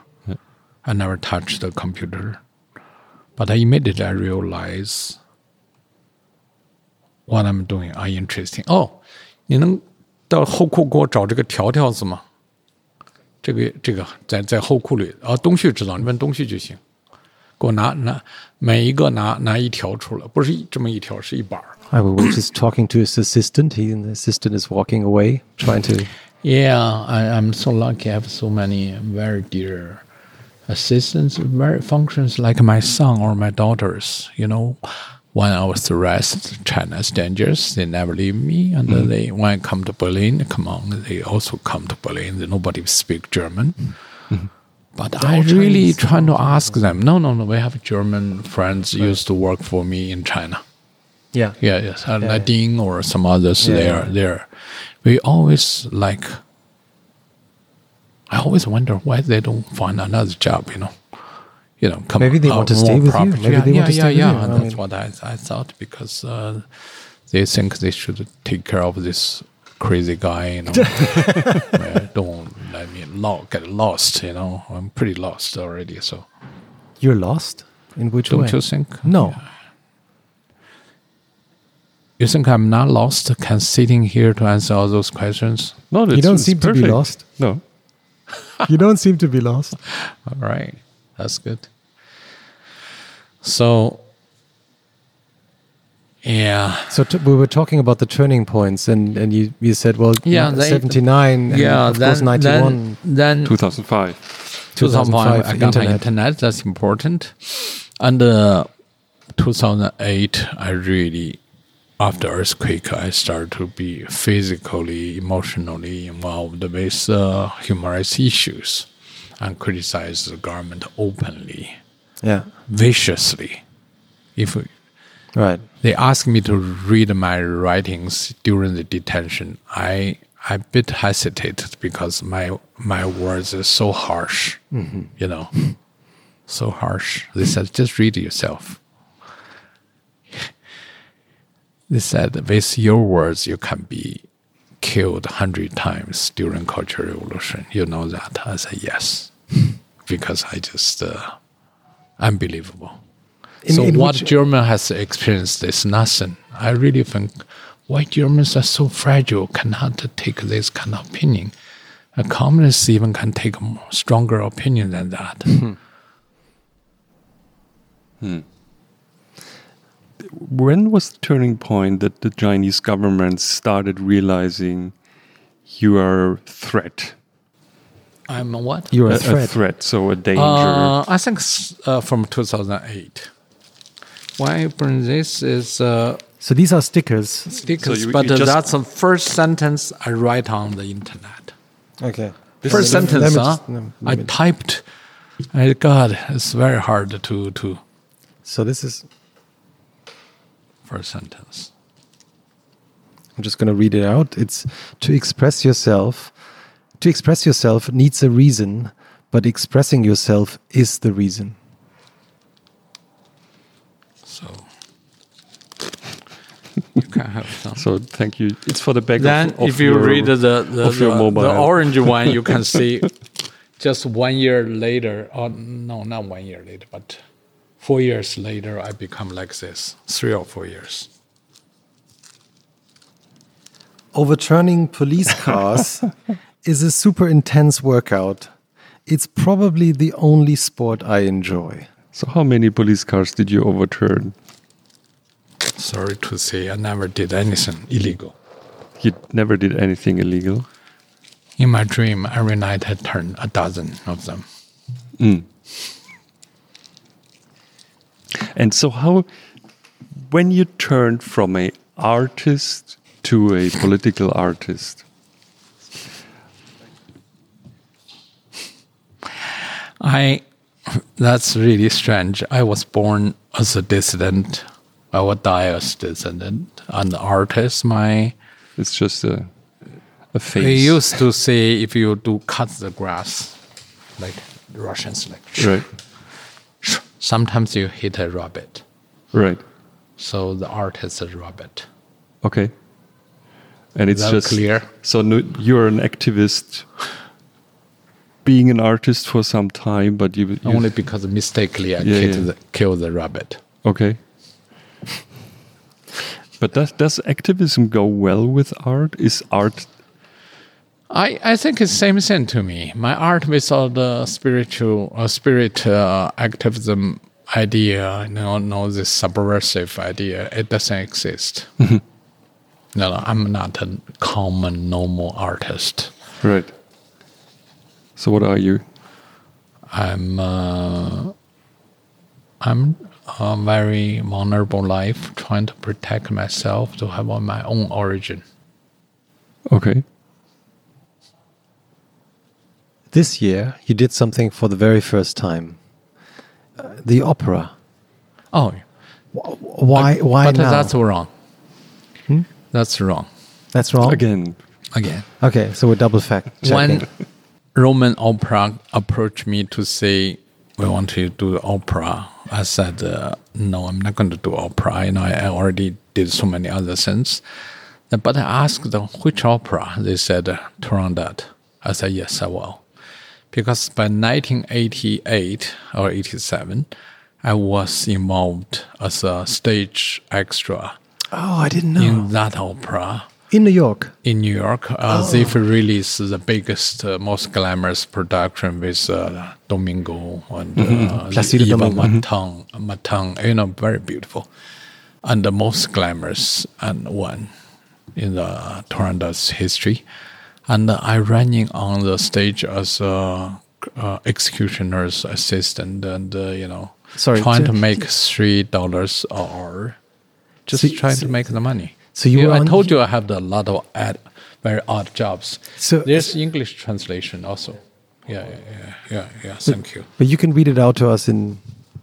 I never touched the computer, but I immediately I realize what I'm doing are interesting. 哦，你能到后库给我找这个条条子吗？这个这个在在后库里啊，东旭知道，你问东旭就行。给我拿拿每一个拿拿一条出来，不是一这么一条，是一板儿。 I was just talking to his assistant. He and the assistant is walking away, trying to. Yeah, I, I'm so lucky. I have so many very dear assistants, very functions like my son or my daughters. You know, when I was arrested, China's dangerous. They never leave me, and then they when I come to Berlin, come on, they also come to Berlin. Nobody speak German. But I really trying to ask them. No, no, no. We have German friends used to work for me in China. Yeah. Yeah, yes. Uh, Nadine or some others there there. We always like I always wonder why they don't find another job, you know. You know, come Maybe they out want to more stay with you. Maybe yeah, they yeah, want to yeah, stay with yeah. you. And I that's mean- what I, I thought because uh, they think they should take care of this crazy guy, you know. Yeah, don't let me lo- get lost, you know. I'm pretty lost already, so You're lost? In which don't way? you think? No. You think I'm not lost? Can sitting here to answer all those questions? No, you don't it's seem to be lost. No. you don't seem to be lost. All right, that's good. So, yeah, So t- we were talking about the turning points, and, and you, you said, well, Yeah, they- 79, and yeah. of then, course 91. then, then 2005. 2005, I got on internet. internet. That's important. And uh, 2008, I really, after earthquake, I started to be physically, emotionally involved with uh, human rights issues and criticize the government openly, Yeah. viciously. If Right. they asked me to read my writings during the detention. I I bit hesitated because my my words are so harsh, you know, so harsh. They said, just read yourself. They said, with your words, you can be killed hundred times during Cultural Revolution. You know that? I said, yes, because I just uh, unbelievable In- so in what which- German has experienced is nothing. I really think why Germans are so fragile, cannot take this kind of opinion. A communist even can take a stronger opinion than that. When was the turning point that the Chinese government started realizing you are a threat I'm a what? You're a, A, threat. a threat, so a danger. Uh, I think uh, from 2008. Why I bring this is uh, So these are stickers. stickers, you- but you uh, that's the first sentence I write on the internet. Okay. first sentence, let huh? just- I typed. I, God, it's very hard to to So this is. First sentence. I'm just going to read it out. It's to express yourself. To express yourself needs a reason, but expressing yourself is the reason. So you can have some. so thank you. It's for the back Then, of, of if you your, read the the, of your the, mobile the orange one, you can see just one year later. Or no, not one year later, but four years later, I become like this. Three or four years. Overturning police cars is a super intense workout. It's probably the only sport I enjoy. So how many police cars did you overturn? Sorry to say, I never did anything illegal. You never did anything illegal. In my dream, every night I turn a dozen of them. Hmm. And so how when you turned from a artist to a political artist, I that's really strange. I was born as a dissident. I will die as a dissident. An artist, my it's just a a face. they used to say if you do cut the grass, like Russians like right. Sometimes you hit a rabbit. Right. So the art is a rabbit. Okay. And it's just clear? So no, you're an activist, being an artist for some time, but you, you Only because mistakenly I Yeah, killed, yeah. The, killed the rabbit. okay. But does does activism go well with art? Is art I, I think it's same thing to me. My art without the spiritual uh, spirit uh, activism idea, you know, no this subversive idea, it doesn't exist. no, no, I'm not a common normal artist. right? So what are you? I'm uh, I'm a very vulnerable life, trying to protect myself to have my own origin. Okay. This year, you did something for the very first time. Uh, the opera. Oh, Why? Why but now? that's wrong. That's wrong. That's wrong. Again, Again. Okay, so we're double fact checking. when Roman opera approached me to say we want to do the opera, I said uh, no, I'm not going to do opera. You know, I already did so many other things. But I asked them which opera. They said uh, Turandot. I said yes, I will, because by 1988 or 87, I was involved as a stage extra oh, I didn't know. in that opera In New York. in New York. Uh, Oh. They've released the biggest, uh, most glamorous production with uh, Domingo and uh, Placido Eva Domingo. Mhm. Matang, Matang, you know, very beautiful. And the most glamorous and one in the Toronto's history. And uh, I running on the stage as a uh, executioner's assistant and, uh, you know, Sorry, trying to make $3 an hour. Just So- trying so- to make the money. so you Yeah, were I told you I have a lot of ad, very odd jobs. So- there's English translation also. Yeah, yeah, yeah, yeah. yeah thank you. But you can read it out to us in.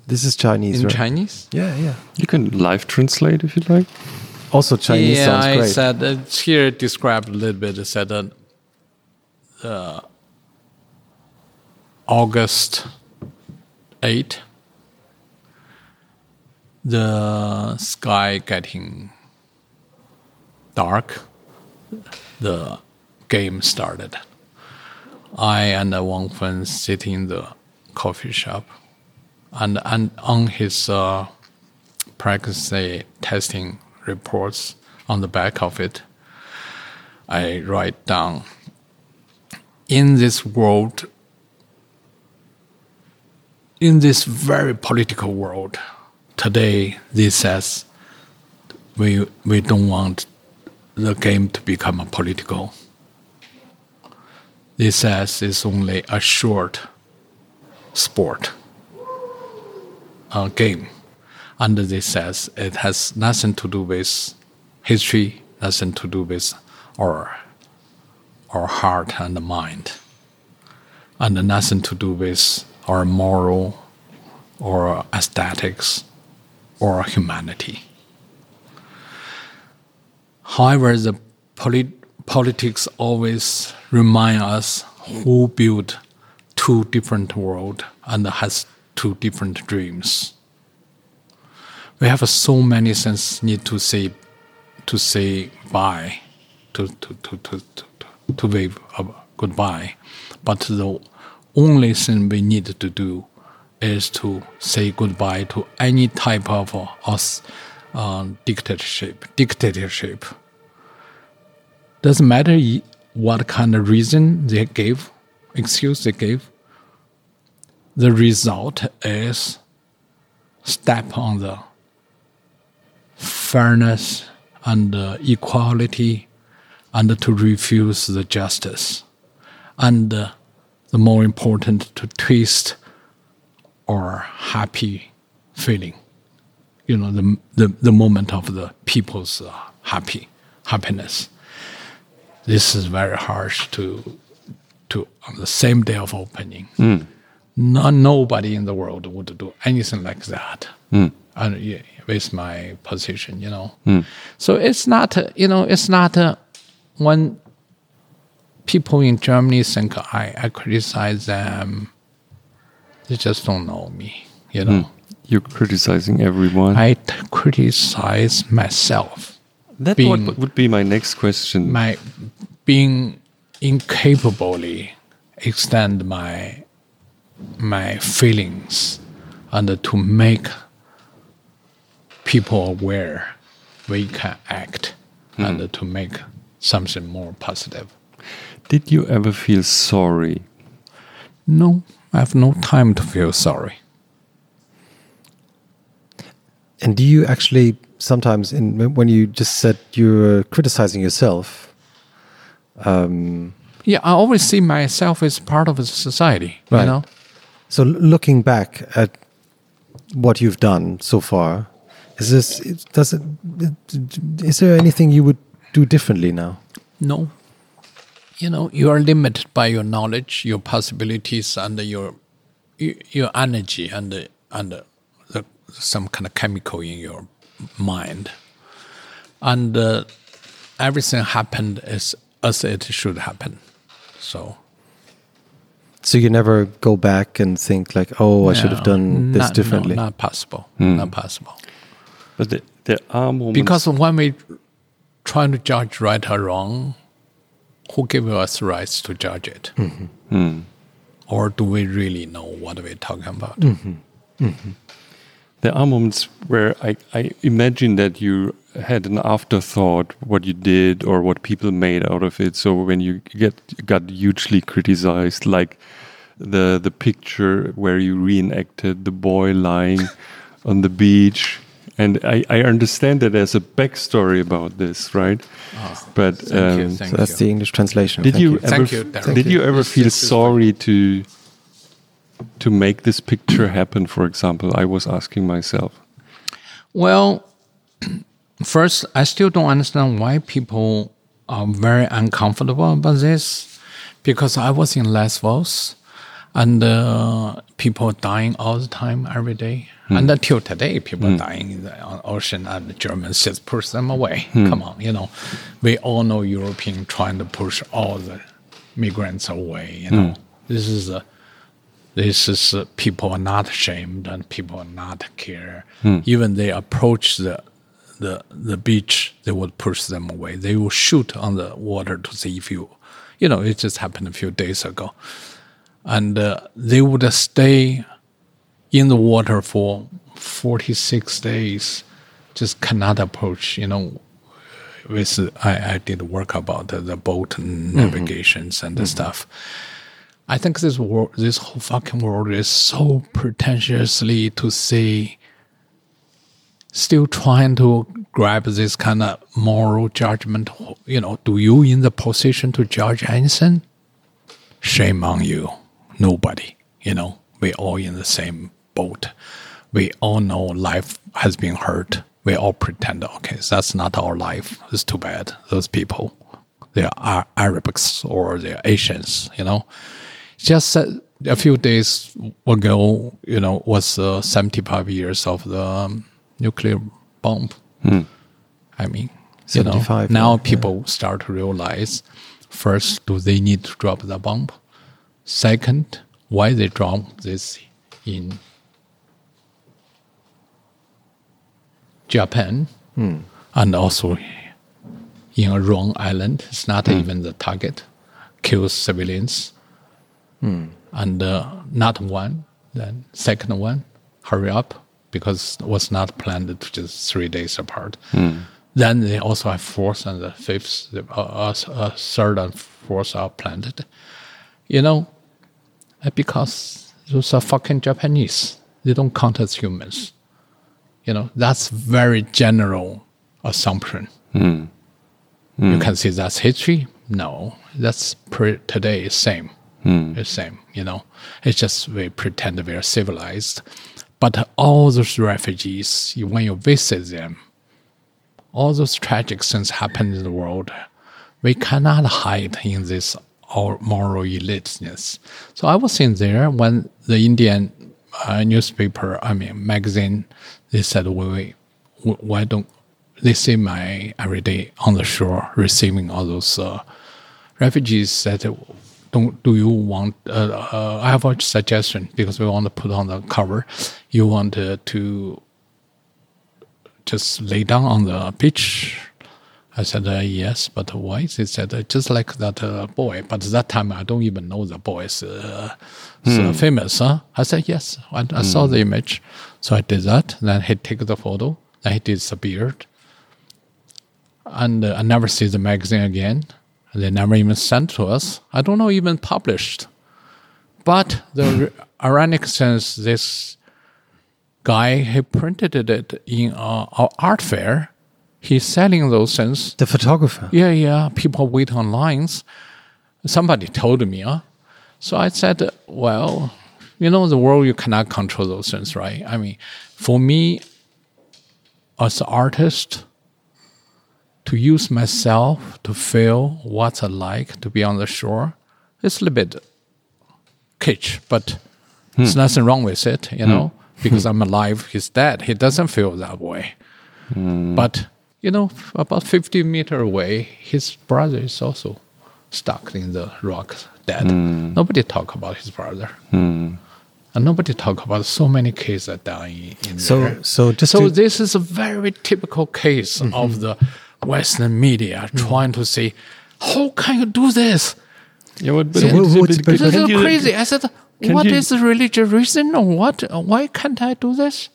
This is Chinese, In right? Chinese? yeah, yeah. You can live translate if you like. Also, Chinese yeah, sounds I great. said uh, here described a little bit. It said that uh, August eight, the sky getting dark, the game started. I and Wang Fen sitting in the coffee shop, and and on his uh, pregnancy testing reports on the back of it, I write down in this world, in this very political world, today this says we we don't want the game to become a political. they says it's only a short sport, a game. And they says it has nothing to do with history, nothing to do with our, our heart and the mind, and nothing to do with our moral or aesthetics or humanity. However, the polit- politics always remind us who built two different worlds and has two different dreams. We have so many things need to say to say bye, to to to to to, to wave goodbye, but the only thing we need to do is to say goodbye to any type of uh, us uh, dictatorship. Dictatorship doesn't matter what kind of reason they gave, excuse they gave. The result is step on the fairness and uh, equality, and to refuse the justice, and uh, the more important to twist our happy feeling. You know, the, the, the moment of the people's uh, happy happiness. This is very harsh to to on the same day of opening. No, nobody in the world would do anything like that. And yeah, with my position, you know. So it's not, uh, you know, it's not uh, when people in Germany think I, I criticize them they just don't know me, you know. Hmm. You're criticizing everyone. I t- criticize myself, that being- would, would be my next question. my being incapably extend my my feelings and to make people aware we can act hmm. and to make something more positive. Did you ever feel sorry? No, I have no time to feel sorry. And do you actually sometimes, in when you just said you're criticizing yourself, um, Yeah, I always see myself as part of the society. You Right. know, so looking back at what you've done so far, is this does it? Is there anything you would do differently now? no. You know, you are limited by your knowledge, your possibilities, and your your energy, and the, and the, the, some kind of chemical in your mind, and uh, everything happened as as it should happen. So So you never go back and think like, oh, I should have no, done this not, no, differently. not possible. Not possible. But the, there are moments. Because when we trying to judge right or wrong, who gave us rights to judge it? Mm-hmm. Mm-hmm. Or do we really know what we're talking about? Mm-hmm. there are moments where I, I imagine that you had an afterthought what you did or what people made out of it. So when you get got hugely criticized, like the the picture where you reenacted the boy lying on the beach. And I, I understand that there's a backstory about this, right? but Thank you. um, Thank so that's you. the English translation. did Thank you, ever Thank you, f- did you ever feel sorry to to make this picture happen? For example, I was asking myself. Well, first, I still don't understand why people are very uncomfortable about this because I was in Lesbos and uh, people dying all the time, every day. Hmm. And until today, people hmm. dying in the uh, ocean and the Germans just push them away. Hmm. Come on, you know. We all know European trying to push all the migrants away, you know. This is a this is uh, people are not ashamed and people are not care. Even they approach the the the beach, they would push them away. They will shoot on the water to see if you, you know, it just happened a few days ago, and uh, they would stay in the water for forty six days, just cannot approach. You know, with I, I did work about the, the boat navigations and the stuff. I think this world, this whole fucking world is so pretentiously to say, still trying to grab this kind of moral judgment. You know, do you in the position to judge anything? shame on you. Nobody, you know, we all in the same boat. We all know life has been hurt. We all pretend, okay, that's not our life. It's too bad. Those people, they are Arabics or they're Asians, you know. Just a few days ago, you know, was uh, 75 years of the um, nuclear bomb. I mean, you know, 75, now yeah, people start to realize first, do they need to drop the bomb? Second, why they drop this in Japan and also in a wrong island. It's not even the target, kills civilians. And uh, not one, then second one, hurry up because it was not planned to just three days apart. Then they also have fourth and the fifth, uh, uh, uh, third and fourth are planned. You know, because those are fucking Japanese. They don't count as humans. You know, that's very general assumption. Hmm. Hmm. You can say that's history. No, that's pre- today is same. Hmm. It's same. You know, it's just we pretend we are civilized, but all those refugees, when you visit them, all those tragic things happen in the world. We cannot hide in this our moral eliteness. So I was in there when the Indian uh, newspaper, I mean magazine, they said, "Wait, wait, why don't they see my every day on the shore receiving all those uh, refugees?" Said, "Don't do you want? Uh, uh, I have a suggestion because we want to put on the cover. You want to just lay down on the beach." I said, uh, yes, but why? They said, uh, just like that uh, boy. But that time, I don't even know the boy is so famous. Huh? I said, yes, I, I saw the image. So I did that. Then he took the photo. Then he disappeared. And uh, I never see the magazine again. They never even sent to us. I don't know, even published. But the ironic sense, this guy, he printed it in a, a art fair. He's selling those things. The photographer. Yeah, yeah. People wait on lines. Somebody told me, huh? So I said, well, you know, the world, you cannot control those things, right? I mean, for me, as an artist, to use myself to feel what's it like to be on the shore, it's a little bit kitsch, but hmm. there's nothing wrong with it, you hmm. know, hmm. because I'm alive, he's dead. He doesn't feel that way. But, you know, about 50 meter away, his brother is also stuck in the rocks, dead. Hmm. Nobody talk about his brother. Hmm. And nobody talk about so many cases that die in, in So, there. so just So this is a very typical case Mm-hmm. of the Western media mm-hmm. trying to say, "How can you do this? Yeah, but, but, So what- what- but- but- This can is crazy." I said, can "What is the religious reason, or what? Why can't I do this?"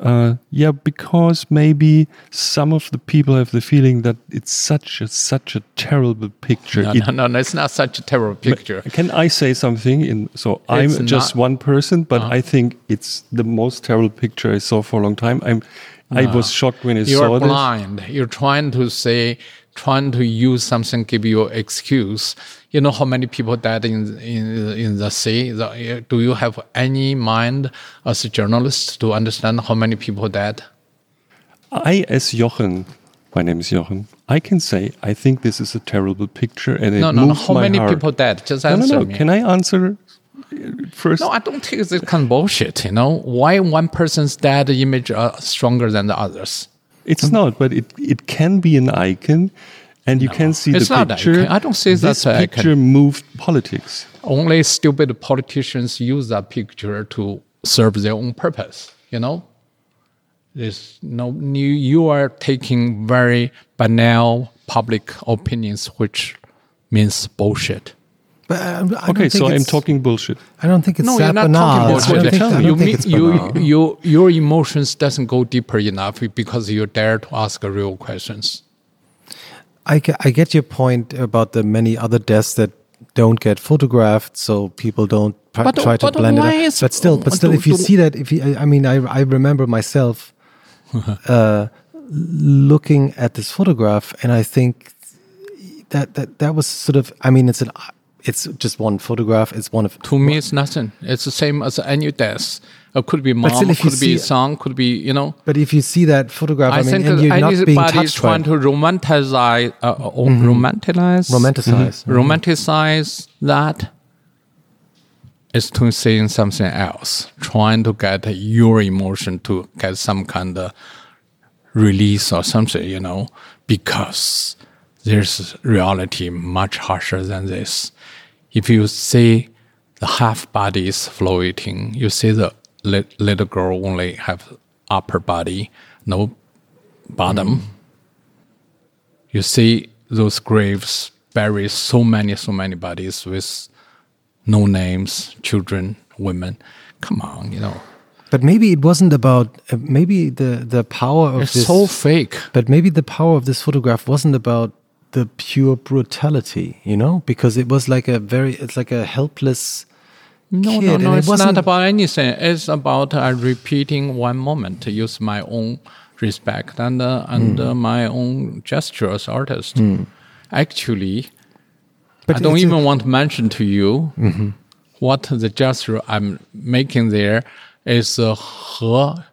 Uh, yeah, because maybe some of the people have the feeling that it's such a such a terrible picture. No, It- no, no, no, it's not such a terrible picture. Can I say something? In so It's I'm just one person, but Uh-huh. I think it's the most terrible picture I saw for a long time. I'm I was shocked when I You're saw this. blind. You're trying to say, trying to use something, give you excuse. You know how many people died in in in the sea. The- do you have any mind as a journalist to understand how many people died? I, as Jochen, my name is Jochen. I can say I think this is a terrible picture, and it No, no, no. How my many heart. people died? Just No, no, no. me. Can I answer uh, first? No, I don't think this kind of bullshit. You know why one person's dead image are stronger than the others? It's hmm. not, but it, it can be an icon, and you can see the picture. I don't see this that's an icon. picture moved politics. Only stupid politicians use that picture to serve their own purpose. You know, there's no you. You are taking very banal public opinions, which means bullshit. But I, I okay, so I'm talking bullshit. I don't think it's No, that you're not banal. talking bullshit. think, I don't you think mean it's you, you, your emotions doesn't go deeper enough because you dare to ask real questions. I, I get your point about the many other deaths that don't get photographed, so people don't pr- But- try to but blend it. it. is- Up. But still, but still, do- if you do- see that, if you, I I mean, I I remember myself uh, looking at this photograph, and I think that that that was sort of. I mean, it's an it's just one photograph. It's one of To me, it's nothing. It's the same as any death. It could be mom, still, if could be see- son, could be you know. But if you see that photograph, I, I, mean, think and you're not being anybody touched by trying to romanticize, uh, uh, romanticize, romanticize. romanticize that is to saying something else, trying to get your emotion to get some kind of release or something, you know, because there's reality much harsher than this. If you see the half body is floating, you see the li- little girl only have upper body, no bottom. You see those graves bury so many, so many bodies with no names, children, women. Come on, you know. But maybe it wasn't about. Uh, maybe the the power of It's this. so fake. But maybe the power of this photograph wasn't about the pure brutality, you know, because it was like a very. It's like a helpless. No, kid, no, and no. it It's wasn't- not about anything. It's about uh, repeating one moment to use my own respect and uh, and Hmm. uh, my own gesture as artist. Actually, But I don't it's a- Mm-hmm. even want to mention to you what the gesture I'm making there is uh, 和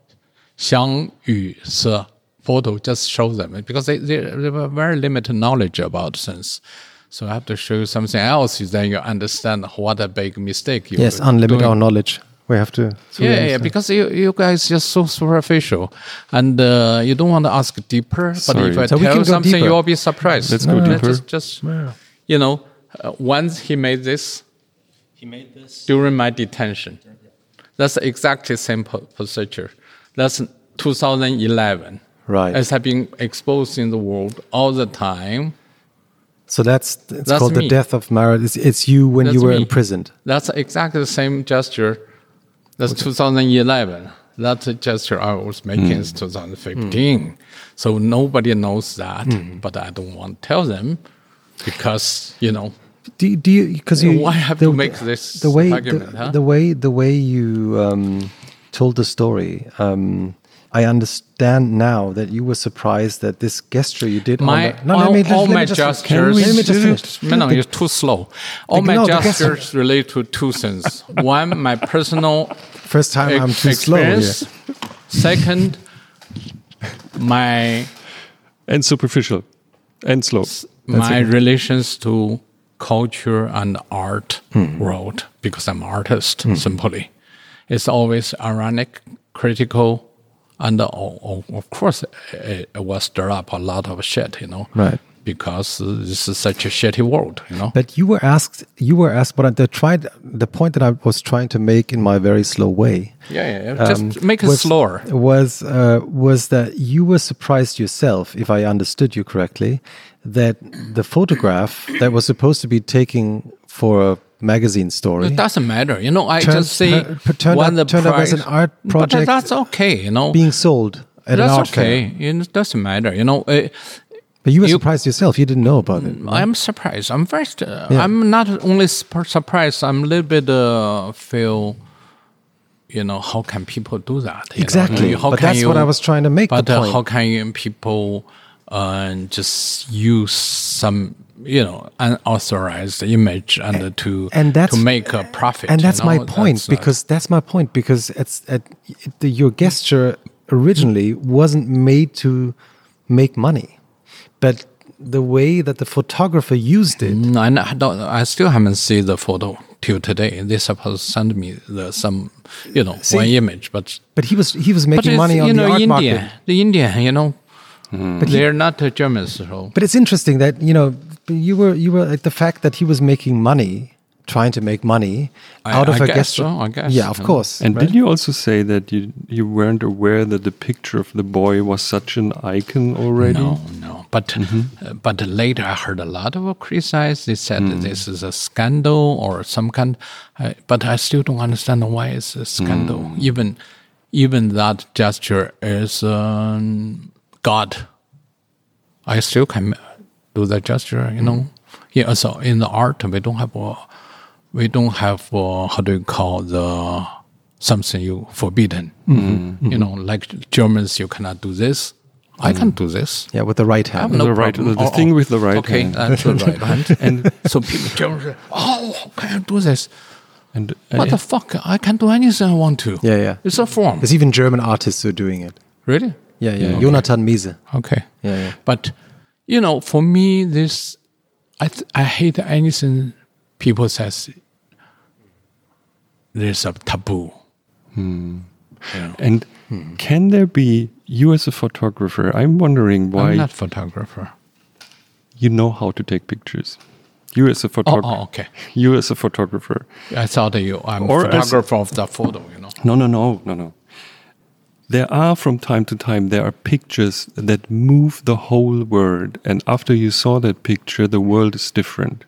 相与色 Photo. Just show them because they, they, they have very limited knowledge about things. So I have to show you something else, then you understand what a big mistake you Yes, were unlimited doing. our knowledge. We have to. so Yeah, yeah, because you, you guys just so superficial, and uh, you don't want to ask deeper. But Sorry. if I So we tell can you go something, deeper. you'll be surprised. Let's go deeper. Just, just you know, uh, once he made this He made this. during my detention. That's exactly same procedure. That's 2011. Right. As have been exposed in the world all the time. So that's it's That's called me. the death of Marat. It's, it's you when you were me. imprisoned. That's exactly the same gesture. That's 2011. That gesture I was making is 2015. So nobody knows that, but I don't want to tell them because, you know, Do, you- do you because you Why have the, to make this the way argument, the, huh? the way the way you um, told the story? Um, I understand now that you were surprised that this gesture you did. my, on the, no, all, let me, all let me my just, gestures, Let me just finish. no, no, you're too slow. All the- my no, the gestures relate to two things. One, my personal First time I'm ex- too slow here. Second, my and superficial and slow. my relations to culture and art Hmm. world because I'm artist simply. It's always ironic, critical, and uh, of course it, it will stir up a lot of shit, you know. Right. Because this is such a shitty world, you know. But you were asked. You were asked. but I, the tried the point that I was trying to make in my very slow way. yeah, yeah, yeah. Just um, make it was- slower. Was uh, was that you were surprised yourself, if I understood you correctly, that the photograph that was supposed to be taken for a magazine story. It doesn't matter, you know. I Turned- just say tur- turned when up- the turned up as an art project. But that's okay, you know. being sold at an that's art okay. fair. It doesn't matter, you know. Uh, But you were You- surprised yourself. You didn't know about it. right? I'm surprised. I'm very. st- Yeah. I'm not only surprised. I'm a little bit uh, feel. You know how can people do that? you know? Exactly. How But can that's you, what I was trying to make the But uh, how can you, people uh, just use some you know unauthorized image and to and that's to make a profit? And you that's my point That's, uh, because that's my point because it's at the, your gesture originally wasn't made to make money, but the way that the photographer used it. No, I, I don't. I still haven't seen the photo till today. They supposed to send me the some, you know, See, one image, but But he was he was making money on you know, the art India, market. the Indian, you know, But he- they're not uh, Germans, so But it's interesting that you know you were you were like the fact that he was making money, trying to make money I- out of I a guess gesture. so, I guess, yeah, of yeah. course. And right? did you also say that you you weren't aware that the picture of the boy was such an icon already? no, no. But Mm-hmm. uh, but later I heard a lot of criticize. They said Mm. that this is a scandal or some kind. Uh, but I still don't understand why it's a scandal. Mm. Even even that gesture is um, God. I still can do that gesture. You know, mm-hmm. yeah. So in the art, we don't have a, we don't have a, how do you call the something you forbidden. Mm-hmm. You mm-hmm. know, like Germans, you cannot do this. I can do this. Yeah, with the right hand. no The right- problem. the thing with the right okay, hand. that's the right hand. And so people just say, "Oh, can I do this? And, uh, What the fuck? I can do anything I want to." Yeah, yeah. It's a form. There's even German artists who are doing it. really? Yeah, yeah. Jonathan Meese. Okay. Yeah, yeah. But you know, for me, this I th- I hate anything people says there's a taboo. Hmm. and can there be you as a photographer? I'm wondering why I'm not photographer. you know how to take pictures. You as a Oh, photographer. oh, okay. You as a photographer. I thought that you I'm Or photographer of the photo. You know. No, no, no, no, no. There are from time to time there are pictures that move the whole world, and after you saw that picture, the world is different.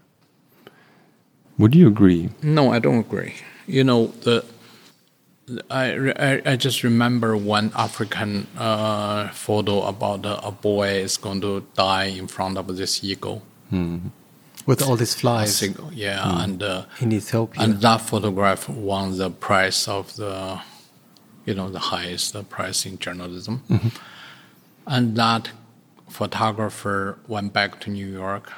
Would you agree? No, I don't agree. You know the. I, I, I just remember one African uh, photo about uh, a boy is going to die in front of this eagle. With all these flies Signal, yeah, and uh, in Ethiopia. and that photograph won the prize of the, you know, the highest prize in journalism. Mm-hmm. And that photographer went back to New York,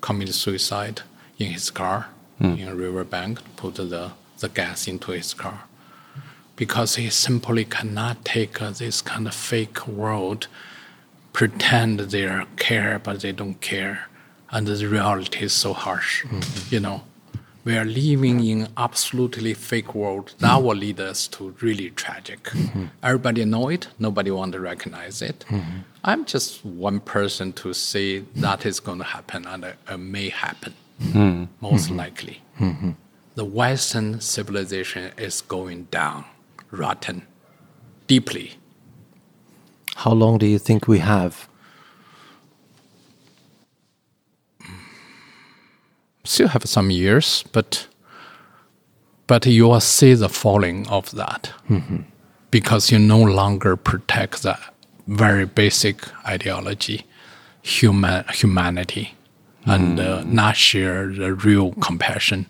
committed suicide in his car mm. in a riverbank, put the, the gas into his car. Because he simply cannot take uh, this kind of fake world, pretend they are care, but they don't care. And the reality is so harsh, mm-hmm. you know we are living in absolutely fake world. That will lead us to really tragic. Mm-hmm. Everybody know it. Nobody want to recognize it. Mm-hmm. I'm just one person to say that is going to happen and it, it may happen. Mm-hmm. Most likely. The western civilization is going down rotten deeply. How long do you think we have? Still have some years, but but you will see the falling of that. Because you no longer protect the very basic ideology, human humanity, and uh, not share the real compassion,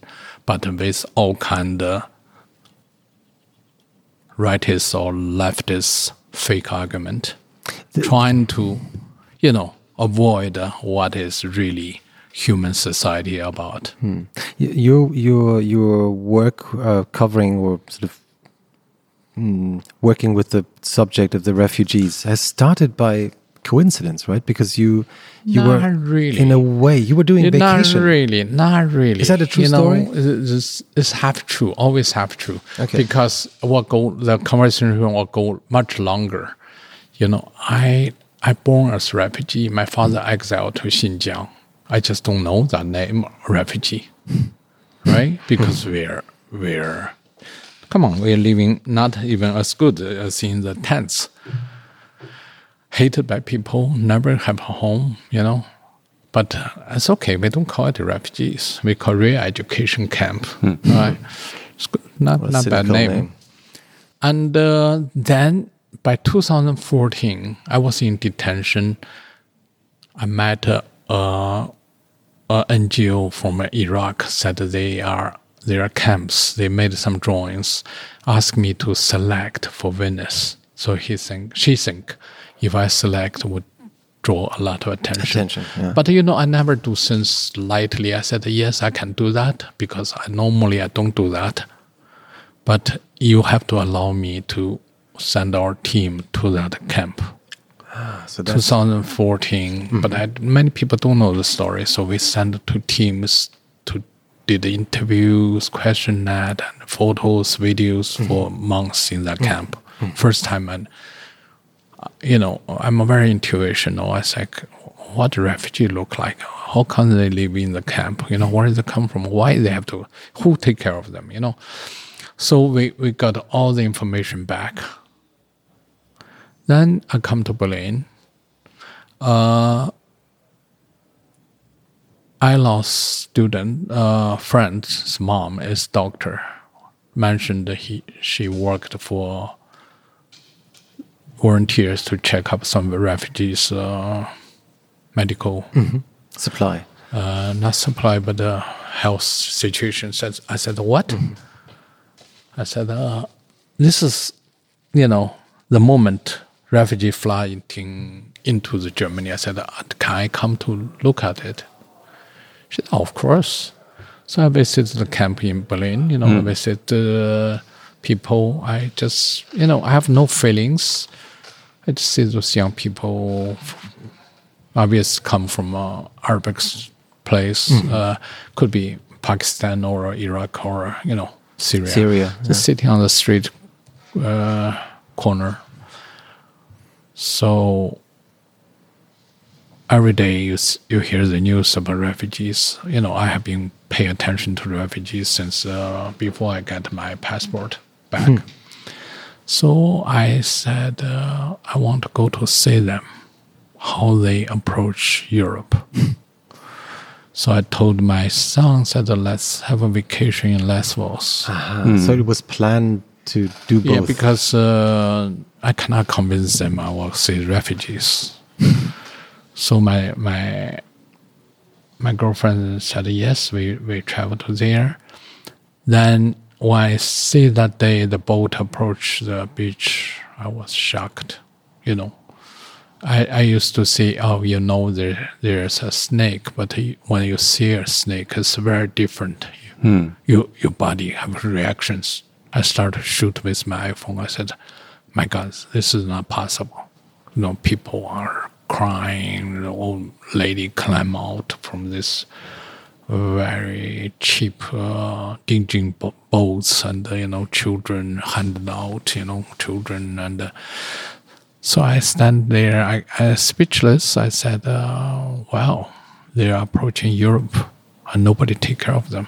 but with all kind of rightist or leftist fake argument, trying to, you know, avoid what is really human society about. Y- Your your your work uh, covering or sort of mm, working with the subject of the refugees has started by coincidence, right? Because you you were really. in a way you were doing Not vacation. really, not really. Is that a true you know, story? It's, it's half true, always half true. Okay. Because what go the conversation will go much longer. You know, I I born as refugee. My father exiled to Xinjiang. I just don't know that name refugee, right? Hmm. Because hmm. we're we're come on, we're living not even as good as in the tents. Hated by people, never have a home, you know. But uh, it's okay. We don't call it refugees. We call re-education camp, hmm. right? It's good. Not a not bad name. name. And uh, then by 2014, I was in detention. I met a, a, Uh, a NGO from Iraq said they are there are camps. They made some drawings, asked me to select for Venice. So he think she think if I select would draw a lot of attention. Attention, yeah. But you know, I never do things lightly. I said yes, I can do that because I, normally I don't do that but you have to allow me to send our team to that camp. So that's 2014, mm-hmm. but I, many people don't know the story, so we sent two teams to did the interviews, questionnaire, and photos, videos mm-hmm. for months in that mm-hmm. camp. First time, and uh, you know, I'm a very intuitional. I was like, what do refugee look like? How come they live in the camp? You know, where do they come from? Why they have to? Who take care of them? You know. So we, we got all the information back. Then I come to Berlin. Uh, I lost student uh, friend's mom is doctor. Mentioned that he she worked for volunteers to check up some refugees' uh, medical supply. uh, not supply, but the health situation. Says I said what? I said uh, this is, you know, the moment refugee flooding into the Germany. I said, "Uh, "Can I come to look at it?" She said, "Of course." So I visited the camp in Berlin. You know, I visited uh, people. I just, you know, I have no feelings. I just see those young people, obviously come from uh, Arabic place. Uh, could be Pakistan or Iraq or you know Syria. Syria, Just sitting on the street uh, corner. So every day you you hear the news about refugees. You know, I have been paying attention to refugees since uh, before I got my passport back. So I said uh, I want to go to see them, how they approach Europe. so I told my son said let's have a vacation in Lesbos. Ah, So it was planned to do both. Yeah, because uh, I cannot convince them I will see refugees. so my my my girlfriend said yes, we we travel to there. Then when I see that day the boat approached the beach, I was shocked. You know, I I used to say, oh, you know, there there's a snake, but when you see a snake, it's very different. You, your body have reactions. I started to shoot with my iPhone. I said, my God, this is not possible. You know, people are crying. The old lady climb out from this very cheap uh, dingy bo- boats, and you know, children handed out. You know, children and. Uh, so I stand there, I, I speechless. I said, uh, "Wow, they are approaching Europe, and nobody take care of them.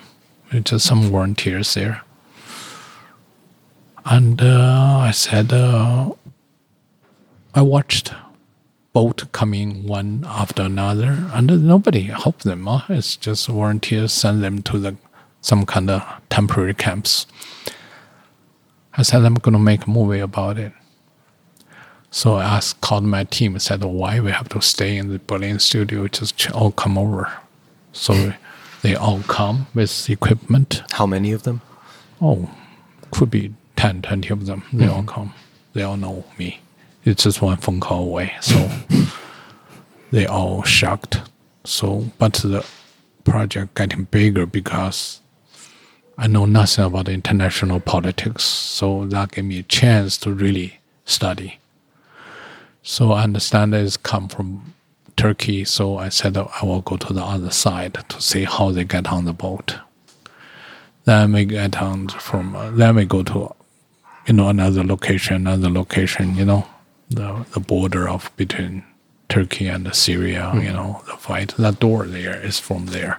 It's just some volunteers there." And uh, I said, uh, "I watched boat coming one after another, and nobody helped them. Huh? It's just volunteers send them to the some kind of temporary camps." I said, "I'm going to make a movie about it." So I asked, called my team and said, why we have to stay in the Berlin studio, just all come over. So they all come with equipment. How many of them? Oh, could be 10, 20 of them. They all come. They all know me. It's just one phone call away. So they all shocked. So, but the project getting bigger because I know nothing about international politics. So that gave me a chance to really study. So I understand it's come from Turkey. So I said that I will go to the other side to see how they get on the boat. Then we get on from. Uh, then we go to, you know, another location, another location. You know, the the border of between Turkey and Syria. You know, the fight. That door there is from there.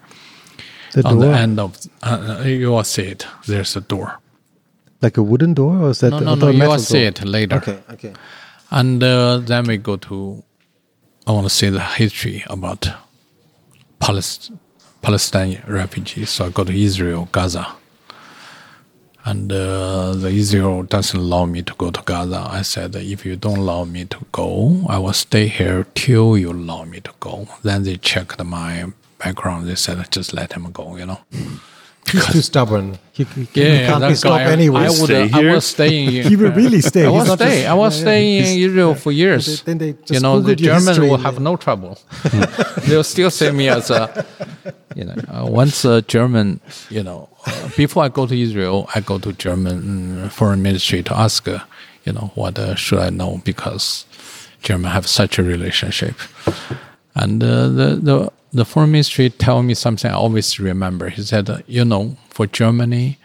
The On door, the end of, uh, you will see it. There's a door. like a wooden door, or is that No, no, no, you will see it later. Okay, okay. And uh, then we go to, I want to say the history about Palestine, Palestinian refugees. So I go to Israel, Gaza. And uh, the Israel doesn't allow me to go to Gaza. I said, if you don't allow me to go, I will stay here till you allow me to go. Then they checked my background. They said, just let him go, you know. He's too stubborn. He, he, he Yeah, can't that be stopped guy, anyway. I would, Stay I here. was staying. he will really stay. I was not stay. just- I was yeah, yeah. staying in He's- Israel for years. Then they just you know, the Googled your Germans will have they- no trouble. They'll still see me as a, you know, uh, once a German, you know, uh, before I go to Israel, I go to German mm, foreign ministry to ask, uh, you know, what uh, should I know because German have such a relationship. And uh, the, the, the foreign ministry tell me something I always remember. He said, you know, for Germany,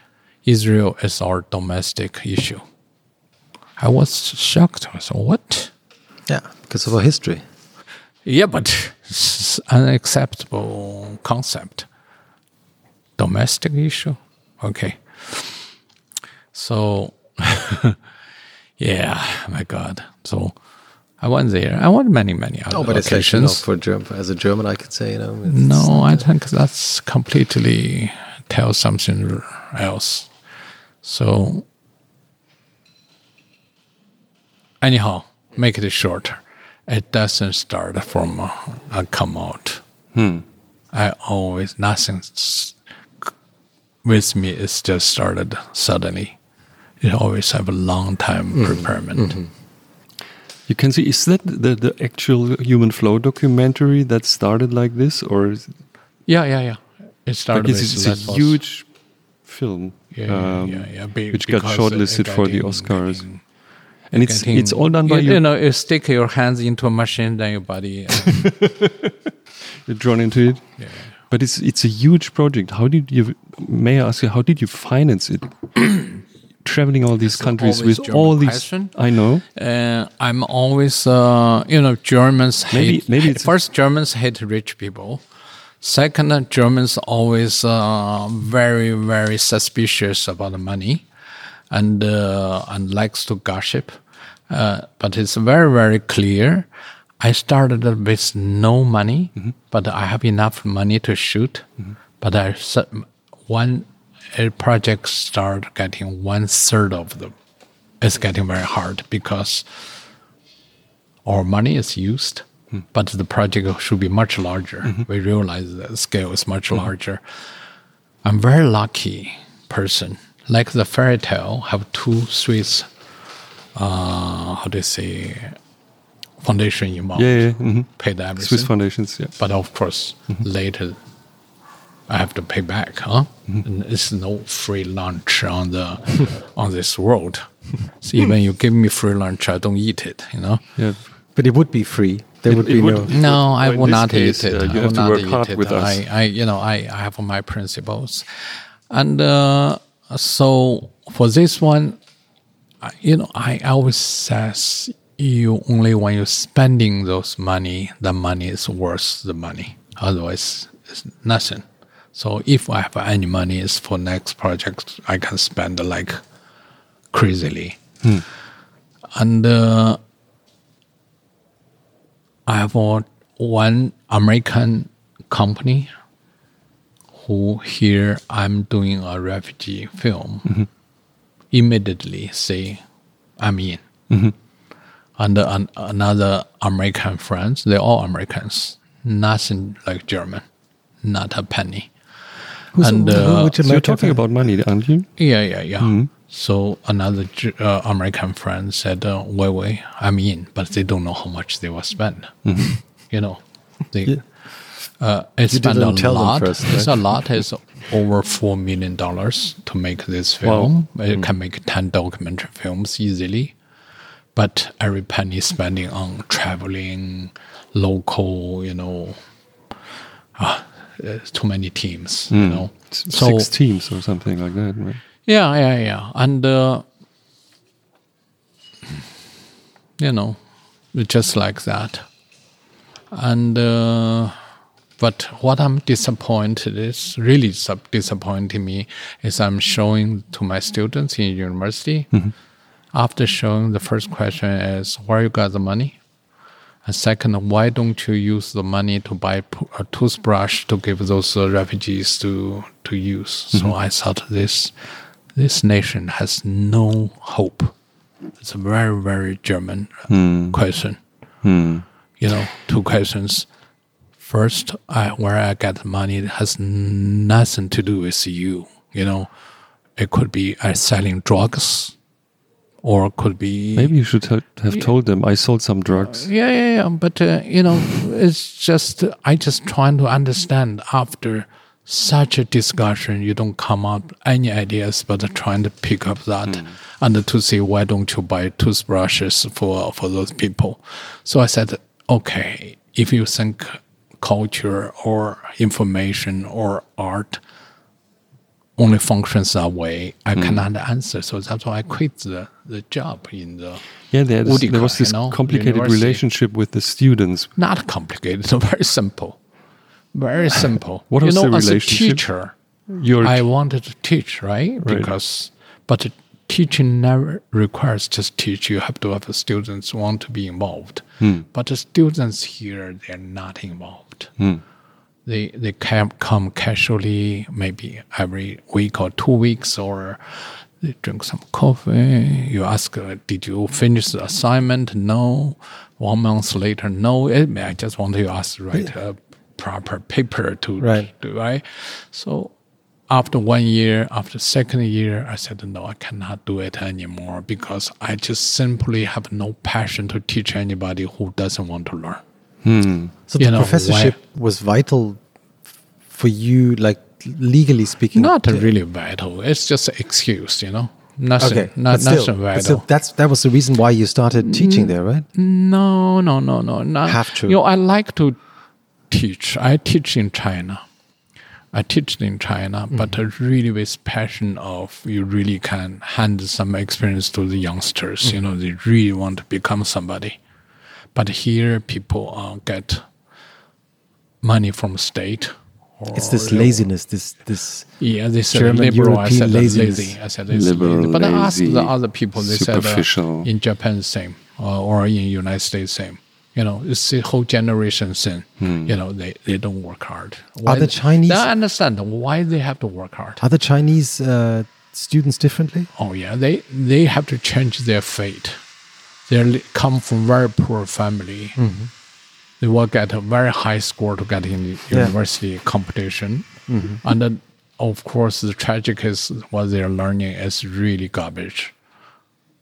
Israel is our domestic issue. I was shocked. I said, what? Yeah, because of our history. Yeah, but it's unacceptable concept. Domestic issue? Okay. So, yeah, my God. So I went there. I went many, many other Oh, but it's like, you know, occasions. for German, as a German, I could say, you know. it's- No, I think that's completely tell something else. So, anyhow, make it short. It doesn't start from uh, a come out. Hmm. I always nothing with me. It's just started suddenly. It always have a long time preparement. You can see, is that the, the actual human flow documentary that started like this? Or is it, Yeah, yeah, yeah. It started like, it's, it's a huge film yeah, yeah, um, yeah, yeah, be- which got shortlisted uh, for the Oscars. getting- and it's getting- it's all done by you, you. you know, you stick your hands into a machine, then your body. You're drawn into it. yeah. But it's it's a huge project. How did you? May I ask you? How did you finance it? Traveling all these countries with German all these. question. I know. Uh, I'm always, uh, you know, Germans Maybe- hate. maybe first, Germans hate rich people. Second, Germans always uh, very, very suspicious about the money, and uh, and likes to gossip. Uh, but it's very, very clear. I started with no money, but I have enough money to shoot. But I one Uh, a project start getting one third of the it's getting very hard because our money is used, hmm. but the project should be much larger. Mm-hmm. We realize the scale is much hmm. larger. I'm very lucky person. Like the fairy tale, have two Swiss, uh, how do you say, foundation involved. Yeah, yeah. mhm. Paid everything. Swiss foundations. Yeah. But of course, mm-hmm. later I have to pay back, huh? And it's no free lunch on the on this world. So even you give me free lunch, I don't eat it. You know. Yeah. But it would be free. There It- would it be would- no. No, I will not case, eat it. uh, you I have to not work eat hard it. with us. I, I, you know, I, I have my principles, and uh, so for this one, you know, I always says you only when you're spending those money, the money is worth the money. Otherwise, it's nothing. So if I have any money, is for next project, I can spend like crazily. Hmm. And uh, I have one American company who here I'm doing a refugee film. Mm-hmm. Immediately say I'm in. Mm-hmm. And uh, an, another American friends, they're all Americans, nothing like German, not a penny. Who's, and, who uh, would you So you're talking about money, aren't you? Yeah, yeah, yeah. So another uh, American friend said, uh, "Wait, wait, I'm in," but they don't know how much they will spend. You know, they uh, it spend a didn't them lot. first, It's a lot. It's over four million dollars to make this film. It can make ten documentary films easily, but every penny spending on traveling, local, you know, ah, it's too many teams. You know, S- so Six teams or something like that, right? yeah, yeah, yeah. And, uh, you know, just like that. And, uh, but what I'm disappointed is really sub- disappointing me is I'm showing to my students in university. After showing, the first question is, where you got the money? And second, why don't you use the money to buy a toothbrush to give those uh, refugees to to use? So I thought this this nation has no hope. It's a very very German uh, question. You know, two questions. First, I, where I get the money it has nothing to do with you. You know, it could be I selling drugs, or could be Maybe you should ha- have told them I sold some drugs. yeah, yeah, yeah. But uh, you know, it's just I just trying to understand after such a discussion, you don't come up any ideas, but trying to pick up that and to see why don't you buy toothbrushes for for those people. So I said, okay, if you think culture or information or art only functions that way, I cannot answer. So that's why I quit the, the job in the Yeah, there, there was this you know, complicated university. relationship with the students. not complicated, so very simple. Very simple. What you was know, the as a relationship? teacher, Your I wanted to teach, right? Right. Because, but teaching never requires just teach. You have to have the students want to be involved. Hmm. But the students here, they're not involved. Hmm. They they can come casually, maybe every week or two weeks, or they drink some coffee. You ask, uh, "Did you finish the assignment?" No. One month later, no. I just want you ask to write a proper paper to Right. to right. So after one year, after second year, I said, no, I cannot do it anymore because I just simply have no passion to teach anybody who doesn't want to learn. So You the know, professorship was vital for you, like legally speaking. Not to- really vital. It's just an excuse, you know. Nothing, Okay, not, but still, nothing but vital. still, that's that was the reason why you started teaching there, right? No, no, no, no. Not, Have to. You know, I like to teach. I teach in China. I teach in China, but Mm-hmm. really with passion of you really can hand some experience to the youngsters. Mm-hmm. You know, they really want to become somebody. But here, people uh, get money from state. Or It's this laziness, this this. Yeah, they said German, liberal. I said laziness. lazy. I said it's Liberal, lazy. But I asked lazy, the other people. They said uh, in Japan same, uh, or in United States same. You know, it's the whole generation thing. You know, they, they don't work hard. Why Hmm. the Chinese- I understand why they have to work hard. Are the Chinese uh, students differently? Oh yeah, they they have to change their fate. They come from very poor family. Mm-hmm. They will get a very high score to get in the Yeah. university competition, mm-hmm. and then of course the tragic is what they're learning is really garbage.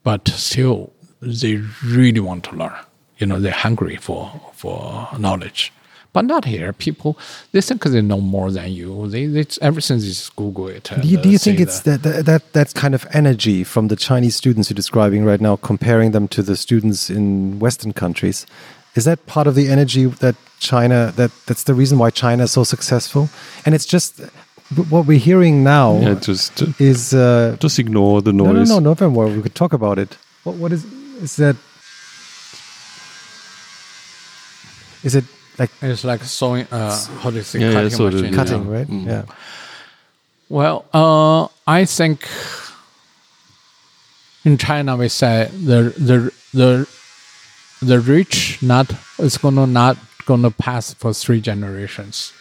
But still, they really want to learn. You know, they're hungry for for knowledge. But not here. People they think they know more than you. They, they everything is just Google it. Do you, do uh, you think it's that, that that that kind of energy from the Chinese students you're describing right now, comparing them to the students in Western countries? Is that part of the energy that China that that's the reason why China is so successful? And it's just what we're hearing now Yeah, just is uh, just ignore the noise. no, no, noise. no, November. We could talk about it. What what is is that? Is it like It's like sewing. Uh, how do you say? Yeah, yeah, cutting so machine. cutting, Yeah. right? Yeah. Well, uh, I think in China we say the the the the rich not is gonna not gonna pass for three generations,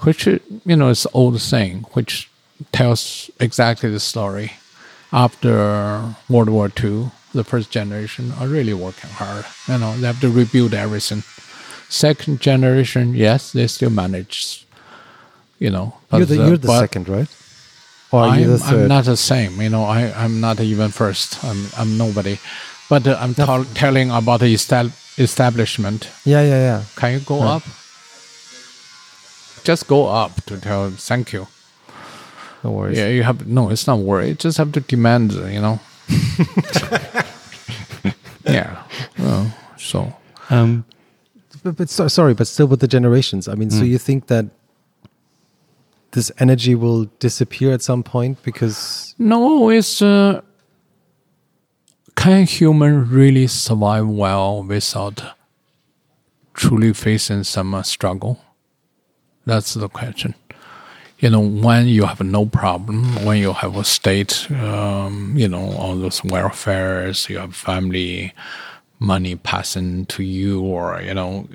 which you know is old saying, which tells exactly the story. After World War II, the first generation are really working hard. You know, they have to rebuild everything. Second generation, yes, they still manage. You know, You're the you're the but second, right? Or are I'm, you the I'm not the same. You know, I, I'm not even first. I'm, I'm nobody. But uh, I'm tell telling about the estab- establishment. yeah, yeah, yeah. Can you go up? Just go up to tell thank you. No worries. Yeah, you have no. It's not worry. You just have to demand. You know. yeah. Well, so Um, But, but so, sorry, but still with the generations. I mean, so you think that this energy will disappear at some point because no, it's uh, can human really survive well without truly facing some uh, struggle? That's the question. You know, when you have no problem, when you have a state, um, you know, all those welfares, you have family, money passing to you, or you know,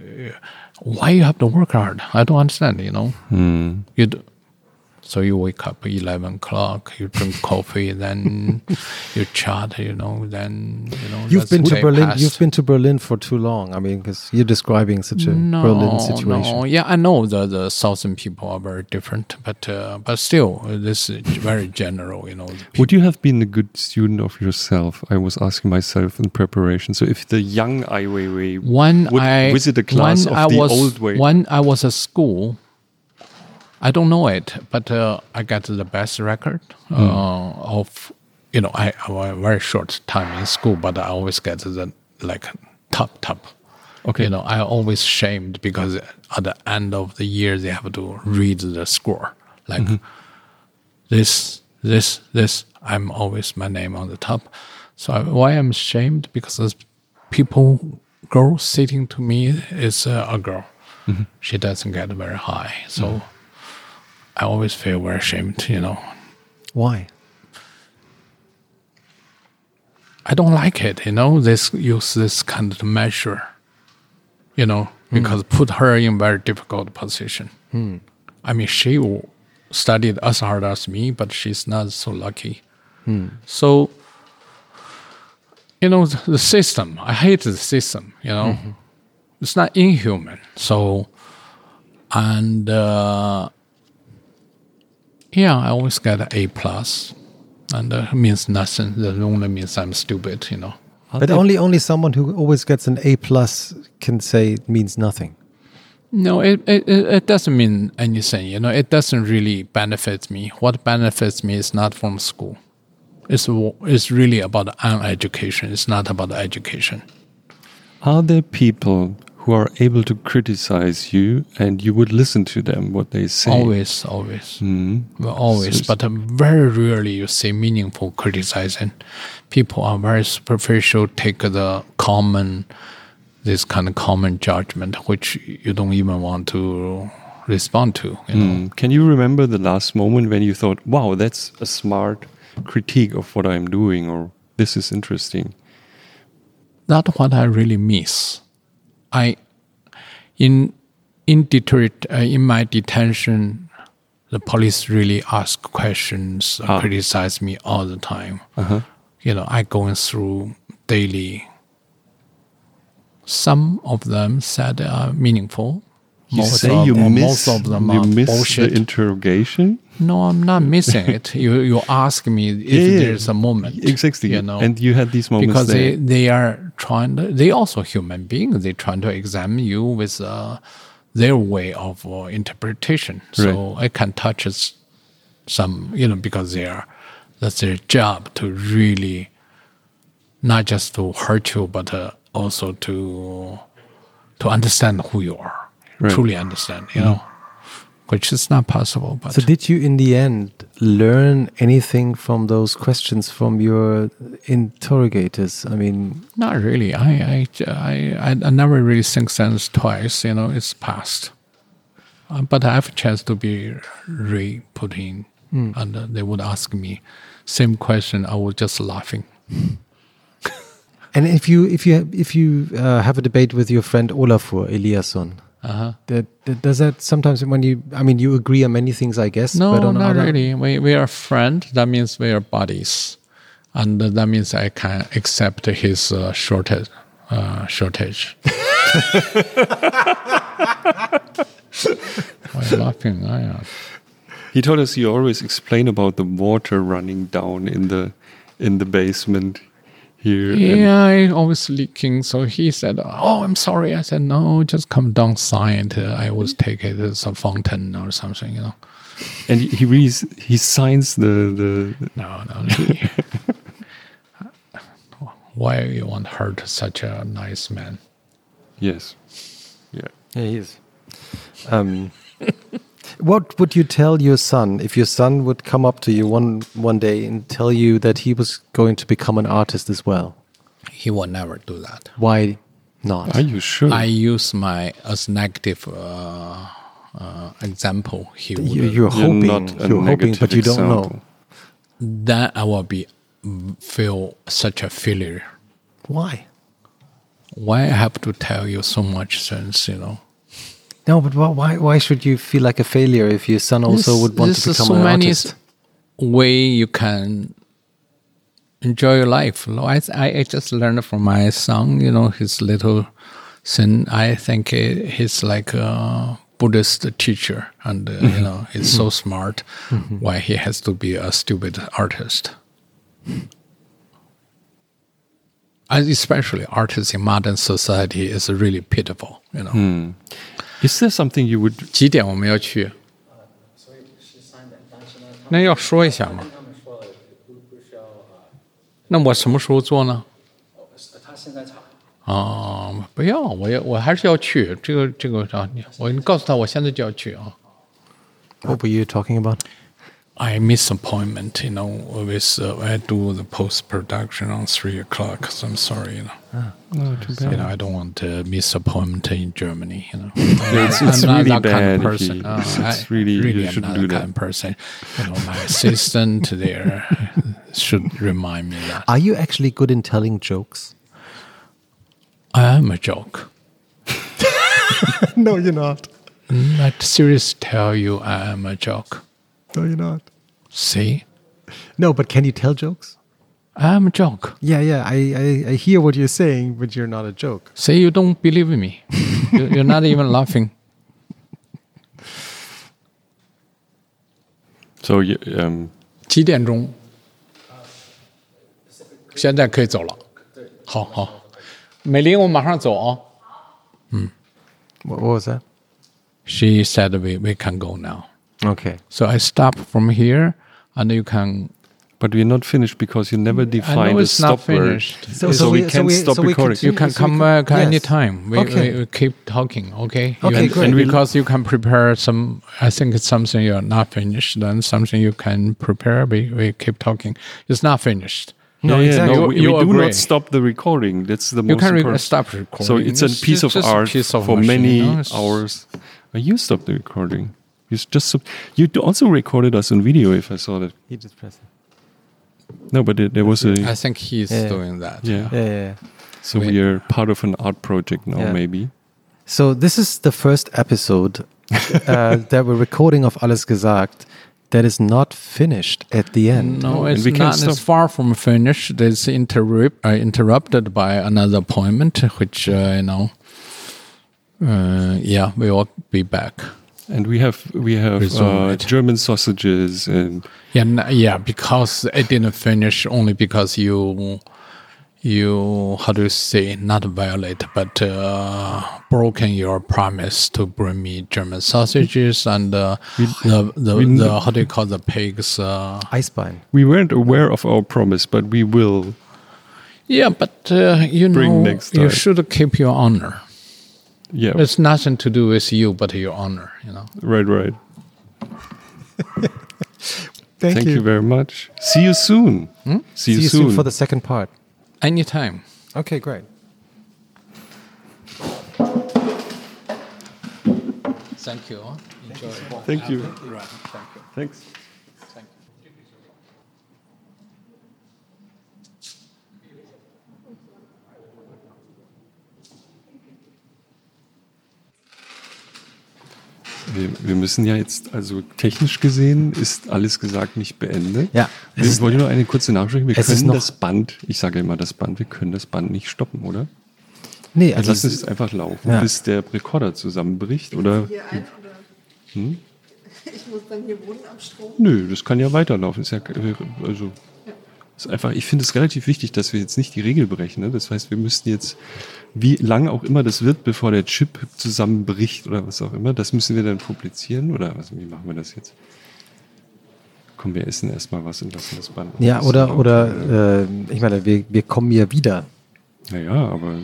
why you have to work hard? I don't understand. You know, hmm. you. Do, so you wake up at eleven o'clock, you drink coffee, then you chat. You know, then you know. you've been to Berlin. passed. You've been to Berlin for too long. I mean, because you're describing such a Berlin situation. No, yeah, I know the the southern people are very different, but uh, but still, this is very general. You know, would you have been a good student of yourself? I was asking myself in preparation. So if the young Ai Weiwei when would I visit a class of I the was, old way, When I was at school, I don't know it, but uh, I got the best record Hmm. uh, of you know I, I very short time in school, but I always get the like top top. Okay. you know I always shamed because at the end of the year they have to read the score like Mm-hmm. this this this I'm always my name on the top. So I, why I'm shamed because there's people girl sitting to me is uh, a girl. She doesn't get very high, so I always feel very ashamed. You know, Why? I don't like it. You know, this use this kind of measure. You know, hmm. because put her in very difficult position. Hmm. I mean, she studied as hard as me, but she's not so lucky. Hmm. So, you know, the, the system. I hate the system. You know, mm-hmm. it's not inhuman. So, and uh, Yeah, I always get an A plus, and uh, means nothing. That only means I'm stupid, you know. But only only someone who always gets an A plus can say it means nothing. No, it, it it it doesn't mean anything. You know, it doesn't really benefit me. What benefits me is not from school. It's it's really about uneducation. It's not about education. Are there people who are able to criticize you and you would listen to them, what they say? Always, always, Mm. well, always. So- but uh, very rarely you see meaningful criticizing. People are very superficial. Take the common, this kind of common judgment, which you don't even want to respond to. You know. Mm. Can you remember the last moment when you thought, wow, that's a smart critique of what I'm doing, or this is interesting? That's what I really miss. I, in in Detroit, uh, in my detention, the police really ask questions, Ah. criticize me all the time. Uh-huh. You know, I going through daily. Some of them said are meaningful. You most say of, you miss, most of them you are miss bullshit. the interrogation? no, I'm not missing it. You you ask me if Yeah, there's a moment. Exactly. You know, and you had these moments because there. they, they are trying to, they also human beings they trying to examine you with uh, their way of uh, interpretation so i can touch some you know because they are that's their job to really not just to hurt you but uh, also to to understand who you are Right. truly understand you know which is not possible but So did you in the end learn anything from those questions from your interrogators? I mean, Not really. I I I I, never really think sense twice. You know, it's past. Uh, but I have a chance to be re put in, and uh, they would ask me same question. I was just laughing. and if you if you if you uh, have a debate with your friend Olafur Eliasson, Uh-huh. that, that- does that sometimes when you I mean you agree on many things I guess, No, but on not other- really. We we are friends. That means we are buddies, and uh, that means I can accept his uh, shortage. Uh, shortage. Why are you laughing? I, uh, He told us you always explain about the water running down in the in the basement here. Yeah, I always leaking. So he said, "Oh, I'm sorry." I said, "No, just come down side. Uh, I always take it as a fountain or something." You know. and he he, really, he signs the the No, no. Why you want hurt such a nice man? yes, yeah. Yeah, he is. Um, what would you tell your son if your son would come up to you one one day and tell you that he was going to become an artist as well? He will never do that. Why not? Are you sure? I use my as negative uh, uh, example. He would. You, you're You're hoping, not you're hoping, negative but you don't know. example. then I will be feel such a failure. Why? Why I have to tell you so much sense? You know. No, but why? Why, why should you feel like a failure if your son also This- would want to become so an many artist? way you can enjoy your life. I, I I just learned from my son. You know, his little son. I think he's like a Buddhist teacher, and uh, you know, mm-hmm. he's so mm-hmm. smart. Mm-hmm. Why he has to be a stupid artist? And especially artists in modern society is really pitiful. You know. Hmm. Is there something you would 几点我们要去？那要说一下吗？那我什么时候做呢？啊、不要，我要我还是要去。这个这个啊，你我你告诉他，我现在就要去啊。What were you talking about? I miss appointment, you know, with uh, I do the post production on three o'clock. So I'm sorry, you know. Oh, too bad. You know, I don't want to miss appointment in Germany. You know, it's- it's I'm not really that kind of bad person. you- Uh, it's- it's I really- you really am shouldn't not do that that. kind of person. You know, my assistant there should remind me that Are you actually good in telling jokes? I am a joke. no, you're not. I seriously tell you, I am a joke. No, you're not. See, No, but can you tell jokes? I am a joke. Yeah, yeah. I, I, I hear what you're saying, but you're not a joke. Say you don't believe me. You- You're not even laughing. So, y- um, 几点钟？现在可以走了。好好，美玲，我马上走啊。 What, what was that? She said we, we can go now. Okay. So I stop from here, and you can. but we're not finished because you never I defined know a it's not stop word. finished. So, So- so we, we- can't we- stop so we recording. You can Yes, come can- back yes. anytime. We, Okay. we, we keep talking, okay? Okay, You- great. And because you can prepare some, I think it's something you're not finished, then something you can prepare. We, we keep talking. It's not finished. No, yeah, exactly. no, You- we, you we do agree. not stop the recording. That's the You most can re- important. stop recording. So it's a It's piece of art piece of for machine, many you know, hours. Uh, You stopped the recording. You just sub- you also recorded us on video. If I saw that. He just pressed it. No, but it, there was a I think he's Yeah. doing that. yeah. Yeah, yeah, yeah. So We- we are part of an art project now, Yeah. maybe. So this is the first episode uh, that we're recording of Alles Gesagt that is not finished at the end. No, it's we can't not. It's far from finished. It's interrupt, uh, interrupted by another appointment, which uh, you know. Uh, yeah, we will be back. And we have we have uh. German sausages and Yeah, n- yeah, because it didn't finish only because you, you how do you say not violate but uh, broken your promise to bring me German sausages and uh, the the, we- the how do you call the pigs? Uh, Eisbein. we weren't aware of our promise, but we will. yeah, but uh, you know you should keep your honor. Yeah, It's nothing to do with you but your honor. You know. right, right. Thank, Thank you. very much. See you soon. See, Hmm? See you, you soon. soon for the second part. Anytime. Okay, great. Thank you. Enjoy. Thank you. Right. Thank you. Thanks. Wir, wir müssen ja jetzt, also technisch gesehen, ist alles gesagt nicht beendet. Ja, ist- wollen nur eine kurze Nachricht. Wir können noch- das Band, ich sage immer das Band, wir können das Band nicht stoppen, oder? Nee, Also also lassen es einfach laufen, Ja. bis der Rekorder zusammenbricht, oder? Hier ein oder? Hm? Ich muss dann hier wohnen am Strom. Nö, das kann ja weiterlaufen. Ist ja, also, ist einfach, ich finde es relativ wichtig, dass wir jetzt nicht die Regel brechen. Ne? Das heißt, wir müssten jetzt, wie lang auch immer das wird, bevor der Chip zusammenbricht oder was auch immer, das müssen wir dann publizieren oder was, wie machen wir das jetzt? Komm, wir essen erstmal was und lassen das Band. ja, oder, oder äh, ich meine, wir, wir kommen ja wieder. Naja, aber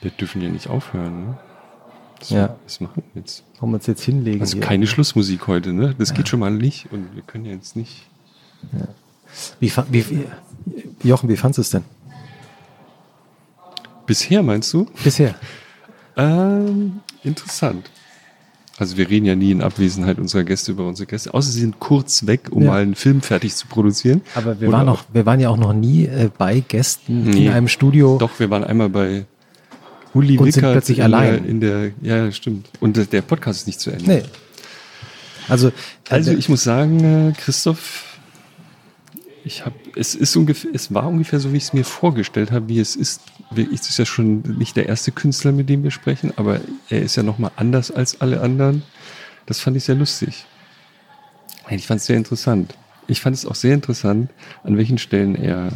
wir dürfen ja nicht aufhören. Ne? Das, Ja. Was machen wir jetzt? Wollen wir uns jetzt hinlegen? Also hier? keine Schlussmusik heute, ne? Das geht schon mal nicht und wir können ja jetzt nicht. Wie, wie, wie, Jochen, wie fandest du es denn Bisher meinst du? bisher? Ähm, interessant. Also wir reden ja nie in Abwesenheit unserer Gäste über unsere Gäste, außer sie sind kurz weg, um Ja. mal einen Film fertig zu produzieren. Aber wir Oder waren, auch- wir waren ja auch noch nie äh, bei Gästen Nee. in einem Studio. Doch, wir waren einmal bei Uli Und sind Wickert plötzlich in allein. Der, in der, ja, stimmt. Und der- Podcast ist nicht zu Ende. Nee. Also, Also äh, ich muss sagen, äh, Christoph, ich habe, es ist ungefähr, es war ungefähr so, wie ich es mir vorgestellt habe, wie es ist. Es ist ja schon nicht der erste Künstler, mit dem wir sprechen, aber er ist ja noch mal anders als alle anderen. Das fand ich sehr lustig. Ich fand es sehr interessant. Ich fand es auch sehr interessant, an welchen Stellen er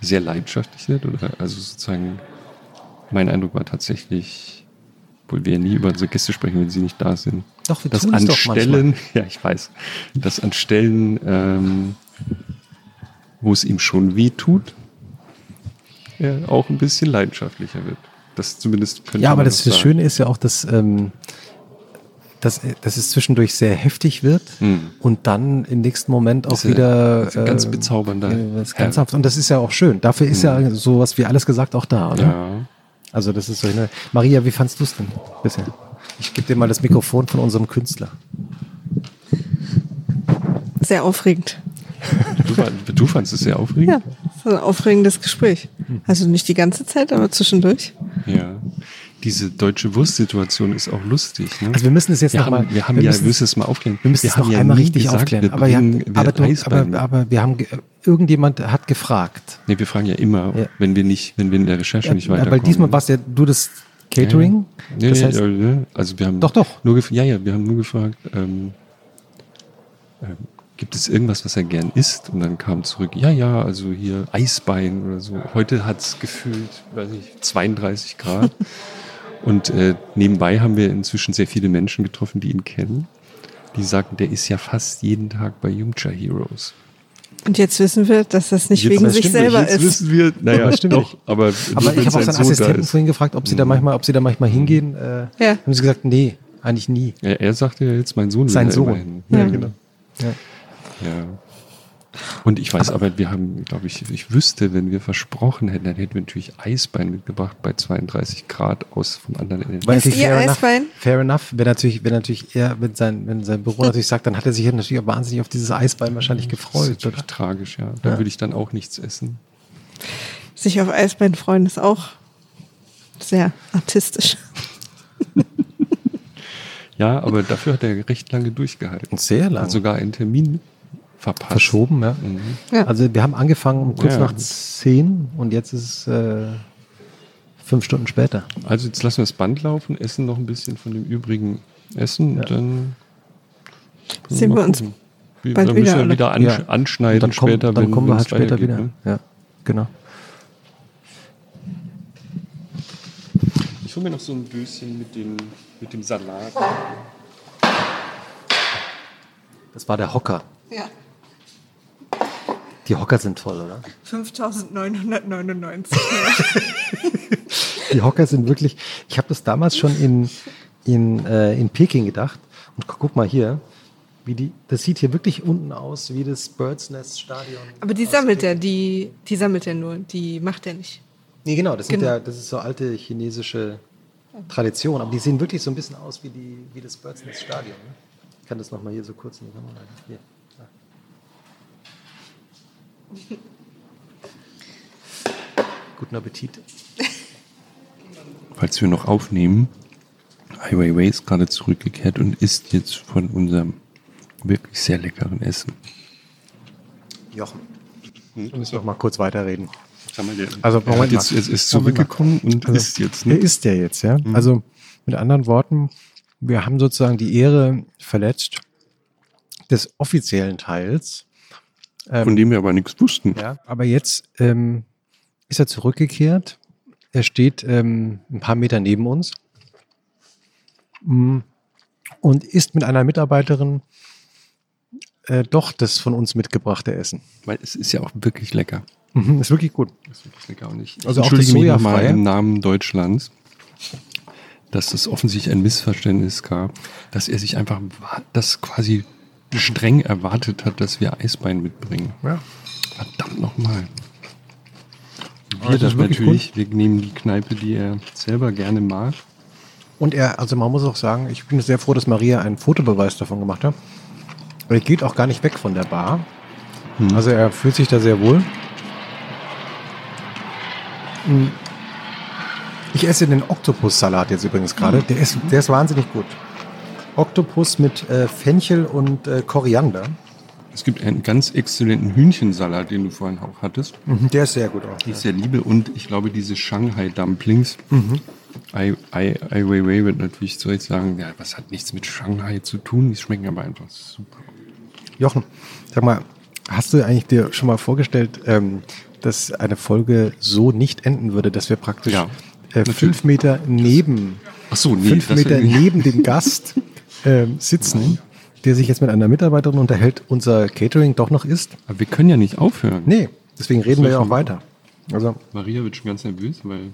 sehr leidenschaftlich wird. Oder also sozusagen, mein Eindruck war tatsächlich, obwohl wir ja nie über unsere Gäste sprechen, wenn sie nicht da sind. Doch, wir dass tun es an doch Stellen, ja, ich weiß, dass an Stellen, ähm, wo es ihm schon weh tut, er auch ein bisschen leidenschaftlicher wird. Das zumindest könnte ja, aber man das, das. Schöne ist ja auch, dass, ähm, dass, dass es zwischendurch sehr heftig wird Hm. und dann im nächsten Moment auch er- wieder ist ein ganz äh, bezaubernder äh, das ganz. Und das ist ja auch schön. Dafür ist ja sowas wie alles gesagt auch da, oder? Ja. Also das ist so eine. Maria, wie fandst du es denn bisher? Ich gebe dir mal das Mikrofon von unserem Künstler. Sehr aufregend. Du, du fandest es sehr aufregend? Ja, das ist ein aufregendes Gespräch. Also nicht die ganze Zeit, aber zwischendurch. Ja. Diese deutsche Wurstsituation ist auch lustig. Ne? Also wir müssen es jetzt wir noch haben, mal- wir haben wir ja, müssen- wir müssen es mal aufklären. Wir müssen es haben noch ja einmal richtig gesagt, aufklären. Wir Aber, ja, bringen- wir aber, du, aber, aber wir haben ge- irgendjemand hat gefragt. nee, wir fragen ja immer, Ja. wenn wir nicht, wenn wir in der Recherche nicht Ja, weiterkommen. weil diesmal warst ja du das Catering. Ja, das ja, heißt, ja, ja. Also wir haben Doch, doch. Nur ja, ja, wir haben nur gefragt, ähm, ähm, gibt es irgendwas, was er gern isst? Und dann kam zurück, ja, ja, also hier Eisbein oder so. Heute hat es gefühlt, weiß nicht, 32 Grad. Und äh, nebenbei haben wir inzwischen sehr viele Menschen getroffen, die ihn kennen. Die sagten, der ist ja fast jeden Tag bei Jungcha Heroes. Und jetzt wissen wir, dass das nicht Jetzt- wegen das sich selber nicht. Jetzt ist. wissen wir, naja, Das stimmt doch, aber, Aber ich habe auch sein seinen Assistenten ist. vorhin gefragt, ob sie da manchmal, ob sie da manchmal hingehen. Äh, Ja. Haben sie gesagt, nee, eigentlich nie. Ja, er sagte ja jetzt, mein Sohn Sein da Sohn. Ja. Ja, genau. Ja. Ja. Und ich weiß aber, wir haben, glaube ich, ich wüsste, wenn wir versprochen hätten, dann hätten wir natürlich Eisbein mitgebracht bei 32 Grad aus vom anderen Ende. Weil ihr fair enough, Eisbein? fair enough, wenn natürlich, wenn natürlich er, wenn sein, wenn sein Büro natürlich sagt, dann hat er sich ja natürlich auch wahnsinnig auf dieses Eisbein wahrscheinlich Das ist gefreut, natürlich oder? tragisch, ja. Da Ja. würde ich dann auch nichts essen. Sich auf Eisbein freuen ist auch sehr artistisch. Ja, aber dafür hat er recht lange durchgehalten. Sehr lang. Hat sogar einen Termin verpasst. Verschoben, ja. Mhm. Ja. Also wir haben angefangen um kurz Ja. nach zehn und jetzt ist es äh, fünf Stunden später. Also jetzt lassen wir das Band laufen, essen noch ein bisschen von dem übrigen Essen Ja. und dann Sehen wir uns. Wie- bald dann müssen wieder wir alle. wieder ansch Ja. anschneiden dann kommen, später, dann wenn kommen wir halt später weitergeht, wieder. ne? Ja, genau. Ich hole mir noch so ein Döschen mit dem, mit dem Salat. Das war der Hocker. Ja. Die Hocker sind toll, oder? 5999. Die Hocker sind wirklich. Ich habe das damals schon in, in, äh, in Peking gedacht. Und gu- guck mal hier, wie die. Das sieht hier wirklich unten aus wie das Birds Nest Stadion. Aber die sammelt er, die, die sammelt er nur, die macht er nicht. Nee, genau, das, Sind Genau. ja, das ist so alte chinesische Tradition. Aber die sehen wirklich so ein bisschen aus wie, die, wie das Birds Nest Stadion. Ne? Ich kann das nochmal hier so kurz in die Kamera. Hier. Guten Appetit. Falls wir noch aufnehmen, Ai Weiwei ist gerade zurückgekehrt und isst jetzt von unserem wirklich sehr leckeren Essen. Jochen. Wir müssen noch mal kurz weiterreden. Der, Also, er Moment jetzt, mal. jetzt ist Moment mal. zurückgekommen und Also, isst jetzt. Er Ne? ist ja jetzt, ja. Also mit anderen Worten, wir haben sozusagen die Ehre verletzt des offiziellen Teils. Von dem wir aber nichts wussten. Ja, aber jetzt ähm, ist er zurückgekehrt. Er steht ähm, ein paar Meter neben uns Mm, und isst mit einer Mitarbeiterin äh, doch das von uns mitgebrachte Essen. Weil es ist ja auch wirklich lecker. Mhm, ist wirklich gut. Das ist wirklich lecker. Und ich Also auch entschuldige das mich nochmal Sojafreie? im Namen Deutschlands, dass es offensichtlich ein Missverständnis gab, dass er sich einfach das quasi streng erwartet hat, dass wir Eisbein mitbringen. Ja. Verdammt nochmal. Wir das das natürlich, wir nehmen die Kneipe, die er selber gerne mag. Und er, also man muss auch sagen, ich bin sehr froh, dass Maria einen Fotobeweis davon gemacht hat. Und er geht auch gar nicht weg von der Bar. Also er fühlt sich da sehr wohl. Mm. Ich esse den Oktopussalat jetzt übrigens gerade. Der ist, der ist wahnsinnig gut. Oktopus mit äh, Fenchel und äh, Koriander. Es gibt einen ganz exzellenten Hühnchensalat, den du vorhin auch hattest, Mhm, der ist sehr gut auch. die ich sehr liebe. Und ich glaube, diese Shanghai Dumplings. Ai, Ai, Ai Weiwei wird natürlich zu Recht sagen, ja, was hat nichts mit Shanghai zu tun? Die schmecken aber einfach super. Jochen, sag mal, hast du eigentlich dir schon mal vorgestellt, ähm, dass eine Folge so nicht enden würde, dass wir praktisch Ja, äh, fünf Meter neben, Ach so, nee, fünf Meter neben dem Gast ähm, sitzen, der sich jetzt mit einer Mitarbeiterin unterhält, unser Catering doch noch ist? Aber wir können ja nicht aufhören. Nee, deswegen reden wir ja auch weiter. Also, Maria wird schon ganz nervös, weil.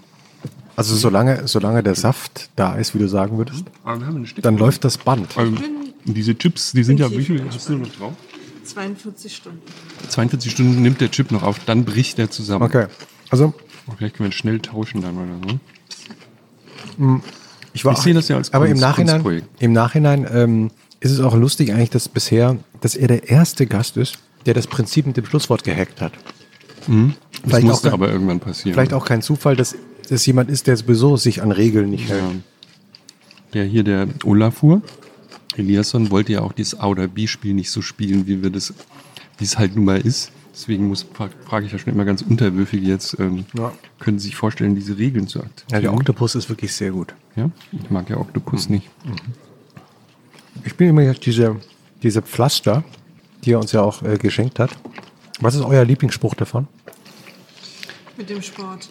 also solange, solange der Saft da ist, wie du sagen würdest, eine dann läuft das Band. Also, diese Chips, die sind ja, wie viel hast du noch drauf? 42 Stunden. 42 Stunden nimmt der Chip noch auf, dann bricht der zusammen. Okay, also Vielleicht können wir schnell tauschen dann oder so. Ich, war Ich sehe das ja als aber im Kunst- Nachhinein, Kunstprojekt. im Nachhinein ähm, ist es auch lustig eigentlich, dass bisher, dass er der erste Gast ist, der das Prinzip mit dem Schlusswort gehackt hat. Das Vielleicht musste auch- aber irgendwann passieren. Vielleicht auch kein Zufall, dass das jemand ist, der sowieso sich an Regeln nicht hält. Ja. Der hier, der Olafur, Eliasson, wollte ja auch dieses A oder B-Spiel nicht so spielen, wie wir das, wie es halt nun mal ist. Deswegen muss, fra- frage ich ja schon immer ganz unterwürfig jetzt, ähm, Ja. können Sie sich vorstellen, diese Regeln zu Ja, aktivieren? der Oktopus ist wirklich sehr gut. Ja? Ich mag ja Oktopus nicht. Ich bin immer jetzt diese, diese Pflaster, die er uns ja auch äh, geschenkt hat. Was ist euer Lieblingsspruch davon? Mit dem Sport.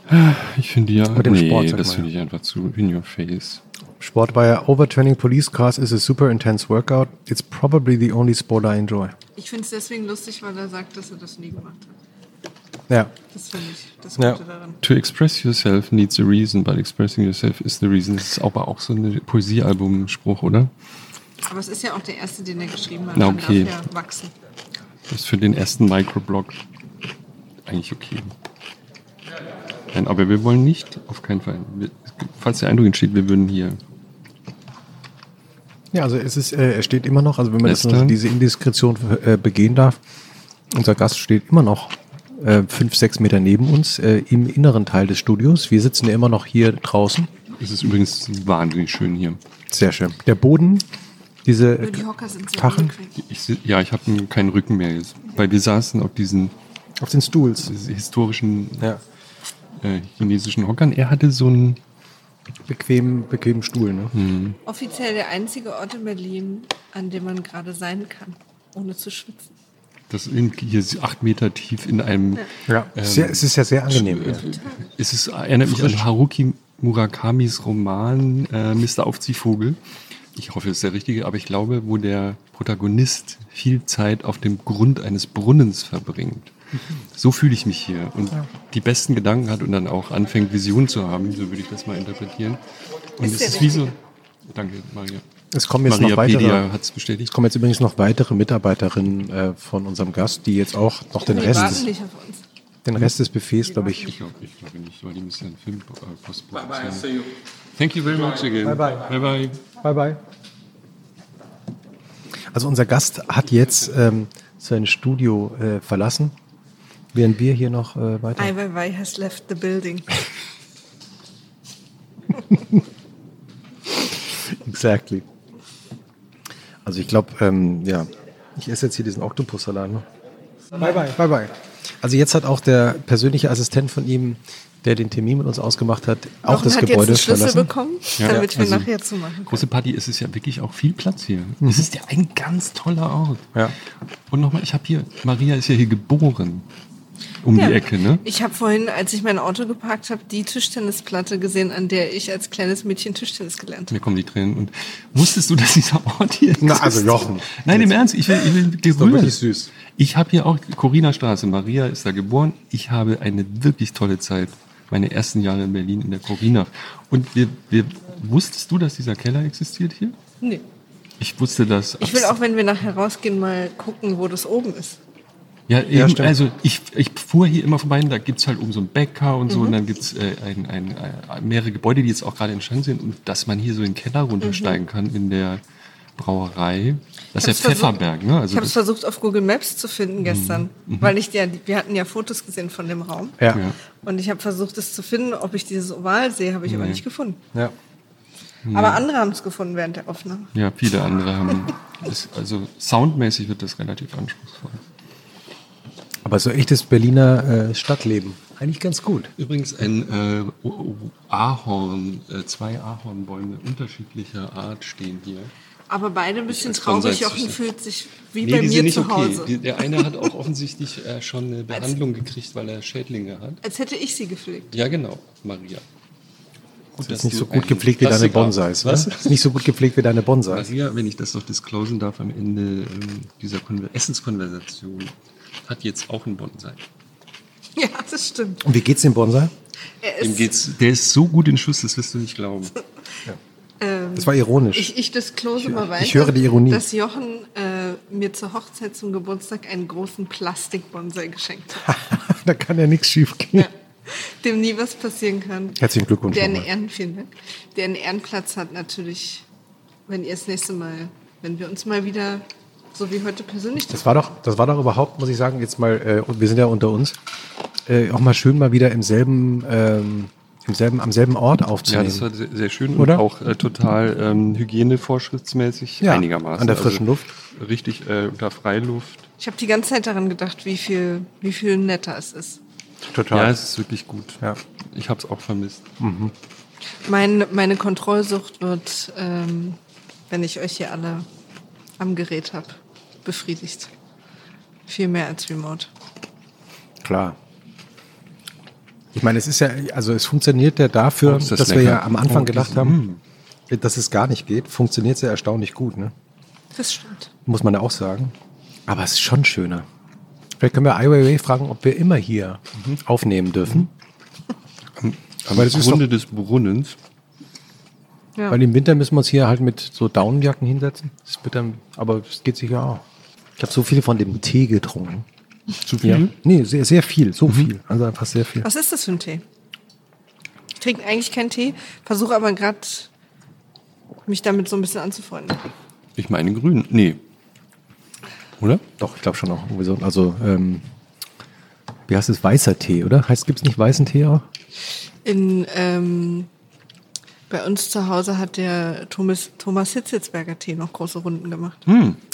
Ich finde ja, Mit dem nee, Sport, das finde ich einfach zu in your face. Sport war ja Overtraining police cars is a super intense workout. It's probably the only sport I enjoy. Ich finde es deswegen lustig, weil er sagt, dass er das nie gemacht hat. Ja. Das finde ich das Ja. Gute daran. To express yourself needs a reason, but expressing yourself is the reason. Das ist aber auch so ein Poesiealbum-Spruch, oder? Aber es ist ja auch der erste, den er geschrieben hat. Na, Man okay. darf ja wachsen. Das ist für den ersten Microblog eigentlich okay. Nein, aber wir wollen nicht, auf keinen Fall. Wir, falls der Eindruck entsteht, wir würden hier. Ja, also es ist, äh, er steht immer noch, also wenn man jetzt noch diese Indiskretion äh, begehen darf, unser Gast steht immer noch äh, fünf, sechs Meter neben uns äh, im inneren Teil des Studios. Wir sitzen ja immer noch hier draußen. Es ist übrigens wahnsinnig schön hier. Sehr schön. Der Boden, diese die Hocker sind sehr Kachen unbequem. Ich, ja, ich habe keinen Rücken mehr jetzt, weil wir saßen auf diesen auf den Stools. historischen Ja. äh, chinesischen Hockern. Er hatte so einen Bequem, bequemen Stuhl, ne? Offiziell der einzige Ort in Berlin, an dem man gerade sein kann, ohne zu schwitzen. Das in, hier acht Meter tief in einem. Ja. sehr, es ist ja sehr angenehm. Äh, Ja. Es ist, erinnert mich an Haruki Murakamis Roman äh, Mr. Aufziehvogel. Ich hoffe, es ist der richtige, aber ich glaube, wo der Protagonist viel Zeit auf dem Grund eines Brunnens verbringt. So fühle ich mich hier und die besten Gedanken hat und dann auch anfängt, Visionen zu haben, so würde ich das mal interpretieren. Und Ist es ist wie so. Danke, Maria. Es kommen jetzt Maria noch weitere. Pedia hat es Es bestätigt. kommen jetzt übrigens noch weitere Mitarbeiterinnen äh, von unserem Gast, die jetzt auch noch den Rest, des, den Rest des Buffets, glaube ich. Ich glaube ich glaube nicht, weil die müssen ja einen Film äh, postproduzieren. Thank you very much again. Bye bye. Bye bye. Bye bye. Also unser Gast hat jetzt ähm, sein Studio äh, verlassen, während wir hier noch äh, weiter. Ai Weiwei has left the building. Exactly. Also ich glaube, ähm, ja, ich esse jetzt hier diesen Oktopussalat. Ne? Bye bye. Bye bye. Also jetzt hat auch der persönliche Assistent von ihm, der den Termin mit uns ausgemacht hat, auch Jochen das hat Gebäude jetzt einen Schlüssel verlassen. bekommen, Ja. damit wir Also- nachher zumachen können. Große Party, es ist ja wirklich auch viel Platz hier. Es ist ja ein ganz toller Ort. Ja. Und nochmal, ich habe hier, Maria ist ja hier geboren. Um Ja. die Ecke, ne? Ich habe vorhin, als ich mein Auto geparkt habe, die Tischtennisplatte gesehen, an der ich als kleines Mädchen Tischtennis gelernt habe. Mir kommen die Tränen. Und wusstest du, dass dieser Ort hier Na, also? Jochen. Nein, im Ernst, ich will, ich will doch gerührt. wirklich süß. Ich habe hier auch Corina Straße. Maria ist da geboren. Ich habe eine wirklich tolle Zeit. Meine ersten Jahre in Berlin in der Corina. Und wir, wir, wusstest du, dass dieser Keller existiert hier? Nee. Ich wusste das. Ich will auch, wenn wir nachher rausgehen, mal gucken, wo das oben ist. Ja, eben, stimmt. also ich, ich fuhr hier immer vorbei und da gibt's halt oben so einen Bäcker und so Mhm. und dann gibt's äh, ein, ein, äh, mehrere Gebäude, die jetzt auch gerade entstanden sind und dass man hier so in den Keller runtersteigen kann in der Brauerei. Das ist ja Mhm. hab's versucht- Pfefferberg, ne? Also Ich habe es versucht auf Google Maps zu finden gestern, weil ich ja, wir hatten ja Fotos gesehen von dem Raum. Ja. Ja. Und ich habe versucht, es zu finden, ob ich dieses Oval sehe, habe ich aber Nee. nicht gefunden. Ja. Aber andere haben es gefunden während der Aufnahme. ja, viele andere haben. Das, also soundmäßig wird das relativ anspruchsvoll. Aber so echtes Berliner äh, Stadtleben. Eigentlich ganz gut. Übrigens ein äh, Ahorn, äh, zwei Ahornbäume unterschiedlicher Art stehen hier. Aber beide ein bisschen Als traurig. Jochen fühlt sich wie Nee, bei die mir sind nicht zu okay. Hause. Die, der eine hat auch offensichtlich äh, schon eine Behandlung gekriegt, weil er Schädlinge hat. Als hätte ich sie gepflegt. Ja, genau, Maria. Gut, Das ist nicht so gut gepflegt wie deine Bonsais. Was? Was? Ist nicht so gut gepflegt wie deine Bonsais. Maria, wenn ich das noch disclosen darf, am Ende ähm, dieser Konver Essenskonversation hat jetzt auch einen Bonsai. Ja, das stimmt. Und wie geht's dem Bonsai? Er Dem ist, geht's, der ist so gut in Schuss, das wirst du nicht glauben. ähm, Das war ironisch. ich, ich disclose mal weiter, ich höre die Ironie. dass Jochen äh, mir zur Hochzeit zum Geburtstag einen großen Plastikbonsai geschenkt hat. da kann ja nichts schief gehen. ja. Dem nie was passieren kann. Herzlichen Glückwunsch Der einen. Ehren, vielen Dank. Der einen Ehrenplatz hat natürlich, wenn ihr das nächste Mal, wenn wir uns mal wieder so wie heute persönlich Das war doch, das war doch überhaupt, muss ich sagen, jetzt mal, äh, und wir sind ja unter uns, äh, auch mal schön mal wieder im selben, ähm, im selben, am selben Ort Ja, aufzunehmen. das war sehr, sehr schön Oder? und auch äh, total ähm, hygienevorschriftsmäßig Ja, einigermaßen. an der frischen Luft. Richtig äh, unter Freiluft. Ich habe die ganze Zeit daran gedacht, wie viel, wie viel netter es ist. Total. Ja, es ist wirklich gut. Ja. Ich habe es auch vermisst. Mein, meine Kontrollsucht wird, ähm, wenn ich euch hier alle am Gerät habe, befriedigt. Viel mehr als Remote. Klar. Ich meine, es ist ja, also es funktioniert ja dafür, Oh, das dass wir lecker. ja am Anfang Oh, gedacht das- haben, dass es gar nicht geht. Funktioniert es ja erstaunlich gut, ne? Das stimmt. Muss man ja auch sagen. Aber es ist schon schöner. Vielleicht können wir Ai Weiwei fragen, ob wir immer hier aufnehmen dürfen. Am Weil das ist Grunde des Brunnens. Ja. Weil im Winter müssen wir uns hier halt mit so Daunenjacken hinsetzen. Das wird dann, aber es geht sicher auch. Ich habe so viel von dem Tee getrunken. Zu viel? Ja. Nee, sehr, sehr viel. So viel. Also einfach sehr viel. Was ist das für ein Tee? Ich trinke eigentlich keinen Tee, versuche aber gerade mich damit so ein bisschen anzufreunden. Ich meine grün. Nee. Oder? Doch, ich glaube schon auch. Also, ähm, wie heißt es? Weißer Tee, oder? Heißt, gibt es nicht weißen Tee auch? In, ähm, bei uns zu Hause hat der Thomas, Thomas Hitzitzberger Tee noch große Runden gemacht.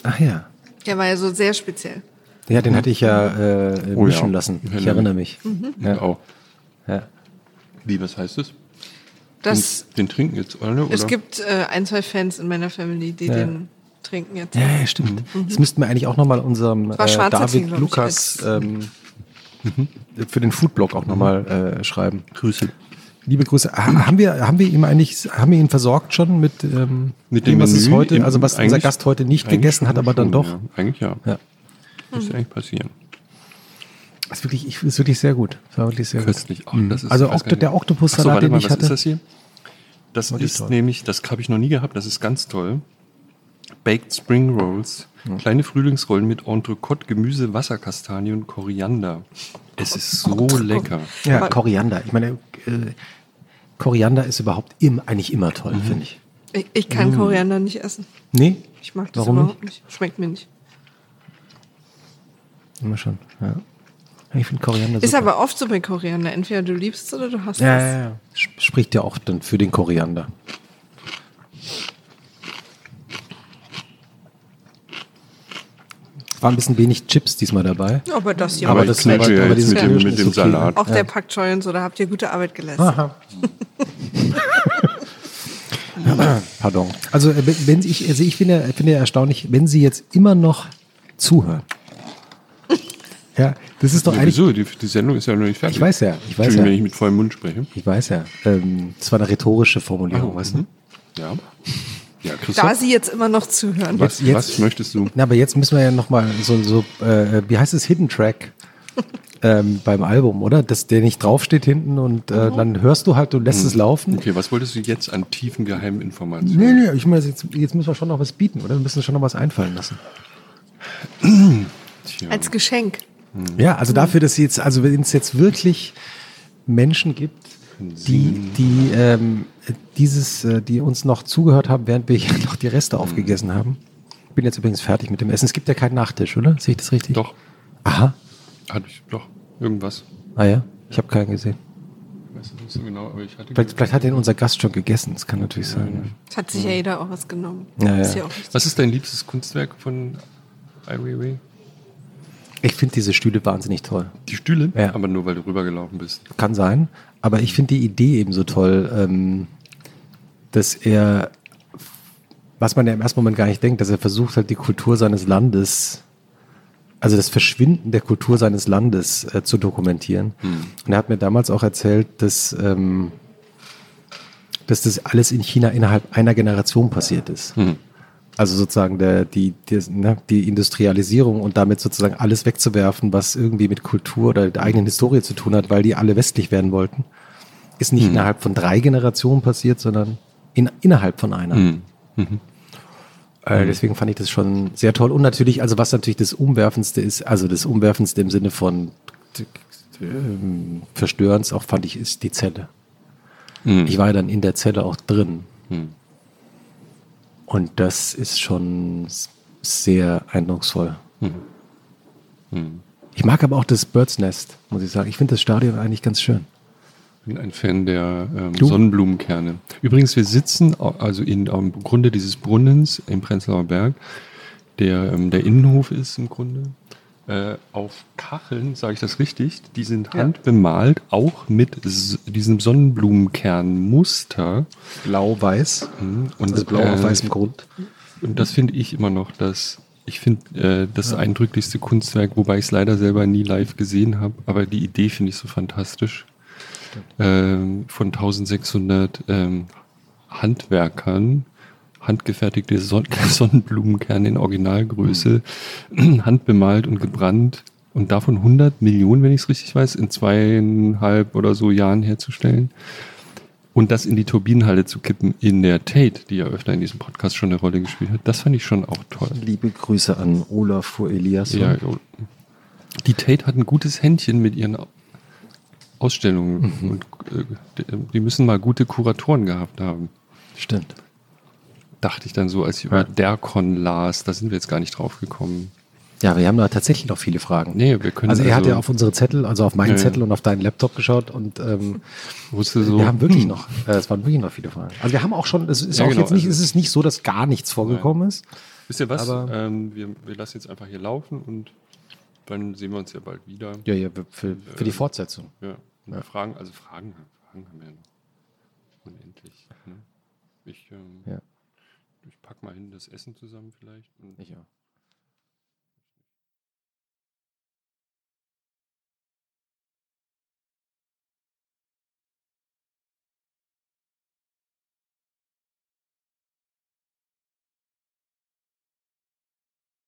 Ach ja. Der war ja so sehr speziell. Ja, den hatte ich ja äh, Oh mischen ja. lassen. Ich Ich erinnere mich. Ja. Auch. Ja. Wie, was heißt das? Das, den, den trinken jetzt alle? Oder? es gibt äh, ein, zwei Fans in meiner Family, die Ja. den trinken jetzt. Ja, ja, stimmt. Das müssten wir eigentlich auch nochmal unserem äh, David Lukas ähm, für den Foodblog auch nochmal äh, schreiben. Grüße. Liebe Grüße. Ha- Haben wir, haben wir ihm eigentlich, haben wir ihn versorgt schon mit, ähm, Mit dem was es Menü heute, im- also was unser Gast heute nicht gegessen hat, aber dann doch. Ja. Eigentlich ja. Ja. Müsste eigentlich passieren. Das ist wirklich, ich, ist wirklich sehr gut. Das war wirklich sehr Köstlich. Gut. das ist, also nicht. der so, Oktopussalat, warte den mal, ich was hatte. ist das hier? Das ist toll. nämlich, das habe ich noch nie gehabt, das ist ganz toll. Baked Spring Rolls. Kleine Frühlingsrollen mit Entrecote, Gemüse, Wasserkastanie und Koriander. Es ist so lecker. Ja, Aber- Koriander. Ich meine, äh, Koriander ist überhaupt im, eigentlich immer toll, Mhm. finde ich. Ich, ich kann Koriander nicht essen. Nee? Ich mag das Warum überhaupt nicht? Schmeckt mir nicht. Immer schon. Ja. Ich finde Koriander Ist super. aber oft so bei Koriander. Entweder du liebst es oder du hasst ja, es. ja, ja. Sp- Spricht ja auch dann für den Koriander. War ein bisschen wenig Chips diesmal dabei. Aber das hier Aber war das ja aber jetzt dieses mit dem, mit ist dem okay. Salat. Auch der Pak Choi und so, da habt ihr gute Arbeit geleistet. Aha. Pardon. Also, äh, wenn ich, also ich finde, finde ja erstaunlich, wenn Sie jetzt immer noch zuhören. Ja, das ist doch eigentlich. Wieso? Die, die Sendung ist ja noch nicht fertig. Ich weiß ja, ich weiß ja. wenn ich mit vollem Mund spreche. Ich weiß ja. Ähm, das war eine rhetorische Formulierung, weißt du? Mhm. Ja. Ja, Christoph, Da sie jetzt immer noch zuhören. was, jetzt- was möchtest du? Na, aber jetzt müssen wir ja nochmal so, so äh, wie heißt es, Hidden Track ähm, beim Album, oder? Dass der nicht draufsteht hinten und äh, dann hörst du halt, du lässt es laufen. Okay, was wolltest du jetzt an tiefen geheimen Nee, Informationen? nee, ich meine, jetzt, jetzt müssen wir schon noch was bieten, oder? Wir müssen schon noch was einfallen lassen. Als Geschenk. Ja, also dafür, dass jetzt, also wenn es jetzt wirklich Menschen gibt, die, die ähm, dieses, äh, die uns noch zugehört haben, während wir hier noch die Reste aufgegessen haben. Ich bin jetzt übrigens fertig mit dem Essen. Es gibt ja keinen Nachtisch, oder? Sehe ich das richtig? Doch, Aha. hatte ich doch irgendwas. Ah ja, ich habe keinen gesehen. Ich weiß nicht so genau, aber ich hatte. Vielleicht, vielleicht hat den unser Gast schon gegessen. Das kann natürlich sein. Das hat sich ja jeder auch was genommen. Ja, Ist ja. ja auch. Was ist dein liebstes Kunstwerk von Ai Weiwei? Ich finde diese Stühle wahnsinnig toll. Die Stühle? Ja. Aber nur weil du rübergelaufen bist. Kann sein. Aber ich finde die Idee eben so toll, ähm, dass er, was man ja im ersten Moment gar nicht denkt, dass er versucht halt die Kultur seines Landes, also das Verschwinden der Kultur seines Landes äh, zu dokumentieren. Und er hat mir damals auch erzählt, dass, ähm, dass das alles in China innerhalb einer Generation passiert ist. Also sozusagen der, die, die, ne, die Industrialisierung und damit sozusagen alles wegzuwerfen, was irgendwie mit Kultur oder der eigenen Historie zu tun hat, weil die alle westlich werden wollten, ist nicht innerhalb von drei Generationen passiert, sondern in, innerhalb von einer. Äh, deswegen fand ich das schon sehr toll. Und natürlich, also was natürlich das Umwerfendste ist, also das Umwerfendste im Sinne von ähm, Verstörens auch fand ich, ist die Zelle. Ich war ja dann in der Zelle auch drin. Und das ist schon sehr eindrucksvoll. Ich mag aber auch das Birds Nest, muss ich sagen. Ich finde das Stadion eigentlich ganz schön. Ich bin ein Fan der ähm? Sonnenblumenkerne. Übrigens, wir sitzen also in, am Grunde dieses Brunnens im Prenzlauer Berg, der ähm, der Innenhof ist im Grunde, äh, auf Kacheln, sage ich das richtig, die sind handbemalt, auch mit diesem Sonnenblumenkernmuster. Blau-weiß. Mhm. Und, Also blau auf äh, weißem Grund. Und das finde ich immer noch das Ich finde äh, das eindrücklichste Kunstwerk, wobei ich es leider selber nie live gesehen habe, aber die Idee finde ich so fantastisch. Ähm, von 1600 ähm, Handwerkern handgefertigte Son Sonnenblumenkerne in Originalgröße, handbemalt und gebrannt und davon 100 Millionen, wenn ich es richtig weiß, in zweieinhalb oder so Jahren herzustellen. Und das in die Turbinenhalle zu kippen in der Tate, die ja öfter in diesem Podcast schon eine Rolle gespielt hat, das fand ich schon auch toll. Liebe Grüße an Olafur Eliasson. Ja, die Tate hat ein gutes Händchen mit ihren Ausstellungen und äh, die müssen mal gute Kuratoren gehabt haben. Stimmt. Dachte ich dann so, als ich über Dercon las, da sind wir jetzt gar nicht drauf gekommen. Ja, wir haben da tatsächlich noch viele Fragen. Nee, wir können Also er hat also- ja auf unsere Zettel, also auf meinen Ja, ja. Zettel und auf deinen Laptop geschaut und ähm, Wusste so, wir haben wirklich noch, äh, es waren wirklich noch viele Fragen. Also wir haben auch schon, es ist Ja, auch genau, jetzt nicht, also- es ist nicht so, dass gar nichts vorgekommen ist. Wisst ihr was? Aber- ähm, wir, wir lassen jetzt einfach hier laufen und dann sehen wir uns ja bald wieder. Ja, ja, für, für die Fortsetzung. Ja. Und Fragen, also Fragen, Fragen haben wir ja noch unendlich. Ne? Ich, ähm, Ja. ich mal hin das Essen zusammen vielleicht. Und Ich auch.